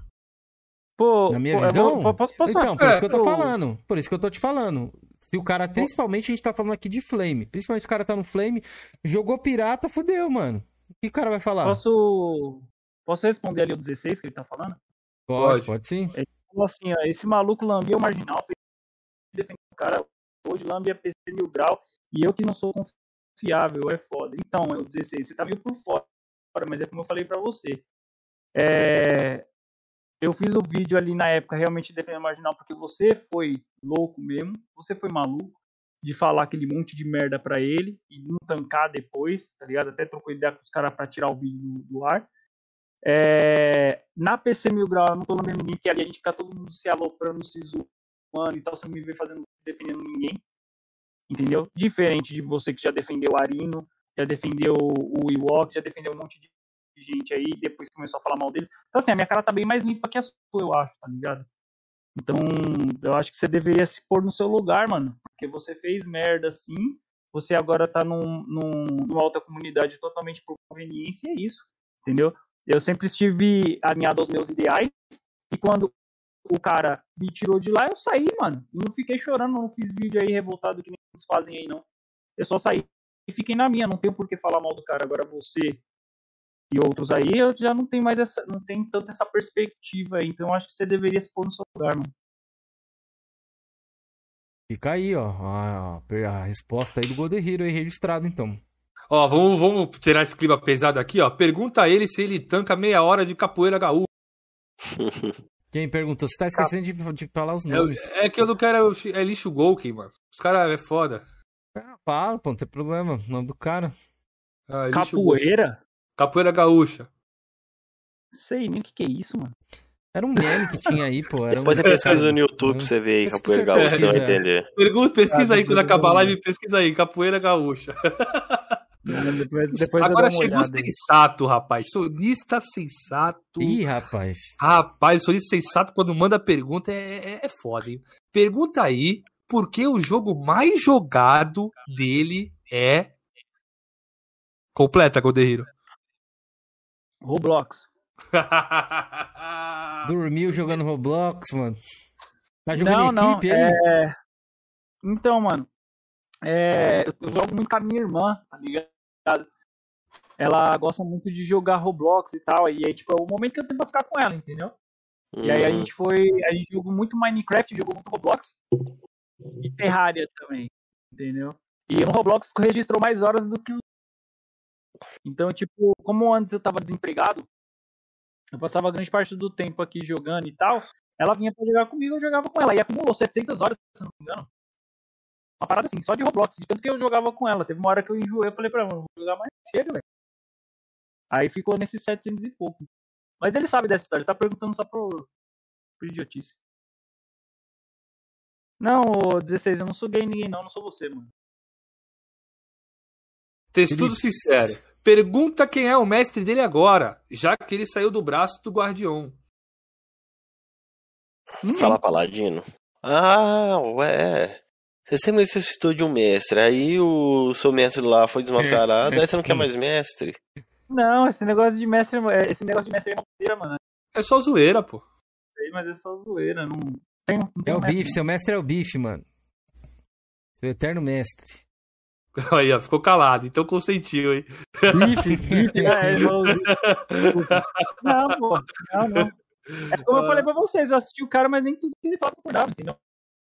Speaker 4: Pô,
Speaker 1: Na minha
Speaker 4: pô, eu
Speaker 1: visão?
Speaker 4: vou- posso, posso
Speaker 1: Então, por isso que eu tô falando. Por isso que eu tô te falando. Se o cara, principalmente a gente tá falando aqui de Flame, principalmente o cara tá no Flame, jogou pirata, fudeu, mano. O que o cara vai falar?
Speaker 4: Posso, posso responder ali o 16 que ele tá falando?
Speaker 1: Pode,
Speaker 3: Pode.
Speaker 1: pode sim.
Speaker 4: Falou assim, ó, esse maluco lambia o marginal, fez defender o cara, hoje lambe a PC mil grau, e eu que não sou confiável, é foda. Então, é o 16, você tá meio por fora, mas é como eu falei pra você. É, eu fiz o vídeo ali na época realmente defendendo marginal, porque você foi louco mesmo, você foi maluco de falar aquele monte de merda pra ele e não tancar depois, tá ligado? Até trocou ideia com os caras pra tirar o vídeo do, do ar. É, na PC Mil Grau, eu não tô lambendo ninguém, que ali a gente fica todo mundo se aloprando, se zoando e tal, você não me vê fazendo, defendendo ninguém. Entendeu? Diferente de você que já defendeu o Arino, já defendeu o Ewok, já defendeu um monte de gente aí, depois começou a falar mal deles. Então, assim, a minha cara tá bem mais limpa que a sua, eu acho, tá ligado? Então, eu acho que você deveria se pôr no seu lugar, mano. Porque você fez merda assim, você agora tá num, num, numa alta comunidade totalmente por conveniência, e é isso, entendeu? Eu sempre estive alinhado aos meus ideais, e quando o cara me tirou de lá, eu saí, mano. E não fiquei chorando, não fiz vídeo aí revoltado que nem eles fazem aí, não. Eu só saí e fiquei na minha, não tenho por que falar mal do cara. Agora você e outros aí, eu já não tenho mais essa, não tenho tanto essa perspectiva aí. Então eu acho que você deveria se pôr no seu lugar, mano.
Speaker 1: Fica aí, ó. A, a resposta aí do Golden Hero aí registrado, então.
Speaker 3: Ó, vamos, vamos tirar esse clima pesado aqui, ó. Pergunta a ele se ele tanca meia hora de capoeira gaúcha. <laughs>
Speaker 1: Quem perguntou? Você tá esquecendo de, de falar os
Speaker 3: É,
Speaker 1: nomes.
Speaker 3: é que eu não quero. É lixo Golken, mano. Os caras é foda.
Speaker 1: Ah, fala, pô, não tem problema. O nome do cara.
Speaker 3: Ah, é.
Speaker 4: Capoeira?
Speaker 3: Capoeira gaúcha.
Speaker 4: Sei nem o que, que é isso, mano.
Speaker 1: Era um meme que tinha aí, pô. Era
Speaker 2: Depois
Speaker 1: um...
Speaker 2: você pesquisa no YouTube pra você ver aí, capoeira gaúcha, você vai
Speaker 1: pesquisa.
Speaker 2: entender.
Speaker 3: Pergunta, pesquisa
Speaker 4: Ah,
Speaker 3: aí quando acabar a live, pesquisa aí, capoeira gaúcha.
Speaker 4: Depois, <laughs> depois
Speaker 3: Agora chegou
Speaker 4: aí.
Speaker 3: sensato, rapaz. Sonista sensato.
Speaker 1: Ih, rapaz.
Speaker 3: Rapaz, sonista sensato quando manda pergunta é, é, é foda, hein? Pergunta aí por que o jogo mais jogado dele é. Completa, Golderiro.
Speaker 4: Roblox. <laughs>
Speaker 1: Dormiu jogando Roblox, mano. Tá jogando
Speaker 4: Não,
Speaker 1: em
Speaker 4: não.
Speaker 1: equipe aí?
Speaker 4: É... Então, mano. É... Eu jogo muito com a minha irmã, tá ligado? Ela gosta muito de jogar Roblox e tal. E aí, tipo, é o momento que eu tenho pra ficar com ela, entendeu? E aí a
Speaker 2: Uhum.
Speaker 4: gente foi. A gente jogou muito Minecraft, jogou muito Roblox. E Terraria também. Entendeu? E o Roblox registrou mais horas do que o. Então, tipo, como antes eu tava desempregado, eu passava grande parte do tempo aqui jogando e tal. Ela vinha pra jogar comigo, eu jogava com ela. E acumulou 700 horas, se não me engano. Uma parada assim, só de Roblox. De tanto que eu jogava com ela. Teve uma hora que eu enjoei, eu falei pra ela, não vou jogar mais, chega, velho. Aí ficou nesses 700 e pouco. Mas ele sabe dessa história, tá perguntando só pro, pro idiotice. Não, ô 16, eu não sou gay ninguém não, não sou você, mano.
Speaker 3: Textudo sincero. Pergunta quem é o mestre dele agora, já que ele saiu do braço do Guardião.
Speaker 4: Hum,
Speaker 2: Fala paladino. Ah, ué. Você sempre necessitou de um mestre. Aí o seu mestre lá foi desmascarado. aí você não quer mais mestre.
Speaker 4: Não, esse negócio de mestre, é- esse negócio de mestre é mentira, mano.
Speaker 3: É só zoeira, pô.
Speaker 4: Sei, Mas é só zoeira, não tem, não tem
Speaker 1: É o
Speaker 4: mestre,
Speaker 1: bife, seu mestre é o bife, mano. Seu eterno mestre. <laughs>
Speaker 3: Aí, ó, ficou calado, então consentiu, hein?
Speaker 4: não. Bife, bife, é, irmão. <laughs> Não, pô, não, não. É como eu falei pra vocês, eu assisti o cara, mas nem tudo que ele fala eu concordava, entendeu?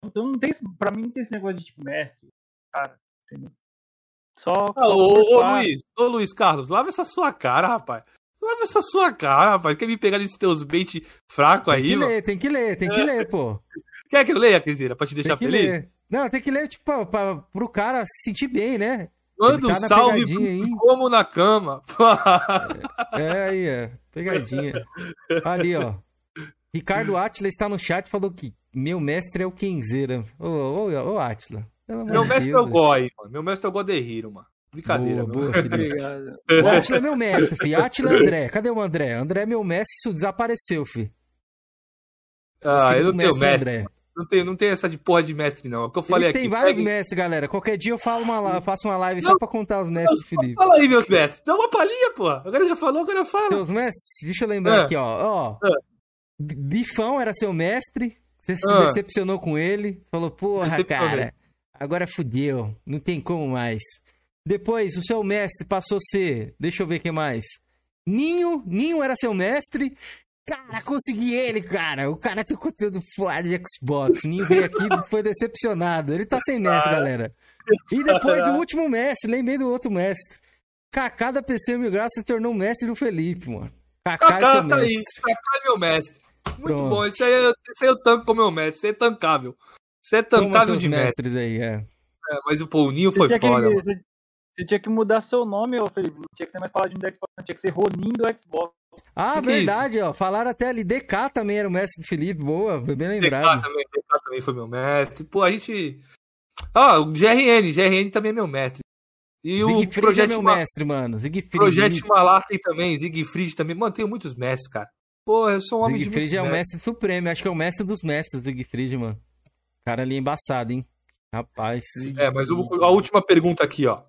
Speaker 4: Então não tem, esse- pra mim não tem esse negócio de tipo mestre, cara, entendeu? Só.
Speaker 3: Ah, ô, ô. Luiz, ô Luiz Carlos, lava essa sua cara, rapaz. Lava essa sua cara, rapaz. Quer me pegar nesses teus bait fracos
Speaker 1: Tem
Speaker 3: aí,
Speaker 1: que
Speaker 3: mano?
Speaker 1: ler, tem que ler, tem que ler, pô.
Speaker 3: Quer que eu leia, Crisina, pra te
Speaker 1: Tem
Speaker 3: deixar
Speaker 1: que
Speaker 3: feliz?
Speaker 1: ler. Não, tem que ler, tipo, pra, pra, pro cara se sentir bem, né?
Speaker 3: Manda um salve
Speaker 1: aí.
Speaker 3: como na cama.
Speaker 1: É aí, é. Pegadinha. Ali, ó. Ricardo Atila está no chat e falou que meu mestre é o Kenzeira. Ô, ô, ô, Atila.
Speaker 3: Meu mestre é
Speaker 1: Deus,
Speaker 3: o Goi, mano. Meu mestre é o Godehiro, mano. Brincadeira,
Speaker 1: Boa,
Speaker 3: meu.
Speaker 1: boa, Felipe.
Speaker 4: Obrigado.
Speaker 1: O Atila é meu mestre, fi. Atila é André. Cadê o André? André é meu mestre, isso desapareceu, fi.
Speaker 3: Ah, eu não tenho
Speaker 1: mestre
Speaker 3: mestre. Não tenho, não tenho essa de porra de mestre, não. É o que eu falei
Speaker 1: Ele tem
Speaker 3: aqui.
Speaker 1: vários
Speaker 3: Pegue-
Speaker 1: mestres, galera. Qualquer dia eu falo uma, faço uma live só
Speaker 3: Não.
Speaker 1: pra contar os mestres do Felipe.
Speaker 3: Fala aí, meus mestres. Dá uma palhinha, pô. Agora já falou, agora fala.
Speaker 1: Seus mestres, deixa eu lembrar
Speaker 3: Ah.
Speaker 1: aqui, ó. ó. B- Bifão era seu mestre. Você se
Speaker 3: Ah.
Speaker 1: decepcionou com ele. Falou, porra, cara, agora fudeu. Não tem como mais. Depois, o seu mestre passou a ser. Deixa eu ver quem mais. Ninho. Ninho era seu mestre. Cara, consegui ele, cara. O cara tem conteúdo foda de Xbox. Ninho veio aqui <laughs> foi decepcionado. Ele tá sem mestre, galera. E depois, o último mestre. Lembrei do outro mestre. Kaká da PC Mil Graus se tornou mestre do Felipe, mano. Kaká é seu
Speaker 3: tá aí.
Speaker 1: mestre.
Speaker 3: Kaká é meu mestre. Muito
Speaker 1: Pronto.
Speaker 3: bom. Isso aí, eu- isso aí eu tanco com meu mestre. Isso aí é tancável. Isso é tancável de mestre.
Speaker 1: mestres aí, é.
Speaker 3: É, mas o Paulinho foi mano.
Speaker 4: você, você tinha que mudar seu nome, ô Felipe. Não tinha que ser mais Paladino do Xbox, não tinha que ser Ronin do Xbox.
Speaker 1: Ah,
Speaker 3: Que que é
Speaker 1: verdade, ó. Falaram até ali. DK também era o mestre do Felipe. Boa, bem
Speaker 3: DK
Speaker 1: lembrado.
Speaker 3: também, DK também foi meu mestre. Pô, a gente. Ah, o GRN. GRN também é meu mestre. E o
Speaker 1: Siegfried é
Speaker 3: Projeto,
Speaker 1: meu mestre, mano. Siegfried.
Speaker 3: Projeto Malarkey também. Siegfried também. Mano, tenho muitos mestres, cara. Pô, eu sou um homem de
Speaker 1: Siegfried
Speaker 3: muitos
Speaker 1: é o mestre supremo. Acho que é o mestre dos mestres, o Siegfried, mano. Cara ali embaçado, hein? Rapaz.
Speaker 3: É, mas o- a última pergunta aqui, ó.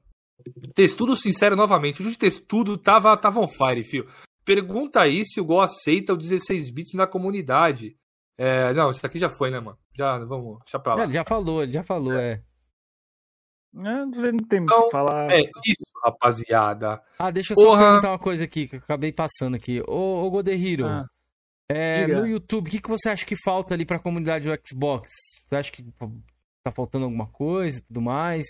Speaker 3: Testudo sincero novamente. O de testudo tava, tava on fire, fio. Pergunta aí se o Go aceita o 16 bits na comunidade. É, não, isso aqui já foi, né, mano? Já, vamos, deixa pra lá.
Speaker 1: Ele já falou, ele já falou, é.
Speaker 4: Não, não tem muito o
Speaker 3: Então,
Speaker 4: que falar.
Speaker 3: É isso, rapaziada.
Speaker 1: Ah, deixa eu só
Speaker 3: Porra.
Speaker 1: perguntar uma coisa aqui que eu acabei passando aqui. Ô, ô Godehiro,
Speaker 4: Ah,
Speaker 1: é, no YouTube, o que, que você acha que falta ali pra comunidade do Xbox? Você acha que tá faltando alguma coisa e tudo mais?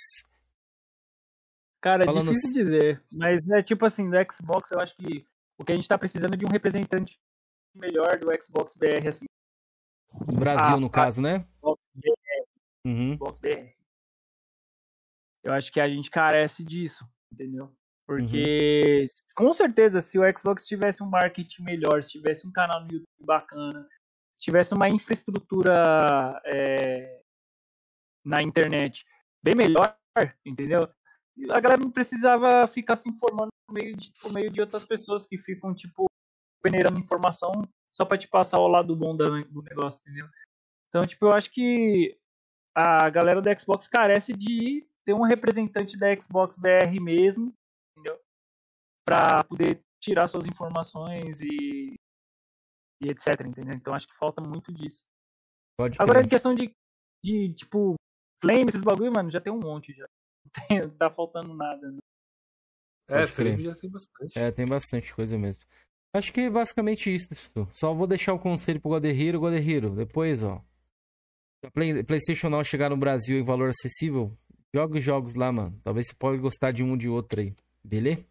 Speaker 4: Cara, é
Speaker 1: Falando
Speaker 4: difícil
Speaker 1: assim-
Speaker 4: dizer. Mas é tipo assim, do Xbox, eu acho que o que a gente tá precisando é de um representante melhor do Xbox BR, assim.
Speaker 1: No Brasil,
Speaker 4: Ah,
Speaker 1: no caso, né?
Speaker 4: Xbox BR,
Speaker 1: Uhum.
Speaker 4: Xbox BR. Eu acho que a gente carece disso, entendeu? Porque com certeza, se o Xbox tivesse um marketing melhor, se tivesse um canal no YouTube bacana, se tivesse uma infraestrutura é, na internet bem melhor, entendeu? A galera não precisava ficar se informando por meio de, por meio de outras pessoas que ficam, tipo, peneirando informação só pra te passar ao lado bom da- do negócio, entendeu? Então, tipo, eu acho que a galera do Xbox carece de ter um representante da Xbox BR mesmo, entendeu? Pra poder tirar suas informações e, e etc, entendeu? Então acho que falta muito disso.
Speaker 1: Pode
Speaker 4: Agora, em questão de, de tipo, flame, esses bagulho, mano, já tem um monte já. <laughs> Não tem- tá faltando nada, né?
Speaker 3: É. Felipe já tem bastante.
Speaker 1: É, tem bastante coisa mesmo. Acho que é basicamente isso. Só vou deixar o conselho pro Godehiro. Godehiro, depois, ó. Play- PlayStation Now chegar no Brasil em valor acessível, joga os jogos lá, mano. Talvez você pode gostar de um ou de outro aí. Beleza?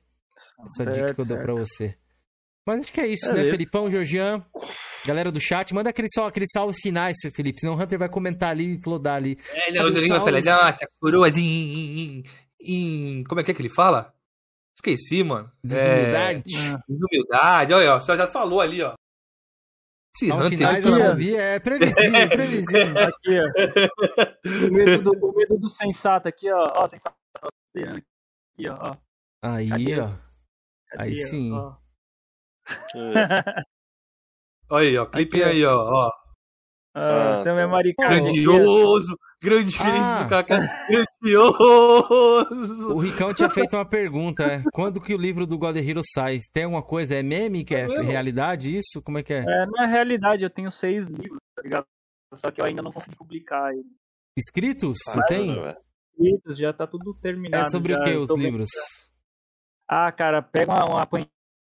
Speaker 1: Essa dica
Speaker 4: Certo,
Speaker 1: que eu dou
Speaker 4: certo.
Speaker 1: pra você. Mas acho que é isso, né,
Speaker 4: Beleza.
Speaker 1: Felipão, Georgian? Galera do chat, manda aquele só aqueles salvos finais, seu Felipe. Senão o Hunter vai comentar ali e flodar ali.
Speaker 3: É,
Speaker 1: não, o Rogerinho vai falar,
Speaker 3: nossa, coroas em, em, Como é que é que ele fala? Esqueci, mano. É,
Speaker 1: Humildade.
Speaker 4: Ah,
Speaker 3: em humildade. Olha, ó, você já falou ali, ó. Esse
Speaker 1: Salve
Speaker 3: Hunter aqui,
Speaker 1: eu sabia. É previsível, <laughs> previsível.
Speaker 4: aqui, ó. O medo do, o medo do sensato aqui, ó. Ó, sensato. Aqui, ó.
Speaker 1: Aí,
Speaker 4: Cadê?
Speaker 1: ó.
Speaker 4: Cadê,
Speaker 1: Aí
Speaker 4: ó?
Speaker 1: sim.
Speaker 4: Ó.
Speaker 2: É.
Speaker 3: Olha aí, ó. Clipe aí, ó. ó.
Speaker 4: Ah,
Speaker 2: Ah, tá.
Speaker 3: Grandioso, grandioso,
Speaker 1: Ah.
Speaker 3: Kaká. Grandioso.
Speaker 1: O Ricão tinha feito uma pergunta, é. Quando que o livro do God Hero sai? Tem alguma coisa? É meme que é,
Speaker 3: É
Speaker 1: realidade isso? Como é que é?
Speaker 4: É, na realidade, eu tenho seis livros, tá ligado? Só que eu ainda não consegui publicar ele.
Speaker 1: Escritos?
Speaker 2: Caralho,
Speaker 1: tem?
Speaker 4: Livros, já tá tudo terminado.
Speaker 1: É sobre
Speaker 4: já
Speaker 1: o que os livros?
Speaker 4: Ah, cara, pega uma, uma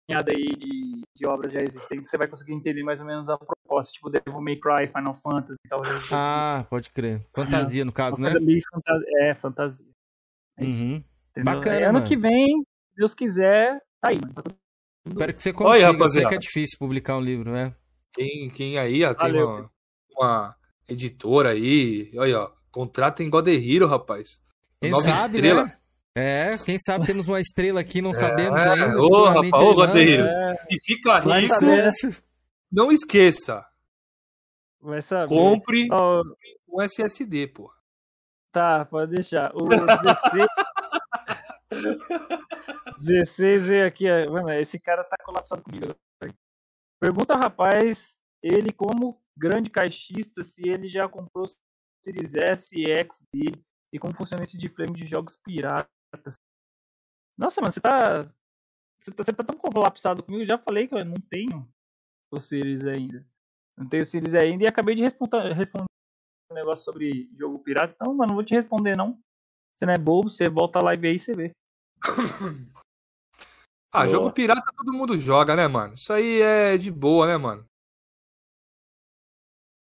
Speaker 4: apanhada aí de, de obras já existentes, você vai conseguir entender mais ou menos a proposta, tipo Devil May Cry, Final Fantasy e tal.
Speaker 1: Ah, pode crer. Fantasia, no caso,
Speaker 4: uma
Speaker 1: né?
Speaker 4: meio fantasia. É, fantasia. É isso,
Speaker 1: Uhum. bacana,
Speaker 4: Aí ano
Speaker 1: mano.
Speaker 4: que vem, se Deus quiser, tá aí, mano. Tá
Speaker 1: Espero que você
Speaker 3: Olha,
Speaker 1: consiga. Eu sei que é difícil publicar um livro, né?
Speaker 3: Quem, quem aí ó, tem
Speaker 4: Valeu.
Speaker 3: uma, uma editora aí, olha, ó, contratem God Hero, rapaz.
Speaker 1: Quem
Speaker 3: Nova
Speaker 1: sabe,
Speaker 3: estrela.
Speaker 1: né? É, quem sabe temos uma estrela aqui, não sabemos
Speaker 3: É,
Speaker 1: ainda.
Speaker 3: ô, rapaz, ô. Hero.
Speaker 4: É,
Speaker 3: E fica
Speaker 4: Vai
Speaker 3: rico,
Speaker 4: saber.
Speaker 3: não esqueça,
Speaker 4: vai saber.
Speaker 3: compre
Speaker 4: Ó,
Speaker 3: um SSD, pô.
Speaker 4: Tá, pode deixar. O 16. 16 <laughs> veio aqui, mano, esse cara tá colapsado comigo. Pergunta rapaz, ele como grande caixista, se ele já comprou o Series S e X dele e como funciona esse de flame de jogos piratas. Nossa, mano, você tá. Você tá, você tá tão colapsado comigo, eu já falei que eu não tenho o Series ainda. Não tenho o Series ainda e acabei de responder, responder um negócio sobre jogo pirata. Então, mano, não vou te responder, não. Você não é bobo, você volta a live aí e você vê. <coughs>
Speaker 3: Ah,
Speaker 2: Boa.
Speaker 3: jogo pirata todo mundo joga, né, mano? Isso aí é de boa, né, mano?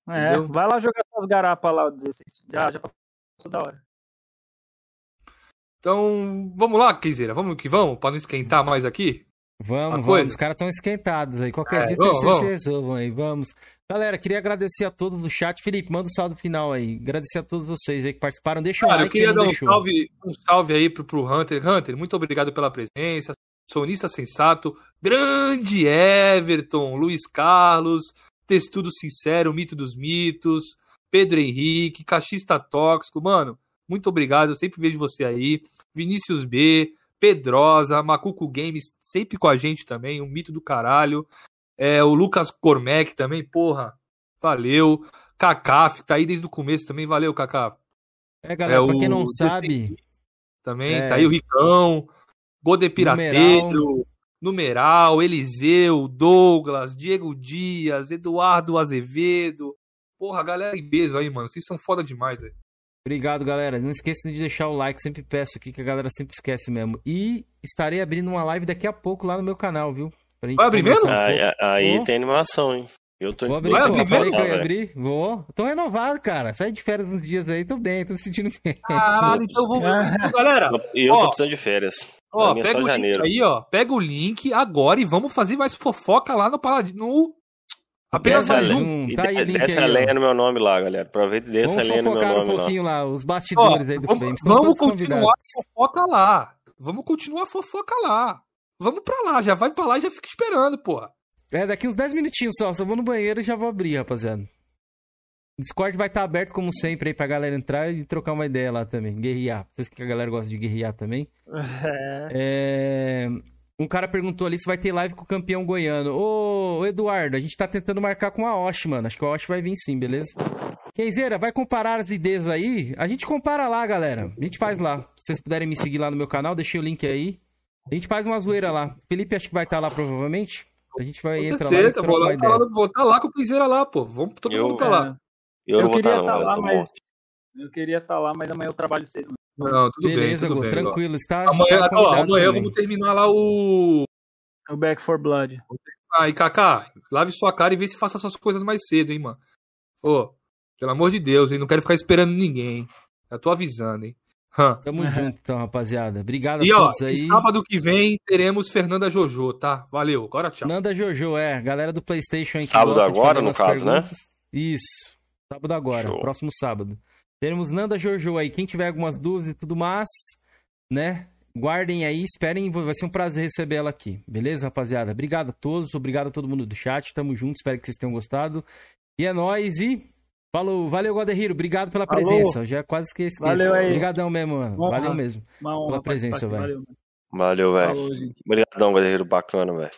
Speaker 4: É,
Speaker 3: Entendeu?
Speaker 4: vai lá jogar suas garapas lá, o 16. Já, já passou da hora.
Speaker 3: Então, vamos lá, Kizeira, vamos que vamos, pra não esquentar mais aqui.
Speaker 1: Vamos, vamos. Os caras estão esquentados aí. Qualquer
Speaker 3: É,
Speaker 1: dia
Speaker 3: vamos,
Speaker 1: vocês
Speaker 3: vamos.
Speaker 1: resolvam aí. Vamos. Galera, queria agradecer a todos do chat. Felipe, manda um salve final aí. Agradecer a todos vocês aí que participaram. Deixa
Speaker 3: Cara, eu
Speaker 1: like
Speaker 3: queria
Speaker 1: quem não
Speaker 3: dar um
Speaker 1: deixou.
Speaker 3: salve, um salve aí pro, pro Hunter. Hunter, muito obrigado pela presença. Sonista sensato, grande Everton, Luiz Carlos, Testudo Sincero, Mito dos Mitos, Pedro Henrique, Cachista Tóxico, mano, muito obrigado, eu sempre vejo você aí. Vinícius B, Pedrosa, Macuco Games, sempre com a gente também, um mito do caralho. É, o Lucas Cormec também, porra, valeu. Kaká, tá aí desde o começo também, valeu, Kaká.
Speaker 1: É, galera,
Speaker 3: É,
Speaker 1: pra quem não sabe,
Speaker 3: Também,
Speaker 1: É.
Speaker 3: tá aí o Ricão, Gode Pirateiro, Numeral, Eliseu, Douglas, Diego Dias, Eduardo Azevedo. Porra, galera em peso aí, mano. Vocês são foda demais, velho.
Speaker 1: Obrigado, galera. Não esqueça de deixar o like, sempre peço aqui que a galera sempre esquece mesmo. E estarei abrindo uma live daqui a pouco lá no meu canal, viu? Pra gente
Speaker 3: Vai abrir mesmo?
Speaker 1: um
Speaker 2: Aí, aí tem animação, hein? Eu tô
Speaker 1: Vou abrir,
Speaker 3: Vai abrir
Speaker 1: Falei
Speaker 3: mesmo?
Speaker 1: que eu ia
Speaker 2: velho.
Speaker 1: abrir. Vou. Tô renovado, cara. Saí de férias uns dias aí, tô bem, tô me sentindo bem.
Speaker 3: Caralho, então. Então, <laughs> galera,
Speaker 2: E eu
Speaker 3: Ó.
Speaker 2: tô precisando de férias.
Speaker 3: ó,
Speaker 2: é
Speaker 3: pega o link
Speaker 2: janeiro.
Speaker 3: aí, ó. Pega o link agora e vamos fazer mais fofoca lá no Paladino. Apenas mais um.
Speaker 1: Tá aí link
Speaker 2: desce
Speaker 1: aí,
Speaker 2: a lenha
Speaker 1: ó.
Speaker 2: no meu nome lá, galera. Aproveita e desce a
Speaker 1: Vamos
Speaker 2: lenha no meu
Speaker 1: fofocar um
Speaker 2: nome lá.
Speaker 1: pouquinho lá, os
Speaker 3: Ó,
Speaker 1: bastidores aí do
Speaker 3: vamos,
Speaker 1: Flames.
Speaker 3: Vamos continuar a fofoca lá. Vamos continuar a fofoca lá. Vamos pra lá, já vai pra lá e já fica esperando, porra.
Speaker 1: É, daqui uns 10 minutinhos só. Só vou no banheiro e já vou abrir, rapaziada. O Discord vai estar aberto como sempre aí pra galera entrar e trocar uma ideia lá também. Guerrear. Vocês que a galera gosta de guerrear também. <laughs>
Speaker 4: É.
Speaker 1: É, Um cara perguntou ali se vai ter live com o campeão goiano. Ô, Eduardo, a gente tá tentando marcar com a Osh, mano. Acho que a Osh vai vir sim, beleza? Kenzeira, vai comparar as ideias aí? A gente compara lá, galera. A gente faz lá. Se vocês puderem me seguir lá no meu canal, deixei o link aí. A gente faz uma zoeira lá. Felipe acho que vai estar lá provavelmente. A gente vai
Speaker 3: Com
Speaker 1: entrar lá e
Speaker 3: certeza, vou
Speaker 1: trocar
Speaker 3: lá, tá lá, vou tá lá com o Piseira lá, pô. Vamos todo
Speaker 2: Eu-
Speaker 3: mundo pra lá.
Speaker 2: Eu,
Speaker 4: Eu,
Speaker 2: vou
Speaker 4: queria
Speaker 2: estar,
Speaker 4: estar lá, mas.
Speaker 2: morto.
Speaker 4: Eu queria estar lá, mas amanhã eu trabalho cedo.
Speaker 3: Não, tudo
Speaker 1: Beleza,
Speaker 3: bem, tudo
Speaker 1: Gu,
Speaker 3: bem. ó.
Speaker 1: tranquilo. Está,
Speaker 3: Amanhã,
Speaker 1: está
Speaker 3: ó, amanhã vamos terminar lá o.
Speaker 4: O Back for Blood.
Speaker 3: Ah, e Kaká, lave sua cara e vê se faça essas coisas mais cedo, hein, mano. Ô, pelo amor de Deus, hein? Não quero ficar esperando ninguém, hein? Já tô avisando, hein?
Speaker 1: Tamo junto, então, rapaziada. Obrigado
Speaker 3: E
Speaker 1: a
Speaker 3: ó,
Speaker 1: todos aí.
Speaker 3: sábado que vem teremos Fernanda Jojo, tá? Valeu, agora tchau.
Speaker 1: Nanda Jojo, é. Galera do PlayStation aí que
Speaker 2: Sábado agora, no caso, né?
Speaker 1: perguntas. Isso. Sábado agora,
Speaker 2: Show.
Speaker 1: próximo sábado. Teremos Nanda Jojo aí. Quem tiver algumas dúvidas e tudo mais, né? Guardem aí, esperem. Vai ser um prazer receber ela aqui. Beleza, rapaziada? Obrigado a todos. Obrigado a todo mundo do chat. Tamo junto. Espero que vocês tenham gostado. E é nóis e. Falou, valeu, Guaderriro. Obrigado pela
Speaker 4: Falou.
Speaker 1: presença. Eu já quase esqueci.
Speaker 4: Valeu aí.
Speaker 1: Obrigadão mesmo, mano.
Speaker 4: Honra.
Speaker 1: Valeu mesmo.
Speaker 4: Uma honra
Speaker 1: Pela presença, velho.
Speaker 4: Valeu.
Speaker 2: Velho. Obrigadão, guerreiro bacana, velho.